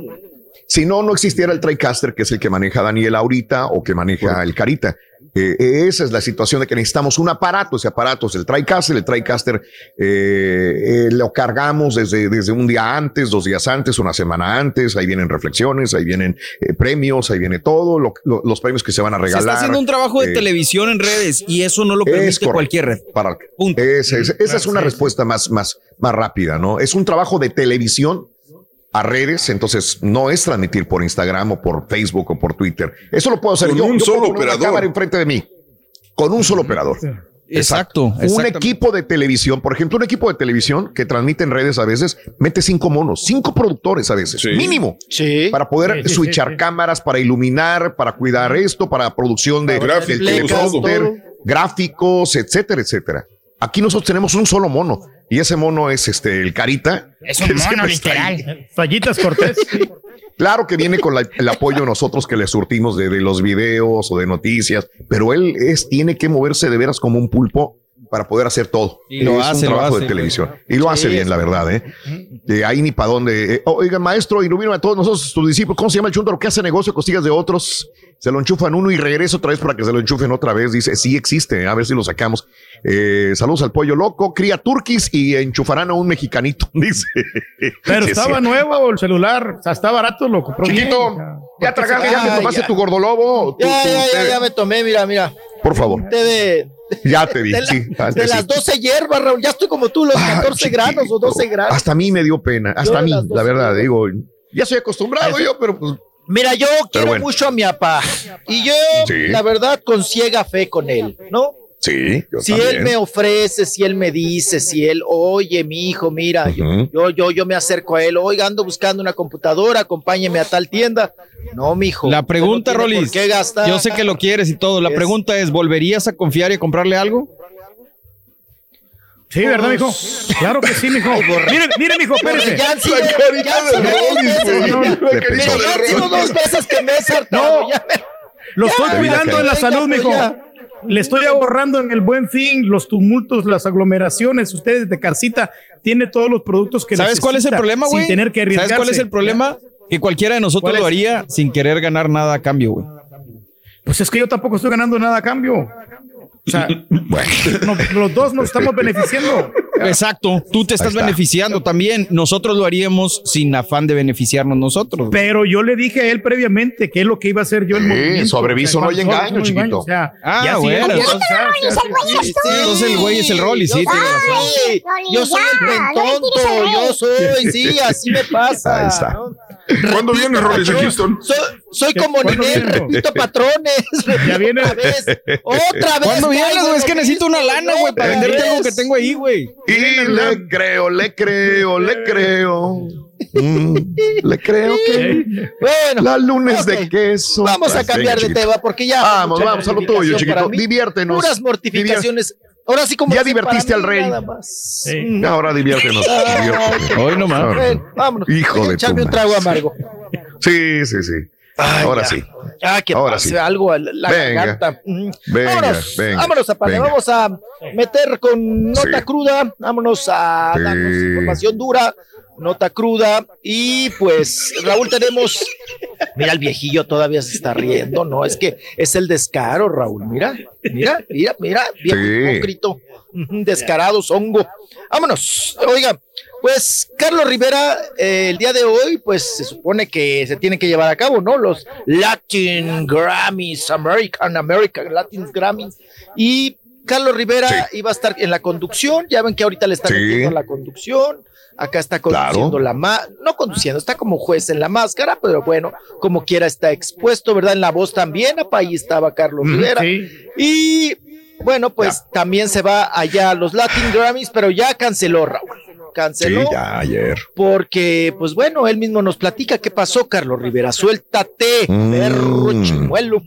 Speaker 1: Si no, no existiera el TriCaster, que es el que maneja Daniel ahorita o que maneja el Carita. Eh, esa es la situación de que necesitamos un aparato. Ese aparato es el TriCaster. El TriCaster eh, eh, lo cargamos desde, desde un día antes, dos días antes, una semana antes. Ahí vienen reflexiones, ahí vienen eh, premios, ahí viene todo, lo- lo- los premios que se van a
Speaker 49: Se
Speaker 1: regalar.
Speaker 49: está haciendo un trabajo de
Speaker 1: Eh,
Speaker 49: televisión en redes y eso no lo
Speaker 1: es
Speaker 49: permite
Speaker 1: correcto.
Speaker 49: cualquier red.
Speaker 1: Para, esa es, esa es una respuesta más, más, más rápida, ¿no? Es un trabajo de televisión a redes, entonces no es transmitir por Instagram o por Facebook o por Twitter. Eso lo puedo hacer
Speaker 5: Con
Speaker 1: yo.
Speaker 5: un
Speaker 1: yo
Speaker 5: solo
Speaker 1: una
Speaker 5: operador.
Speaker 1: cámara enfrente de mí, con un solo operador.
Speaker 49: Exacto,
Speaker 1: Un equipo de televisión, por ejemplo, un equipo de televisión que transmite en redes a veces, mete cinco monos, cinco productores a veces, mínimo. Para poder
Speaker 43: Sí, sí,
Speaker 1: switchar
Speaker 43: sí, sí.
Speaker 1: cámaras, para iluminar, para cuidar esto, para producción de
Speaker 43: todo.
Speaker 1: gráficos, etcétera, etcétera. Aquí nosotros tenemos un solo mono y ese mono es este el Carita.
Speaker 2: Es un mono, literal. Fallitas Cortés.
Speaker 1: Claro que viene con la- el apoyo de nosotros que le surtimos de, de los videos o de noticias, pero él es, tiene que moverse de veras como un pulpo para poder hacer todo.
Speaker 49: Y lo
Speaker 1: es
Speaker 49: hace,
Speaker 1: un
Speaker 49: lo
Speaker 1: trabajo
Speaker 49: hace.
Speaker 1: de televisión. Y lo hace
Speaker 49: Sí,
Speaker 1: bien, la verdad, ¿eh? De ahí ni para dónde. Eh, oiga, maestro, ilumina a todos nosotros, tus discípulos. ¿Cómo se llama el chúndaro que hace negocio, costillas de otros? Se lo enchufan uno y regresa otra vez para que se lo enchufen otra vez. Dice, sí existe, a ver si lo sacamos. Eh, saludos al pollo loco, cría turquis y enchufarán a un mexicanito, dice.
Speaker 2: Pero
Speaker 1: Sí,
Speaker 2: estaba
Speaker 1: sí.
Speaker 2: nuevo el celular, o sea, está barato, lo compró bien.
Speaker 1: Chiquito, ya tragaste, ya te tomaste
Speaker 43: ya.
Speaker 1: tu gordolobo. tu-
Speaker 43: Ya,
Speaker 1: tu
Speaker 43: ya, ya, ya me tomé, mira, mira.
Speaker 1: Por favor,
Speaker 43: Té de,
Speaker 1: ya te vi.
Speaker 43: de, la-
Speaker 1: sí,
Speaker 43: de
Speaker 1: sí.
Speaker 43: las 12 hierbas, Raúl. Ya estoy como tú, los 14 grados o 12 grados.
Speaker 1: Hasta a mí me dio pena, hasta
Speaker 43: Yo
Speaker 1: a mí, la verdad,
Speaker 43: digo.
Speaker 1: digo, ya soy acostumbrado yo, pero pues
Speaker 43: Mira, yo quiero
Speaker 1: bueno.
Speaker 43: mucho a mi papá. Y yo,
Speaker 1: Sí.
Speaker 43: la verdad, con ciega fe con él, ¿no?
Speaker 1: Sí, yo
Speaker 43: si
Speaker 1: también.
Speaker 43: él me ofrece, si él me dice, si él, oye, mi hijo, mira, yo, yo, yo me acerco a él, oiga, ando buscando una computadora, acompáñeme a tal tienda. No, mi hijo.
Speaker 49: La pregunta,
Speaker 43: no
Speaker 49: Rolis,
Speaker 43: ¿Por qué gastar?
Speaker 49: yo sé que lo quieres y todo, la
Speaker 43: Es-
Speaker 49: pregunta es, ¿volverías a confiar y a comprarle algo?
Speaker 2: Sí, ¿verdad, mijo? Claro que sí, mijo. Mire, mire, mijo, espérese.
Speaker 43: Ya han sido-
Speaker 1: La carita
Speaker 43: ya han
Speaker 1: de
Speaker 43: sido dos
Speaker 1: Rolis.
Speaker 2: No,
Speaker 1: La
Speaker 2: no,
Speaker 1: carita de Rolis.
Speaker 43: dos veces que me he.
Speaker 2: No.
Speaker 43: ya me-
Speaker 2: Lo estoy
Speaker 43: Ya,
Speaker 2: cuidando
Speaker 1: ya,
Speaker 2: en la
Speaker 43: ya.
Speaker 2: salud, mijo.
Speaker 43: pues, ya.
Speaker 2: Le estoy ahorrando en el buen fin, los tumultos, las aglomeraciones. Ustedes de Carcita tiene todos los productos que
Speaker 49: ¿Sabes cuál es el problema, güey?
Speaker 2: Sin tener que arriesgarse.
Speaker 49: ¿Sabes cuál es el problema? Que cualquiera de nosotros
Speaker 2: ¿Cuál
Speaker 49: lo haría sin querer ganar nada a cambio, güey.
Speaker 2: Pues es que yo tampoco estoy ganando nada a cambio. O sea, no, los dos nos estamos beneficiando.
Speaker 49: Exacto, tú te estás
Speaker 1: está.
Speaker 49: beneficiando también. Nosotros lo haríamos sin afán de beneficiarnos nosotros.
Speaker 2: Pero yo le dije a él previamente que es lo que iba a hacer yo el
Speaker 1: Sí, sobreviso no hay engaño, chiquito.
Speaker 2: O sea,
Speaker 49: Ah, bueno, entonces-
Speaker 7: el güey es
Speaker 49: el el Rolly, sí.
Speaker 43: Yo soy, yo soy el
Speaker 7: rey.
Speaker 43: yo soy, sí, así me pasa.
Speaker 1: Ahí está.
Speaker 5: ¿Cuándo viene Rolis Houston?
Speaker 43: Soy, soy como
Speaker 2: ¿Cuándo
Speaker 43: Ninel, repito patrones.
Speaker 2: Ya viene.
Speaker 43: Otra vez, otra vez.
Speaker 49: ¿Cuándo vienes,
Speaker 43: caigo
Speaker 49: güey? Es que necesito una lana, güey, para venderte algo que tengo ahí, güey.
Speaker 1: Y le creo, le creo, le creo. Mm, le creo que
Speaker 43: Bueno,
Speaker 1: la lunes
Speaker 43: ok.
Speaker 1: de queso.
Speaker 43: Vamos a cambiar de tema porque ya.
Speaker 1: Vamos, vamos a lo tuyo, chiquito.
Speaker 43: mí.
Speaker 1: Diviértenos.
Speaker 43: Puras mortificaciones. Ahora sí, como
Speaker 1: Ya divertiste al rey.
Speaker 43: nada más.
Speaker 2: Sí.
Speaker 1: Ahora diviértenos.
Speaker 43: Ah.
Speaker 49: Hoy nomás.
Speaker 43: Vámonos.
Speaker 1: Hijo de
Speaker 43: echarme
Speaker 1: tu
Speaker 43: un trago
Speaker 1: madre.
Speaker 43: amargo.
Speaker 1: Sí, sí, sí.
Speaker 43: Ay,
Speaker 1: Ahora
Speaker 43: ya.
Speaker 1: sí.
Speaker 43: Ah, que
Speaker 1: Ahora
Speaker 43: pase
Speaker 1: sí.
Speaker 43: algo a la
Speaker 1: Venga.
Speaker 43: garganta. Mm.
Speaker 1: Venga,
Speaker 43: vámonos,
Speaker 1: venga,
Speaker 43: vámonos a Pane,
Speaker 1: venga.
Speaker 43: vamos a meter con nota
Speaker 1: Sí.
Speaker 43: cruda, vámonos a
Speaker 1: Sí.
Speaker 43: darnos información dura, nota cruda y pues Raúl tenemos, mira el viejillo todavía se está riendo, no, es que es el descaro Raúl, mira, mira, mira, mira, hipócrita, Ujú, descarado, zongo. Vámonos, oiga, pues Carlos Rivera, eh, el día de hoy, pues se supone que se tienen que llevar a cabo, ¿no? Los Latin Grammys, American, American Latin Grammys. Y Carlos Rivera iba a estar en la conducción, ya ven que ahorita le están
Speaker 1: Sí.
Speaker 43: metiendo la conducción. Acá está conduciendo
Speaker 1: Claro.
Speaker 43: la ma no conduciendo, está como juez en la máscara, pero bueno, como quiera está expuesto, ¿verdad? En la voz también, apa, ahí estaba Carlos
Speaker 2: Mm,
Speaker 43: Rivera.
Speaker 2: sí.
Speaker 43: Y bueno, pues también se va allá a los Latin Grammys, pero ya canceló Raúl.
Speaker 1: Sí,
Speaker 43: Canceló
Speaker 1: ya ayer.
Speaker 43: porque, pues bueno, él mismo nos platica qué pasó, Carlos Rivera. Suéltate,
Speaker 1: Mm.
Speaker 43: perro chimuelo.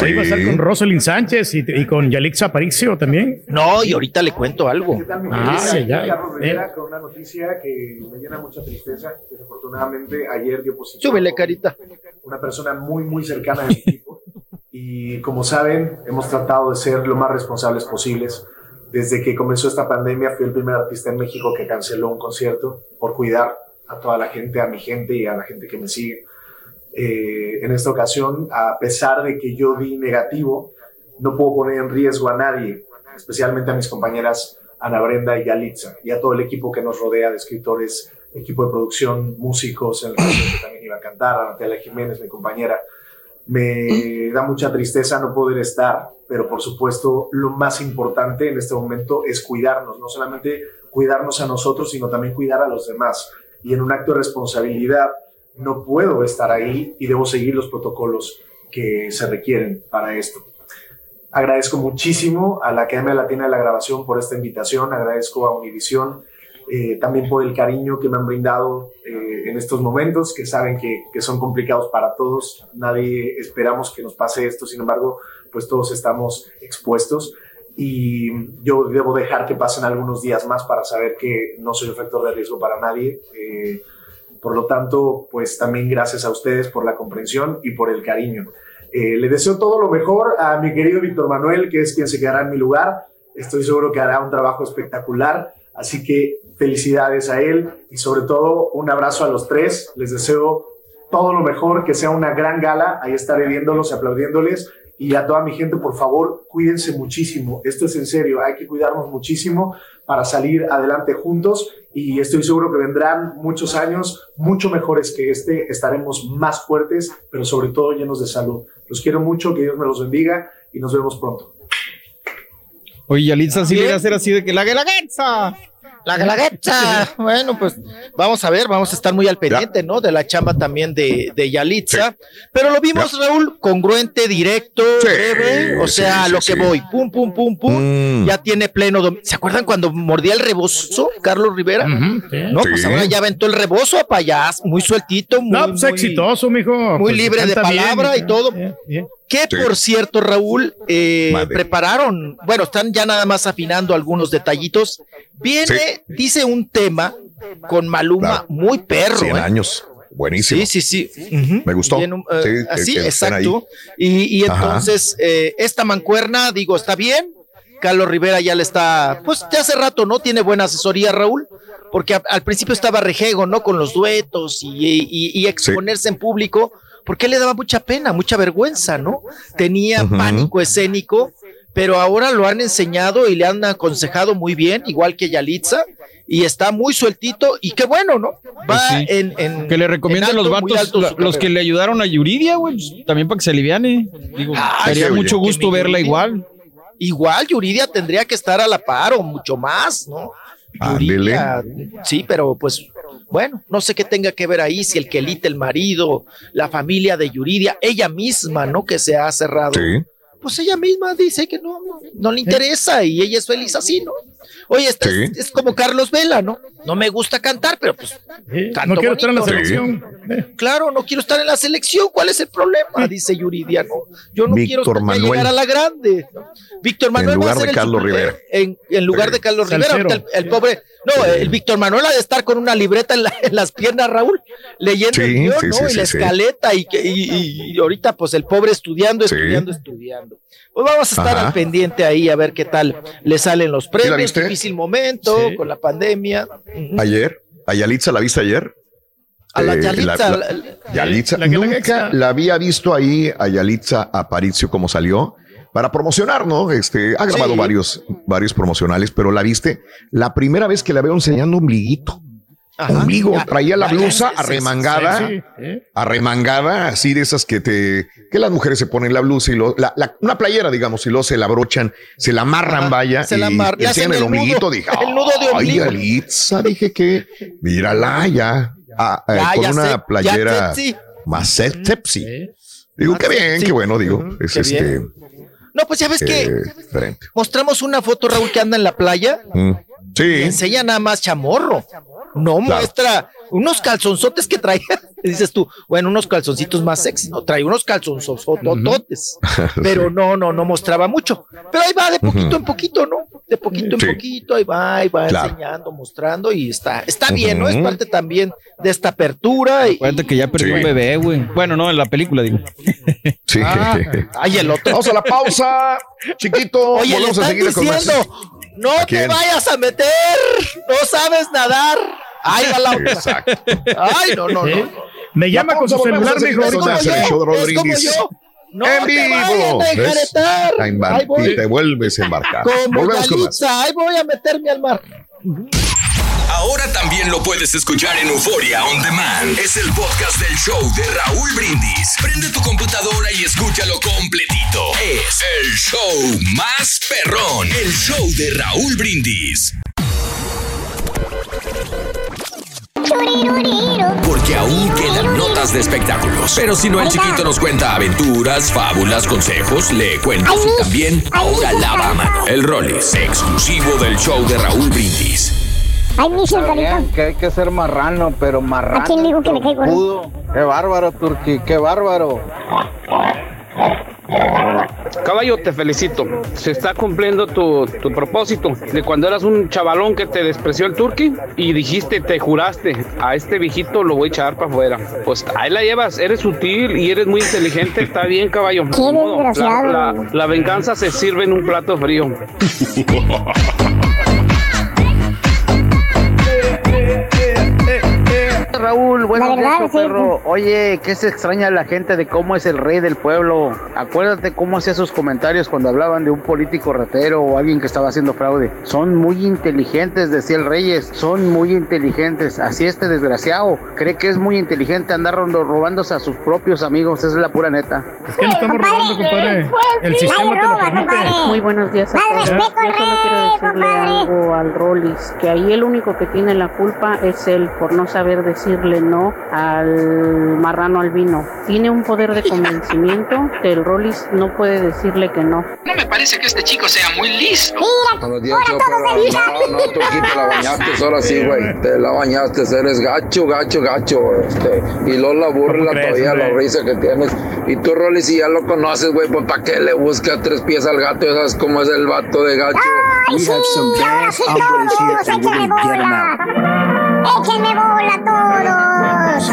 Speaker 2: Hoy va a estar con Rosalind Sánchez y, y con Yalixa Aparicio también.
Speaker 43: No, y ahorita le cuento algo.
Speaker 2: Ah,
Speaker 50: Sí,
Speaker 2: ya.
Speaker 50: Carlos Rivera,
Speaker 2: Eh.
Speaker 50: con una noticia que me llena mucha tristeza. Desafortunadamente, ayer dio positivo.
Speaker 43: Súbele, carita.
Speaker 50: Una persona muy, muy cercana a mi equipo. Y como saben, hemos tratado de ser lo más responsables posibles. Desde que comenzó esta pandemia, fui el primer artista en México que canceló un concierto por cuidar a toda la gente, a mi gente y a la gente que me sigue. Eh, en esta ocasión, a pesar de que yo di negativo, no puedo poner en riesgo a nadie, especialmente a mis compañeras Ana Brenda y Yalitza, y a todo el equipo que nos rodea de escritores, equipo de producción, músicos, en el que también iba a cantar, a Natalia Jiménez, mi compañera. Me da mucha tristeza no poder estar, pero por supuesto lo más importante en este momento es cuidarnos, no solamente cuidarnos a nosotros, sino también cuidar a los demás. Y en un acto de responsabilidad no puedo estar ahí y debo seguir los protocolos que se requieren para esto. Agradezco muchísimo a la Academia Latina de la Grabación por esta invitación, agradezco a Univisión eh, también por el cariño que me han brindado eh, en estos momentos, que saben que, que son complicados para todos, nadie esperamos que nos pase esto, sin embargo, pues todos estamos expuestos y yo debo dejar que pasen algunos días más para saber que no soy un factor de riesgo para nadie. Eh, por lo tanto, pues también gracias a ustedes por la comprensión y por el cariño. Eh, le deseo todo lo mejor a mi querido Víctor Manuel, que es quien se quedará en mi lugar. Estoy seguro que hará un trabajo espectacular. Así que felicidades a él y sobre todo un abrazo a los tres. Les deseo todo lo mejor, que sea una gran gala. Ahí estaré viéndolos y aplaudiéndoles. Y a toda mi gente, por favor, cuídense muchísimo. Esto es en serio, hay que cuidarnos muchísimo para salir adelante juntos. Y estoy seguro que vendrán muchos años mucho mejores que este. Estaremos más fuertes, pero sobre todo llenos de salud. Los quiero mucho, que Dios me los bendiga y nos vemos pronto.
Speaker 49: Oye, Yalitza sí le iba a hacer así de que la guelaguetza.
Speaker 43: La Galaguetza. Bueno, pues vamos a ver, vamos a estar muy al pendiente, ¿no? De la chamba también de, de Yalitza. Pero lo vimos, Raúl, congruente, directo, breve. O sea,
Speaker 1: sí,
Speaker 43: lo que
Speaker 1: sí.
Speaker 43: voy, pum, pum, pum, pum. Ya tiene pleno dominio. ¿Se acuerdan cuando mordía el rebozo, Carlos Rivera? No, pues ahora ya aventó el rebozo a payas, muy sueltito, muy,
Speaker 2: No, pues
Speaker 43: muy-
Speaker 2: exitoso, mijo.
Speaker 43: muy
Speaker 2: Pues,
Speaker 43: libre de
Speaker 2: bien,
Speaker 43: palabra y todo.
Speaker 2: eh, eh.
Speaker 43: Que por cierto, Raúl, eh, prepararon, bueno, están ya nada más afinando algunos detallitos. Viene, dice un tema con Maluma
Speaker 1: Claro.
Speaker 43: muy perro.
Speaker 1: 100
Speaker 43: ¿eh?
Speaker 1: años. Buenísimo.
Speaker 43: Sí, sí, sí.
Speaker 1: Me gustó.
Speaker 43: Bien, eh,
Speaker 1: Sí,
Speaker 43: así,
Speaker 1: que
Speaker 43: exacto. Y, entonces, eh, esta mancuerna, digo, está bien. Carlos Rivera ya le está, pues ya hace rato, ¿no? Tiene buena asesoría, Raúl, porque a- al principio estaba rejego, ¿no? Con los duetos y, y- y exponerse en público, porque le daba mucha pena, mucha vergüenza, ¿no? Tenía pánico escénico, pero ahora lo han enseñado y le han aconsejado muy bien, igual que Yalitza, y está muy sueltito, y qué bueno, ¿no? Va
Speaker 49: Pues sí.
Speaker 43: en, en-
Speaker 49: Que le
Speaker 43: en
Speaker 49: recomiendan los vatos, la- los que le ayudaron a Yuridia, güey, pues, también para que se aliviane. Digo,
Speaker 43: Ay,
Speaker 49: sería mucho gusto verla
Speaker 43: Yuridia-
Speaker 49: igual.
Speaker 43: Igual Yuridia tendría que estar a la par o mucho más, ¿no? Yuridia, sí, pero pues bueno, no sé qué tenga que ver ahí, si el Quelite, el marido, la familia de Yuridia, ella misma, ¿no? Que se ha cerrado.
Speaker 1: Sí.
Speaker 43: Pues ella misma dice que no, no, no le interesa y ella es feliz así, ¿no? Oye, esta-
Speaker 1: Sí.
Speaker 43: es, es como Carlos Vela, ¿no? No me gusta cantar, pero pues canto
Speaker 2: no quiero estar en la selección.
Speaker 43: Claro, no quiero estar en la selección. ¿Cuál es el problema? Dice Yuridia. No, yo no quiero
Speaker 1: Víctor Manuel.
Speaker 43: llegar a la grande. Víctor Manuel.
Speaker 1: En
Speaker 43: va a
Speaker 1: lugar
Speaker 43: ser
Speaker 1: de
Speaker 43: el
Speaker 1: Carlos
Speaker 43: super-
Speaker 1: Rivera.
Speaker 43: En, en lugar de Carlos Rivera. El, el pobre. No, el Víctor Manuel ha de estar con una libreta en, la- en las piernas, Raúl, leyendo
Speaker 1: Sí,
Speaker 43: el guion,
Speaker 1: sí,
Speaker 43: ¿no?
Speaker 1: sí,
Speaker 43: y la escaleta. Y, que- y, y- y ahorita, pues el pobre estudiando,
Speaker 1: Sí.
Speaker 43: estudiando, Pues vamos a estar
Speaker 1: Ajá.
Speaker 43: al pendiente ahí a ver qué tal le salen los premios. Difícil momento
Speaker 2: Sí.
Speaker 43: con la pandemia.
Speaker 1: Ayer, a Yalitza la viste ayer.
Speaker 43: A la
Speaker 1: Eh,
Speaker 43: Yalitza,
Speaker 1: la-
Speaker 43: la-
Speaker 1: Yalitza,
Speaker 2: La la
Speaker 1: nunca la había visto ahí a Yalitza Aparicio como salió para promocionar, ¿no? Este, ha grabado
Speaker 43: Sí.
Speaker 1: varios, varios promocionales, pero la viste la primera vez que la veo enseñando ombliguito.
Speaker 43: Ajá. Ya,
Speaker 1: traía la
Speaker 43: ya, ya,
Speaker 1: blusa
Speaker 43: sí, sí,
Speaker 1: arremangada,
Speaker 2: sí,
Speaker 1: arremangada, así de esas que te, que las mujeres se ponen la blusa y lo, la, la- una playera, digamos, y luego se la abrochan, se la amarran, vaya,
Speaker 43: se
Speaker 1: y
Speaker 43: la amar-
Speaker 1: enseñan
Speaker 43: hacen
Speaker 1: el ombliguito, dije,
Speaker 43: el nudo de
Speaker 1: ay,
Speaker 43: ombligo".
Speaker 1: Yalitza, dije que, mírala ya, ah, eh, con una
Speaker 43: sé,
Speaker 1: playera
Speaker 43: sexy.
Speaker 1: más.
Speaker 2: Eh.
Speaker 1: Digo, qué bien, qué bueno, digo, es este,
Speaker 43: bien. No, pues ya ves que
Speaker 1: diferente.
Speaker 43: mostramos una foto, Raúl, que anda en la playa.
Speaker 1: Mm, Sí.
Speaker 43: Y enseña nada más chamorro. No muestra unos calzonzotes que traía. Dices tú, bueno, unos calzoncitos más sexy. No, trae unos calzonzototes. Pero no, no, no mostraba mucho. Pero ahí va de poquito en poquito, ¿no? De poquito en
Speaker 1: Sí.
Speaker 43: poquito, ahí va, ahí va
Speaker 1: Claro.
Speaker 43: enseñando, mostrando y está, está bien, ¿no? Es parte también de esta apertura. Y,
Speaker 49: Acuérdate que ya perdió un bebé, güey. Bueno, no, en la película, digo.
Speaker 1: Sí.
Speaker 43: Ah, ay, el otro.
Speaker 1: Vamos a la pausa, chiquito.
Speaker 43: Oye, le
Speaker 1: Volvemos a seguir con más.
Speaker 43: No
Speaker 1: ¿A
Speaker 43: te
Speaker 1: quién?
Speaker 43: vayas a meter, no sabes nadar. Ahí va la otra.
Speaker 1: Exacto.
Speaker 43: Ay, no, no, no.
Speaker 2: Me llama con su celular, mijo.
Speaker 1: Es como yo,
Speaker 43: es como yo. No
Speaker 1: en
Speaker 43: te
Speaker 1: vivo.
Speaker 43: vayan a Ahí voy.
Speaker 1: y te vuelves a embarcar.
Speaker 43: Como
Speaker 1: Volvemos con más.
Speaker 43: Yalitza, ahí voy a meterme al mar.
Speaker 10: Ahora también lo puedes escuchar en Euforia On Demand. Es el podcast del show de Raúl Brindis. Prende tu computadora y escúchalo completito. Es el show más perrón. El show de Raúl Brindis. Porque aún quedan notas de espectáculos. Pero si no, el chiquito nos cuenta aventuras, fábulas, consejos, le cuentos y también ahora lava a mano. El Rollis, exclusivo del show de Raúl Brindis.
Speaker 7: Ay, mi
Speaker 40: que hay que ser marrano, pero marrano.
Speaker 7: ¿A quién digo que le caigo.
Speaker 40: Qué bárbaro, Turki, qué bárbaro.
Speaker 41: Caballo, te felicito. Se está cumpliendo tu, tu propósito de cuando eras un chavalón que te despreció el turqui y dijiste, te juraste, a este viejito lo voy a echar para afuera. Pues ahí la llevas, eres sutil y eres muy inteligente, está bien, caballo. La,
Speaker 7: desgraciado.
Speaker 41: la- la venganza se sirve en un plato frío. yeah.
Speaker 40: Raúl, buenos
Speaker 7: La verdad,
Speaker 40: días,
Speaker 7: sí.
Speaker 40: perro. Oye, ¿qué se extraña la gente de cómo es el rey del pueblo? Acuérdate cómo hacía sus comentarios cuando hablaban de un político ratero o alguien que estaba haciendo fraude. Son muy inteligentes, decía el Reyes. Son muy inteligentes. Así este desgraciado cree que es muy inteligente andar robándose a sus propios amigos. Esa es la pura neta.
Speaker 2: Es que no estamos robando, compadre. El sistema te lo permite.
Speaker 51: Muy buenos días a todos. Yo solo quiero decirle algo al Rollis, que ahí el único que tiene la culpa es él por no saber decirle no al marrano albino. Tiene un poder de convencimiento que el Rollis no puede decirle que no.
Speaker 52: No me parece que este chico sea muy listo.
Speaker 25: Buenos días, yo, pero no, no, tú aquí te la bañaste, ahora sí, güey, te la bañaste, eres gacho, gacho, gacho, este, y Lola burla
Speaker 2: crees,
Speaker 25: todavía la risa que tienes, y tú, Rolly, si ya lo conoces, güey, pues ¿para qué le buscas tres pies al gato? Ya sabes cómo es el vato de gacho.
Speaker 7: Ay, sí, ahora sí. Échenme bola todos.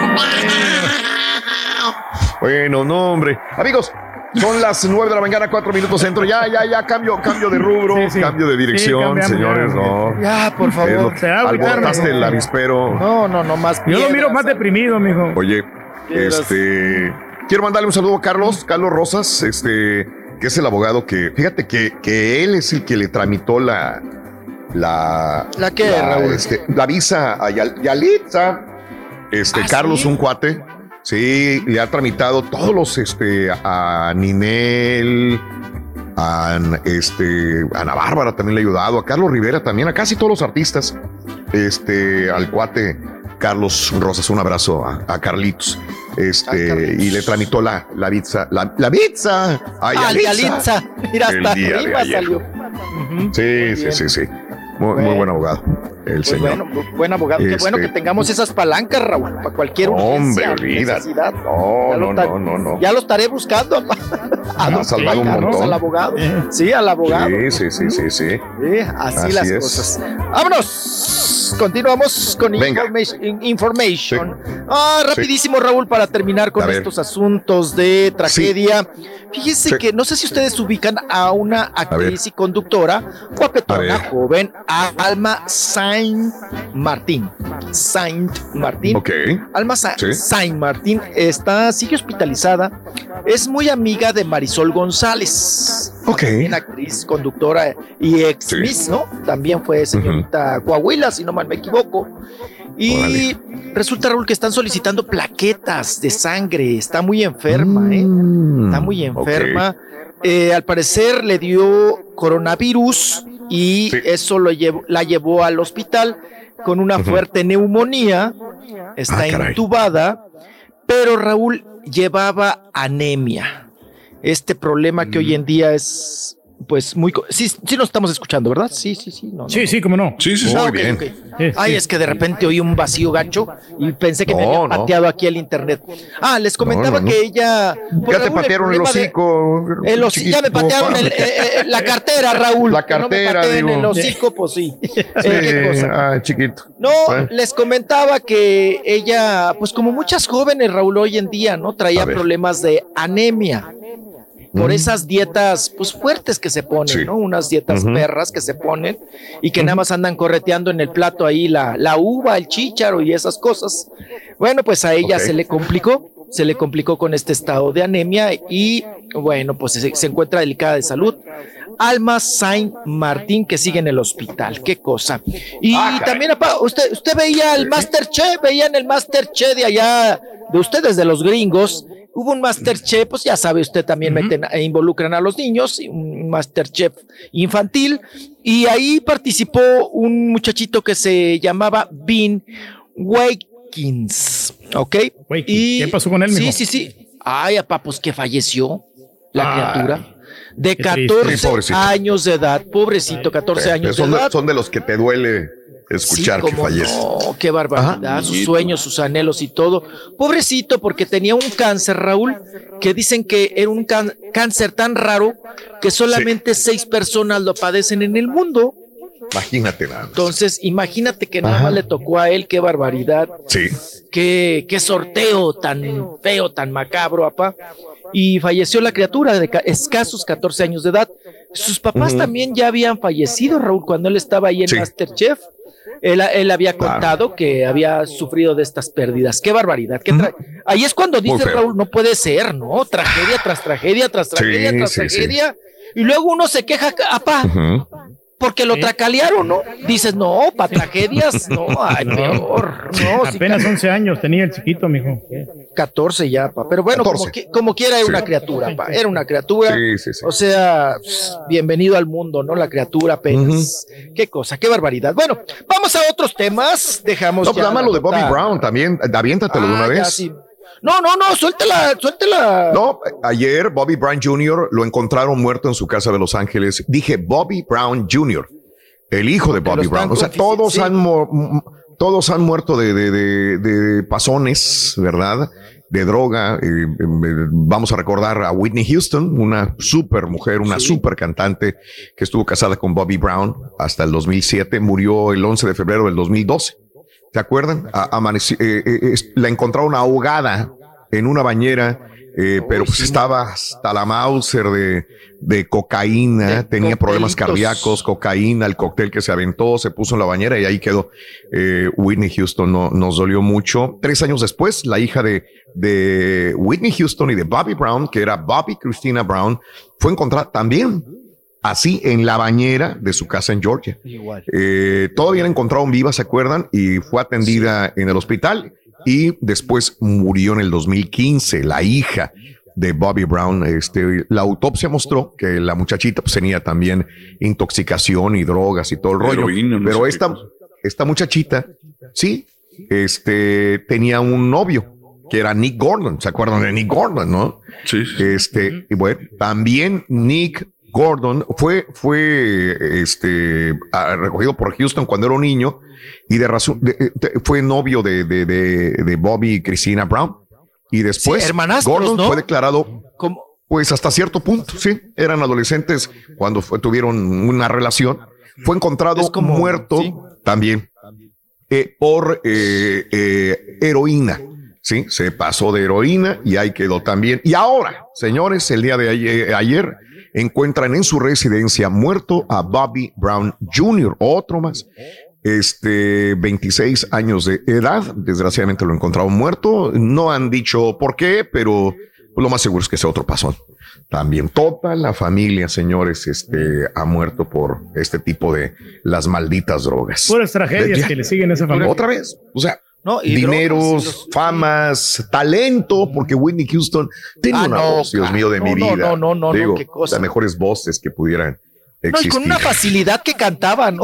Speaker 1: Bueno, no, hombre. Amigos, son las nueve de la mañana, cuatro minutos centro. Ya, ya, ya, cambio, cambio de rubro,
Speaker 2: Sí, sí.
Speaker 1: cambio de dirección, señores.
Speaker 2: ya.
Speaker 1: No.
Speaker 43: Ya, por favor.
Speaker 2: agüitar,
Speaker 1: alborotaste el avispero.
Speaker 43: No, no, no más.
Speaker 2: Yo lo miro más deprimido, mijo.
Speaker 1: Oye, este. Quiero mandarle un saludo a Carlos, Carlos Rosas, este, que es el abogado que, fíjate que, que él es el que le tramitó la. La.
Speaker 43: ¿La qué, Raúl?
Speaker 1: este, la visa a Yal- Yalitza. Este,
Speaker 43: ¿Ah,
Speaker 1: Carlos,
Speaker 43: sí?
Speaker 1: un cuate. Sí, le ha tramitado todos los, este, a Ninel, a este, Ana Bárbara también le ha ayudado, a Carlos Rivera también, a casi todos los artistas. Este, al cuate Carlos Rosas, un abrazo a, a Carlitos. Este, y le tramitó la, la pizza, la, la pizza a
Speaker 43: Ah,
Speaker 1: Yalitza.
Speaker 43: Yalitza. Mira,
Speaker 1: El
Speaker 43: hasta
Speaker 1: día de ayer.
Speaker 43: salió.
Speaker 1: Sí, sí, sí, sí. Muy, muy buen abogado, el
Speaker 43: Pues
Speaker 1: señor.
Speaker 43: bueno, buen abogado. Qué
Speaker 1: Este-
Speaker 43: bueno que tengamos esas palancas, Raúl, para cualquier
Speaker 1: Hombre,
Speaker 43: urgencia.
Speaker 1: No,
Speaker 43: Ya lo
Speaker 1: no, no, no, no.
Speaker 43: Ya lo estaré buscando. A
Speaker 1: Ha salvado un montón.
Speaker 43: Al abogado. Sí, al abogado.
Speaker 1: Sí, sí, sí, sí, sí.
Speaker 43: Sí, así,
Speaker 1: Así
Speaker 43: las
Speaker 1: es.
Speaker 43: cosas. ¡Vámonos! Continuamos con information. in- information. Ah, rapidísimo, Raúl, para terminar con
Speaker 1: A
Speaker 43: estos asuntos de tragedia. Fíjese
Speaker 1: Sí.
Speaker 43: que no sé si ustedes ubican a una actriz y conductora,
Speaker 1: A
Speaker 43: guapetona, joven, a Alma Saint Martín. Saint Martín.
Speaker 1: Ok.
Speaker 43: Alma Sa-
Speaker 1: Sí.
Speaker 43: Saint Martín está, sigue hospitalizada. Es muy amiga de Marisol González.
Speaker 1: Ok.
Speaker 43: Una actriz, conductora y ex
Speaker 1: Sí.
Speaker 43: Miss, ¿no? También fue señorita Coahuila, si no mal me equivoco. Y resulta, Raúl, que están solicitando plaquetas de sangre. Está muy enferma, ¿eh? Está muy enferma. Eh, al parecer le dio coronavirus y eso lo la llevó al hospital con una fuerte neumonía. Está
Speaker 1: Ah,
Speaker 43: intubada, pero Raúl llevaba anemia. Este problema que hoy en día es pues muy... co- Sí, sí nos estamos escuchando, ¿verdad? Sí, sí, sí. No, no.
Speaker 2: Sí, sí, cómo no.
Speaker 5: Sí, sí, sí.
Speaker 43: Ah,
Speaker 1: Muy
Speaker 43: ok,
Speaker 1: bien.
Speaker 43: ok.
Speaker 2: Sí,
Speaker 43: Ay,
Speaker 2: sí.
Speaker 43: es que de repente oí un vacío gacho y pensé que me
Speaker 1: No,
Speaker 43: había
Speaker 1: no.
Speaker 43: pateado aquí el internet. Ah, les comentaba
Speaker 1: No, no, no.
Speaker 43: que ella. por
Speaker 1: Ya te patearon el
Speaker 43: problema de-
Speaker 1: hocico.
Speaker 43: el hoci- ya me patearon el- eh, eh, la cartera, Raúl.
Speaker 1: La
Speaker 43: Que no me
Speaker 1: cartera,
Speaker 43: pateen
Speaker 1: digo.
Speaker 43: el hocico, pues sí.
Speaker 1: Sí,
Speaker 43: Eh, qué cosa.
Speaker 1: ah, chiquito.
Speaker 43: No,
Speaker 1: Bueno.
Speaker 43: les comentaba que ella, pues como muchas jóvenes, Raúl, hoy en día, ¿no? Traía problemas de anemia. Por esas dietas, pues fuertes que se ponen,
Speaker 1: Sí.
Speaker 43: ¿no? Unas dietas perras que se ponen y que nada más andan correteando en el plato ahí la, la uva, el chícharo y esas cosas. Bueno, pues a ella se le complicó, se le complicó con este estado de anemia y bueno, pues se, se encuentra delicada de salud. Alma Saint Martín que sigue en el hospital, qué cosa. Y
Speaker 1: Ah,
Speaker 43: también, apa, usted, usted veía el Masterchef, veían el Masterchef de allá, de ustedes, de los gringos. Hubo un Masterchef, pues ya sabe, usted también meten, e involucran a los niños, un Masterchef infantil, y ahí participó un muchachito que se llamaba Bean Wakins, ¿ok?
Speaker 2: Wakins.
Speaker 43: Y,
Speaker 2: ¿Qué pasó con él,
Speaker 43: Sí,
Speaker 2: mijo?
Speaker 43: sí, sí. Ay, apá, pues que falleció la
Speaker 2: Ay,
Speaker 43: criatura. De
Speaker 2: qué triste.
Speaker 43: 14
Speaker 1: Sí, pobrecito.
Speaker 43: años de edad, pobrecito, 14 años
Speaker 1: son, de,
Speaker 43: edad.
Speaker 1: son de los que te duele escuchar
Speaker 43: Sí,
Speaker 1: que fallece.
Speaker 43: No, qué barbaridad, sus sueños, sus anhelos y todo. Pobrecito, porque tenía un cáncer, Raúl, que dicen que era un cáncer tan raro que solamente seis personas lo padecen en el mundo.
Speaker 1: Imagínate nada. más.
Speaker 43: Entonces, imagínate que nada más le tocó a él, qué barbaridad,
Speaker 1: Sí.
Speaker 43: qué, qué sorteo tan feo, tan macabro, papá. Y falleció la criatura de ca- escasos 14 años de edad. Sus papás también ya habían fallecido, Raúl, cuando él estaba ahí en
Speaker 1: Sí.
Speaker 43: Masterchef. Él, él había
Speaker 1: Claro.
Speaker 43: contado que había sufrido de estas pérdidas. Qué barbaridad. qué Ahí es cuando dice. Raúl, no puede ser, ¿no? Tragedia tras tragedia tras tragedia tras
Speaker 1: sí, sí.
Speaker 43: tragedia. Y luego uno se queja, apá. Porque lo tracalearon, ¿no? Dices, no, para tragedias, no, ay,
Speaker 2: No.
Speaker 43: peor. No, sí,
Speaker 2: Apenas 11 años tenía el chiquito, mijo.
Speaker 43: 14 ya, pa. Pero bueno, como,
Speaker 1: 14.
Speaker 43: qui- como quiera, era
Speaker 1: Sí.
Speaker 43: una criatura, pa. Era una criatura.
Speaker 1: Sí, sí, sí.
Speaker 43: O sea, pss, bienvenido al mundo, ¿no? La criatura apenas. Qué cosa, qué barbaridad. Bueno, vamos a otros temas. Dejamos.
Speaker 1: No, pues
Speaker 43: ya la
Speaker 1: lo de Bobby. Brown también. Aviéntatelo de una
Speaker 43: Ah, ya,
Speaker 1: vez.
Speaker 43: sí. No, no, no, suéltela, suéltela.
Speaker 1: No, ayer Bobby Brown Jr. lo encontraron muerto en su casa de Los Ángeles. Dije Bobby Brown Jr., el hijo de Bobby Brown. O sea, todos
Speaker 43: sí.
Speaker 1: han todos han muerto de, de, de, de pasones, ¿verdad? De droga. Eh, eh, vamos a recordar a Whitney Houston, una super mujer, una super cantante que estuvo casada con Bobby Brown hasta el 2007. Murió el 11 de febrero del 2012. ¿Se acuerdan? A- amaneció- eh, eh, la encontraron ahogada en una bañera, eh, pero pues estaba hasta la Mauser de, de cocaína,
Speaker 43: De
Speaker 1: tenía problemas cardíacos, cocaína, el cóctel que se aventó, se puso en la bañera y ahí quedó. Eh, Whitney Houston no, nos dolió mucho. Tres años después, la hija de, de Whitney Houston y de Bobby Brown, que era Bobby Christina Brown, fue encontrada también así en la bañera de su casa en Georgia.
Speaker 43: Igual.
Speaker 1: Eh, todavía la encontraron viva, ¿se acuerdan? Y fue atendida en el hospital y después murió en el 2015 la hija de Bobby Brown. Este, la autopsia mostró que la muchachita pues, tenía también intoxicación y drogas y todo el rollo.
Speaker 5: Heroína, no
Speaker 1: Pero esta, esta muchachita, sí, este, tenía un novio que era Nick Gordon. ¿Se acuerdan de Nick Gordon, no?
Speaker 5: Sí, sí.
Speaker 1: Este, y bueno, también Nick Gordon fue, fue este, recogido por Houston cuando era un niño y de razón, de- de- fue novio de, de, Bobby y Christina Brown. Y después
Speaker 43: Sí,
Speaker 1: Gordon
Speaker 43: ¿no?
Speaker 1: fue declarado,
Speaker 43: Como-
Speaker 1: pues hasta cierto punto, sí, eran adolescentes cuando fue- tuvieron una relación. Fue encontrado
Speaker 43: como-
Speaker 1: muerto
Speaker 43: sí.
Speaker 1: también eh, por eh, eh, heroína. Sí, se pasó de heroína y ahí quedó también. Y ahora, señores, el día de ayer, ayer encuentran en su residencia muerto a Bobby Brown Jr., otro más. Este, 26 años de edad, desgraciadamente lo encontraron muerto. No han dicho por qué, pero lo más seguro es que sea otro pasón. También toda la familia, señores, este, ha muerto por este tipo de las malditas drogas.
Speaker 2: Puras tragedias
Speaker 1: Ya.
Speaker 2: que le siguen a esa familia.
Speaker 1: Otra vez, o sea,
Speaker 43: No, y
Speaker 1: dineros,
Speaker 43: drogas,
Speaker 1: famas, talento, porque Whitney Houston tiene
Speaker 43: Ah,
Speaker 1: una
Speaker 43: no,
Speaker 1: voz, Dios mío, de
Speaker 43: No,
Speaker 1: mi
Speaker 43: no,
Speaker 1: vida.
Speaker 43: no, no, no,
Speaker 1: Digo,
Speaker 43: qué cosa.
Speaker 1: las mejores voces que pudieran
Speaker 43: No, y con una facilidad que cantaba, ¿no?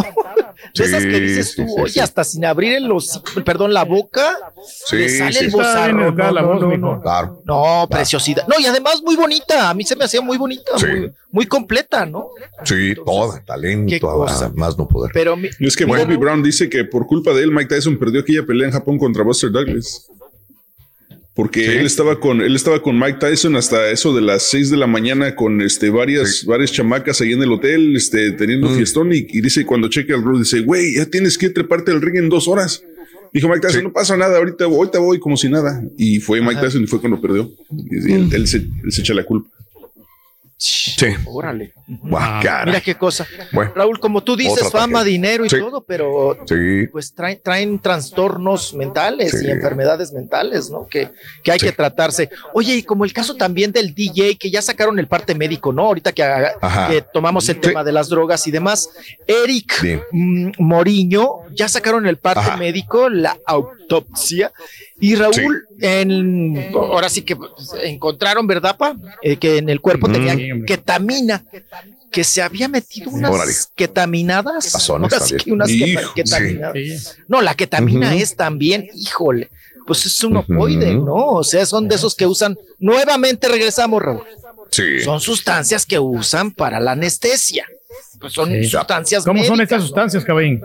Speaker 43: De esas que
Speaker 1: Sí,
Speaker 43: dices
Speaker 1: sí,
Speaker 43: tú,
Speaker 1: sí,
Speaker 43: oye,
Speaker 1: sí.
Speaker 43: hasta sin abrir el hocico, perdón, la boca,
Speaker 1: Sí,
Speaker 43: le sale
Speaker 1: sí,
Speaker 43: el
Speaker 1: sí.
Speaker 43: Bozarrón. No.
Speaker 1: Claro.
Speaker 43: No, preciosidad. No, y además muy bonita. A mí se me hacía muy bonita,
Speaker 1: Sí.
Speaker 43: muy, muy completa, ¿no?
Speaker 1: Sí, toda, talento, a más no poder.
Speaker 43: Pero mi-
Speaker 5: Es que Bobby Brown dice que por culpa de él, Mike Tyson perdió aquella pelea en Japón contra Buster Douglas. Porque él estaba con él estaba con Mike Tyson hasta eso de las 6 de la mañana con este varias varias chamacas ahí en el hotel, este teniendo
Speaker 1: Mm.
Speaker 5: fiestón y, y dice cuando checa el reloj dice, "Güey, ya tienes que treparte al ring en dos horas." Dijo Mike Tyson, no pasa nada, ahorita, ahorita voy como si nada. Y fue Mike Tyson y fue cuando perdió. Y, él, él se, él se echa la culpa.
Speaker 1: Sí.
Speaker 43: órale.
Speaker 1: Cara.
Speaker 43: Mira qué cosa.
Speaker 1: Bueno,
Speaker 43: Raúl, como tú dices, fama, dinero y
Speaker 1: Sí.
Speaker 43: todo, pero
Speaker 1: Sí.
Speaker 43: pues traen, traen trastornos mentales y enfermedades mentales, ¿no? Que, que hay que tratarse. Oye, y como el caso también del DJ, que ya sacaron el parte médico, ¿no? Ahorita que, tomamos el tema de las drogas y demás. Eric Moriño, ya sacaron el parte
Speaker 1: Ajá.
Speaker 43: médico, la autopsia. Y Raúl, en, ahora sí que encontraron, ¿verdad, pa? Eh, que en el cuerpo
Speaker 1: Ujú.
Speaker 43: tenía ketamina, que se había metido unas
Speaker 1: Órale.
Speaker 43: ketaminadas.
Speaker 1: Pasones
Speaker 43: Ahora sí
Speaker 1: también.
Speaker 43: que unas
Speaker 5: Hijo,
Speaker 43: ketaminadas.
Speaker 2: Sí.
Speaker 43: No, la ketamina es también, híjole, pues es un opoide, ¿no? O sea, son de esos que usan, nuevamente regresamos, Raúl,
Speaker 1: Sí.
Speaker 43: son sustancias que usan para la anestesia. Pues son
Speaker 2: Sí.
Speaker 43: sustancias
Speaker 2: ¿Cómo son estas sustancias, caballín?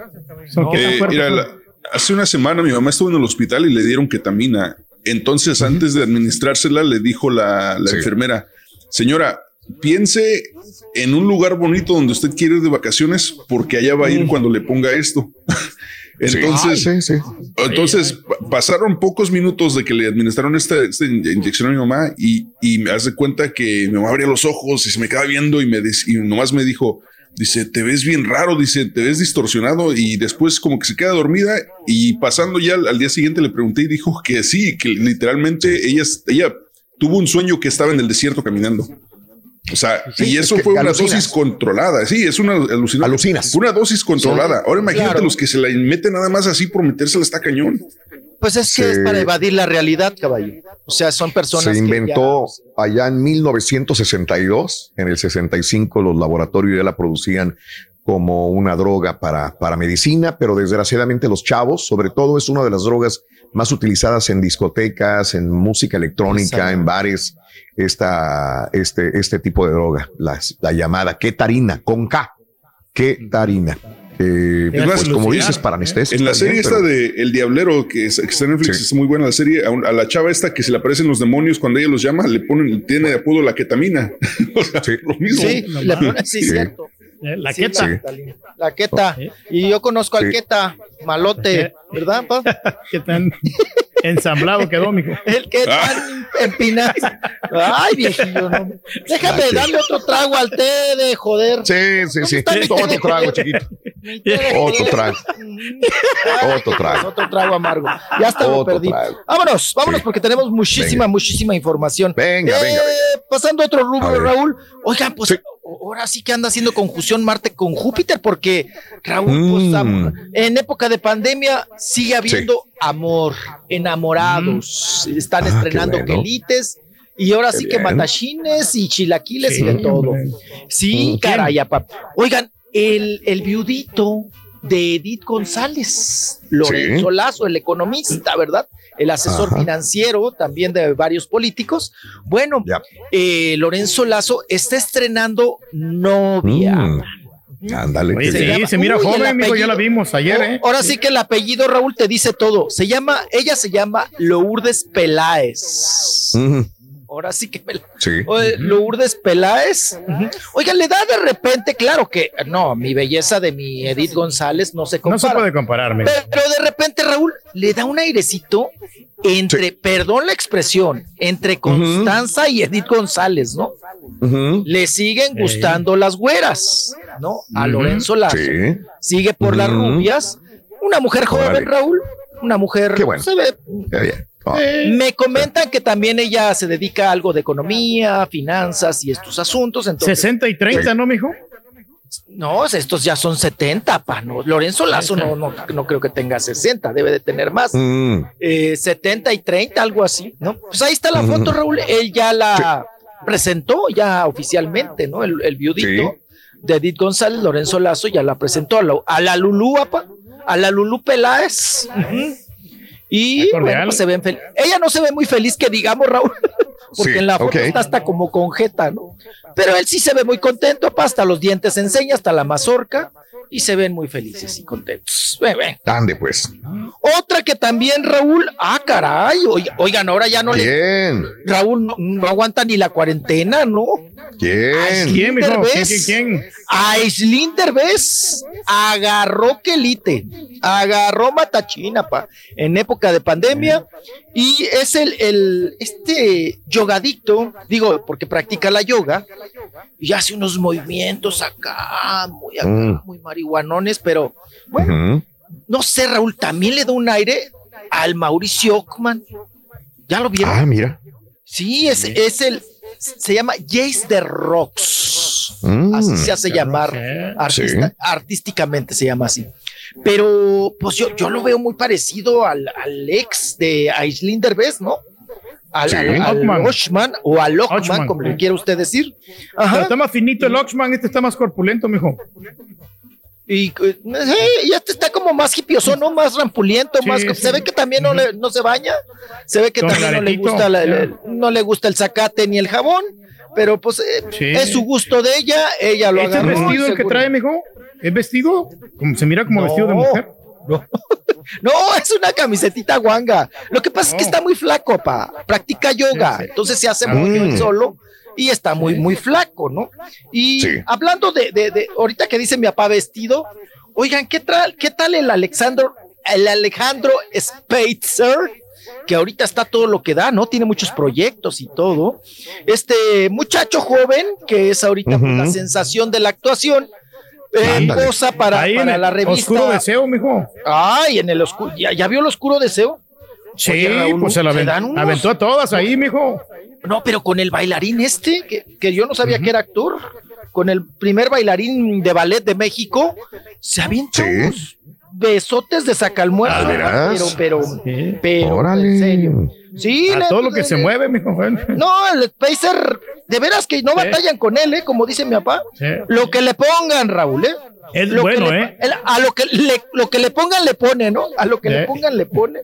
Speaker 2: ¿Son
Speaker 43: No.
Speaker 2: qué tan
Speaker 5: Eh, mira, la- hace una semana mi mamá estuvo en el hospital y le dieron ketamina. Entonces, antes de administrársela, le dijo la, la
Speaker 1: Sí.
Speaker 5: enfermera, señora, piense en un lugar bonito donde usted quiere ir de vacaciones porque allá va a ir cuando le ponga esto. Entonces,
Speaker 1: Sí, sí.
Speaker 5: entonces pa- pasaron pocos minutos de que le administraron esta, esta in- inyección a mi mamá y, y me hace cuenta que mi mamá abría los ojos y se me quedaba viendo y me y nomás me dijo, dice, te ves bien raro, dice, te ves distorsionado y después como que se queda dormida y pasando ya al, al día siguiente le pregunté y dijo que sí, que literalmente ella, ella tuvo un sueño que estaba en el desierto caminando. O sea,
Speaker 1: Sí,
Speaker 5: y
Speaker 1: es
Speaker 5: eso
Speaker 1: que
Speaker 5: fue una
Speaker 1: alucinas.
Speaker 5: dosis controlada. Sí, es una alucinación.
Speaker 1: Alucinas.
Speaker 5: Una dosis controlada. Ahora imagínate
Speaker 43: Claro.
Speaker 5: los que se la meten nada más así por metérsela está cañón.
Speaker 43: Pues es que es para evadir la realidad, caballo. O sea, son personas
Speaker 1: Se
Speaker 43: que
Speaker 1: inventó allá en 1962. En el 65 los laboratorios ya la producían como una droga para, para medicina, pero desgraciadamente los chavos, sobre todo, es una de las drogas más utilizadas en discotecas, en música electrónica,
Speaker 43: Exacto.
Speaker 1: en bares, esta, este, este tipo de droga, las- la llamada ketarina, con K, ketarina. Eh,
Speaker 2: Es
Speaker 1: pues,
Speaker 2: más,
Speaker 1: como
Speaker 2: alucinar.
Speaker 1: dices, para anestesia.
Speaker 5: En la serie esta
Speaker 1: pero-
Speaker 5: de El Diablero, que, es- que está en Netflix,
Speaker 1: Sí.
Speaker 5: es muy buena la serie. A, un- a la chava esta que se le aparecen los demonios cuando ella los llama, le ponen, tiene de apodo la ketamina. o sea,
Speaker 1: Sí.
Speaker 5: lo mismo.
Speaker 43: Sí, sí,
Speaker 1: Sí.
Speaker 43: cierto.
Speaker 2: Eh, La
Speaker 43: Sí,
Speaker 2: queta.
Speaker 43: La, la queta. Y yo conozco al
Speaker 1: Sí.
Speaker 43: queta, malote, ¿verdad, pa?
Speaker 2: ¿Qué tan ensamblado quedó, mijo?
Speaker 43: El que tan empinado. Ay, viejillo, no. Déjame
Speaker 1: qué-
Speaker 43: darle otro trago al té de joder.
Speaker 1: Sí, sí, sí. otro trago, chiquito. Otro trago. Otro trago.
Speaker 43: Otro trago amargo. Ya está, lo perdí.
Speaker 1: trago.
Speaker 43: Vámonos, vámonos
Speaker 1: Sí.
Speaker 43: porque tenemos muchísima,
Speaker 1: Venga.
Speaker 43: muchísima información.
Speaker 1: Venga,
Speaker 43: Eh,
Speaker 1: venga, venga.
Speaker 43: Pasando a otro rubro. Raúl. Oigan, pues
Speaker 1: Sí.
Speaker 43: Ahora sí que anda haciendo conjunción Marte con Júpiter porque Raúl, pues,
Speaker 1: Mm.
Speaker 43: en época de pandemia sigue habiendo amor, enamorados. Están
Speaker 1: Ah,
Speaker 43: estrenando
Speaker 1: bueno.
Speaker 43: quelites. Y ahora
Speaker 1: Qué
Speaker 43: sí que
Speaker 1: bien.
Speaker 43: matachines y chilaquiles y de
Speaker 2: Sí,
Speaker 43: todo.
Speaker 2: hombre.
Speaker 43: Sí,
Speaker 1: Ujú.
Speaker 43: caray. Oigan, el, el viudito de Edith González, Lorenzo Lazo, el economista, ¿verdad? El asesor
Speaker 1: Ajá.
Speaker 43: financiero también de varios políticos. Bueno, eh, Lorenzo Lazo está estrenando novia.
Speaker 1: Mm. Ándale.
Speaker 43: Se
Speaker 2: mira
Speaker 43: Uy,
Speaker 2: joven, mijo, ya la
Speaker 43: apellido.
Speaker 2: vimos ayer, ¿eh?
Speaker 43: Ahora sí que el apellido Raúl te dice todo. Se llama, ella se llama Lourdes Peláez. Ahora sí que me la-
Speaker 1: Sí.
Speaker 43: Lourdes Peláez. Oiga, le da de repente, claro que no, mi belleza de mi Edith González no se
Speaker 2: No
Speaker 43: compara.
Speaker 2: se puede compararme.
Speaker 43: Pero de repente, Raúl, le da un airecito entre, perdón la expresión, entre Constanza y Edith González, ¿no? Le siguen gustando las güeras, ¿no? A. Lorenzo Lazo.
Speaker 1: Sí.
Speaker 43: Sigue por las rubias. Una mujer joven. Raúl. Una mujer,
Speaker 1: Qué bueno.
Speaker 43: se ve
Speaker 1: Qué bien.
Speaker 43: Me comentan que también ella se dedica a algo de economía, finanzas y estos asuntos. Entonces,
Speaker 2: 60 y 30, ¿no, mijo?
Speaker 43: no, estos ya son 70, pa, no. Lorenzo Lazo no, no, no creo que tenga 60, debe de tener más.
Speaker 1: mm.
Speaker 43: Eh, 70 y 30, algo así, ¿no? Pues ahí está la foto, Raúl. Él ya la presentó ya oficialmente, ¿no? El, el viudito. de Edith González, Lorenzo Lazo ya la presentó a la, a la Lulú, apa, a la Lulú Peláez. Ujú. Y bueno, pues se ven fel- ella no se ve muy feliz que digamos Raúl, porque
Speaker 1: Sí,
Speaker 43: en la foto está hasta como con jeta, ¿no? Pero él sí se ve muy contento, hasta los dientes enseña, hasta la mazorca, y se ven muy felices y contentos.
Speaker 1: Ande, pues.
Speaker 43: Otra que también, Raúl, ah, caray, oiga- oigan, ahora ya no le.
Speaker 1: ¿Quién?
Speaker 43: Raúl no, no aguanta ni la cuarentena, ¿no?
Speaker 1: ¿Quién?
Speaker 2: Mijo?
Speaker 43: Derbez.
Speaker 2: ¿Quién, quién, quién?
Speaker 43: Derbez agarró quelite, agarró matachina, pa, en época de pandemia, y es el, el, este yogadicto, digo, porque practica la yoga, y hace unos movimientos acá, muy acá,
Speaker 1: Mm.
Speaker 43: muy marihuanones, pero bueno, no sé, Raúl, también le da un aire al Mauricio Ockman. ¿Ya lo vieron?
Speaker 1: Ah, mira.
Speaker 43: Sí, es, es el, se llama Jace the Rocks.
Speaker 1: Mm.
Speaker 43: Así se hace llamar. artista-
Speaker 1: Sí.
Speaker 43: Artísticamente se llama así. Pero, pues yo, yo lo veo muy parecido al, al ex de Aislinn Derbez, ¿no? Al,
Speaker 2: Sí.
Speaker 43: al, al
Speaker 2: Ockman.
Speaker 43: Oshman o al Ockman,
Speaker 2: Ockman.
Speaker 43: como le quiera usted decir.
Speaker 2: Pero está más finito el Oxman, este está más corpulento, mijo.
Speaker 43: Y, eh, y este está como más hipioso, ¿no? Más rampuliento,
Speaker 2: Sí,
Speaker 43: más.
Speaker 2: sí.
Speaker 43: Se ve que también no, le- no se baña. Se ve que también no le, gusta la- no le gusta el zacate ni el jabón. Pero pues eh,
Speaker 2: Sí.
Speaker 43: es su gusto de ella. Ella lo
Speaker 2: ¿Este es
Speaker 43: agarró.
Speaker 2: vestido el que
Speaker 43: seguro.
Speaker 2: trae, mijo? ¿Es vestido? Como, se mira como
Speaker 43: No.
Speaker 2: vestido de mujer.
Speaker 43: No, es una camisetita guanga. Lo que pasa es que está muy flaco, pa. Practica yoga. Entonces se hace
Speaker 1: Ah. Mm.
Speaker 43: solo y está muy, muy flaco, ¿no? Y
Speaker 1: Sí.
Speaker 43: hablando de, de, de- ahorita que dice mi papá vestido, oigan, ¿qué tal, qué tal el Alexandro, el Alejandro Spitzer? Que ahorita está todo lo que da, ¿no? Tiene muchos proyectos y todo. Este muchacho joven, que es ahorita pues, la sensación de la actuación, eh, posa para,
Speaker 2: Ahí en
Speaker 43: para
Speaker 2: el
Speaker 43: la revista.
Speaker 2: Oscuro Deseo, mijo.
Speaker 43: Ay, en el oscuro. ¿Ya, ya vio el oscuro deseo?
Speaker 2: Sí,
Speaker 43: Oye, Raúl,
Speaker 2: pues se la
Speaker 43: unos-
Speaker 2: aventó a todas ahí, mijo.
Speaker 43: No, pero con el bailarín este, que, que yo no sabía que era actor, con el primer bailarín de ballet de México, se avienta unos besotes de sacalmuerzo. Pero, pero, pero,
Speaker 1: Órale.
Speaker 43: en serio. Sí,
Speaker 2: A
Speaker 43: le-
Speaker 2: todo lo que
Speaker 43: le-
Speaker 2: se mueve, mijo. bueno.
Speaker 43: No, el Spacer, de veras que no batallan con él, ¿eh? Como dice mi papá.
Speaker 2: Sí.
Speaker 43: Lo que le pongan, Raúl, ¿eh?
Speaker 2: Es
Speaker 43: Lo
Speaker 2: bueno,
Speaker 43: le-
Speaker 2: ¿eh?
Speaker 43: el- a lo que le, lo que le pongan le pone, ¿no? A lo que le
Speaker 2: Eh.
Speaker 43: pongan le pone.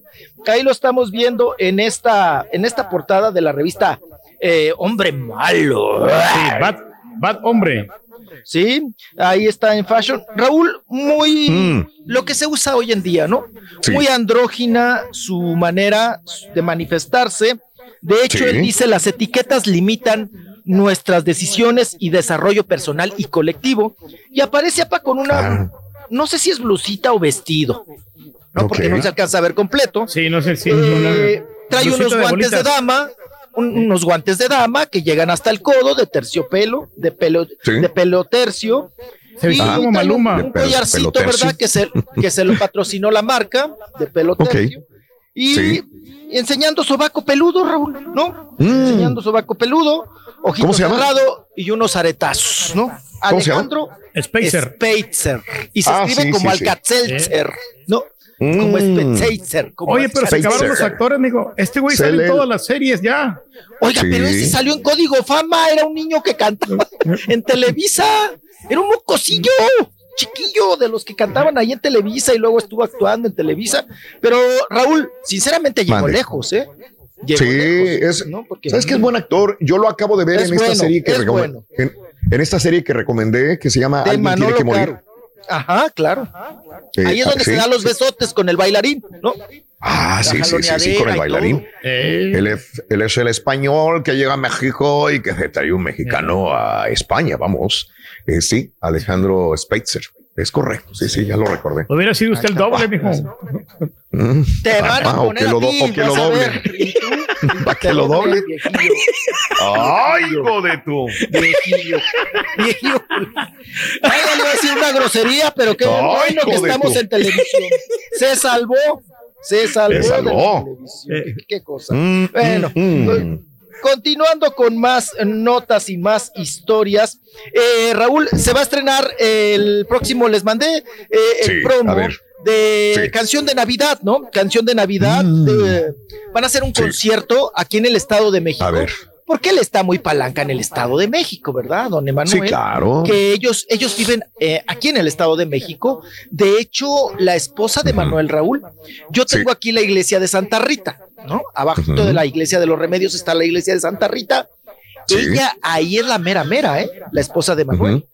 Speaker 43: Ahí lo estamos viendo en esta, en esta portada de la revista eh, Hombre Malo.
Speaker 2: Sí, Bad, Bad Hombre.
Speaker 43: Sí, ahí está en fashion. Raúl, muy
Speaker 1: Mm.
Speaker 43: lo que se usa hoy en día, ¿no?
Speaker 1: Sí.
Speaker 43: Muy andrógina su manera de manifestarse. De hecho,
Speaker 1: Sí.
Speaker 43: él dice las etiquetas limitan nuestras decisiones y desarrollo personal y colectivo. Y aparece apa con una,
Speaker 1: Ah.
Speaker 43: no sé si es blusita o vestido, ¿no? Porque no se alcanza a ver completo.
Speaker 2: Sí, no sé si.
Speaker 43: Eh,
Speaker 2: una
Speaker 43: trae unos guantes de, dama, un- unos guantes de dama que llegan hasta el codo de terciopelo, de pelo,
Speaker 1: Sí.
Speaker 43: de pelo tercio.
Speaker 2: Se vistió
Speaker 43: Y
Speaker 2: como Maluma.
Speaker 43: Un, collarcito. ¿verdad? Que se, que se lo patrocinó la marca de pelo tercio. Y
Speaker 1: Sí.
Speaker 43: enseñando sobaco peludo, Raúl, ¿no?
Speaker 1: Mm.
Speaker 43: Enseñando sobaco peludo, ojito
Speaker 1: ¿Cómo se llama?
Speaker 43: cerrado y unos aretazos, ¿no?
Speaker 1: ¿Cómo se llama?
Speaker 43: Alejandro
Speaker 2: Spacer.
Speaker 43: Y se
Speaker 1: Ah,
Speaker 43: escribe
Speaker 1: sí,
Speaker 43: como
Speaker 1: sí, sí.
Speaker 43: Alcacelser, ¿no?
Speaker 1: Mm.
Speaker 43: Como como
Speaker 2: Oye, pero se acabaron los actores, mijo. Este güey
Speaker 1: Se
Speaker 2: sale en todas las series ya.
Speaker 43: Oiga,
Speaker 1: Sí.
Speaker 43: pero ese salió en Código Fama, era un niño que cantaba en Televisa, era un mocosillo, chiquillo de los que cantaban ahí en Televisa y luego estuvo actuando en Televisa. Pero Raúl, sinceramente llegó
Speaker 1: Mande.
Speaker 43: lejos, ¿eh? Llegó
Speaker 1: Sí,
Speaker 43: lejos,
Speaker 1: es,
Speaker 43: ¿no? Porque-
Speaker 1: ¿sabes que es buen actor? Yo lo acabo de ver en esta
Speaker 43: bueno,
Speaker 1: serie que
Speaker 43: es bueno.
Speaker 1: En, en esta serie que recomendé que se llama
Speaker 43: de
Speaker 1: Alguien tiene que morir.
Speaker 43: Caro. Ajá, claro.
Speaker 1: Eh,
Speaker 43: Ahí es donde
Speaker 1: sí,
Speaker 43: se dan los
Speaker 1: sí.
Speaker 43: besotes con el bailarín, ¿no?
Speaker 1: Ah, sí, sí, sí, sí, con el bailarín.
Speaker 2: Eh,
Speaker 1: Él es, él es el español que llega a México y que se trae un mexicano a España, vamos. Eh, sí, Alejandro Spitzer. Es correcto, sí, sí, ya lo recordé.
Speaker 2: Hubiera sido usted el doble, mijo.
Speaker 1: Mm.
Speaker 43: Te van a
Speaker 1: Ah, o
Speaker 43: poner
Speaker 1: que lo, do-
Speaker 43: a ti,
Speaker 1: o que lo
Speaker 43: vas a
Speaker 1: doblen.
Speaker 43: ver. Y tú,
Speaker 1: ¿Para que lo
Speaker 43: viejillo.
Speaker 1: ¡Ay, hijo de tu!
Speaker 43: Viejillo. Viejillo. Ay, le iba a decir una grosería, pero qué
Speaker 1: Ay,
Speaker 43: bueno que estamos en televisión. Se salvó. Se salvó.
Speaker 1: Se
Speaker 43: de la
Speaker 1: salvó.
Speaker 43: televisión. Qué cosa.
Speaker 1: Mm,
Speaker 43: Bueno,
Speaker 1: mm.
Speaker 43: Continuando con más notas y más historias, eh, Raúl, se va a estrenar el próximo, les mandé eh, el
Speaker 1: Sí,
Speaker 43: promo de
Speaker 1: Sí.
Speaker 43: canción de Navidad, ¿no? Canción de Navidad.
Speaker 1: Mm.
Speaker 43: de- van a hacer un
Speaker 1: Sí.
Speaker 43: concierto aquí en el Estado de México.
Speaker 1: A ver.
Speaker 43: porque él está muy palanca en el Estado de México, ¿verdad, don Emanuel?
Speaker 1: Sí, claro.
Speaker 43: Que ellos, ellos viven eh, aquí en el Estado de México. De hecho, la esposa de Manuel Raúl, yo tengo aquí la iglesia de Santa Rita, ¿no? Abajo de la iglesia de los remedios está la iglesia de Santa Rita. Ella ahí es la mera mera, ¿eh? La esposa de Manuel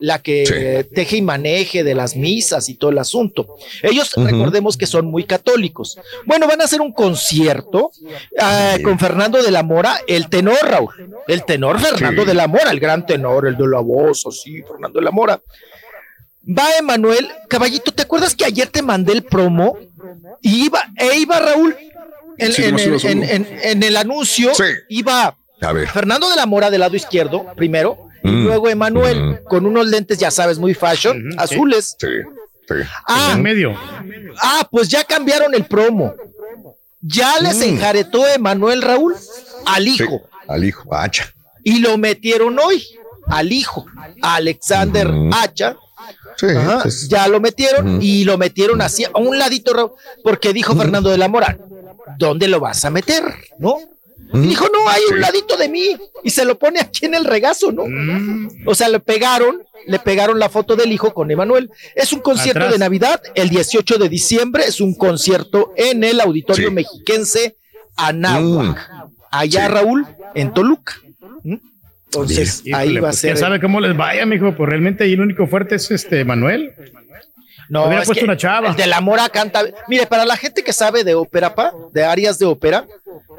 Speaker 43: la que teje y maneje de las misas y todo el asunto. Ellos recordemos que son muy católicos. Bueno, van a hacer un concierto ah, con Fernando de la Mora, el tenor Raúl, el tenor Fernando de la Mora, el gran tenor, el de la voz, así, Fernando de la Mora. Va Emanuel, caballito, ¿te acuerdas que ayer te mandé el promo? Y iba, e iba Raúl, en, el anuncio, iba Fernando de la Mora del lado izquierdo, primero, y mm. luego Emanuel con unos lentes, ya sabes, muy fashion, azules.
Speaker 1: Sí, sí.
Speaker 43: Ah,
Speaker 2: en medio.
Speaker 43: Ah, pues ya cambiaron el promo. Ya les mm. enjaretó Emanuel Raúl al hijo.
Speaker 1: al hijo, Hacha.
Speaker 43: Y lo metieron hoy al hijo, Alexander Hacha. Sí, pues. ya lo metieron y lo metieron así a un ladito, porque dijo Fernando de la Mora, ¿dónde lo vas a meter? ¿No? Y dijo, no, hay un ladito de mí. Y se lo pone aquí en el regazo, ¿no? O sea, le pegaron, le pegaron la foto del hijo con Emanuel. Es un concierto de Navidad, el 18 de diciembre, es un concierto en el Auditorio Mexiquense Anáhuac. Allá, Raúl, en Toluca. Entonces, ahí va a
Speaker 2: pues,
Speaker 43: ser.
Speaker 2: ¿Quién sabe cómo les vaya, mijo? Pues realmente ahí el único fuerte es este Manuel.
Speaker 43: No,
Speaker 2: Hubiera puesto una chava.
Speaker 43: El de la Mora canta. Mire, para la gente que sabe de ópera, pa, de áreas de ópera,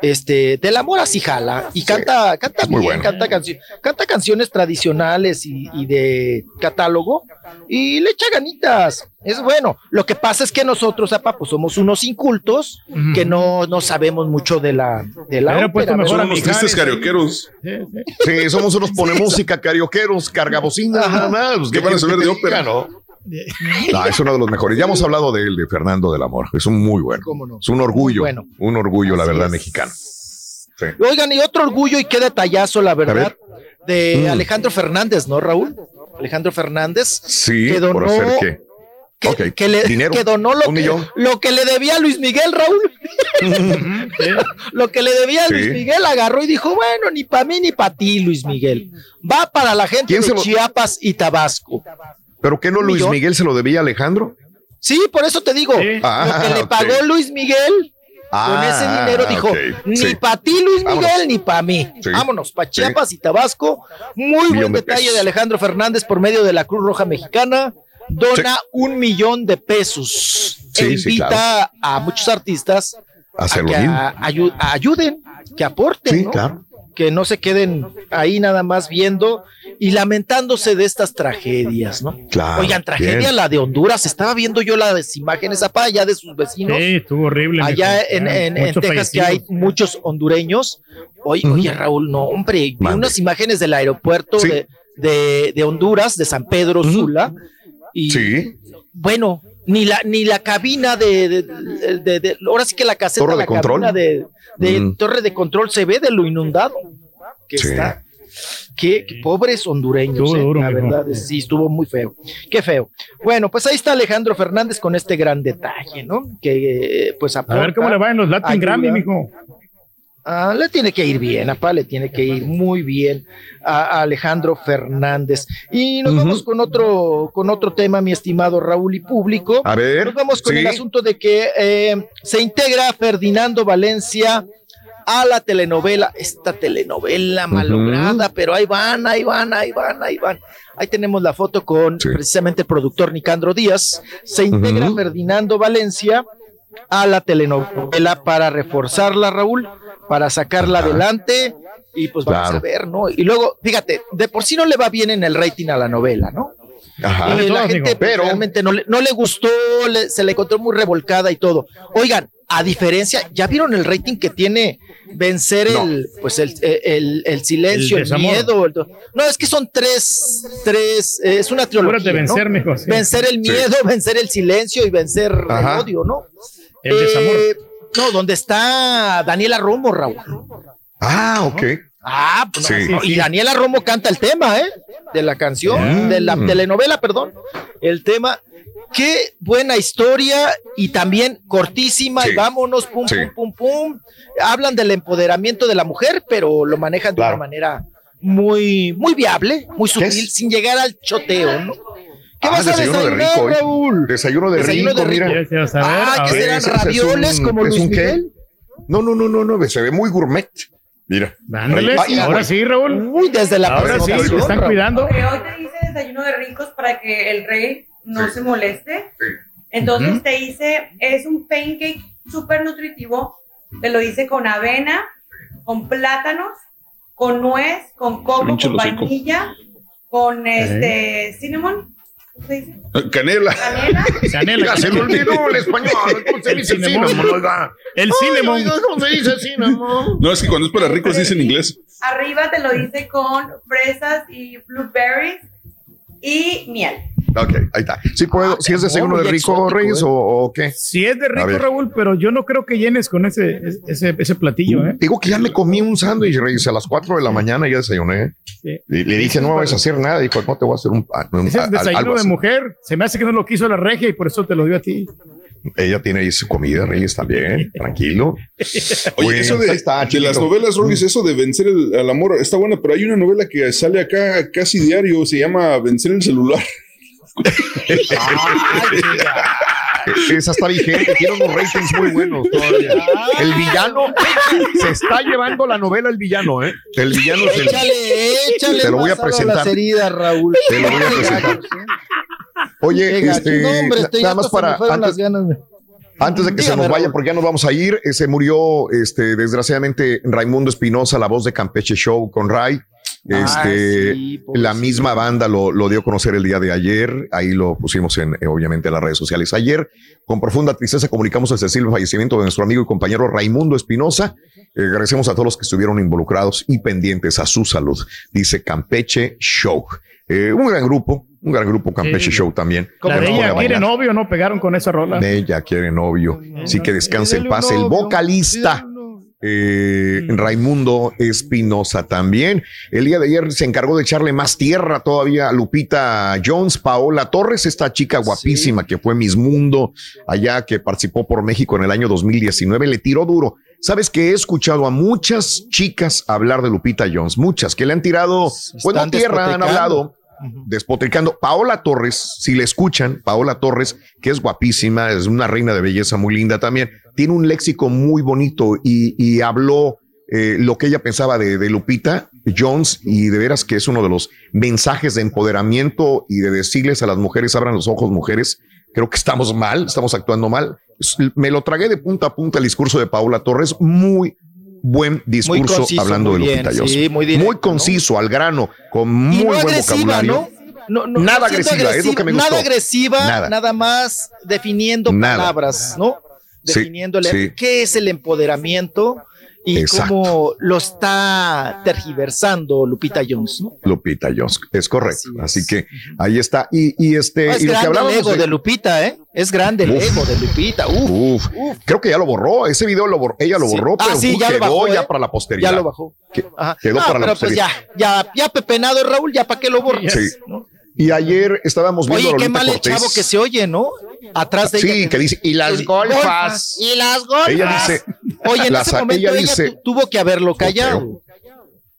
Speaker 43: este, de la Mora sí jala y canta, canta muy bien, canta, canta canciones tradicionales y, de catálogo y le echa ganitas. Es bueno. Lo que pasa es que nosotros, apa, pues somos unos incultos que no, no sabemos mucho de la, de la ópera.
Speaker 5: Somos unos tristes carioqueros.
Speaker 1: Sí, somos unos pone música carioqueros, cargabocinas, nada más. Pues,
Speaker 5: ¿Qué van a saber de ópera?
Speaker 1: ¿no? No, es uno de los mejores. Ya hemos hablado de él, de Fernando del Amor. Es un muy bueno. Es un orgullo. Un orgullo, la verdad, mexicano.
Speaker 43: Oigan, y otro orgullo y qué detallazo, la verdad, de mm. Alejandro Fernández, ¿no, Raúl? Alejandro Fernández.
Speaker 1: Sí, que donó, por hacer qué.
Speaker 43: Que, le, que donó lo que, lo que, le debía a Luis Miguel, Raúl. lo que le debía a Luis Miguel agarró y dijo, bueno, ni para mí ni para ti, Luis Miguel. Va para la gente de Chiapas y Tabasco.
Speaker 1: ¿Pero qué no Luis Miguel se lo debía a Alejandro?
Speaker 43: Sí, por eso te digo.
Speaker 1: Ah,
Speaker 43: lo que le pagó Luis Miguel con ese ah, dinero dijo, ni para ti Luis Miguel, ni para mí. Vámonos, para Chiapas y Tabasco. Muy buen detalle de, Alejandro Fernández por medio de la Cruz Roja Mexicana. Dona un millón de pesos. E invita a muchos artistas a, que ayuden, que aporten. claro que no se queden ahí nada más viendo y lamentándose de estas tragedias, ¿no?
Speaker 1: Claro.
Speaker 43: Oigan, tragedia la de Honduras, estaba viendo yo las imágenes apá allá de sus vecinos.
Speaker 2: Sí, estuvo horrible.
Speaker 43: Allá en, en, Texas que hay muchos hondureños. Oye, oye, Raúl, no, hombre, vi unas imágenes del aeropuerto de, de, Honduras, de San Pedro Sula. Y
Speaker 1: sí.
Speaker 43: bueno, ni la, ni la cabina de, de, ahora sí que la caseta,
Speaker 1: torre de
Speaker 43: la
Speaker 1: control.
Speaker 43: cabina de, mm. torre de control se ve de lo inundado que está. Qué, pobres hondureños, eh, la verdad, sí, estuvo muy feo. Qué feo. Bueno, pues ahí está Alejandro Fernández con este gran detalle, ¿no? Que pues
Speaker 2: A ver cómo le va en los Latin Grammy, mijo.
Speaker 43: Ah, le tiene que ir bien, apá, le tiene que ir muy bien a, Alejandro Fernández. Y nos vamos con otro, con otro tema, mi estimado Raúl y público.
Speaker 1: A ver.
Speaker 43: Nos vamos con el asunto de que eh, se integra Ferdinando Valencia a la telenovela, esta telenovela malograda, pero ahí van, ahí van, ahí van, ahí van. Ahí tenemos la foto con precisamente el productor Nicandro Díaz. Se integra Ferdinando Valencia a la telenovela para reforzarla, Raúl para sacarla adelante y pues vamos a ver, ¿no? Y luego, fíjate, de por sí no le va bien en el rating a la novela, ¿no?
Speaker 1: Ajá,
Speaker 43: y la gente pues, realmente no le, no le gustó, se le encontró muy revolcada y todo. Oigan, a diferencia, ¿ya vieron el rating que tiene vencer el, pues el, el, silencio, el, miedo? no, es que son tres, tres, eh, es una trilogía.
Speaker 2: vencer,
Speaker 43: ¿no? Vencer el miedo, vencer el silencio y vencer el odio, ¿no?
Speaker 2: El desamor. Eh,
Speaker 43: no, donde está Daniela Romo, Raúl.
Speaker 1: Ah, ok.
Speaker 43: Ah, pues y Daniela Romo canta el tema, ¿eh? De la canción, de la telenovela, perdón. El tema. qué buena historia y también cortísima y vámonos, pum,
Speaker 1: Sí.
Speaker 43: pum, pum, pum. Hablan del empoderamiento de la mujer, pero lo manejan de una manera muy, muy viable, muy sutil, sin llegar al choteo, ¿no? ¿Qué
Speaker 1: Ah,
Speaker 43: vas a
Speaker 1: desayuno de
Speaker 43: desayunar,
Speaker 1: rico, ¿eh?
Speaker 43: Raúl?
Speaker 1: Desayuno de
Speaker 43: Desayuno
Speaker 1: rico,
Speaker 43: de rico.
Speaker 1: mira.
Speaker 43: Ah,
Speaker 2: A
Speaker 43: ¿que serán ravioles
Speaker 1: un-
Speaker 43: como Luis
Speaker 1: un qué?
Speaker 43: Miguel?
Speaker 1: No, no, no, no, no, se ve muy gourmet. Mira.
Speaker 2: Ahora sí, Raúl.
Speaker 43: Uy, desde la
Speaker 2: Ahora sí, te están
Speaker 43: Raúl.
Speaker 2: cuidando.
Speaker 53: Porque hoy te hice desayuno de ricos para que el rey no se moleste. Entonces
Speaker 2: Ujú.
Speaker 53: te hice, es un pancake súper nutritivo. Te lo hice con avena, con plátanos, con nuez, con coco, con vainilla, con este cinnamon. ¿Cómo se dice?
Speaker 5: Canela.
Speaker 53: Canela.
Speaker 2: Canela,
Speaker 1: se me olvidó el español. ¿Cómo se
Speaker 2: El
Speaker 1: dice
Speaker 2: cinnamon.
Speaker 1: cinnamon, oiga?
Speaker 2: El
Speaker 1: Ay,
Speaker 2: cinnamon.
Speaker 1: oiga, ¿Cómo se dice cinnamon?
Speaker 5: No, es que cuando es para ricos dice en inglés.
Speaker 53: Arriba te lo hice con fresas y blueberries y miel.
Speaker 1: Ok, ahí está. Sí puedo, si es desayuno de
Speaker 2: muy
Speaker 1: rico,
Speaker 2: exótico,
Speaker 1: Reyes,
Speaker 2: eh.
Speaker 1: o, o qué.
Speaker 2: Si es de
Speaker 1: A
Speaker 2: rico. Raúl, pero yo no creo que llenes con ese, ese, ese platillo, ¿eh?
Speaker 1: Digo que ya me comí un sándwich, Reyes, a las 4 de la mañana ya desayuné.
Speaker 2: Sí.
Speaker 1: Y le dije, no vas a hacer nada. Dijo, no te voy a hacer un. ah, un-
Speaker 2: es desayuno
Speaker 1: algo
Speaker 2: de mujer. Se me hace que no lo quiso la regia y por eso te lo dio a ti.
Speaker 1: Ella tiene ahí su comida, Reyes, también. Tranquilo.
Speaker 5: Oye,
Speaker 1: Bueno,
Speaker 5: eso de,
Speaker 1: está,
Speaker 5: de las novelas, Rolis, eso de vencer el, al amor está buena, pero hay una novela que sale acá casi diario, se llama Vencer el celular.
Speaker 1: Esa está vigente, tiene unos ratings muy buenos todavía. El villano se está llevando la novela El villano, ¿eh? El villano es el.
Speaker 43: Échale, échale.
Speaker 1: Te lo voy a presentar.
Speaker 43: las heridas, Raúl.
Speaker 1: Te lo voy a presentar. Oye, este,
Speaker 43: No, hombre, este, ya
Speaker 1: nada más para antes,
Speaker 43: las ganas, güey.
Speaker 1: antes de que se nos vaya,
Speaker 43: Raúl.
Speaker 1: porque ya nos vamos a ir, se murió, este, desgraciadamente, Raimundo Espinosa, la voz de Campeche Show con Ray. Este,
Speaker 43: sí,
Speaker 1: la misma banda lo, lo dio a conocer el día de ayer. Ahí lo pusimos en, eh, obviamente, en las redes sociales. Ayer, con profunda tristeza, comunicamos el sensible fallecimiento de nuestro amigo y compañero Raimundo Espinosa. Eh, agradecemos a todos los que estuvieron involucrados y pendientes a su salud. Dice Campeche Show. Eh, un gran grupo, un gran grupo Campeche
Speaker 2: Sí.
Speaker 1: Show también.
Speaker 2: La de ella quiere novio, no pegaron con esa rola.
Speaker 1: Ella quiere novio. Sí que descanse en paz. El vocalista. Eh, Raimundo Espinosa también. El día de ayer se encargó de echarle más tierra todavía a Lupita Jones, Paola Torres, esta chica guapísima que fue Miss Mundo allá, que participó por México en el año 2019, le tiró duro. Sabes que he escuchado a muchas chicas hablar de Lupita Jones, muchas que le han tirado, pues no
Speaker 43: Están
Speaker 1: tierra, han
Speaker 43: despotricando.
Speaker 1: Paola Torres, si le escuchan, Paola Torres, que es guapísima, es una reina de belleza muy linda también, tiene un léxico muy bonito y, habló eh, lo que ella pensaba de, Lupita Jones y de veras que es uno de los mensajes de empoderamiento y de decirles a las mujeres, abran los ojos mujeres, creo que estamos mal, estamos actuando mal. Me lo tragué de punta a punta el discurso de Paola Torres, muy buen discurso
Speaker 43: conciso,
Speaker 1: hablando de Lupita Jones.
Speaker 43: sí, muy directo,
Speaker 1: conciso, al grano, con muy
Speaker 43: no
Speaker 1: buen
Speaker 43: agresiva,
Speaker 1: vocabulario.
Speaker 43: ¿no? No, no,
Speaker 1: Nada
Speaker 43: siento
Speaker 1: agresiva, es lo que me gustó.
Speaker 43: Nada agresiva,
Speaker 1: Nada.
Speaker 43: nada, más definiendo
Speaker 1: Nada.
Speaker 43: palabras, ¿no?
Speaker 1: Sí,
Speaker 43: Definiéndole
Speaker 1: sí.
Speaker 43: qué es el empoderamiento y
Speaker 1: Exacto.
Speaker 43: cómo lo está tergiversando Lupita Jones, ¿no?
Speaker 1: Lupita Jones, es correcto. Así, que ahí está. Y, y este,
Speaker 43: No, es
Speaker 1: y lo que
Speaker 43: el ego de... Lupita, ¿eh? Es grande el
Speaker 1: Uf.
Speaker 43: ego de Lupita. Uf,
Speaker 1: Uf, creo que ya lo borró. Ese video lo borró, ella lo
Speaker 43: Sí.
Speaker 1: borró,
Speaker 43: Ah,
Speaker 1: pero
Speaker 43: sí,
Speaker 1: uf,
Speaker 43: ya lo
Speaker 1: quedó
Speaker 43: bajó,
Speaker 1: ya
Speaker 43: ¿eh?
Speaker 1: para la posteridad.
Speaker 43: Ya lo bajó.
Speaker 1: Quedó
Speaker 43: No,
Speaker 1: para la
Speaker 43: pues
Speaker 1: posteridad.
Speaker 43: ya, ya, ya pepenado Raúl, ya para qué lo borras.
Speaker 1: Sí. Y ayer estábamos viendo
Speaker 43: Oye,
Speaker 1: a
Speaker 43: qué mal el
Speaker 1: Cortés.
Speaker 43: chavo que se oye, ¿no? Atrás de
Speaker 1: Sí,
Speaker 43: ella.
Speaker 1: que dice, y las golfas.
Speaker 43: Y las golfas.
Speaker 1: Ella dice,
Speaker 43: Oye, en
Speaker 1: las-
Speaker 43: ese momento
Speaker 1: ella dice-
Speaker 43: tu- tuvo que haberlo callado.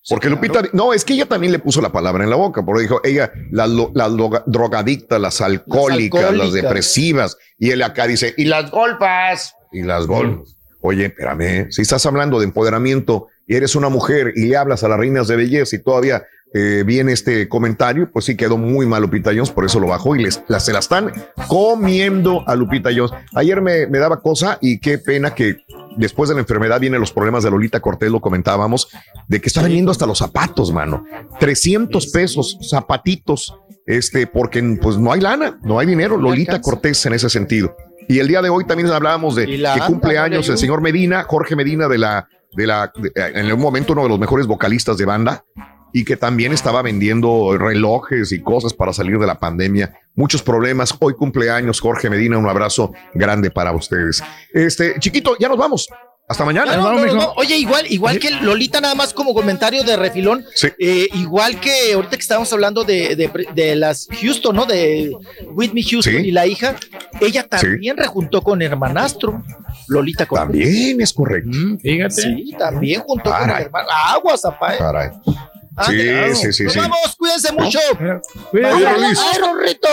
Speaker 1: Porque Lupita, no, es que ella también le puso la palabra en la boca, porque dijo, ella, las droga- drogadictas, las alcohólicas, las,
Speaker 43: alcohólicas.
Speaker 1: depresivas, y él acá dice, y las golfas, y las golfas. Oye, espérame, si estás hablando de empoderamiento y eres una mujer y le hablas a las reinas de belleza y todavía eh, viene este comentario, pues sí quedó muy mal Lupita Jones, por eso lo bajó y les, la- se la están comiendo a Lupita Jones. Ayer me, me daba cosa y qué pena que después de la enfermedad vienen los problemas de Lolita Cortés, lo comentábamos, de que está vendiendo hasta los zapatos, mano. 300 pesos, zapatitos, este, porque pues no hay lana, no hay dinero. Lolita Cortés en ese sentido. Y el día de hoy también hablábamos de que cumple años el señor Medina, Jorge Medina de la, de la, de- en un momento uno de los mejores vocalistas de banda y que también estaba vendiendo relojes y cosas para salir de la pandemia. Muchos problemas. Hoy cumpleaños Jorge Medina. Un abrazo grande para ustedes. Este, chiquito, ya nos vamos. Hasta mañana.
Speaker 43: No, no, no, Oye, igual, igual que Lolita, nada más como comentario de refilón. eh, igual que ahorita que estábamos hablando de, de- de las Houston, ¿no? De Whitney Houston
Speaker 1: Sí.
Speaker 43: y la hija, ella también rejuntó con hermanastro. Lolita con
Speaker 1: También es correcto.
Speaker 2: fíjate.
Speaker 43: Sí, también juntó con hermano. Aguas, apá. eh.
Speaker 1: Caray.
Speaker 43: Ah,
Speaker 1: Sí,
Speaker 43: claro.
Speaker 1: sí, sí, sí.
Speaker 43: vamos, cuídense mucho.
Speaker 2: Cuídense.
Speaker 43: Ay,
Speaker 1: Luis.
Speaker 43: ay, Rorrito,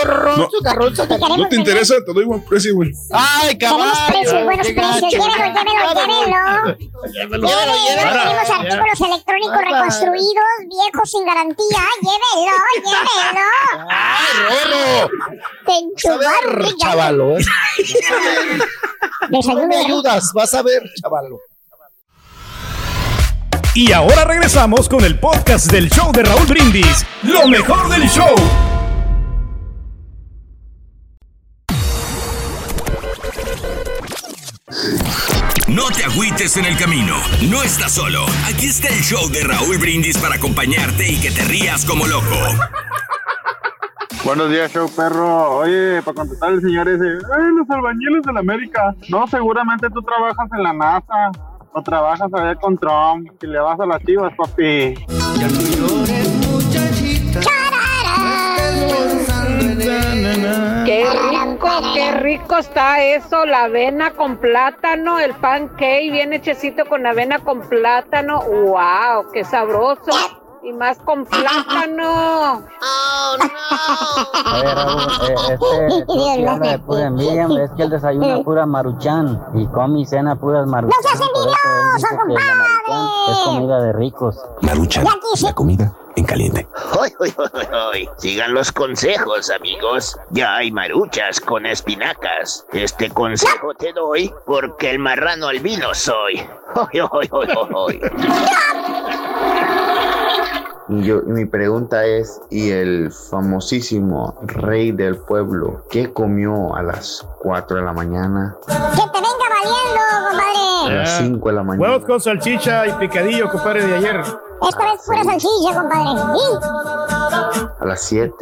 Speaker 43: te
Speaker 5: ¿No te interesa? Te doy buen precio, güey.
Speaker 43: Ay,
Speaker 7: Tenemos precios,
Speaker 43: caballo.
Speaker 7: buenos precios. Llévelo, llévelo, llévelo.
Speaker 43: Llévelo,
Speaker 7: Llévelo. Tenemos artículos electrónicos reconstruidos, viejos sin garantía. Llévelo, llévelo.
Speaker 43: Ay, Rorro.
Speaker 7: Te ya.
Speaker 43: chavalo. ¿eh?
Speaker 7: Desayuno
Speaker 43: No me ayudas, vas a ver, chavalo.
Speaker 8: Y ahora regresamos con el podcast del show de Raúl Brindis. Lo mejor del show.
Speaker 10: No te agüites en el camino. No estás solo. Aquí está el show de Raúl Brindis para acompañarte y que te rías como loco.
Speaker 54: Buenos días, show perro. Oye, para contestar el señor ese, ay, los albañiles de la América. No, seguramente tú trabajas en la NASA o trabajas allá con Trump y le vas a las chivas, papi.
Speaker 55: Qué rico, qué rico está eso, la avena con plátano, el pancake bien hechecito con avena con plátano. ¡Wow! ¡Qué sabroso! Y más con plátano.
Speaker 56: Este, sí habla de pura envidia, hombre, es que él desayuna pura maruchan y come y cena puras maruchan.
Speaker 7: ¡No seas
Speaker 56: la maruchan es comida de ricos.
Speaker 10: Maruchan, la comida en caliente.
Speaker 57: Hoy, hoy, hoy. Sigan los consejos, amigos. Ya hay maruchas con espinacas. Este consejo te doy porque el marrano albino soy. Hoy, hoy, hoy, hoy,
Speaker 58: yo, y mi pregunta es, ¿y el famosísimo rey del pueblo qué comió a las 4 de la mañana?
Speaker 7: Que te venga valiendo,
Speaker 58: A
Speaker 7: compadre.
Speaker 58: las 5 de la mañana.
Speaker 2: Huevos con salchicha y picadillo, compadre, de ayer.
Speaker 7: Esta vez pura salchicha, compadre. ¿Sí?
Speaker 58: A las 7.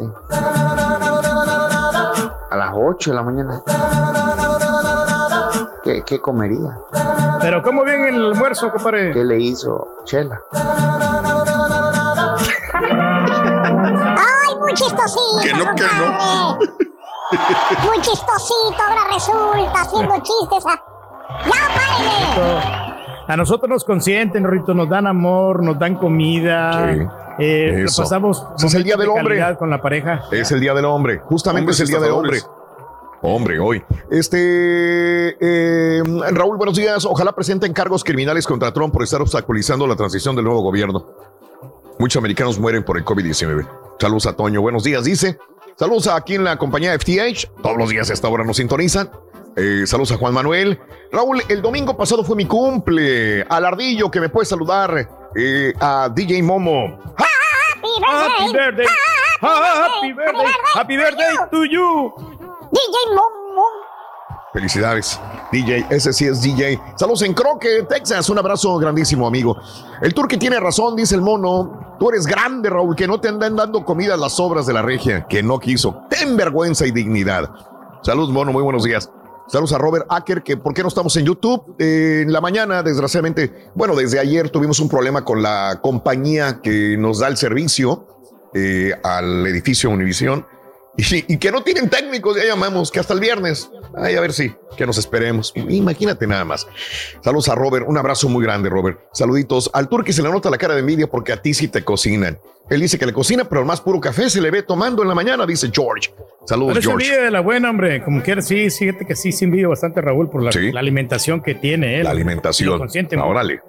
Speaker 58: A las 8 de la mañana. ¿Qué, qué comería?
Speaker 2: Pero ¿cómo bien el almuerzo, compadre?
Speaker 58: ¿Qué le hizo Chela?
Speaker 7: Ay, muy chistosito.
Speaker 58: Que no, que no.
Speaker 7: Muy chistosito, ahora resulta haciendo chistes. a- ¡Ya, párenle!
Speaker 2: A nosotros nos consienten, Rito, nos dan amor, nos dan comida. eh, lo
Speaker 1: Eso.
Speaker 2: pasamos
Speaker 1: es el día del
Speaker 2: de
Speaker 1: hombre.
Speaker 2: con la pareja.
Speaker 1: Es el Día del Hombre. Justamente
Speaker 5: Hombres
Speaker 1: es el Día del Hombre. Hombre, hoy. Este. eh, Raúl, buenos días. Ojalá presenten cargos criminales contra Trump por estar obstaculizando la transición del nuevo gobierno. Muchos americanos mueren por el COVID-19. Saludos a Toño. Buenos días, dice. Saludos a aquí en la compañía FTH. Todos los días a esta hora nos sintonizan. Eh, saludos a Juan Manuel. Raúl, el domingo pasado fue mi cumple. Al ardillo que me puede saludar. eh, a DJ Momo.
Speaker 2: Happy birthday. Happy birthday. Happy birthday to you.
Speaker 7: DJ Momo.
Speaker 1: Felicidades, DJ. Ese sí es DJ. Saludos en Croque, Texas. Un abrazo grandísimo, amigo. El turque tiene razón, dice el mono. Tú eres grande, Raúl, que no te andan dando comida las obras de la regia, que no quiso. Ten vergüenza y dignidad. Saludos, mono. Muy buenos días. Saludos a Robert Acker, que por qué no estamos en YouTube. Eh, en la mañana, desgraciadamente, bueno, desde ayer tuvimos un problema con la compañía que nos da el servicio eh, al edificio Univisión. Y, y que no tienen técnicos, ya llamamos, que hasta el viernes. Ay, a ver si, que nos esperemos. Imagínate nada más. Saludos a Robert, un abrazo muy grande, Robert. Saluditos. Al turque se le nota la cara de envidia porque a ti sí te cocinan. Él dice que le cocina, pero el más puro café se le ve tomando en la mañana, dice George. Saludos,
Speaker 2: Pero
Speaker 1: George.
Speaker 2: envidia de la buena, hombre. Como quiera, sí, fíjate que sí, sí envidio bastante Raúl por la, la alimentación que tiene él.
Speaker 1: La alimentación. Órale.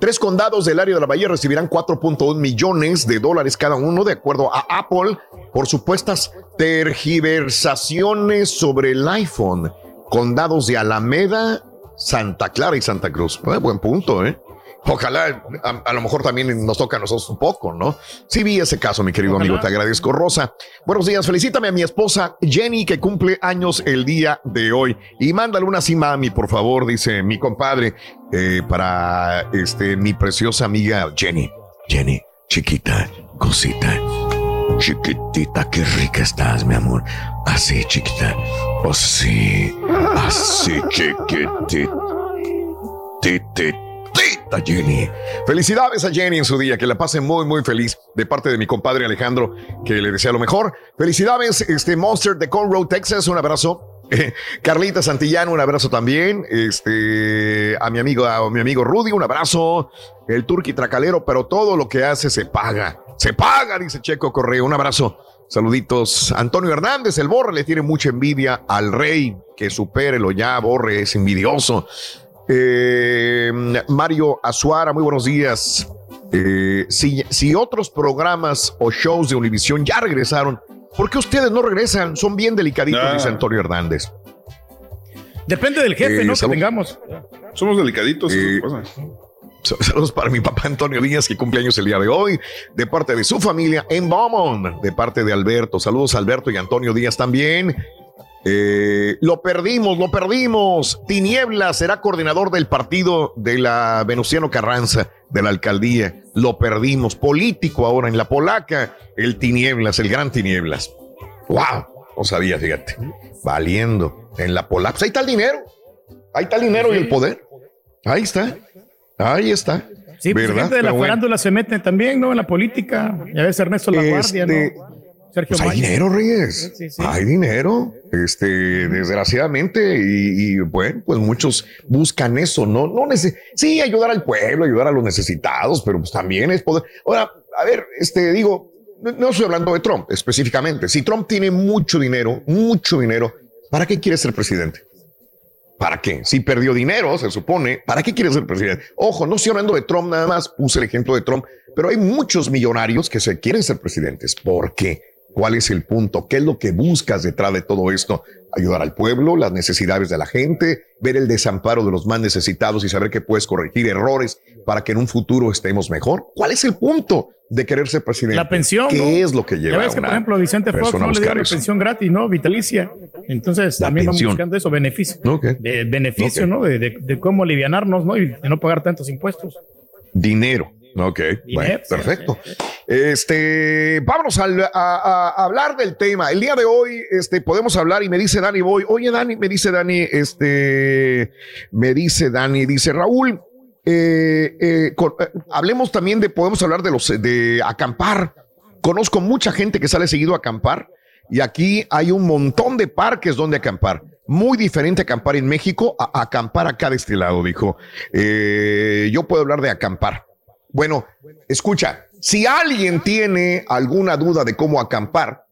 Speaker 1: Tres condados del área de la Bahía recibirán 4.1 millones de dólares cada uno, de acuerdo a Apple, por supuestas tergiversaciones sobre el iPhone. Condados de Alameda, Santa Clara y Santa Cruz. Eh, buen punto, ¿eh? Ojalá, a, a lo mejor también nos toca a nosotros un poco, ¿no? Sí vi ese caso, mi querido amigo, te agradezco. Rosa, buenos días, felicítame a mi esposa Jenny, que cumple años el día de hoy. Y mándale una así, mami, por favor, dice mi compadre, eh, para este, mi preciosa amiga Jenny. Jenny, chiquita, cosita, chiquitita, qué rica estás, mi amor. Así, chiquita, así, así, chiquitita. Jenny. Felicidades a Jenny en su día, que la pase muy, muy feliz de parte de mi compadre Alejandro, que le desea lo mejor. Felicidades, este Monster de Conroe, Texas, un abrazo. Carlita Santillano, un abrazo también. Este, a mi amigo, a mi amigo Rudy, un abrazo. El turqui tracalero, pero todo lo que hace se paga. Se paga, dice Checo Correa. Un abrazo. Saluditos. Antonio Hernández, el Borre, le tiene mucha envidia al rey. Que supérelo ya, Borre, es envidioso. Eh, Mario Azuara, muy buenos días. Eh, si, si otros programas o shows de Univisión ya regresaron, ¿por qué ustedes no regresan? Son bien delicaditos, dice Antonio Hernández.
Speaker 2: Depende del jefe,
Speaker 1: Eh,
Speaker 2: ¿no? Que
Speaker 1: salud.
Speaker 2: tengamos.
Speaker 5: Somos delicaditos.
Speaker 1: Eh, Saludos para mi papá Antonio Díaz, que cumple años el día de hoy, de parte de su familia en Beaumont, de parte de Alberto. Saludos a Alberto y Antonio Díaz también. Eh, lo perdimos, lo perdimos. Tinieblas será coordinador del partido de la Venustiano Carranza, de la alcaldía. Lo perdimos. Político ahora en la polaca, el Tinieblas, el gran Tinieblas. ¡Wow! No sabía, fíjate. Valiendo en la polaca. Pues ahí está el dinero. Ahí está el dinero y el poder. Ahí está. Ahí está.
Speaker 2: Sí, pues
Speaker 1: ¿Verdad?
Speaker 2: gente de la
Speaker 1: bueno.
Speaker 2: farándula se mete también, ¿no? En la política. Ya ves Ernesto La Guardia,
Speaker 1: Este,
Speaker 2: ¿no? Sergio
Speaker 1: Pues hay dinero, Reyes.
Speaker 2: Sí, sí.
Speaker 1: Hay dinero. Este, desgraciadamente, y, y, bueno, pues muchos buscan eso, ¿no? No nece- sí, ayudar al pueblo, ayudar a los necesitados, pero pues también es poder. Ahora, a ver, este, digo, no, no estoy hablando de Trump específicamente. Si Trump tiene mucho dinero, mucho dinero, ¿para qué quiere ser presidente? ¿Para qué? Si perdió dinero, se supone, ¿para qué quiere ser presidente? Ojo, no estoy hablando de Trump nada más, puse el ejemplo de Trump, pero hay muchos millonarios que se quieren ser presidentes. ¿Por qué? ¿Cuál es el punto? ¿Qué es lo que buscas detrás de todo esto? Ayudar al pueblo, las necesidades de la gente, ver el desamparo de los más necesitados y saber que puedes corregir errores para que en un futuro estemos mejor. ¿Cuál es el punto de querer ser presidente?
Speaker 2: La pensión.
Speaker 1: ¿Qué
Speaker 2: ¿no?
Speaker 1: es lo que lleva
Speaker 2: Ya ves que, por ejemplo, Vicente Fox no le una
Speaker 1: eso?
Speaker 2: pensión gratis, ¿no? Vitalicia. Entonces,
Speaker 1: La
Speaker 2: también
Speaker 1: pensión.
Speaker 2: vamos buscando eso, beneficio. De beneficio. ¿no? De, de- de cómo alivianarnos, ¿no? Y de no pagar tantos impuestos.
Speaker 1: Dinero. Ok, bueno, perfecto. Este, vámonos a, hablar del tema. El día de hoy, este, podemos hablar y me dice Dani Boy, oye Dani, me dice Dani, este, me dice Dani, dice Raúl, eh, eh, eh, hablemos también de, podemos hablar de los, de acampar. Conozco mucha gente que sale seguido a acampar y aquí hay un montón de parques donde acampar. Muy diferente acampar en México a, acampar acá de este lado, dijo. Yo puedo hablar de acampar. Bueno, escucha, si alguien tiene alguna duda de cómo acampar,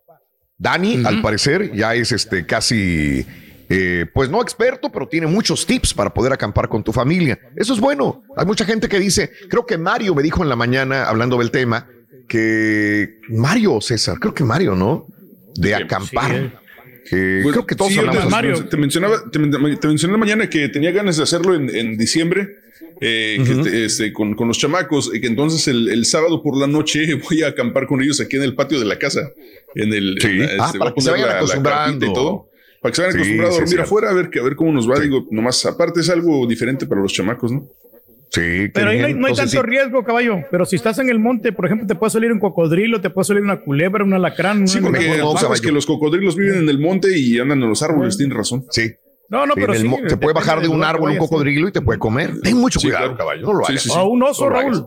Speaker 1: Dani, al parecer, ya es este casi, eh, pues no experto, pero tiene muchos tips para poder acampar con tu familia. Eso es bueno. Hay mucha gente que dice, creo que Mario me dijo en la mañana, hablando del tema, que Mario, César, creo que Mario, ¿no? De acampar. Que
Speaker 5: Pues,
Speaker 1: creo que todos
Speaker 5: sí,
Speaker 1: hablamos
Speaker 5: te,
Speaker 1: así.
Speaker 5: te mencionaba, te, te mencioné mañana que tenía ganas de hacerlo en, en diciembre. Eh, que te- este, con, con los chamacos, y que entonces el, el sábado por la noche voy a acampar con ellos aquí en el patio de la casa. En el,
Speaker 1: Sí.
Speaker 5: en la-
Speaker 1: Ah,
Speaker 5: este,
Speaker 1: para que se vayan
Speaker 5: la-
Speaker 1: acostumbrando.
Speaker 5: y todo. Para que se vayan
Speaker 1: Sí,
Speaker 5: acostumbrados
Speaker 1: sí,
Speaker 5: a dormir afuera, a ver, que- a ver cómo nos va. Digo, nomás, aparte es algo diferente para los chamacos, ¿no?
Speaker 1: Sí,
Speaker 2: Pero ahí no hay, no hay tanto riesgo, caballo. Pero si estás en el monte, por ejemplo, te puede salir un cocodrilo, te puede salir una culebra, un alacrán.
Speaker 5: Sí, porque
Speaker 2: animal.
Speaker 5: tú sabes que los cocodrilos viven en el monte y andan en los árboles, tienes razón.
Speaker 1: Sí.
Speaker 2: No, no,
Speaker 1: Sí,
Speaker 2: pero
Speaker 1: el
Speaker 2: sí,
Speaker 1: te puede bajar de un árbol un cocodrilo y te puede comer. Ten mucho
Speaker 5: Sí,
Speaker 1: cuidado,
Speaker 5: claro.
Speaker 1: caballo. No lo
Speaker 5: Sí,
Speaker 1: hagas.
Speaker 5: sí, sí.
Speaker 2: Ah, un oso,
Speaker 1: No lo
Speaker 2: Raúl.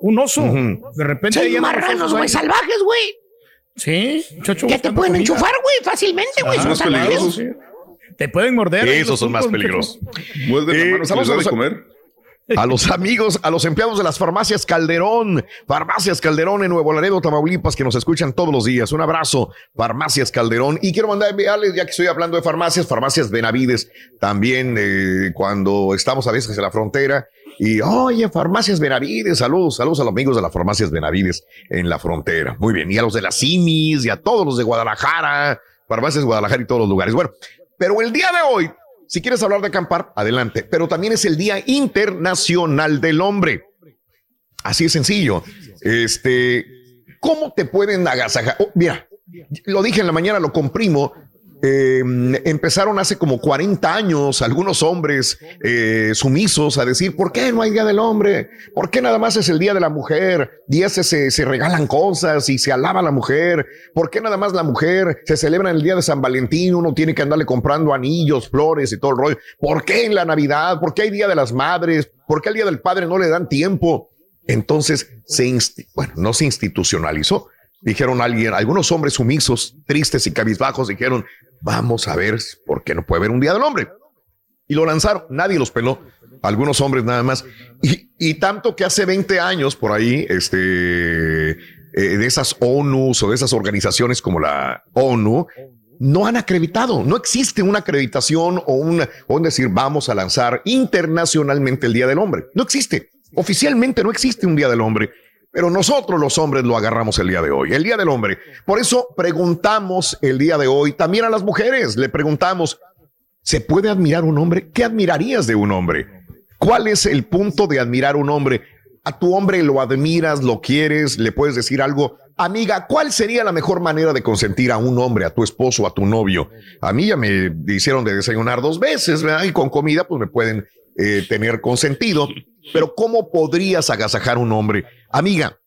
Speaker 2: Un oso.
Speaker 1: Ujú.
Speaker 2: De repente. Los
Speaker 7: marranos, güey, salvajes, güey.
Speaker 2: Sí, muchacho.
Speaker 7: Que te pueden
Speaker 2: comida.
Speaker 7: enchufar, güey, fácilmente, güey.
Speaker 2: Ah,
Speaker 7: Son
Speaker 5: más
Speaker 7: salvajes.
Speaker 2: Te pueden morder.
Speaker 1: Esos son más peligrosos.
Speaker 5: Muerden la
Speaker 1: Eh,
Speaker 5: mano de
Speaker 1: los-
Speaker 5: comer.
Speaker 1: A los amigos, a los empleados de las farmacias Calderón, Farmacias Calderón en Nuevo Laredo, Tamaulipas, que nos escuchan todos los días. Un abrazo, Farmacias Calderón. Y quiero mandar enviarles, ya que estoy hablando de farmacias, Farmacias Benavides, también eh, cuando estamos a veces en la frontera. Y oye, Farmacias Benavides, saludos, saludos a los amigos de las Farmacias Benavides en la frontera. Muy bien, y a los de las Simis, y a todos los de Guadalajara, Farmacias Guadalajara y todos los lugares. Bueno, pero el día de hoy, si quieres hablar de acampar, adelante. Pero también es el Día Internacional del Hombre. Así es sencillo. Este, ¿cómo te pueden agasajar? Oh, mira, lo dije en la mañana, lo comprimo. Eh, empezaron hace como 40 años algunos hombres eh, sumisos a decir, ¿por qué no hay Día del Hombre? ¿Por qué nada más es el Día de la Mujer? Ese se, se regalan cosas y se alaba la mujer. ¿Por qué nada más la mujer se celebra en el Día de San Valentín? Uno tiene que andarle comprando anillos, flores y todo el rollo. ¿Por qué en la Navidad? ¿Por qué hay Día de las Madres? ¿Por qué al Día del Padre no le dan tiempo? Entonces, se bueno, no se institucionalizó. Dijeron alguien, algunos hombres sumisos, tristes y cabizbajos, dijeron, vamos a ver por qué no puede haber un Día del Hombre. Y lo lanzaron, nadie los peló, algunos hombres nada más. Y, y tanto que hace 20 años por ahí, este, eh, de esas ONUs o de esas organizaciones como la ONU, no han acreditado, no existe una acreditación o un, o un decir vamos a lanzar internacionalmente el Día del Hombre. No existe. Oficialmente no existe un Día del Hombre, pero nosotros los hombres lo agarramos el día de hoy, el Día del Hombre. Por eso preguntamos el día de hoy también a las mujeres, le preguntamos, ¿se puede admirar un hombre? ¿Qué admirarías de un hombre? ¿Cuál es el punto de admirar un hombre? A tu hombre lo admiras, lo quieres, le puedes decir algo. Amiga, ¿cuál sería la mejor manera de consentir a un hombre, a tu esposo, a tu novio? A mí ya me hicieron de desayunar dos veces, ¿verdad? Y con comida, pues me pueden eh, tener consentido. Pero ¿cómo podrías agasajar a un hombre? Amiga,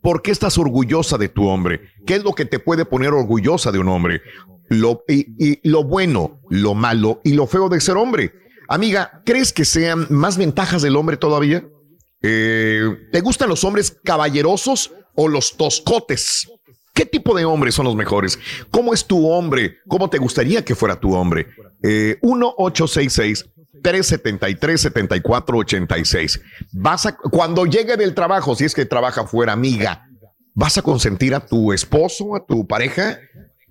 Speaker 1: ¿por qué estás orgullosa de tu hombre? ¿Qué es lo que te puede poner orgullosa de un hombre? Lo, y, y lo bueno, lo malo y lo feo de ser hombre. Amiga, ¿crees que sean más ventajas del hombre todavía? Eh, ¿Te gustan los hombres caballerosos o los toscotes? ¿Qué tipo de hombres son los mejores? ¿Cómo es tu hombre? ¿Cómo te gustaría que fuera tu hombre? Eh, 1-866-373-7486. Vas a, cuando llegue del trabajo, si es que trabaja fuera, amiga, ¿vas a consentir a tu esposo, a tu pareja?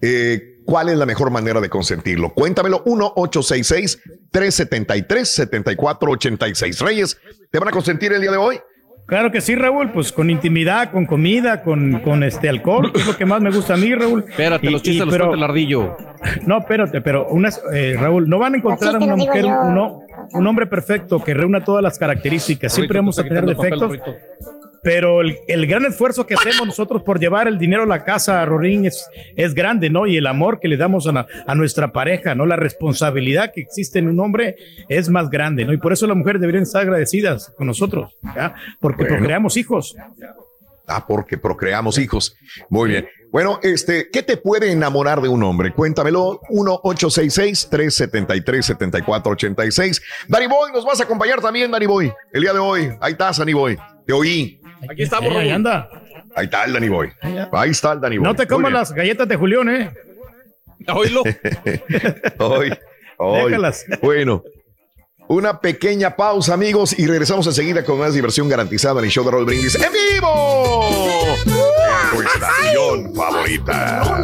Speaker 1: Eh, ¿Cuál es la mejor manera de consentirlo? Cuéntamelo, 1-866-373-7486. Reyes, ¿te van a consentir el día de hoy?
Speaker 2: Claro que sí, Raúl, pues con intimidad, con comida, con, con este alcohol, que es lo que más me gusta a mí, Raúl.
Speaker 49: Espérate, los chistes los cuenta el ardillo.
Speaker 2: No, espérate, pero unas, eh, Raúl, no van a encontrar a una mujer, un, ho- un hombre perfecto que reúna todas las características. Siempre vamos a tener
Speaker 49: papel,
Speaker 2: defectos. Pero el, el gran esfuerzo que hacemos nosotros por llevar el dinero a la casa, Rorín, es, es grande, ¿no? Y el amor que le damos a, la- a nuestra pareja, ¿no? La responsabilidad que existe en un hombre es más grande, ¿no? Y por eso las mujeres deberían estar agradecidas con nosotros, ¿ya? Porque
Speaker 1: Bueno.
Speaker 2: procreamos hijos.
Speaker 1: Ah, porque procreamos hijos. Muy bien. Bueno, este, ¿qué te puede enamorar de un hombre? Cuéntamelo. 1-866-373-7486. Danny Boy, nos vas a acompañar también, Danny Boy. El día de hoy. Ahí estás, Danny Boy. Te oí.
Speaker 49: Aquí estamos,
Speaker 2: Eh, ahí anda.
Speaker 1: Ahí está el Danny Boy. Ahí está el Danny Boy.
Speaker 2: No te comas las galletas de Julián, ¿eh?
Speaker 49: Oílo.
Speaker 1: Hoy, hoy.
Speaker 2: Déjalas.
Speaker 1: Bueno, una pequeña pausa, amigos, y regresamos enseguida con más diversión garantizada en el show de Roll Brindis en vivo. En tu estación favorita.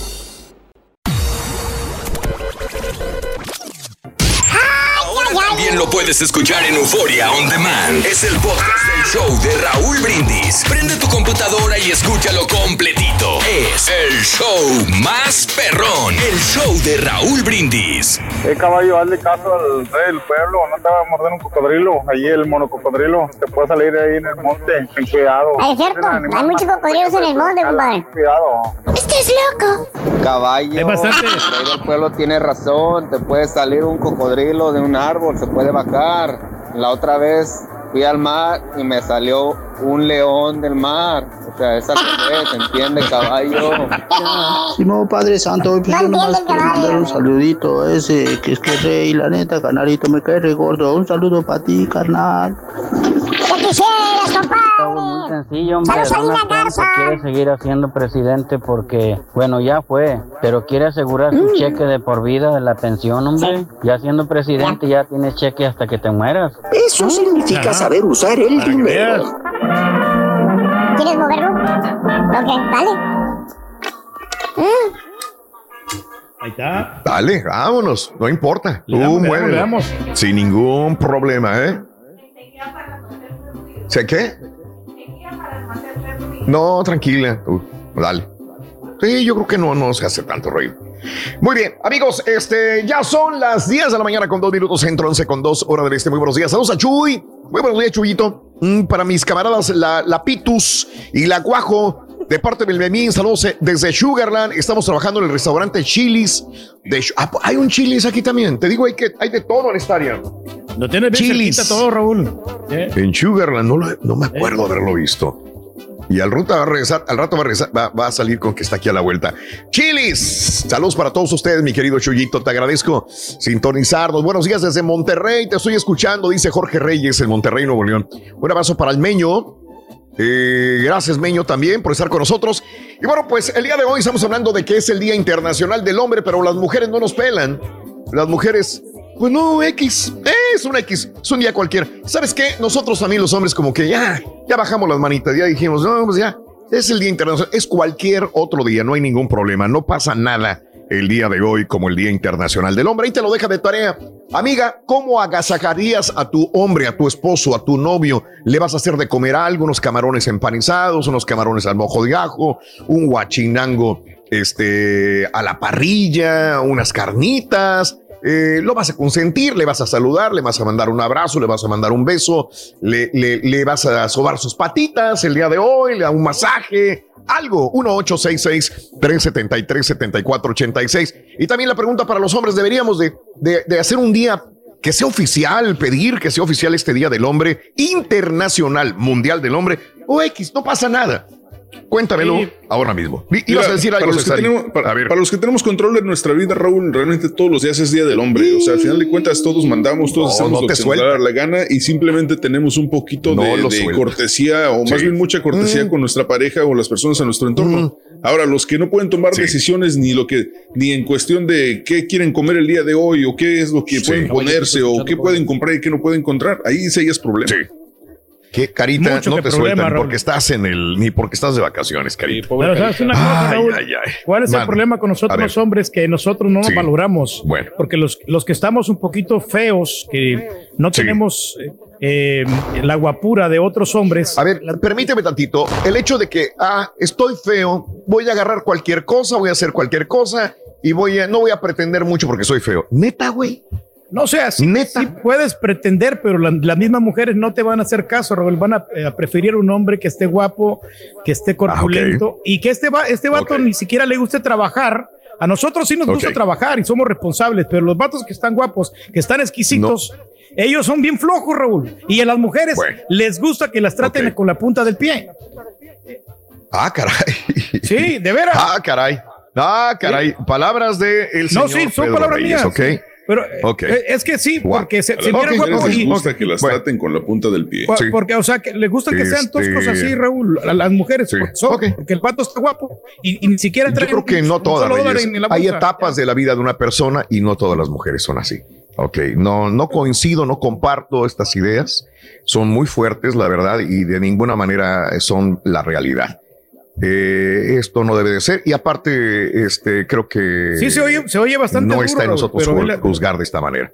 Speaker 10: También lo puedes escuchar en Euforia On Demand. Es el podcast del show de Raúl Brindis. Prende tu computadora y escúchalo completito. Es el show más perrón. El show de Raúl Brindis.
Speaker 54: Eh, caballo, hazle caso al rey del pueblo, no te va a morder un cocodrilo, ahí el monococodrilo, te puede salir ahí en el monte, ten cuidado.
Speaker 7: Es cierto, hay muchos cocodrilos en el monte, compadre.
Speaker 54: Cuidado.
Speaker 7: Estás loco.
Speaker 56: Caballo,
Speaker 2: Es bastante.
Speaker 56: el rey del pueblo tiene razón, te puede salir un cocodrilo de un árbol, se puede bajar. La otra vez fui al mar y me salió un león del mar. O sea, es al revés, ¿entiende, caballo?
Speaker 59: Simón Padre Santo, hoy pues
Speaker 7: No
Speaker 59: yo nomás quiero mandar un saludito a ese que es que rey, la neta, canarito, me cae re gordo. Un saludo para ti, carnal.
Speaker 7: ¿Qué quisieras,
Speaker 56: Muy
Speaker 7: compadre?
Speaker 56: sencillo, hombre.
Speaker 7: Saludos a Lina Garza.
Speaker 56: quiere seguir siendo presidente porque, bueno, ya fue, pero quiere asegurar su cheque de por vida de la pensión, hombre. Ya siendo presidente ya tienes cheque hasta que te mueras.
Speaker 60: Eso significa
Speaker 2: Ajá.
Speaker 60: saber usar el
Speaker 2: que
Speaker 60: dinero.
Speaker 7: ¿Quieres moverlo? Ok, dale. Mm,
Speaker 2: Ahí está.
Speaker 1: Dale, vámonos. No importa.
Speaker 2: Le
Speaker 1: Tú
Speaker 2: damos, le
Speaker 1: muévelo.
Speaker 2: damos, le damos.
Speaker 1: Sin ningún problema, ¿eh? ¿Sé qué? No, tranquila. Tú, dale. Sí, yo creo que no, no se hace tanto reír. Muy bien, amigos, este, ya son las 10 de la mañana con dos minutos, centro 11 con dos hora del este. Muy buenos días. Saludos a Chuy. Muy buenos días, Chuyito. Mm, para mis camaradas, la, la Pitus y la Guajo, de parte del Memín, saludos eh, desde Sugarland. Estamos trabajando en el restaurante Chilis. De, ah, hay un Chilis aquí también. Te digo, hay, que, hay de todo en esta área.
Speaker 2: Lo tienes bien
Speaker 1: Chilis.
Speaker 2: cerquita todo, Raúl. ¿Eh?
Speaker 1: En Sugarland, no, lo- no me acuerdo haberlo visto. Y al rato va a regresar, al rato va a regresar, va, va a salir con que está aquí a la vuelta. Chilis, saludos para todos ustedes, mi querido Chuyito. Te agradezco sintonizarnos. Buenos días desde Monterrey. Te estoy escuchando, dice Jorge Reyes en Monterrey, Nuevo León. Un abrazo para el Meño. Eh, gracias, Meño, también por estar con nosotros. Y bueno, pues el día de hoy estamos hablando de que es el Día Internacional del Hombre, pero las mujeres no nos pelan. Las mujeres, pues no, X, es un X, es un día cualquiera. ¿Sabes qué? Nosotros también los hombres como que ya, ya bajamos las manitas, ya dijimos, no, pues ya, es el Día Internacional, es cualquier otro día, no hay ningún problema, no pasa nada el día de hoy como el Día Internacional del Hombre. Ahí te lo deja de tarea. Amiga, ¿cómo agasajarías a tu hombre, a tu esposo, a tu novio? ¿Le vas a hacer de comer algo, unos camarones empanizados, unos camarones al mojo de ajo, un guachinango este, a la parrilla, unas carnitas? Eh, lo vas a consentir, le vas a saludar, le vas a mandar un abrazo, le vas a mandar un beso, le, le, vas a sobar sus patitas el día de hoy, le da un masaje, algo. 1-866-373-7486. Y también la pregunta para los hombres, deberíamos de, de, de hacer un día que sea oficial, pedir que sea oficial este Día del Hombre Internacional, Mundial del Hombre, o X, no pasa nada. Cuéntamelo ahora mismo. Ibas a decir
Speaker 5: para,
Speaker 1: algo,
Speaker 5: los que
Speaker 1: César.
Speaker 5: tenemos, para, para los que tenemos control de nuestra vida, Raúl, realmente todos los días es Día del Hombre. O sea, al final de cuentas, todos mandamos, todos
Speaker 1: No,
Speaker 5: hacemos
Speaker 1: no
Speaker 5: lo que se nos da la gana y simplemente tenemos un poquito
Speaker 1: No
Speaker 5: de, de cortesía o más bien mucha cortesía
Speaker 1: Mm.
Speaker 5: con nuestra pareja o las personas en nuestro entorno. Ahora, los que no pueden tomar decisiones ni lo que, ni en cuestión de qué quieren comer el día de hoy o qué es lo que pueden ponerse o qué pueden comprar y qué no pueden encontrar, ahí sí es problema.
Speaker 1: Que carita,
Speaker 2: Mucho
Speaker 1: no
Speaker 2: que
Speaker 1: te
Speaker 2: problema,
Speaker 1: sueltan
Speaker 2: Raúl.
Speaker 1: porque estás en el, ni porque estás de vacaciones, carita.
Speaker 2: Pero sabes una cosa,
Speaker 1: Ay,
Speaker 2: Raúl,
Speaker 1: ay, ay.
Speaker 2: ¿cuál es el problema con nosotros los hombres? Que nosotros no nos
Speaker 1: Sí.
Speaker 2: valoramos.
Speaker 1: Bueno.
Speaker 2: Porque los, los que estamos un poquito feos, que no tenemos eh, eh, la guapura de otros hombres.
Speaker 1: A ver, permíteme tantito. El hecho de que, ah, estoy feo, voy a agarrar cualquier cosa, voy a hacer cualquier cosa y voy a, no voy a pretender mucho porque soy feo. Neta, güey.
Speaker 2: No, o sea, sí, sí puedes pretender, pero la- las mismas mujeres no te van a hacer caso, Raúl. Van a, eh, a preferir un hombre que esté guapo, que esté corpulento y que este, va, este vato ni siquiera le guste trabajar. A nosotros sí nos gusta trabajar y somos responsables, pero los vatos que están guapos, que están exquisitos, ellos son bien flojos, Raúl. Y a las mujeres les gusta que las traten con la punta del pie.
Speaker 1: Ah, caray.
Speaker 2: Sí, de veras.
Speaker 1: Ah, caray. Ah, caray. Palabras de el
Speaker 2: No,
Speaker 1: señor
Speaker 2: sí, son
Speaker 1: Pedro
Speaker 2: palabras
Speaker 1: Reyes,
Speaker 2: mías.
Speaker 1: ¿ok?
Speaker 2: Pero eh, eh, es que sí, porque se, se guapos
Speaker 5: les
Speaker 2: y,
Speaker 5: gusta que las traten con la punta del pie.
Speaker 2: Por- Porque, o sea, que les gusta que sean
Speaker 1: Este-
Speaker 2: toscos así, Raúl, a las mujeres, porque, son- porque el pato está guapo y, y ni siquiera
Speaker 1: Yo
Speaker 2: trae
Speaker 1: creo que no todas. Hay etapas de la vida de una persona y no todas las mujeres son así. Ok, no, no coincido, no comparto estas ideas. Son muy fuertes, la verdad, y de ninguna manera son la realidad. Eh, esto no debe de ser. Y aparte, este, creo que
Speaker 2: Sí, se oye, se oye bastante
Speaker 1: no
Speaker 2: duro,
Speaker 1: está en nosotros
Speaker 2: la-
Speaker 1: juzgar de esta manera.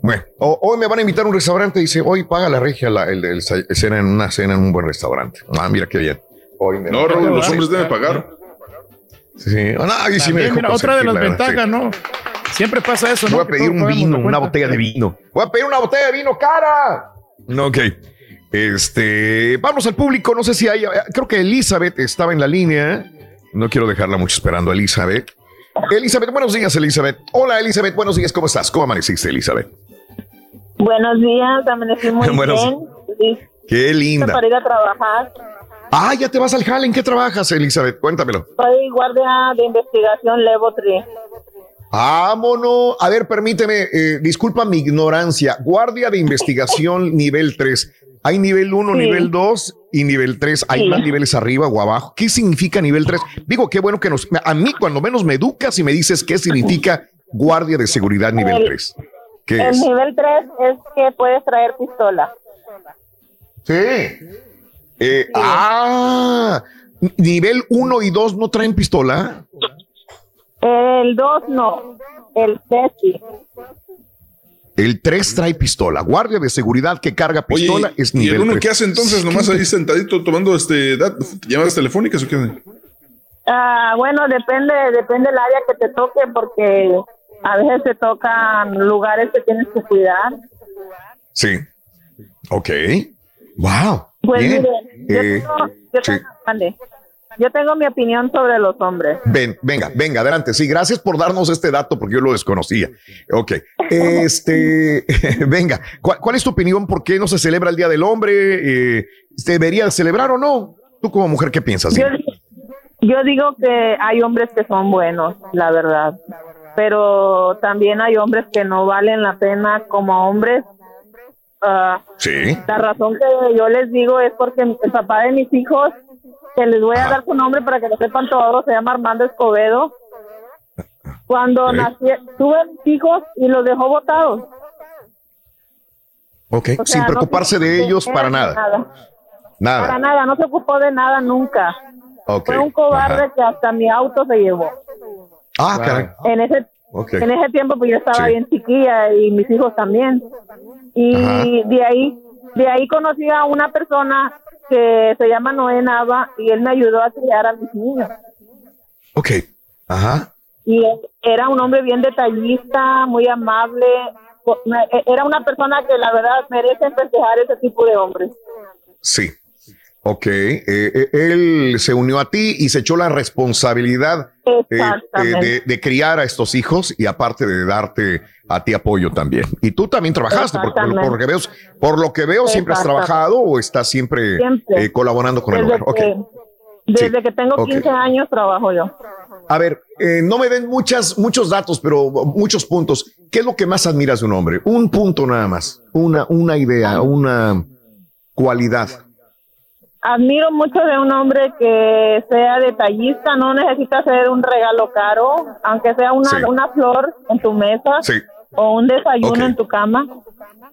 Speaker 1: Bueno, o- hoy me van a invitar a un restaurante y dice, hoy paga la regia la, el, el- cena en una cena en un buen restaurante. Ah, mira qué bien. Hoy me
Speaker 5: No, Raúl, los hombres deben pagar.
Speaker 1: Sí, sí. No, ahí sí me
Speaker 2: También,
Speaker 1: dejó
Speaker 2: mira, otra de las
Speaker 1: la
Speaker 2: ventajas, ¿no? Siempre pasa eso, ¿no?
Speaker 1: Voy a pedir un vino, una botella de vino. Voy a pedir una botella de vino cara. Ok. Este, vamos al público. No sé si hay. Creo que Elizabeth estaba en la línea. No quiero dejarla mucho esperando a Elizabeth. Elizabeth, buenos días, Elizabeth. Hola, Elizabeth, buenos días. ¿Cómo estás? ¿Cómo amaneciste, Elizabeth?
Speaker 60: Buenos días, amanecí muy
Speaker 1: Buenos-
Speaker 60: bien. Listo
Speaker 1: Qué linda.
Speaker 60: Para ir a trabajar.
Speaker 1: Ah, ya te vas al jale. ¿En qué trabajas, Elizabeth? Cuéntamelo.
Speaker 60: Soy guardia de investigación 3.
Speaker 1: Vámonos. A ver, permíteme, eh, disculpa mi ignorancia. Guardia de investigación nivel 3. Hay nivel 1,
Speaker 60: Sí.
Speaker 1: nivel 2 y nivel 3. ¿Hay
Speaker 60: Sí.
Speaker 1: más niveles arriba o abajo? ¿Qué significa nivel 3? Digo, qué bueno que nos... A mí, cuando menos me educas y me dices qué significa guardia de seguridad nivel
Speaker 60: El-
Speaker 1: 3. ¿Qué
Speaker 60: El
Speaker 1: es?
Speaker 60: nivel 3 es que puedes traer pistola.
Speaker 1: Sí. Eh, Ah, nivel 1 y 2 no traen pistola.
Speaker 60: El 2 no. El 3 sí.
Speaker 1: El 3 trae pistola. Guardia de seguridad que carga pistola es
Speaker 5: ¿Y el
Speaker 1: nivel
Speaker 5: uno
Speaker 1: 3.
Speaker 5: qué hace entonces? Nomás ahí sentadito tomando este llamadas telefónicas o qué hace?
Speaker 60: Ah, bueno, depende, depende del área que te toque porque a veces te tocan lugares que tienes que cuidar.
Speaker 1: Sí. Ok. Wow.
Speaker 60: Pues
Speaker 1: Bien.
Speaker 60: mire, yo,
Speaker 1: Eh,
Speaker 60: tengo, yo,
Speaker 1: sí.
Speaker 60: tengo, mande. Yo tengo mi opinión sobre los hombres.
Speaker 1: Ven, venga, venga, adelante. Sí, gracias por darnos este dato porque yo lo desconocía. Ok. Este, venga, ¿cuál, cuál es tu opinión? ¿Por qué no se celebra el Día del Hombre? Eh, ¿Se debería celebrar o no? tú como mujer, ¿qué piensas?
Speaker 61: Yo, digo que hay hombres que son buenos, la verdad, pero también hay hombres que no valen la pena como hombres. Ah,
Speaker 1: Sí.
Speaker 61: la razón que yo les digo es porque el papá de mis hijos, que les voy a dar su nombre para que lo sepan todos, se llama Armando Escobedo. Cuando nací, tuve hijos y los dejó botados.
Speaker 1: Ok,
Speaker 61: O sea,
Speaker 1: sin preocuparse
Speaker 61: se
Speaker 1: de ellos para
Speaker 61: de
Speaker 1: nada.
Speaker 61: Para
Speaker 1: Nada.
Speaker 61: nada, no se ocupó de nada nunca.
Speaker 1: Ok.
Speaker 61: Fue un cobarde que hasta mi auto se llevó.
Speaker 1: Ah, caray.
Speaker 61: En ese en ese tiempo pues yo estaba
Speaker 1: Sí.
Speaker 61: bien chiquilla y mis hijos también. Y
Speaker 1: Ajá.
Speaker 61: de ahí de ahí conocí a una persona que se llama Noé Nava y él me ayudó a criar a mis niños.
Speaker 1: Ok. Ajá.
Speaker 61: Y él era un hombre bien detallista, muy amable. Me- Era una persona que la verdad merece festejar ese tipo de hombres.
Speaker 1: Sí. Ok. eh, eh, él se unió a ti y se echó la responsabilidad eh, eh, de, de criar a estos hijos y aparte de darte a ti apoyo también. Y tú también trabajaste, porque por, lo que veo, por lo que veo siempre has trabajado o estás siempre,
Speaker 61: Siempre.
Speaker 1: colaborando con el
Speaker 61: Desde,
Speaker 1: hogar. Ok.
Speaker 61: que, desde
Speaker 1: Sí.
Speaker 61: que tengo
Speaker 1: Ok.
Speaker 61: 15 años trabajo yo.
Speaker 1: A ver, eh, no me den muchas, muchos datos, pero muchos puntos. ¿Qué es lo que más admiras de un hombre? Un punto nada más, una, una idea, una cualidad.
Speaker 61: Admiro mucho de un hombre que sea detallista, no necesita hacer un regalo caro, aunque sea una,
Speaker 1: Sí.
Speaker 61: una flor en tu mesa
Speaker 1: Sí.
Speaker 61: o un desayuno
Speaker 1: Ok.
Speaker 61: en tu cama.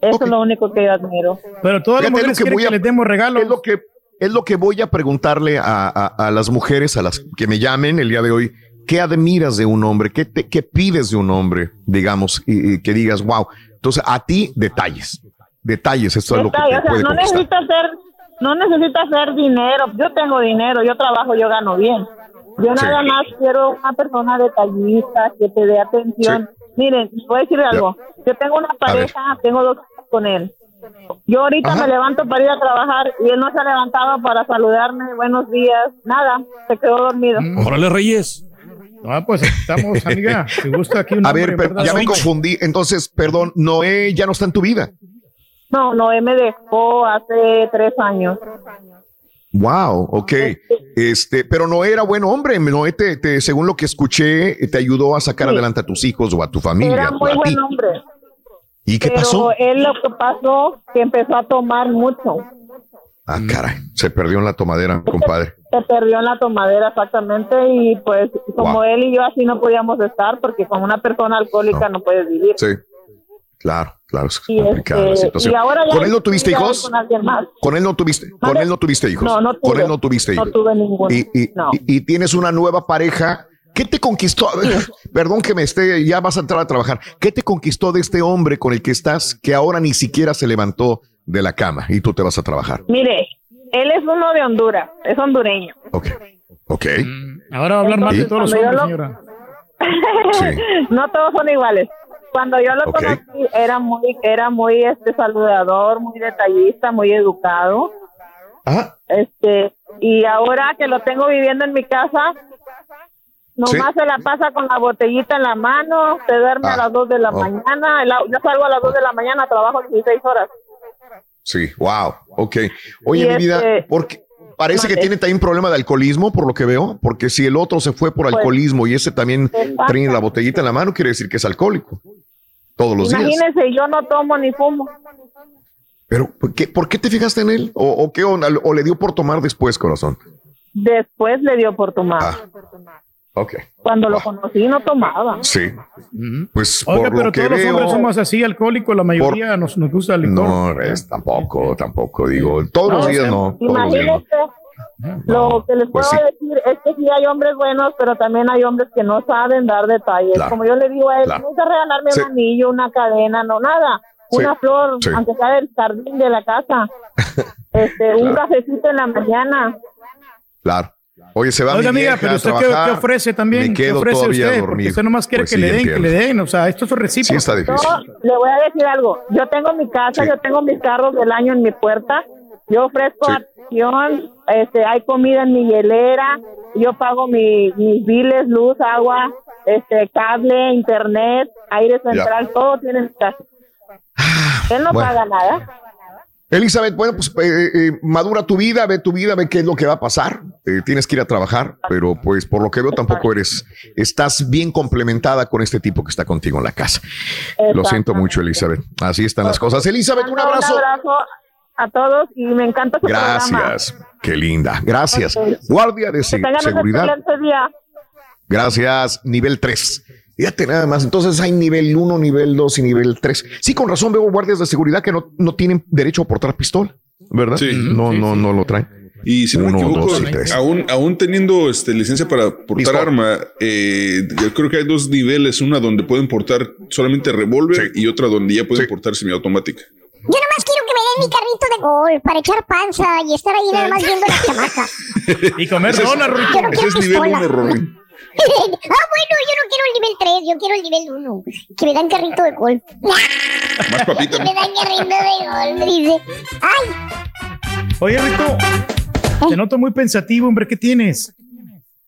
Speaker 61: Eso es lo único que yo admiro.
Speaker 2: Pero todas las mujeres
Speaker 1: que voy
Speaker 2: que
Speaker 1: a-
Speaker 2: les demos regalos.
Speaker 1: Es lo que, es lo que voy a preguntarle a, a- a las mujeres, a las que me llamen el día de hoy. ¿Qué admiras de un hombre? ¿Qué, te- qué pides de un hombre, digamos, y, y que digas, wow? Entonces, a ti, detalles. Detalles, esto es lo que te
Speaker 61: o sea,
Speaker 1: puede
Speaker 61: no
Speaker 1: contestar.
Speaker 61: necesita hacer, no necesita hacer dinero. Yo tengo dinero, yo trabajo, yo gano bien. Yo
Speaker 1: Sí.
Speaker 61: nada más quiero una persona detallista que te dé atención. Miren, voy a decir algo. Yo tengo una pareja, tengo dos hijos con él. Yo ahorita me levanto para ir a trabajar y él no se ha levantado para saludarme, buenos días, nada, se quedó dormido.
Speaker 62: Órale, Reyes.
Speaker 2: Ah, pues estamos, amiga. Si gusta aquí un
Speaker 1: A
Speaker 2: hombre,
Speaker 1: ver, ya me confundí. Entonces, perdón, Noé ya no está en tu vida.
Speaker 61: No, Noé me dejó hace tres años.
Speaker 1: Wow, ok. Este, pero no era buen hombre. Noé, te, te- según lo que escuché, te ayudó a sacar
Speaker 61: Sí.
Speaker 1: adelante a tus hijos o a tu familia.
Speaker 61: Era muy
Speaker 1: a ti.
Speaker 61: buen hombre.
Speaker 1: ¿Y qué
Speaker 61: pero
Speaker 1: pasó?
Speaker 61: él lo que pasó que empezó a tomar mucho.
Speaker 1: Ah, caray, se perdió en la tomadera, compadre.
Speaker 61: Se perdió en la tomadera exactamente y pues como
Speaker 1: Wow.
Speaker 61: él y yo así no podíamos estar porque con una persona alcohólica no, puedes vivir.
Speaker 1: Sí, claro, claro, es
Speaker 61: Y,
Speaker 1: complicada la
Speaker 61: este,
Speaker 1: situación.
Speaker 61: y ahora ya
Speaker 1: ¿Con él no tuviste hijos?
Speaker 61: Con alguien más.
Speaker 1: Con él no tuviste, con él no tuviste hijos.
Speaker 61: No, no
Speaker 1: Con
Speaker 61: tuve.
Speaker 1: él no tuviste
Speaker 61: No
Speaker 1: hijos.
Speaker 61: tuve ninguno.
Speaker 1: Y, y-
Speaker 61: No.
Speaker 1: y- y tienes una nueva pareja. ¿Qué te conquistó? Perdón que me esté, ya vas a entrar a trabajar. ¿Qué te conquistó de este hombre con el que estás que ahora ni siquiera se levantó de la cama y tú te vas a trabajar?
Speaker 61: Mire, él es uno de Honduras, es hondureño.
Speaker 1: Ok.
Speaker 2: Ahora va a hablar más de todos los hombres,
Speaker 61: lo-
Speaker 2: señora.
Speaker 61: no todos son iguales. Cuando yo lo conocí era muy era muy este saludador, muy detallista, muy educado. Este, y ahora que lo tengo viviendo en mi casa, nomás
Speaker 1: Sí.
Speaker 61: se la pasa con la botellita en la mano, se duerme a
Speaker 1: Ah.
Speaker 61: las 2 de la
Speaker 1: Oh.
Speaker 61: mañana, yo salgo a las 2 de la mañana, trabajo 16 horas.
Speaker 1: Sí, wow, ok. Oye,
Speaker 61: Y
Speaker 1: mi vida,
Speaker 61: este-
Speaker 1: porque parece que tiene también problema de alcoholismo, por lo que veo, porque si el otro se fue por
Speaker 61: Pues,
Speaker 1: alcoholismo y ese también trae la botellita en la mano, quiere decir que es alcohólico todos los días.
Speaker 61: Imagínense, yo no tomo ni fumo.
Speaker 1: Pero, ¿por qué, por qué te fijaste en él? ¿O, o qué onda? ¿O le dio por tomar después, corazón?
Speaker 61: Después le dio por tomar.
Speaker 1: Ah.
Speaker 61: Cuando lo conocí no tomaba.
Speaker 1: sí. Pues
Speaker 2: Oiga,
Speaker 1: por
Speaker 2: pero
Speaker 1: lo que
Speaker 2: todos los hombres somos así, alcohólicos, la mayoría nos, nos gusta el licor.
Speaker 1: No, es, tampoco, tampoco, digo. Todos los
Speaker 2: No,
Speaker 1: días no. Todos los días no.
Speaker 61: Imagínense, lo que les
Speaker 1: pues
Speaker 61: puedo
Speaker 1: sí.
Speaker 61: decir es que sí hay hombres buenos, pero también hay hombres que no saben dar detalles.
Speaker 1: Claro,
Speaker 61: Como yo le digo a él,
Speaker 1: claro.
Speaker 61: no necesitas regalarme
Speaker 1: Sí.
Speaker 61: un anillo, una cadena, no nada.
Speaker 1: Sí,
Speaker 61: Una flor,
Speaker 1: sí.
Speaker 61: aunque sea del jardín de la casa. este, Un cafecito en la mañana.
Speaker 1: Claro. Oye, se va
Speaker 2: Oiga,
Speaker 1: mi
Speaker 2: amiga,
Speaker 1: vieja
Speaker 2: pero
Speaker 1: a
Speaker 2: usted qué,
Speaker 1: trabajar,
Speaker 2: qué ofrece también,
Speaker 1: me
Speaker 2: ¿qué
Speaker 1: quedo
Speaker 2: ofrece
Speaker 1: todavía
Speaker 2: usted?
Speaker 1: a
Speaker 2: Porque usted nomás quiere
Speaker 1: Pues
Speaker 2: que
Speaker 1: sí,
Speaker 2: le den, que
Speaker 1: entiendo.
Speaker 2: le den, o sea, esto es recíproco.
Speaker 1: Sí, está difícil.
Speaker 61: No, le voy a decir algo. Yo tengo mi casa, yo tengo mis carros del año en mi puerta. Yo ofrezco acción, este, hay comida en mi hielera, yo pago mi, mis biles, luz, agua, este, cable, internet, aire central, todo tiene en casa. Él no
Speaker 1: Bueno.
Speaker 61: paga nada.
Speaker 1: Elizabeth, bueno, pues eh, eh, madura tu vida, ve tu vida, ve qué es lo que va a pasar. Eh, tienes que ir a trabajar, pero pues por lo que veo tampoco eres, estás bien complementada con este tipo que está contigo en la casa. Lo siento mucho, Elizabeth. Así están las cosas. Elizabeth, un abrazo.
Speaker 60: Un abrazo a todos y me encanta su programa.
Speaker 1: Gracias. Qué linda. Gracias. Guardia de se- seguridad. Gracias. Nivel 3. Fíjate nada más. Entonces hay nivel 1, nivel 2 y nivel 3. Sí, con razón veo guardias de seguridad que no, no tienen derecho a portar pistola, ¿verdad?
Speaker 5: Sí.
Speaker 1: No, no, no lo traen.
Speaker 5: Y si no
Speaker 1: Uno,
Speaker 5: me equivoco,
Speaker 1: dos y tres.
Speaker 5: aún, aún teniendo este, licencia para portar arma, eh, yo creo que hay dos niveles, una donde pueden portar solamente revólver y otra donde ya pueden portar semiautomática.
Speaker 7: Yo nomás quiero que me den mi carrito de gol para echar panza y estar ahí nada más viendo las chamacas.
Speaker 8: Y comer
Speaker 5: Ese es-
Speaker 8: donas, Rorito.
Speaker 7: Yo no
Speaker 5: Ese es nivel uno, Rory.
Speaker 7: Ah, bueno, yo no quiero el nivel 3, yo quiero el nivel 1. Que me dan carrito de golf.
Speaker 5: Más papita.
Speaker 7: Que me dan carrito de golf, dice. Ay,
Speaker 8: Oye, Rito, te noto muy pensativo, hombre, ¿qué tienes?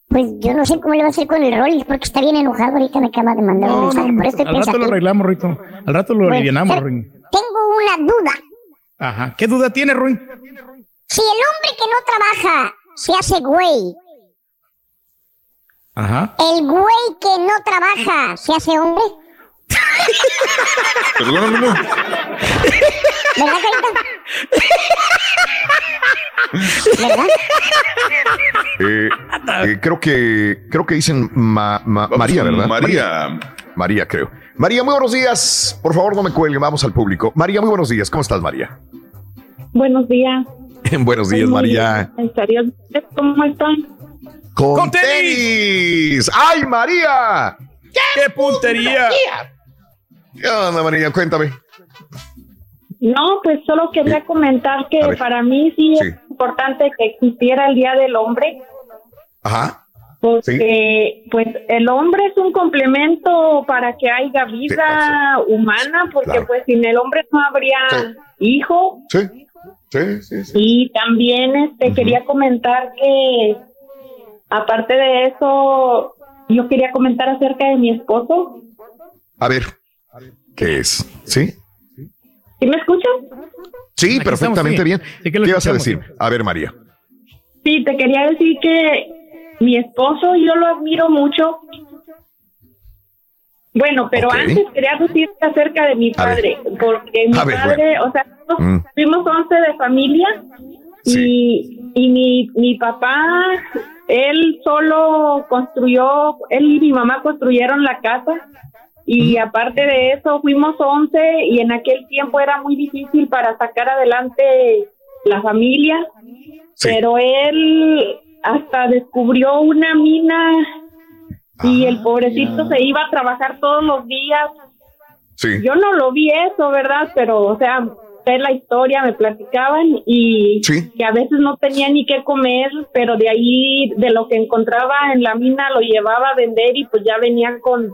Speaker 7: pues yo no sé cómo le va a hacer con el Rollis porque está bien enojado. Ahorita me acaba de mandar un mensaje. Por eso estoy
Speaker 8: Al rato lo arreglamos, Rito. Al rato lo
Speaker 7: Bueno,
Speaker 8: alivianamos,
Speaker 7: pero-
Speaker 8: Ruin.
Speaker 7: Tengo una duda.
Speaker 8: Ajá. ¿Qué duda tiene, Ruin?
Speaker 7: Si el hombre que no trabaja se hace güey,
Speaker 8: Ajá.
Speaker 7: el güey que no trabaja se hace hombre,
Speaker 5: Perdóname, no.
Speaker 7: ¿verdad, Carita? ¿Verdad?
Speaker 1: Eh, eh, creo que creo que dicen Ma- Ma- María, ¿verdad?
Speaker 5: María.
Speaker 1: María, creo. María, muy buenos días. Por favor, no me cuelgue, vamos al público. María, muy buenos días. ¿Cómo estás, María?
Speaker 60: Buenos días.
Speaker 1: buenos días, María.
Speaker 60: bien. ¿cómo están?
Speaker 1: Con, tenis. ¡Ay, María!
Speaker 8: ¡Qué puntería!
Speaker 1: ¿Qué onda, María? Cuéntame.
Speaker 60: No, pues solo quería comentar que para mí sí, es importante que existiera el Día del Hombre,
Speaker 1: Ajá.
Speaker 60: porque pues el hombre es un complemento para que haya vida humana, porque
Speaker 1: Claro.
Speaker 60: pues sin el hombre no habría hijo.
Speaker 1: Sí. Sí, sí, sí.
Speaker 60: Y también este quería comentar que aparte de eso, yo quería comentar acerca de mi esposo.
Speaker 1: A ver, ¿qué es? ¿Sí?
Speaker 60: ¿Sí me escuchas?
Speaker 1: Sí,
Speaker 60: Aquí
Speaker 1: perfectamente bien.
Speaker 60: sí.
Speaker 1: ¿Qué ibas a decir? A ver, María.
Speaker 60: Sí, te quería decir que mi esposo yo lo admiro mucho. Bueno, pero antes quería decirte acerca de mi padre, porque mi
Speaker 1: A ver,
Speaker 60: padre, o sea,
Speaker 1: Mm.
Speaker 60: fuimos 11 de familia y, y mi, mi papá, él solo construyó, él y mi mamá construyeron la casa y aparte de eso fuimos 11 y en aquel tiempo era muy difícil para sacar adelante la familia, pero él hasta descubrió una mina y el pobrecito se iba a trabajar todos los días.
Speaker 1: Sí.
Speaker 60: Yo no lo vi eso, ¿verdad? Pero, o sea, sé la historia, me platicaban y que a veces no tenía ni qué comer, pero de ahí, de lo que encontraba en la mina, lo llevaba a vender y pues ya venían con,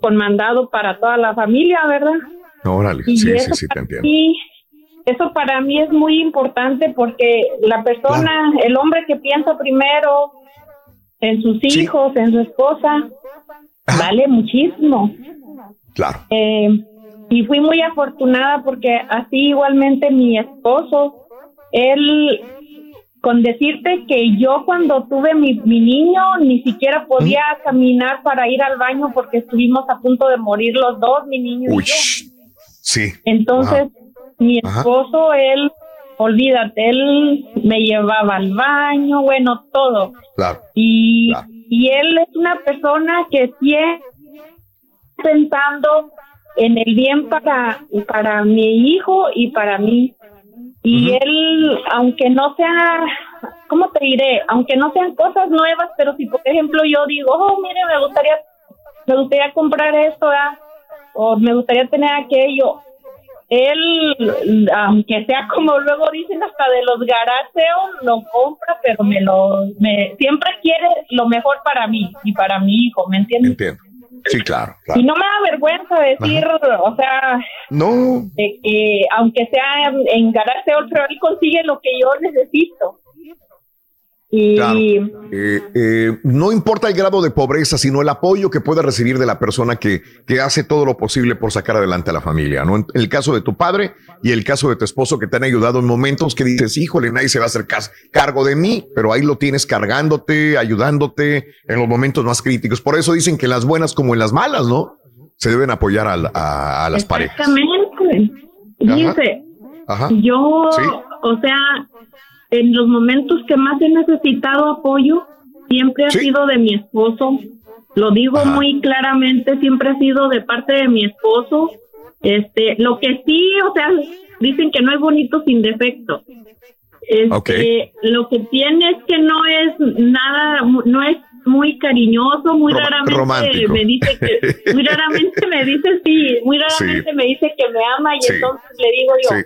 Speaker 60: con mandado para toda la familia, ¿verdad?
Speaker 1: Órale.
Speaker 60: Y
Speaker 1: Sí, sí,
Speaker 60: eso
Speaker 1: sí, te
Speaker 60: para
Speaker 1: entiendo.
Speaker 60: mí- eso para mí es muy importante porque la persona, el hombre que piensa primero en sus hijos, en su esposa, vale muchísimo.
Speaker 1: Claro.
Speaker 60: Eh, y fui muy afortunada porque así igualmente mi esposo, él, con decirte que yo cuando tuve mi, mi niño ni siquiera podía caminar para ir al baño porque estuvimos a punto de morir los dos, mi niño
Speaker 1: Uy,
Speaker 60: y yo.
Speaker 1: sí.
Speaker 60: Entonces, mi
Speaker 1: Ajá.
Speaker 60: esposo, él, olvídate, él me llevaba al baño, bueno, todo.
Speaker 1: Claro.
Speaker 60: Y, y él es una persona que siempre pensando en el bien para, para mi hijo y para mí. Y él, aunque no sea, ¿cómo te diré? Aunque no sean cosas nuevas, pero si por ejemplo yo digo, oh, mire, me gustaría, me gustaría comprar esto, o me gustaría tener aquello. Él, aunque sea como luego dicen hasta de los garaseos, lo compra, pero me lo, me, siempre quiere lo mejor para mí y para mi hijo, ¿me entiendes?
Speaker 1: Entiendo. Sí, claro, claro.
Speaker 60: Y no me da vergüenza decir, o sea,
Speaker 1: No.
Speaker 60: de que aunque sea en garaseo, pero él consigue lo que yo necesito. Y
Speaker 1: Claro. Eh, eh, no importa el grado de pobreza, sino el apoyo que pueda recibir de la persona que, que hace todo lo posible por sacar adelante a la familia, ¿no? En el caso de tu padre y el caso de tu esposo que te han ayudado en momentos que dices, híjole, nadie se va a hacer cargo de mí, pero ahí lo tienes cargándote, ayudándote en los momentos más críticos. Por eso dicen que en las buenas como en las malas, ¿no? Se deben apoyar a, a las parejas.
Speaker 60: Exactamente.
Speaker 1: Ajá.
Speaker 60: Dice,
Speaker 1: Ajá.
Speaker 60: yo,
Speaker 1: Sí.
Speaker 60: o sea, en los momentos que más he necesitado apoyo, siempre ha sido de mi esposo. Lo digo muy claramente, siempre ha sido de parte de mi esposo. Este, lo que sí, o sea, dicen que no es bonito sin defecto. Este. Lo que tiene es que no es nada, no es muy cariñoso, muy
Speaker 1: Rom-
Speaker 60: raramente
Speaker 1: romántico.
Speaker 60: me dice que, muy raramente me dice sí, muy raramente
Speaker 1: Sí.
Speaker 60: me dice que me ama y
Speaker 1: Sí.
Speaker 60: entonces le digo yo,
Speaker 1: Sí.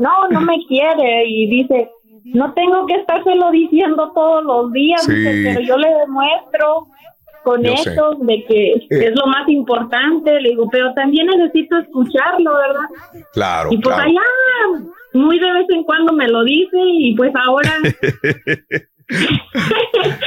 Speaker 60: no, no me quiere y dice, no tengo que estárselo diciendo todos los días,
Speaker 1: Sí.
Speaker 60: dice, pero yo le demuestro con
Speaker 1: Yo sé.
Speaker 60: hechos de que
Speaker 1: Eh.
Speaker 60: es lo más importante, le digo, pero también necesito escucharlo, ¿verdad?
Speaker 1: Claro,
Speaker 60: y pues
Speaker 1: claro.
Speaker 60: allá, muy de vez en cuando me lo dice y pues ahora...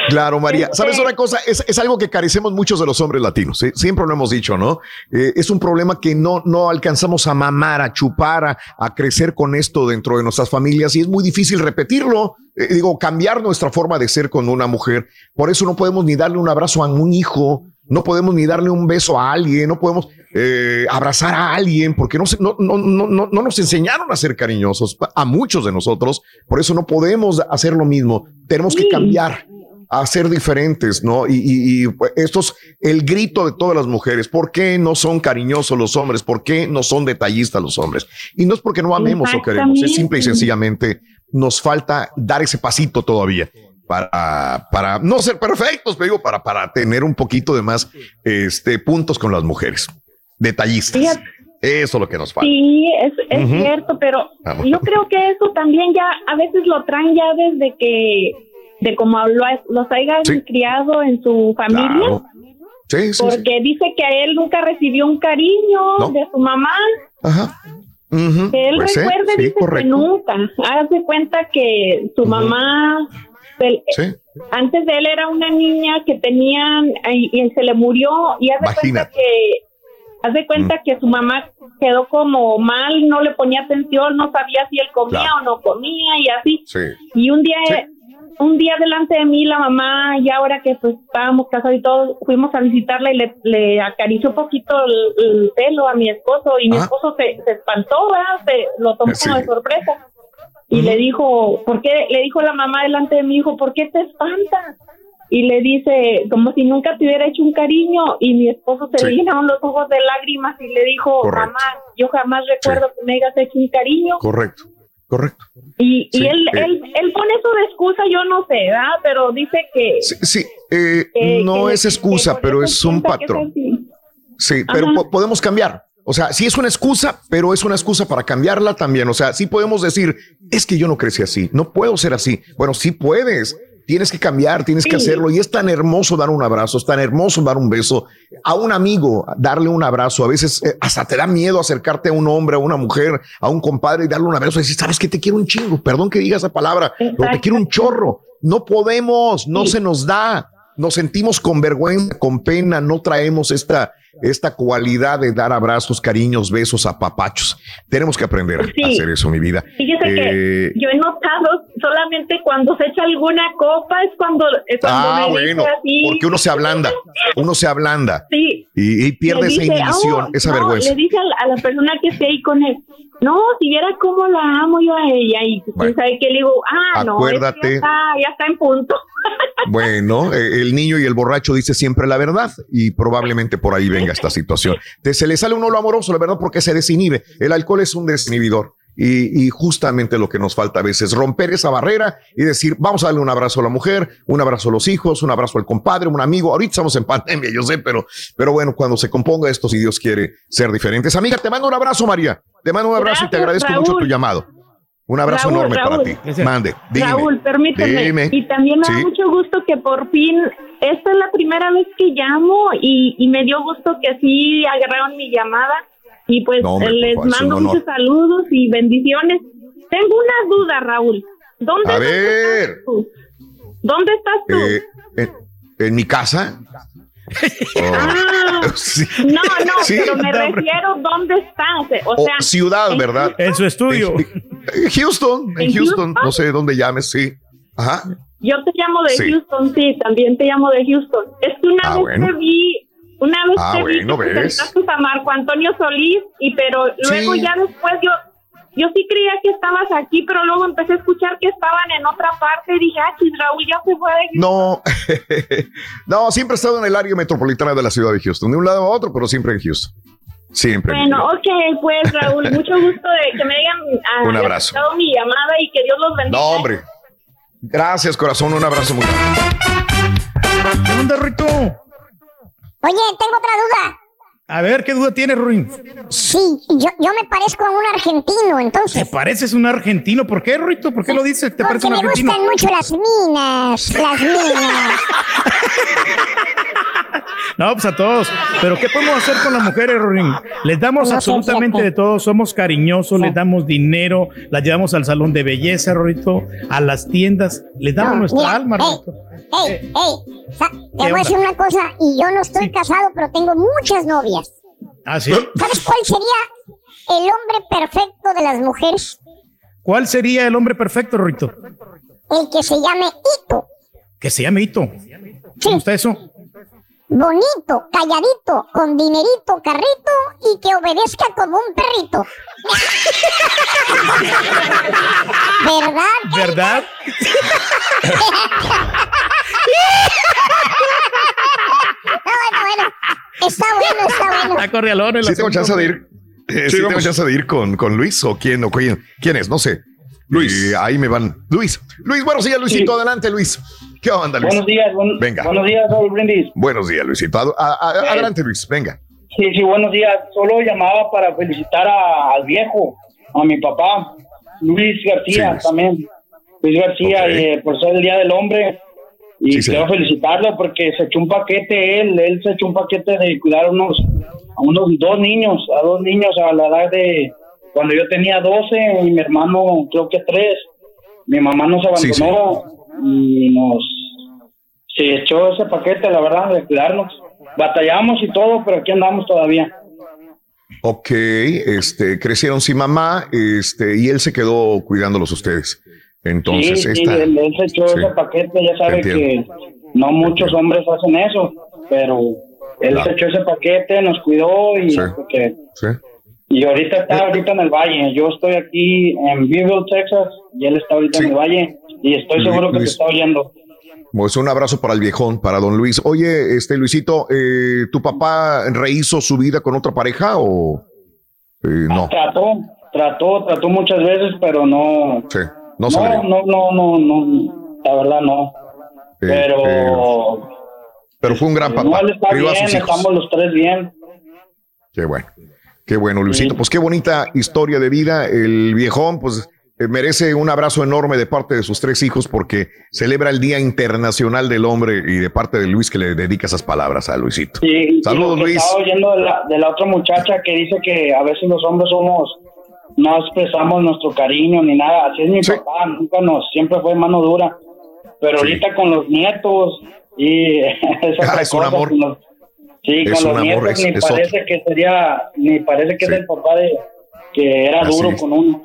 Speaker 1: Claro, María.
Speaker 60: Este-
Speaker 1: ¿Sabes una cosa? Es, es algo que carecemos muchos de los hombres latinos. ¿eh? Siempre lo hemos dicho, ¿no? Eh, es un problema que no, no alcanzamos a mamar, a chupar, a, a crecer con esto dentro de nuestras familias y es muy difícil repetirlo. Eh, digo, cambiar nuestra forma de ser con una mujer. Por eso no podemos ni darle un abrazo a un hijo, no podemos ni darle un beso a alguien, no podemos eh, abrazar a alguien, porque no, no, no, no, no, no nos enseñaron a ser cariñosos, a muchos de nosotros. Por eso no podemos hacer lo mismo. Tenemos que cambiar a ser diferentes, ¿no? Y, y- y, pues, esto es el grito de todas las mujeres. ¿Por qué no son cariñosos los hombres? ¿Por qué no son detallistas los hombres? Y no es porque no amemos o queremos, es simple y sencillamente nos falta dar ese pasito todavía para, para no ser perfectos, pero digo, para, para tener un poquito de más este, puntos con las mujeres. Detallistas.
Speaker 60: Fíjate.
Speaker 1: Eso es lo que nos falta.
Speaker 60: Sí, es, es cierto, pero
Speaker 1: Vamos.
Speaker 60: yo creo que eso también ya a veces lo traen ya desde que, de como lo, los hayan criado en su familia,
Speaker 1: Claro. Sí, sí, sí.
Speaker 60: porque dice que a él nunca recibió un cariño
Speaker 1: No.
Speaker 60: de su mamá,
Speaker 1: Ajá.
Speaker 60: Que él
Speaker 1: Pues,
Speaker 60: recuerde,
Speaker 1: sí,
Speaker 60: dice que nunca, hace cuenta que su mamá,
Speaker 1: Sí.
Speaker 60: antes de él era una niña que tenían, y, y se le murió, y hace cuenta
Speaker 1: Imagínate.
Speaker 60: que Haz de cuenta que su mamá quedó como mal, no le ponía atención, no sabía si él comía
Speaker 1: Claro.
Speaker 60: o no comía y así.
Speaker 1: Sí.
Speaker 60: Y un día, un día delante de mí, la mamá, y ahora que pues estábamos casados y todo, fuimos a visitarla y le, le acarició un poquito el, el pelo a mi esposo y mi esposo se, se espantó, ¿verdad? Se, lo tomó
Speaker 1: Sí.
Speaker 60: como de sorpresa. Y le dijo, ¿por qué? Le dijo la mamá delante de mi hijo, ¿por qué te espantas? Y le dice, como si nunca te hubiera hecho un cariño. Y mi esposo se
Speaker 1: Sí.
Speaker 60: le llenaron los ojos de lágrimas y le dijo,
Speaker 1: Correcto.
Speaker 60: mamá, yo jamás recuerdo que me hayas hecho un cariño.
Speaker 1: Correcto, correcto.
Speaker 60: Y,
Speaker 1: Sí,
Speaker 60: y él,
Speaker 1: eh.
Speaker 60: él, él pone eso de excusa, yo no sé, ¿verdad? Pero dice que...
Speaker 1: Sí, sí, eh,
Speaker 60: que-
Speaker 1: no
Speaker 60: que-
Speaker 1: es excusa,
Speaker 60: que
Speaker 1: pero es un patrón. Sí, pero po- podemos cambiar. O sea, sí es una excusa, pero es una excusa para cambiarla también. O sea, sí podemos decir, es que yo no crecí así, no puedo ser así. Bueno, sí puedes. Tienes que cambiar, tienes que hacerlo. Y es tan hermoso dar un abrazo, es tan hermoso dar un beso a un amigo, darle un abrazo. A veces eh, hasta te da miedo acercarte a un hombre, a una mujer, a un compadre y darle un abrazo y decir, sabes que te quiero un chingo. Perdón que diga esa palabra, pero te quiero un chorro. No podemos, no se nos da. Nos sentimos con vergüenza, con pena, no traemos esta, esta cualidad de dar abrazos, cariños, besos, apapachos. Tenemos que aprender a hacer eso, mi vida.
Speaker 60: Fíjese
Speaker 1: Eh,
Speaker 60: que yo he notado solamente cuando se echa alguna copa es cuando, es cuando
Speaker 1: ah,
Speaker 60: me
Speaker 1: bueno,
Speaker 60: así.
Speaker 1: porque uno se ablanda, uno se ablanda
Speaker 60: Sí.
Speaker 1: y, y pierde esa inhibición,
Speaker 60: "Oh,
Speaker 1: esa
Speaker 60: no",
Speaker 1: vergüenza.
Speaker 60: Le dice a la, a la persona que esté ahí con él, no, si viera cómo la amo yo a ella. Y
Speaker 1: Bueno.
Speaker 60: sabe que le digo, ah, no, es que
Speaker 1: Acuérdate.
Speaker 60: ya, está, ya está en punto.
Speaker 1: Bueno, eh, el niño y el borracho dice siempre la verdad y probablemente por ahí venga esta situación. Te- se le sale uno lo amoroso, la verdad, porque se desinhibe. El alcohol es un desinhibidor. Y, y justamente lo que nos falta a veces, romper esa barrera y decir, vamos a darle un abrazo a la mujer, un abrazo a los hijos, un abrazo al compadre, un amigo. Ahorita estamos en pandemia, yo sé, pero, pero bueno, cuando se componga esto, si Dios quiere ser diferentes. Amiga, te mando un abrazo, María. Te mando un abrazo y te
Speaker 60: Gracias,
Speaker 1: agradezco
Speaker 60: Raúl.
Speaker 1: mucho tu llamado. Un abrazo
Speaker 60: Raúl,
Speaker 1: enorme para ti. Mande, dime.
Speaker 60: Raúl, permíteme.
Speaker 1: Dime.
Speaker 60: Y también me da mucho gusto que por fin, esta es la primera vez que llamo y, y me dio gusto que sí agarraron mi llamada. Y pues
Speaker 1: No, hombre,
Speaker 60: les mando muchos saludos y bendiciones. Tengo una duda, Raúl. ¿Dónde
Speaker 1: A
Speaker 60: vas
Speaker 1: ver.
Speaker 60: tú? ¿Dónde estás tú?
Speaker 1: Eh, en, en mi casa. Oh,
Speaker 60: Ah,
Speaker 1: sí.
Speaker 60: no, no,
Speaker 1: Sí.
Speaker 60: pero me refiero dónde estás. O sea,
Speaker 1: ciudad, ¿verdad?
Speaker 2: En su estudio.
Speaker 1: En Houston, en
Speaker 60: ¿En
Speaker 1: Houston,
Speaker 60: Houston?
Speaker 1: no sé dónde llames, sí. Ajá.
Speaker 60: Yo te llamo de
Speaker 1: Sí.
Speaker 60: Houston, sí, también te llamo de Houston. Es que una
Speaker 1: Ah,
Speaker 60: vez
Speaker 1: bueno.
Speaker 60: te vi, una vez
Speaker 1: Ah,
Speaker 60: te vi que
Speaker 1: ¿ves?
Speaker 60: a Marco Antonio Solís, y pero luego
Speaker 1: Sí.
Speaker 60: ya después yo, yo sí creía que estabas aquí, pero luego empecé a escuchar que estaban en otra parte y dije, ah, chis, Raúl ya se fue de
Speaker 1: No, no, siempre he estado en el área metropolitana de la ciudad de Houston, de un lado a otro, pero siempre en Houston. Siempre.
Speaker 60: Bueno, ok, pues Raúl, mucho gusto de que me hayan ah,
Speaker 1: Un abrazo.
Speaker 60: mi llamada y que Dios los bendiga.
Speaker 1: No, hombre. Gracias, corazón. Un abrazo muy grande.
Speaker 7: Oye, tengo otra duda.
Speaker 2: A ver, ¿qué duda tienes, Ruin?
Speaker 7: Sí, yo, yo me parezco a un argentino,
Speaker 2: ¿Te
Speaker 7: entonces.
Speaker 2: pareces un argentino? ¿Por qué, Rito? ¿Por qué lo dices? ¿Te
Speaker 7: Porque
Speaker 2: un
Speaker 7: me
Speaker 2: argentino?
Speaker 7: gustan mucho las minas, las minas.
Speaker 2: No, pues a todos. Pero ¿qué podemos hacer con las mujeres, Ruin? Les damos
Speaker 7: No
Speaker 2: absolutamente de todo. Somos cariñosos, les damos dinero, las llevamos al salón de belleza, Rorito, a las tiendas, les damos
Speaker 7: No,
Speaker 2: nuestra
Speaker 7: mira,
Speaker 2: alma, Rorito.
Speaker 7: Ey, ey, te voy a decir una cosa, y yo no estoy casado, pero tengo muchas novias.
Speaker 2: ¿Ah, sí?
Speaker 7: ¿Sabes cuál sería el hombre perfecto de las mujeres?
Speaker 2: ¿Cuál sería el hombre perfecto, Rorito?
Speaker 7: El que se llame Ito.
Speaker 2: Que se llame Hito. ¿Cómo está eso?
Speaker 7: Bonito, calladito, con dinerito, carrito y que obedezca como un perrito. ¿Verdad?
Speaker 2: ¿Verdad?
Speaker 7: No, bueno, bueno. Está bueno, está bueno.
Speaker 2: Está corrialón el
Speaker 1: Sí tengo chance de ir. Eh,
Speaker 5: Sí,
Speaker 1: sí, tengo chance de ir con, con Luis o quién o quién, quién es, no sé. Luis. ahí me van. Luis. Luis, buenos días, Luisito. Adelante, Luis. ¿Qué onda, Luis?
Speaker 63: Buenos días, buen-
Speaker 1: Venga.
Speaker 63: buenos días, Raúl Brindis.
Speaker 1: Buenos días, Luisito. A- a- a-
Speaker 63: Eh.
Speaker 1: adelante, Luis. Venga.
Speaker 63: Sí, sí, buenos días. Solo llamaba para felicitar a- al viejo, a mi papá, Luis García
Speaker 1: Sí.
Speaker 63: también. Luis García,
Speaker 1: Ok.
Speaker 63: eh, por ser el Día del Hombre. Y
Speaker 1: Sí,
Speaker 63: quiero
Speaker 1: señor.
Speaker 63: felicitarlo porque se echó un paquete él, él se echó un paquete de cuidar a unos, a unos dos niños, a dos niños a la edad de cuando yo tenía 12 y mi hermano creo que tres. Mi mamá nos
Speaker 1: sí.
Speaker 63: abandonó y nos se echó ese paquete, la verdad, de cuidarnos. Batallamos y todo, pero aquí andamos todavía.
Speaker 1: Ok, este, crecieron sin mamá, este, y él se quedó cuidándolos ustedes. Entonces,
Speaker 63: sí, sí,
Speaker 1: esta-
Speaker 63: él, él se echó
Speaker 1: sí.
Speaker 63: ese paquete, ya sabe que no muchos hombres hacen eso, pero él
Speaker 1: Claro.
Speaker 63: se echó ese paquete, nos cuidó y
Speaker 1: Sí.
Speaker 63: porque-
Speaker 1: Sí.
Speaker 63: y ahorita está ahorita en el valle. Yo estoy aquí en Beeville, Texas, y él está ahorita en el valle y estoy
Speaker 1: Luis-
Speaker 63: seguro que te está oyendo.
Speaker 1: Pues un abrazo para el viejón, para don Luis. Oye, este Luisito, eh, ¿tu papá rehizo su vida con otra pareja o eh, no?
Speaker 63: Trató, trató, trató muchas veces, pero no,
Speaker 1: Sí, no
Speaker 63: no,
Speaker 1: salió.
Speaker 63: no, no, no, no, la verdad no.
Speaker 1: Eh,
Speaker 63: Pero
Speaker 1: eh, pero fue un gran papá.
Speaker 63: no, está bien, estamos los tres bien.
Speaker 1: Qué bueno. Qué bueno, Luisito. Pues qué bonita historia de vida. El viejón, pues eh, merece un abrazo enorme de parte de sus tres hijos porque celebra el Día Internacional del Hombre y de parte de Luis que le dedica esas palabras a Luisito.
Speaker 63: Sí,
Speaker 1: Saludos, Luis.
Speaker 63: Estaba oyendo de la, de la otra muchacha que dice que a veces los hombres somos, no expresamos nuestro cariño ni nada. Así es mi papá, nunca nos, siempre fue mano dura. Pero ahorita con los nietos y
Speaker 1: Ah, es un amor.
Speaker 63: los- sí,
Speaker 1: Es
Speaker 63: con los
Speaker 1: amor,
Speaker 63: nietos
Speaker 1: es-
Speaker 63: ni parece que sería, ni parece que
Speaker 1: Sí.
Speaker 63: es el papá de que era
Speaker 1: Así
Speaker 63: duro con uno.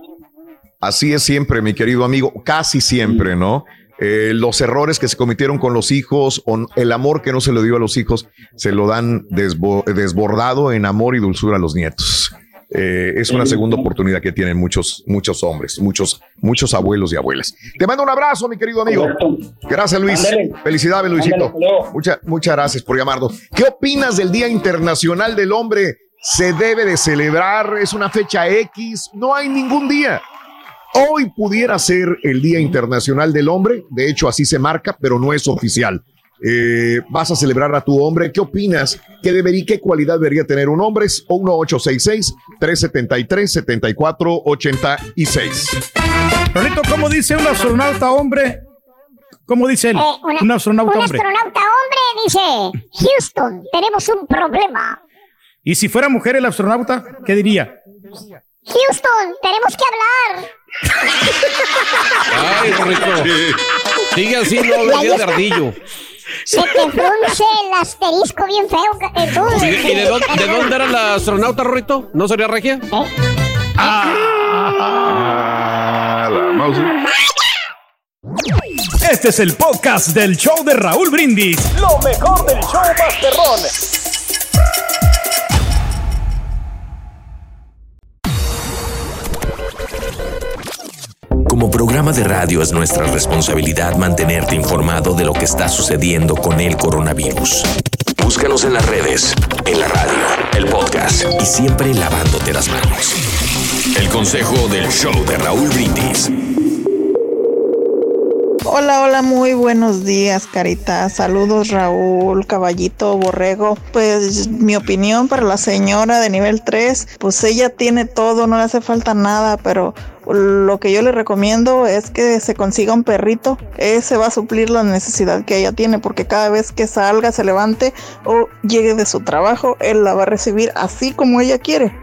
Speaker 1: Así es siempre, mi querido amigo, casi siempre, ¿no? Eh, los errores que se cometieron con los hijos o el amor que no se le dio a los hijos se lo dan desbo- desbordado en amor y dulzura a los nietos. Eh, es una segunda oportunidad que tienen muchos, muchos hombres, muchos, muchos abuelos y abuelas. Te mando un abrazo, mi querido amigo. Gracias, Luis. Felicidades, Luisito. Muchas, muchas gracias por llamarnos. ¿Qué opinas del Día Internacional del Hombre? ¿Se debe de celebrar? ¿Es una fecha X? No hay ningún día. Hoy pudiera ser el Día Internacional del Hombre, de hecho así se marca, pero no es oficial. Eh, vas a celebrar a tu hombre. ¿Qué opinas? ¿Qué debería, qué cualidad debería tener un hombre? Es 1866-373-7486.
Speaker 2: Rolito, ¿cómo dice un astronauta hombre? ¿Cómo dice él?
Speaker 7: Eh, una-
Speaker 2: un astronauta
Speaker 7: un
Speaker 2: hombre.
Speaker 7: astronauta hombre dice, Houston, tenemos un problema.
Speaker 2: ¿Y si fuera mujer el astronauta, qué diría?
Speaker 7: Houston, tenemos que hablar.
Speaker 8: Ay, Rorrito. Sigue así, no de ardillo.
Speaker 7: Se te frunce el asterisco bien feo. eh, tú.
Speaker 8: Sí, ¿Y de dónde, de dónde era la astronauta, Rorrito? ¿No sería regia?
Speaker 5: Ah, la mouse.
Speaker 8: Este es el podcast del show de Raúl Brindis.
Speaker 43: Lo mejor del show Masterrón.
Speaker 10: Como programa de radio es nuestra responsabilidad mantenerte informado de lo que está sucediendo con el coronavirus. Búscanos en las redes, en la radio, el podcast y siempre lavándote las manos. El consejo del show de Raúl Brindis.
Speaker 64: Hola, hola, muy buenos días, Carita. Saludos, Raúl, Caballito, Borrego. Pues mi opinión para la señora de nivel 3, pues ella tiene todo, no le hace falta nada, pero lo que yo le recomiendo es que se consiga un perrito. Ese va a suplir la necesidad que ella tiene, porque cada vez que salga, se levante o llegue de su trabajo, él la va a recibir así como ella quiere.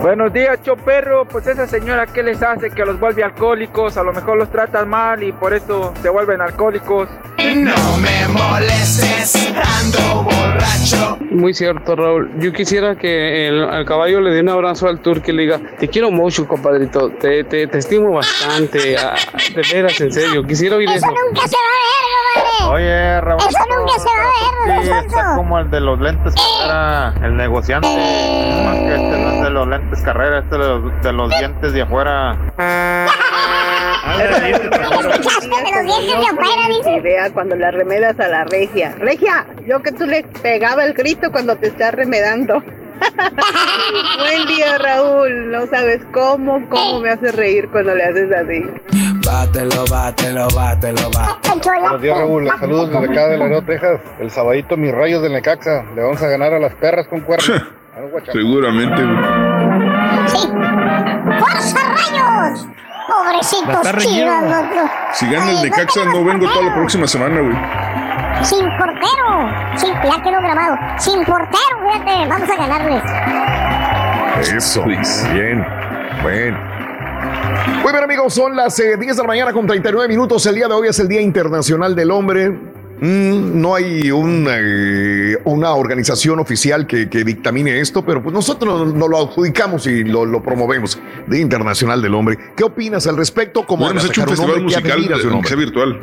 Speaker 65: Buenos días, choperro. Pues esa señora, ¿qué les hace? Que los vuelve alcohólicos. A lo mejor los tratan mal y por eso se vuelven alcohólicos.
Speaker 66: No me molestes, ando borracho.
Speaker 67: Muy cierto, Raúl. Yo quisiera que el, al caballo le dé un abrazo al turco y le diga, te quiero mucho, compadrito, te, te, te estimo bastante, ah, de veras, en serio. Quisiera oír eso.
Speaker 7: Nunca se va a ver, compadre.
Speaker 54: Oye, Raúl.
Speaker 7: Eso nunca se va a ver,
Speaker 54: Sí, está como el de los lentes carrera, el negociante. Más que este no es de los lentes carrera, este es de los, de los dientes de afuera.
Speaker 68: Idea cuando la remedas a la regia. Regia, yo que tú le pegaba el grito cuando te estás remedando. Buen día, Raúl. No sabes cómo, cómo me hace reír cuando le haces así.
Speaker 66: Bátelo, bátelo, bátelo, bátelo.
Speaker 69: Buenos días, Raúl. Saludos desde acá de Laredo, Texas. El sabadito, mis rayos del Necaxa. Le vamos a ganar a las perras con cuernos.
Speaker 5: Seguramente.
Speaker 7: ¡Fuerza, rayos! Pobrecitos chivas, loco.
Speaker 5: Si gana el Necaxa, no vengo toda la próxima semana, güey.
Speaker 7: Sin portero. Sin, ya quedó grabado. Sin portero, fíjate. Vamos a ganarles.
Speaker 1: Eso. Bien. Bueno. Muy bien, amigos, son las eh, 10 de la mañana con 39 minutos. El día de hoy es el Día Internacional del Hombre. Mm, no hay eh, una organización oficial que, que dictamine esto, pero pues nosotros nos lo adjudicamos y lo, lo promovemos. Día Internacional del Hombre. ¿Qué opinas al respecto? ¿Cómo
Speaker 5: Hemos hecho un festival musical,
Speaker 1: admiras de un
Speaker 5: aunque sea
Speaker 1: hombre?
Speaker 5: virtual.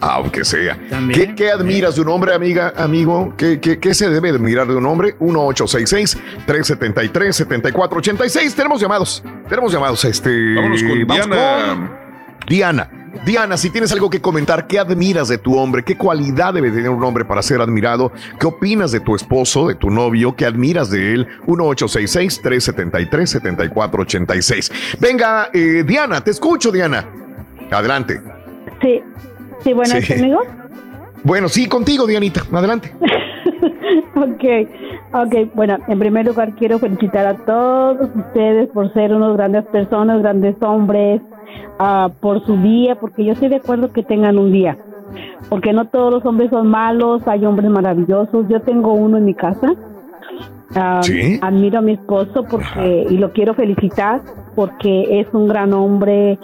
Speaker 1: Aunque sea. ¿Qué, qué admiras de un hombre, amiga, amigo? ¿Qué, qué, qué se debe de admirar de un hombre? 1-866-373-7486. Tenemos llamados. Tenemos llamados. Este,
Speaker 5: Vámonos con Diana.
Speaker 1: con Diana. Diana, si tienes algo que comentar, ¿qué admiras de tu hombre? ¿Qué cualidad debe tener un hombre para ser admirado? ¿Qué opinas de tu esposo, de tu novio? ¿Qué admiras de él? 1-866-373-7486. Venga, eh, Diana, te escucho, Diana. Adelante.
Speaker 70: Sí, sí, bueno,
Speaker 1: Sí.
Speaker 70: conmigo?
Speaker 1: Bueno, sí, contigo, Dianita. Adelante.
Speaker 70: Ok, ok, bueno, en primer lugar quiero felicitar a todos ustedes por ser unos grandes personas, grandes hombres, ah, por su día, porque yo estoy de acuerdo que tengan un día, porque no todos los hombres son malos, hay hombres maravillosos, yo tengo uno en mi casa.
Speaker 71: ¿Sí?
Speaker 70: Admiro a mi esposo porque y lo quiero felicitar porque es un gran hombre,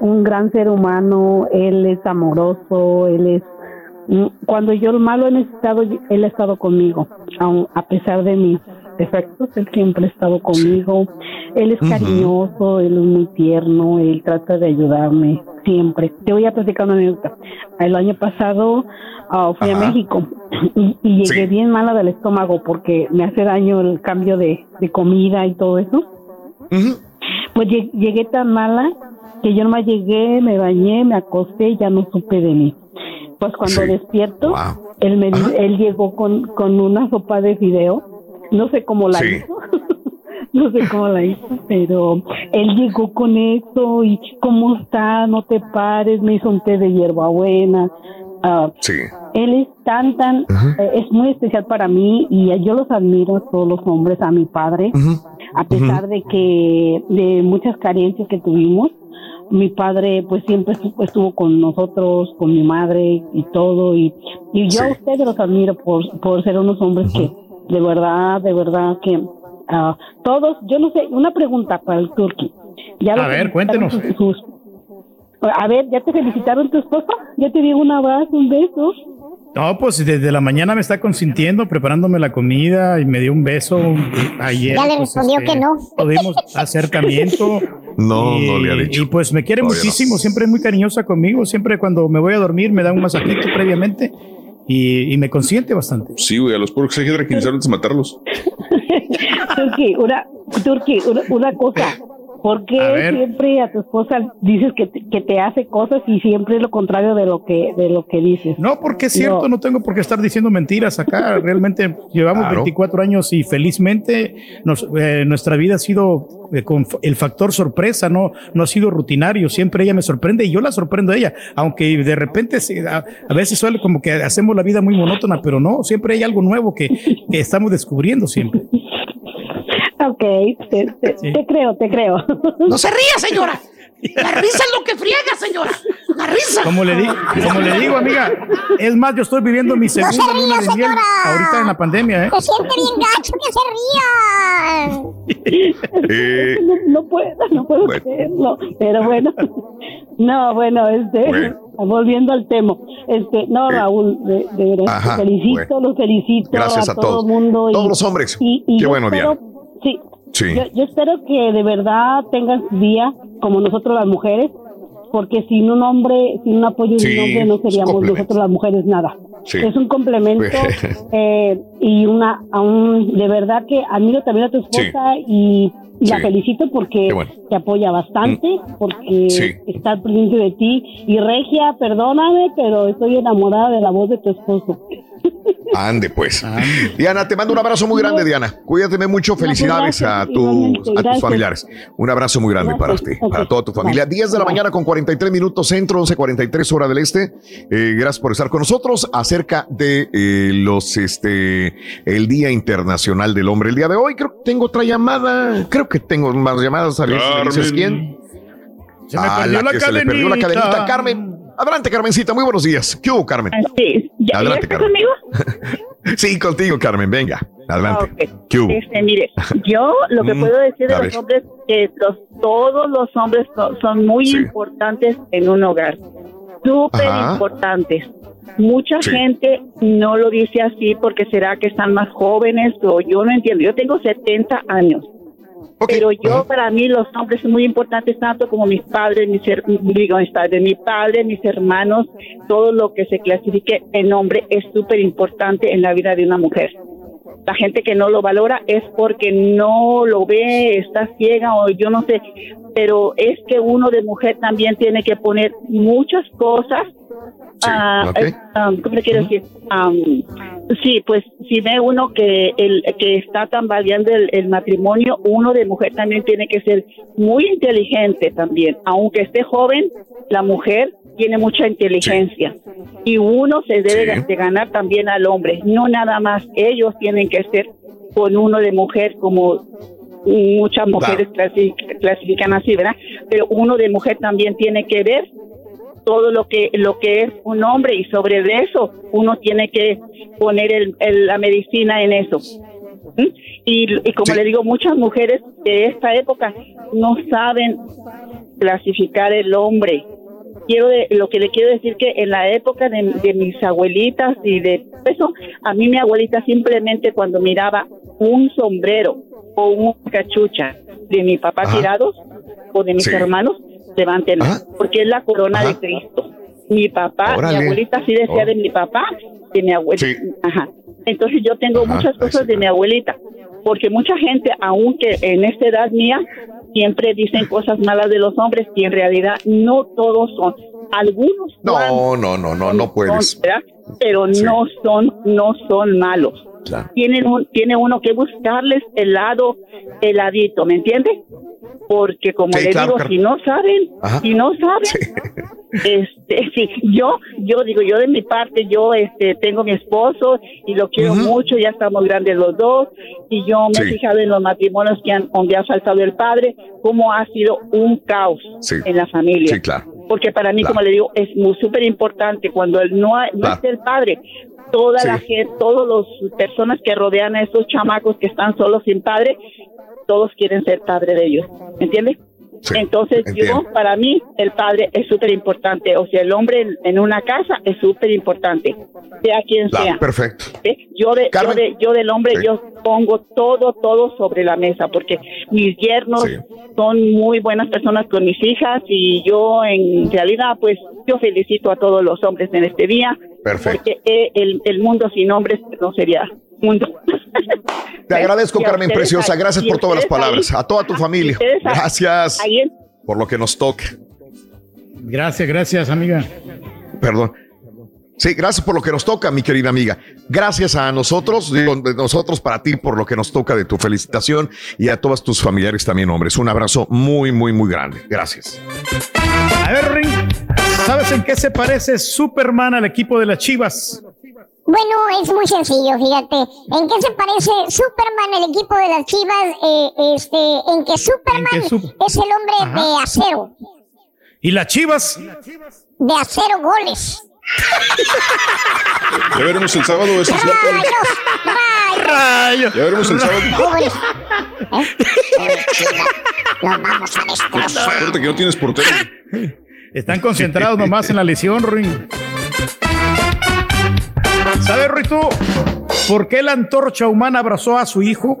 Speaker 70: un gran ser humano, él es amoroso, él es Mm, Cuando yo el malo he necesitado, él ha estado conmigo, aun a pesar de mis defectos, él siempre ha estado conmigo. Él es cariñoso, él es muy tierno, él trata de ayudarme siempre. Te voy a platicar una anécdota. El año pasado ah, fui a México y, y llegué bien mala del estómago porque me hace daño el cambio de, de comida y todo eso. Pues lleg- llegué tan mala que yo nomás llegué, me bañé, me acosté y ya no supe de mí. Pues cuando despierto, él, me, él llegó con, con una sopa de fideo. No sé cómo la
Speaker 1: Sí.
Speaker 70: hizo. no sé cómo la hizo, pero él llegó con eso y ¿cómo está? No te pares, me hizo un té de hierbabuena. Ah,
Speaker 1: Sí.
Speaker 70: él es tan, tan, eh, es muy especial para mí y yo los admiro a todos los hombres, a mi padre, a pesar de que, de muchas carencias que tuvimos, mi padre pues siempre estuvo, estuvo con nosotros, con mi madre y todo y, y yo a ustedes los admiro por, por ser unos hombres que, de verdad, de verdad que ah, todos, yo no sé, una pregunta para el Turki. ¿Ya
Speaker 2: A ver, cuéntenos.
Speaker 70: sus- sus- a ver, ¿ya te felicitaron tu esposa? ¿Ya te dio un abrazo, un beso?
Speaker 2: No, pues desde la mañana me está consintiendo, preparándome la comida y me dio un beso ayer.
Speaker 7: Ya le
Speaker 2: pues,
Speaker 7: respondió
Speaker 2: este,
Speaker 7: que no.
Speaker 2: Tuvimos acercamiento.
Speaker 1: No,
Speaker 2: y,
Speaker 1: no le ha dicho.
Speaker 2: Y pues me quiere
Speaker 1: Todavía no.
Speaker 2: muchísimo, siempre es muy cariñosa conmigo, siempre cuando me voy a dormir me da un masajito previamente y, y me consiente bastante.
Speaker 5: Sí, güey, a los porcos hay que tranquilizar antes de matarlos.
Speaker 70: Turki, una, Turki, una, una cosa. ¿Por qué
Speaker 2: A
Speaker 70: siempre a tu esposa dices que te, que te hace cosas y siempre es lo contrario de lo que de lo que dices?
Speaker 2: No, porque es cierto, no, tengo por qué estar diciendo mentiras acá. Realmente llevamos
Speaker 1: Claro.
Speaker 2: 24 años y felizmente nos- eh, nuestra vida ha sido eh, con el factor sorpresa, no, no ha sido rutinario. Siempre ella me sorprende y yo la sorprendo a ella, aunque de repente se- a, a veces suele como que hacemos la vida muy monótona, pero no, siempre hay algo nuevo que, que estamos descubriendo siempre.
Speaker 70: Ok, te, te- te creo, te creo.
Speaker 72: No se ría, señora. La risa es lo que friega, señora. La risa.
Speaker 2: Como le, di- como le digo, amiga, es más, yo estoy viviendo mi segunda
Speaker 7: se ría,
Speaker 2: luna de miel
Speaker 7: señora.
Speaker 2: ahorita en la pandemia, ¿eh?
Speaker 7: Se siente bien gacho que se rían.
Speaker 1: Eh,
Speaker 70: no, no puedo, no puedo creerlo. Pero bueno, no, bueno, este,
Speaker 1: Bueno.
Speaker 70: volviendo al tema, este, no, Raúl, de, de verdad,
Speaker 1: Ajá,
Speaker 70: te felicito, los felicito
Speaker 1: Gracias a
Speaker 70: todo
Speaker 1: todos.
Speaker 70: el mundo. y-
Speaker 1: Todos los hombres.
Speaker 70: y- y
Speaker 1: Qué bueno,
Speaker 70: espero-
Speaker 1: Diana.
Speaker 70: Sí,
Speaker 1: Sí.
Speaker 70: yo, yo espero que de verdad tengas día como nosotros las mujeres, porque sin un hombre, sin un apoyo de
Speaker 1: Sí,
Speaker 70: un hombre no seríamos nosotros las mujeres nada.
Speaker 1: Sí.
Speaker 70: Es un complemento eh, y una, a un, de verdad que admiro también a tu esposa y, y la
Speaker 1: Sí.
Speaker 70: felicito porque
Speaker 1: bueno.
Speaker 70: te apoya bastante, porque
Speaker 1: Sí.
Speaker 70: está al pendiente de ti. Y Regia, perdóname, pero estoy enamorada de la voz de tu esposo.
Speaker 1: Ande, pues. Diana, te mando un abrazo muy grande, Diana. Cuídate mucho. Felicidades a,
Speaker 70: gracias,
Speaker 1: tus,
Speaker 70: igualmente,
Speaker 1: a tus
Speaker 70: gracias.
Speaker 1: familiares. Un abrazo muy grande para ti, para toda tu familia. 10 de la mañana con 43 minutos centro, 11.43 hora del este. Eh, gracias por estar con nosotros acerca de eh, los, este, el Día Internacional del Hombre. El día de hoy creo que tengo otra llamada. Creo que tengo más llamadas. A ver si me dices quién.
Speaker 2: Se me
Speaker 1: Ah,
Speaker 2: perdió la
Speaker 1: que se le perdió la
Speaker 2: cadenita.
Speaker 1: Carmen, adelante, Carmencita. Muy buenos días. ¿Qué hubo, Carmen?
Speaker 73: Sí, ¿ya,
Speaker 1: Adelante,
Speaker 73: ¿ya está
Speaker 1: Carmen.
Speaker 73: conmigo?
Speaker 1: Sí, contigo, Carmen. Venga, adelante.
Speaker 73: Ok.
Speaker 1: ¿Qué hubo?
Speaker 73: Este, mire, yo lo que
Speaker 1: Mm,
Speaker 73: puedo decir de
Speaker 1: a
Speaker 73: los
Speaker 1: ver.
Speaker 73: hombres que los, todos los hombres son, son muy importantes en un hogar, súper importantes. Mucha
Speaker 1: Sí.
Speaker 73: gente no lo dice así porque será que están más jóvenes o yo no entiendo. Yo tengo 70 años. Pero yo, para mí, los hombres son muy importantes, tanto como mis padres, mis digo, mis padres, mi padre, mis hermanos, todo lo que se clasifique en hombre es súper importante en la vida de una mujer. La gente que no lo valora es porque no lo ve, está ciega o yo no sé, pero es que uno de mujer también tiene que poner muchas cosas. ah,
Speaker 1: ok.
Speaker 73: eh, ah, ¿Cómo le quiero decir? Am, sí, pues si ve uno que el que está tambaleando el, el matrimonio, uno de mujer también tiene que ser muy inteligente también, aunque esté joven, la mujer tiene mucha inteligencia y uno se debe
Speaker 1: Sí.
Speaker 73: de ganar también al hombre, no nada más ellos tienen que ser con uno de mujer como muchas mujeres clasi- clasifican así, ¿verdad? Pero uno de mujer también tiene que ver todo lo que lo que es un hombre y sobre eso uno tiene que poner el- el- la medicina en eso. ¿Mm? Y, y como le digo, muchas mujeres de esta época no saben clasificar el hombre. Quiero de- lo que le quiero decir que en la época de, de mis abuelitas y de eso, a mí mi abuelita simplemente cuando miraba un sombrero o una cachucha de mi papá
Speaker 1: Ajá.
Speaker 73: tirados o de mis
Speaker 1: Sí.
Speaker 73: hermanos, levántenla, porque es la corona de Cristo. Mi papá,
Speaker 1: Órale.
Speaker 73: mi abuelita sí decía
Speaker 1: Oh.
Speaker 73: de mi papá, de mi abuelita.
Speaker 1: Sí.
Speaker 73: Ajá. Entonces yo tengo muchas cosas de mi abuelita, porque mucha gente, aunque en esta edad mía, siempre dicen cosas malas de los hombres y en realidad no todos son. Algunos
Speaker 1: No, no, no, no, no puedes.
Speaker 73: pero no son no son malos.
Speaker 1: Claro.
Speaker 73: Tienen un, tiene uno que buscarles el lado heladito, ¿me entiende? Porque como
Speaker 1: Sí,
Speaker 73: le
Speaker 1: claro,
Speaker 73: digo, si no saben,
Speaker 1: Ajá.
Speaker 73: si no saben, este, sí, yo, yo digo, yo de mi parte, yo, este, tengo mi esposo y lo quiero mucho, ya estamos grandes los dos, y yo me he fijado en los matrimonios que han, donde ha faltado el padre, cómo ha sido un caos en la familia.
Speaker 1: Sí, claro.
Speaker 73: Porque para mí,
Speaker 1: Claro.
Speaker 73: como le digo, es muy súper importante cuando él no, ha- no
Speaker 1: Claro.
Speaker 73: esté el padre, toda la gente, todas las personas que rodean a estos chamacos que están solos sin padre, todos quieren ser padre de ellos, ¿me entiendes? Entonces yo, para mí, el padre es súper importante, o sea, el hombre en, en una casa es súper importante, sea quien
Speaker 1: La-
Speaker 73: sea.
Speaker 1: perfecto.
Speaker 73: ¿sí? Yo, de, yo, de- yo del hombre,
Speaker 1: Sí.
Speaker 73: yo pongo todo, todo sobre la mesa, porque mis yernos son muy buenas personas con mis hijas y yo en realidad, pues, yo felicito a todos los hombres en este día,
Speaker 1: Perfecto.
Speaker 73: porque eh, el, el mundo sin hombres no sería mundo.
Speaker 1: Te agradezco, Carmen Preciosa. Gracias por todas las palabras. A toda tu familia. Gracias
Speaker 73: ahí en-
Speaker 1: por lo que nos toca.
Speaker 2: Gracias, gracias, amiga.
Speaker 1: Perdón. Sí, gracias por lo que nos toca, mi querida amiga. Gracias a nosotros, digo, de nosotros para ti por lo que nos toca de tu felicitación y a todos tus familiares también, hombres. Un abrazo muy, muy, muy grande. Gracias.
Speaker 2: A ver, Ring, ¿sabes en qué se parece Superman al equipo de las Chivas?
Speaker 7: Bueno, es muy sencillo, fíjate. ¿En qué se parece Superman, el equipo de las Chivas? Eh, este, en que Superman
Speaker 2: En que Sup-
Speaker 7: es el hombre
Speaker 2: Ajá.
Speaker 7: de acero,
Speaker 2: ¿Y las Chivas?
Speaker 7: de acero goles.
Speaker 5: Ya veremos el sábado. Eso es cierto.
Speaker 2: ¡Rayo!
Speaker 5: Ya veremos el sábado.
Speaker 7: Jóvenes. Los vamos a destrozar.
Speaker 5: Acuérdate que no tienes portero.
Speaker 2: Están concentrados nomás en la lesión, Ring. ¿Sabes, Rito? ¿Por qué la antorcha humana abrazó a su hijo?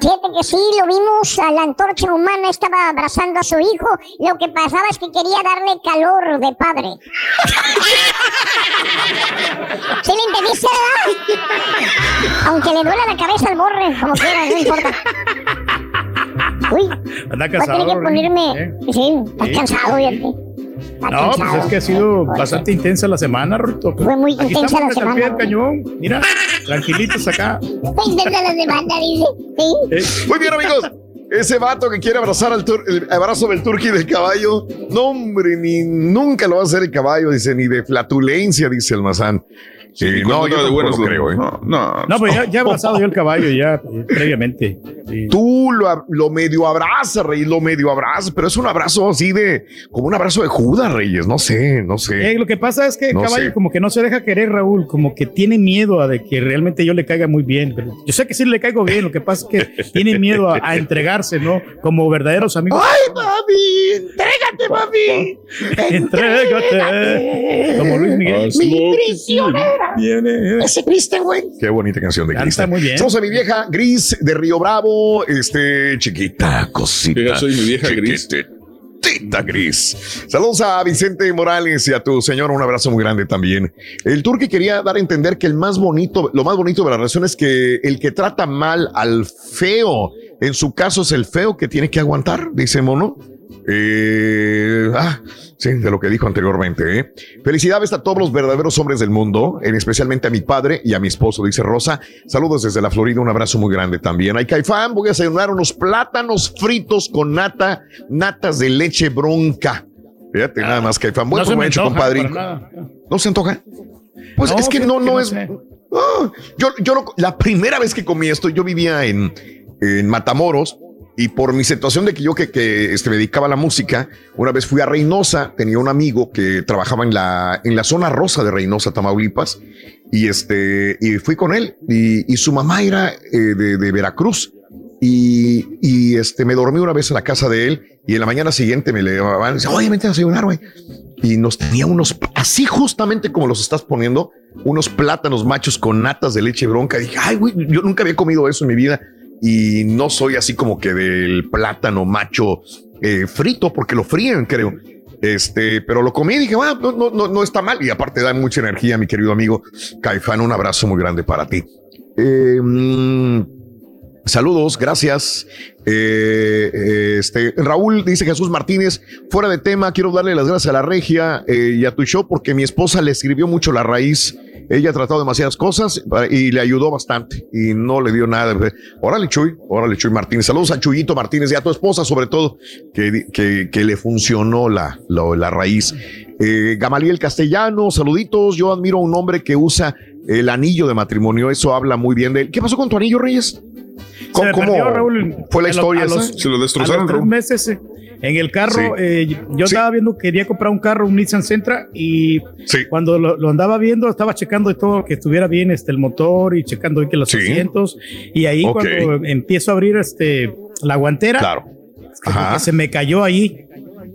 Speaker 7: Fíjate que sí, lo vimos, a la antorcha humana estaba abrazando a su hijo. Lo que pasaba es que quería darle calor de padre. ¿Sí le entendiste, verdad? Aunque le duela la cabeza al borre, como quiera, no importa. Uy,
Speaker 2: Anda
Speaker 7: voy a tener
Speaker 2: casado,
Speaker 7: que ponerme...
Speaker 2: ¿Eh?
Speaker 7: Sí, está
Speaker 2: Sí.
Speaker 7: cansado, fíjate.
Speaker 2: No, pues es que ha sido bastante intensa la semana, Rito.
Speaker 7: Fue muy
Speaker 2: Aquí
Speaker 7: intensa la semana.
Speaker 2: del cañón. Mira, tranquilitos acá.
Speaker 7: Está intensa la semana, dice. Sí.
Speaker 1: Muy bien, amigos. Ese vato que quiere abrazar al tur- el abrazo del turqui del caballo, no, hombre, ni nunca lo va a hacer el caballo, dice, ni de flatulencia, dice el mazán. Sí,
Speaker 5: y
Speaker 1: no, yo
Speaker 5: de buenas
Speaker 1: lo creo, ¿eh?
Speaker 5: No, no.
Speaker 2: No, pues ya, ya he abrazado yo el caballo ya eh, previamente. Sí.
Speaker 1: Tú lo, lo medio abrazas, Reyes, lo medio abrazas, pero es un abrazo así de, como un abrazo de Judas, Reyes, no sé, no sé.
Speaker 2: Eh, lo que pasa es que el
Speaker 1: No
Speaker 2: caballo
Speaker 1: sé.
Speaker 2: como que no se deja querer, Raúl, como que tiene miedo a de que realmente yo le caiga muy bien. Pero yo sé que sí le caigo bien, lo que pasa es que tiene miedo a, a entregarse, ¿no? Como verdaderos amigos.
Speaker 72: ¡Ay, papi! ¡Entrégate, papi!
Speaker 2: Entrégate. Como Luis Miguel.
Speaker 72: ¡Mi
Speaker 2: Viene.
Speaker 72: Ese Kristen, güey.
Speaker 1: Qué bonita canción de Cristian.
Speaker 2: muy bien.
Speaker 1: Somos a mi vieja Gris de Río Bravo, este chiquita cosita.
Speaker 5: Yo soy mi vieja Gris.
Speaker 1: Chiquitita Gris. Saludos a Vicente Morales y a tu señor, un abrazo muy grande también. El turque quería dar a entender que el más bonito, lo más bonito de la relación es que el que trata mal al feo, en su caso es el feo que tiene que aguantar, dice Mono. Eh, ah, sí, de lo que dijo anteriormente. ¿eh? Felicidades a todos los verdaderos hombres del mundo, en especialmente a mi padre y a mi esposo, dice Rosa. Saludos desde la Florida, un abrazo muy grande también. Hay Caifán, voy a desayunar unos plátanos fritos con nata, natas de leche bronca. Fíjate nada más, Caifán. Buen
Speaker 2: no
Speaker 1: provecho, compadre. ¿No se antoja? Pues
Speaker 2: No,
Speaker 1: es que no,
Speaker 2: que
Speaker 1: no es.
Speaker 2: sé.
Speaker 1: Ah, yo, yo lo- la primera vez que comí esto, yo vivía en, en Matamoros y por mi situación de que yo que, que este, me dedicaba a la música, una vez fui a Reynosa, tenía un amigo que trabajaba en la, en la zona rosa de Reynosa, Tamaulipas, y este, y fui con él y, y su mamá era eh, de, de Veracruz. Y, y, este, me dormí una vez en la casa de él y en la mañana siguiente me levantaban dice, oye, vente a desayunar, güey. Y nos tenía unos, así justamente como los estás poniendo, unos plátanos machos con natas de leche bronca. Y dije, ay, güey, yo nunca había comido eso en mi vida y no soy así como que del plátano macho eh, frito porque lo fríen, creo. Este, pero lo comí y dije, bueno, no, no, no, no está mal. Y aparte da mucha energía, mi querido amigo Caifán. Un abrazo muy grande para ti. Mm, Saludos, gracias. Eh, este Raúl dice Jesús Martínez, fuera de tema, quiero darle las gracias a la regia eh, y a tu show porque mi esposa le escribió mucho la raíz. Ella ha tratado demasiadas cosas y le ayudó bastante y no le dio nada. Órale, Chuy, órale, Chuy Martínez. Saludos a Chuyito Martínez y a tu esposa, sobre todo, que, que, que le funcionó la, la, la raíz. Eh, Gamaliel Castellano, saluditos. Yo admiro a un hombre que usa el anillo de matrimonio. Eso habla muy bien de él. ¿Qué pasó con tu anillo, Reyes? ¿Cómo,
Speaker 2: me
Speaker 1: cómo
Speaker 2: perdió, Raúl,
Speaker 1: fue la
Speaker 2: a
Speaker 1: historia
Speaker 2: a
Speaker 1: esa?
Speaker 2: los-
Speaker 5: Se lo
Speaker 2: A
Speaker 5: destrozaron,
Speaker 2: los tres
Speaker 5: Raúl.
Speaker 2: meses eh, en el carro,
Speaker 1: Sí.
Speaker 2: eh, yo estaba viendo, quería comprar un carro, un Nissan Sentra, y cuando lo, lo andaba viendo, estaba checando de todo que estuviera bien este, el motor y checando que los
Speaker 1: Sí.
Speaker 2: asientos. Y ahí cuando empiezo a abrir este, la guantera,
Speaker 1: Claro.
Speaker 2: que porque se me cayó ahí.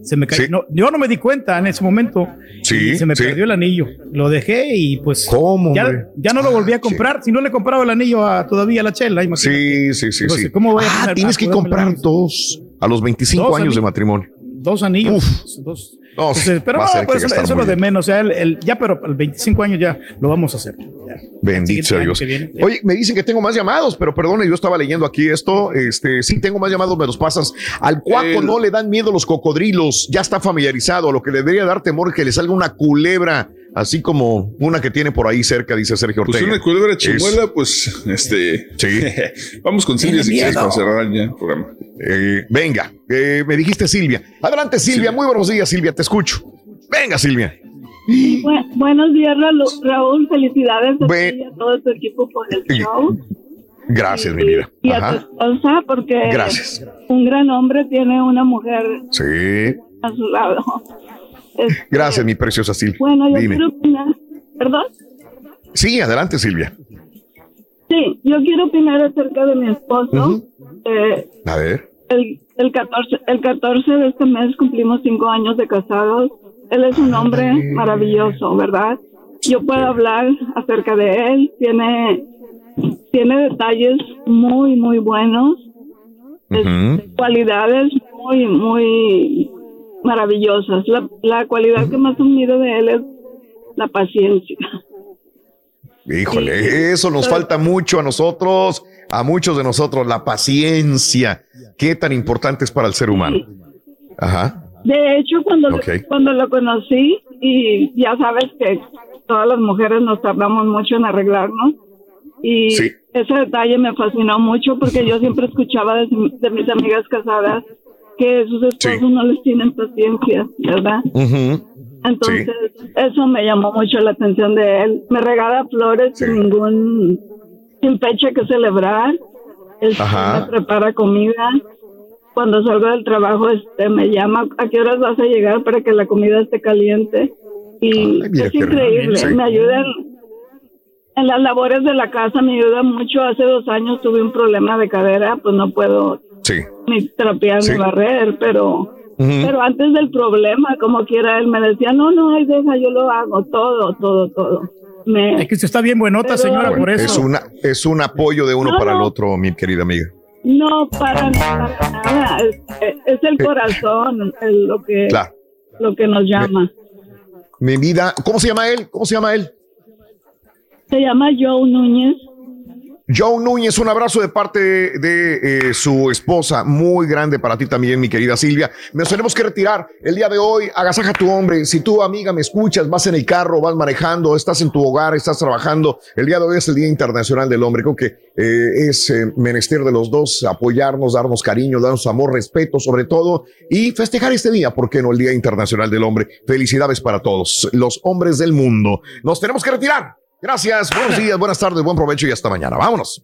Speaker 2: Se me cayó. No, yo no me di cuenta en ese momento.
Speaker 1: Sí,
Speaker 2: se me
Speaker 1: sí.
Speaker 2: perdió el anillo. Lo dejé y pues.
Speaker 1: ¿Cómo,
Speaker 2: Ya, ya no lo volví a comprar. Si no le compraba el anillo a, todavía a la chela. imagínate.
Speaker 1: Sí, sí, sí, sí.
Speaker 2: ¿cómo voy a
Speaker 1: ah, tienes
Speaker 2: a
Speaker 1: que comprar dos a los 25
Speaker 2: Dos
Speaker 1: años de matrimonio.
Speaker 2: Dos anillos. Dos.
Speaker 1: No,
Speaker 2: Entonces, pero
Speaker 1: va a
Speaker 2: no,
Speaker 1: ser que
Speaker 2: pues, eso, es lo de menos. O sea, el, el- ya, pero el 25 años ya lo vamos a hacer. Ya.
Speaker 1: Bendito Dios.
Speaker 2: que viene.
Speaker 1: Oye, me dicen que tengo más llamados, pero perdone, yo estaba leyendo aquí esto. Este, sí, tengo más llamados, me los pasas. Al cuaco
Speaker 5: El-
Speaker 1: no le dan miedo los cocodrilos, ya está familiarizado. Lo que le debería dar temor es que le salga una culebra, así como una que tiene por ahí cerca, dice Sergio
Speaker 5: Pues
Speaker 1: Ortega.
Speaker 5: una culebra
Speaker 1: Es-
Speaker 5: chimuela, pues, este.
Speaker 1: Sí.
Speaker 5: Vamos con Silvia si quieres para cerrar ya el programa.
Speaker 1: Eh, venga, eh, me dijiste Silvia. Adelante, Silvia. Muy buenos días, Silvia, te escucho. Venga, Silvia.
Speaker 74: Bu- buenos días, Raúl. Raúl, felicidades a
Speaker 1: Bue-
Speaker 74: ti y a todo tu equipo por el show.
Speaker 1: Gracias, mi vida.
Speaker 74: Y a tu esposa, porque
Speaker 1: Gracias.
Speaker 74: un gran hombre tiene una mujer
Speaker 1: Sí.
Speaker 74: a su lado. Es-
Speaker 1: Gracias, mi preciosa Silvia.
Speaker 74: bueno, yo
Speaker 1: Dime.
Speaker 74: quiero opinar. ¿Perdón?
Speaker 1: Sí, adelante, Silvia.
Speaker 74: Sí, yo quiero opinar acerca de mi esposo. Eh,
Speaker 1: A ver.
Speaker 74: el, el, 14, el 14 de este mes cumplimos cinco años de casados. Él es un hombre maravilloso, ¿verdad? Yo puedo hablar acerca de él. Tiene, tiene detalles muy, muy buenos. Cualidades muy, muy maravillosas. La, la cualidad que más admiro de él es la paciencia.
Speaker 1: Híjole, eso nos falta mucho a nosotros, a muchos de nosotros, la paciencia. Qué tan importante es para el ser humano. Ajá.
Speaker 74: De hecho, cuando,
Speaker 1: Ok.
Speaker 74: cuando lo conocí, y ya sabes que todas las mujeres nos tardamos mucho en arreglarnos, y
Speaker 1: Sí.
Speaker 74: ese detalle me fascinó mucho porque yo siempre escuchaba de, de mis amigas casadas que sus esposos no les tienen paciencia, ¿verdad? Entonces, eso me llamó mucho la atención de él. Me regala flores sin ningún, sin fecha que celebrar. Este, me prepara comida. Cuando salgo del trabajo, este, me llama a qué horas vas a llegar para que la comida esté caliente. Y es increíble. Me ayuda en, en las labores de la casa, me ayuda mucho. Hace dos años tuve un problema de cadera, pues no puedo
Speaker 1: Sí.
Speaker 74: ni trapear
Speaker 1: Sí.
Speaker 74: ni barrer, pero
Speaker 1: Ujú.
Speaker 74: pero antes del problema, como quiera, él me decía, no, no, ay, deja, yo lo hago, todo, todo, todo. Me,
Speaker 2: Es que usted está bien buenota,
Speaker 74: Pero-
Speaker 2: señora, por eso.
Speaker 1: Es, una, es un apoyo de uno
Speaker 74: No,
Speaker 1: para el
Speaker 74: no.
Speaker 1: otro, mi querida amiga.
Speaker 74: no, para nada, nada, es, es el corazón el- lo, que,
Speaker 1: Claro.
Speaker 74: lo que nos llama.
Speaker 1: Mi vida, ¿cómo se llama él? ¿Cómo se llama él?
Speaker 74: Se llama Joe Núñez.
Speaker 1: Joe Núñez, un abrazo de parte de eh, su esposa, muy grande para ti también, mi querida Silvia. Nos tenemos que retirar el día de hoy. Agasaja a tu hombre. Si tú, amiga, me escuchas, vas en el carro, vas manejando, estás en tu hogar, estás trabajando. El día de hoy es el Día Internacional del Hombre. Creo que eh, es eh, menester de los dos apoyarnos, darnos cariño, darnos amor, respeto, sobre todo, y festejar este día, ¿por qué no? El Día Internacional del Hombre. Felicidades para todos los hombres del mundo. Nos tenemos que retirar. Gracias, buenos días, buenas tardes, buen provecho y hasta mañana. Vámonos.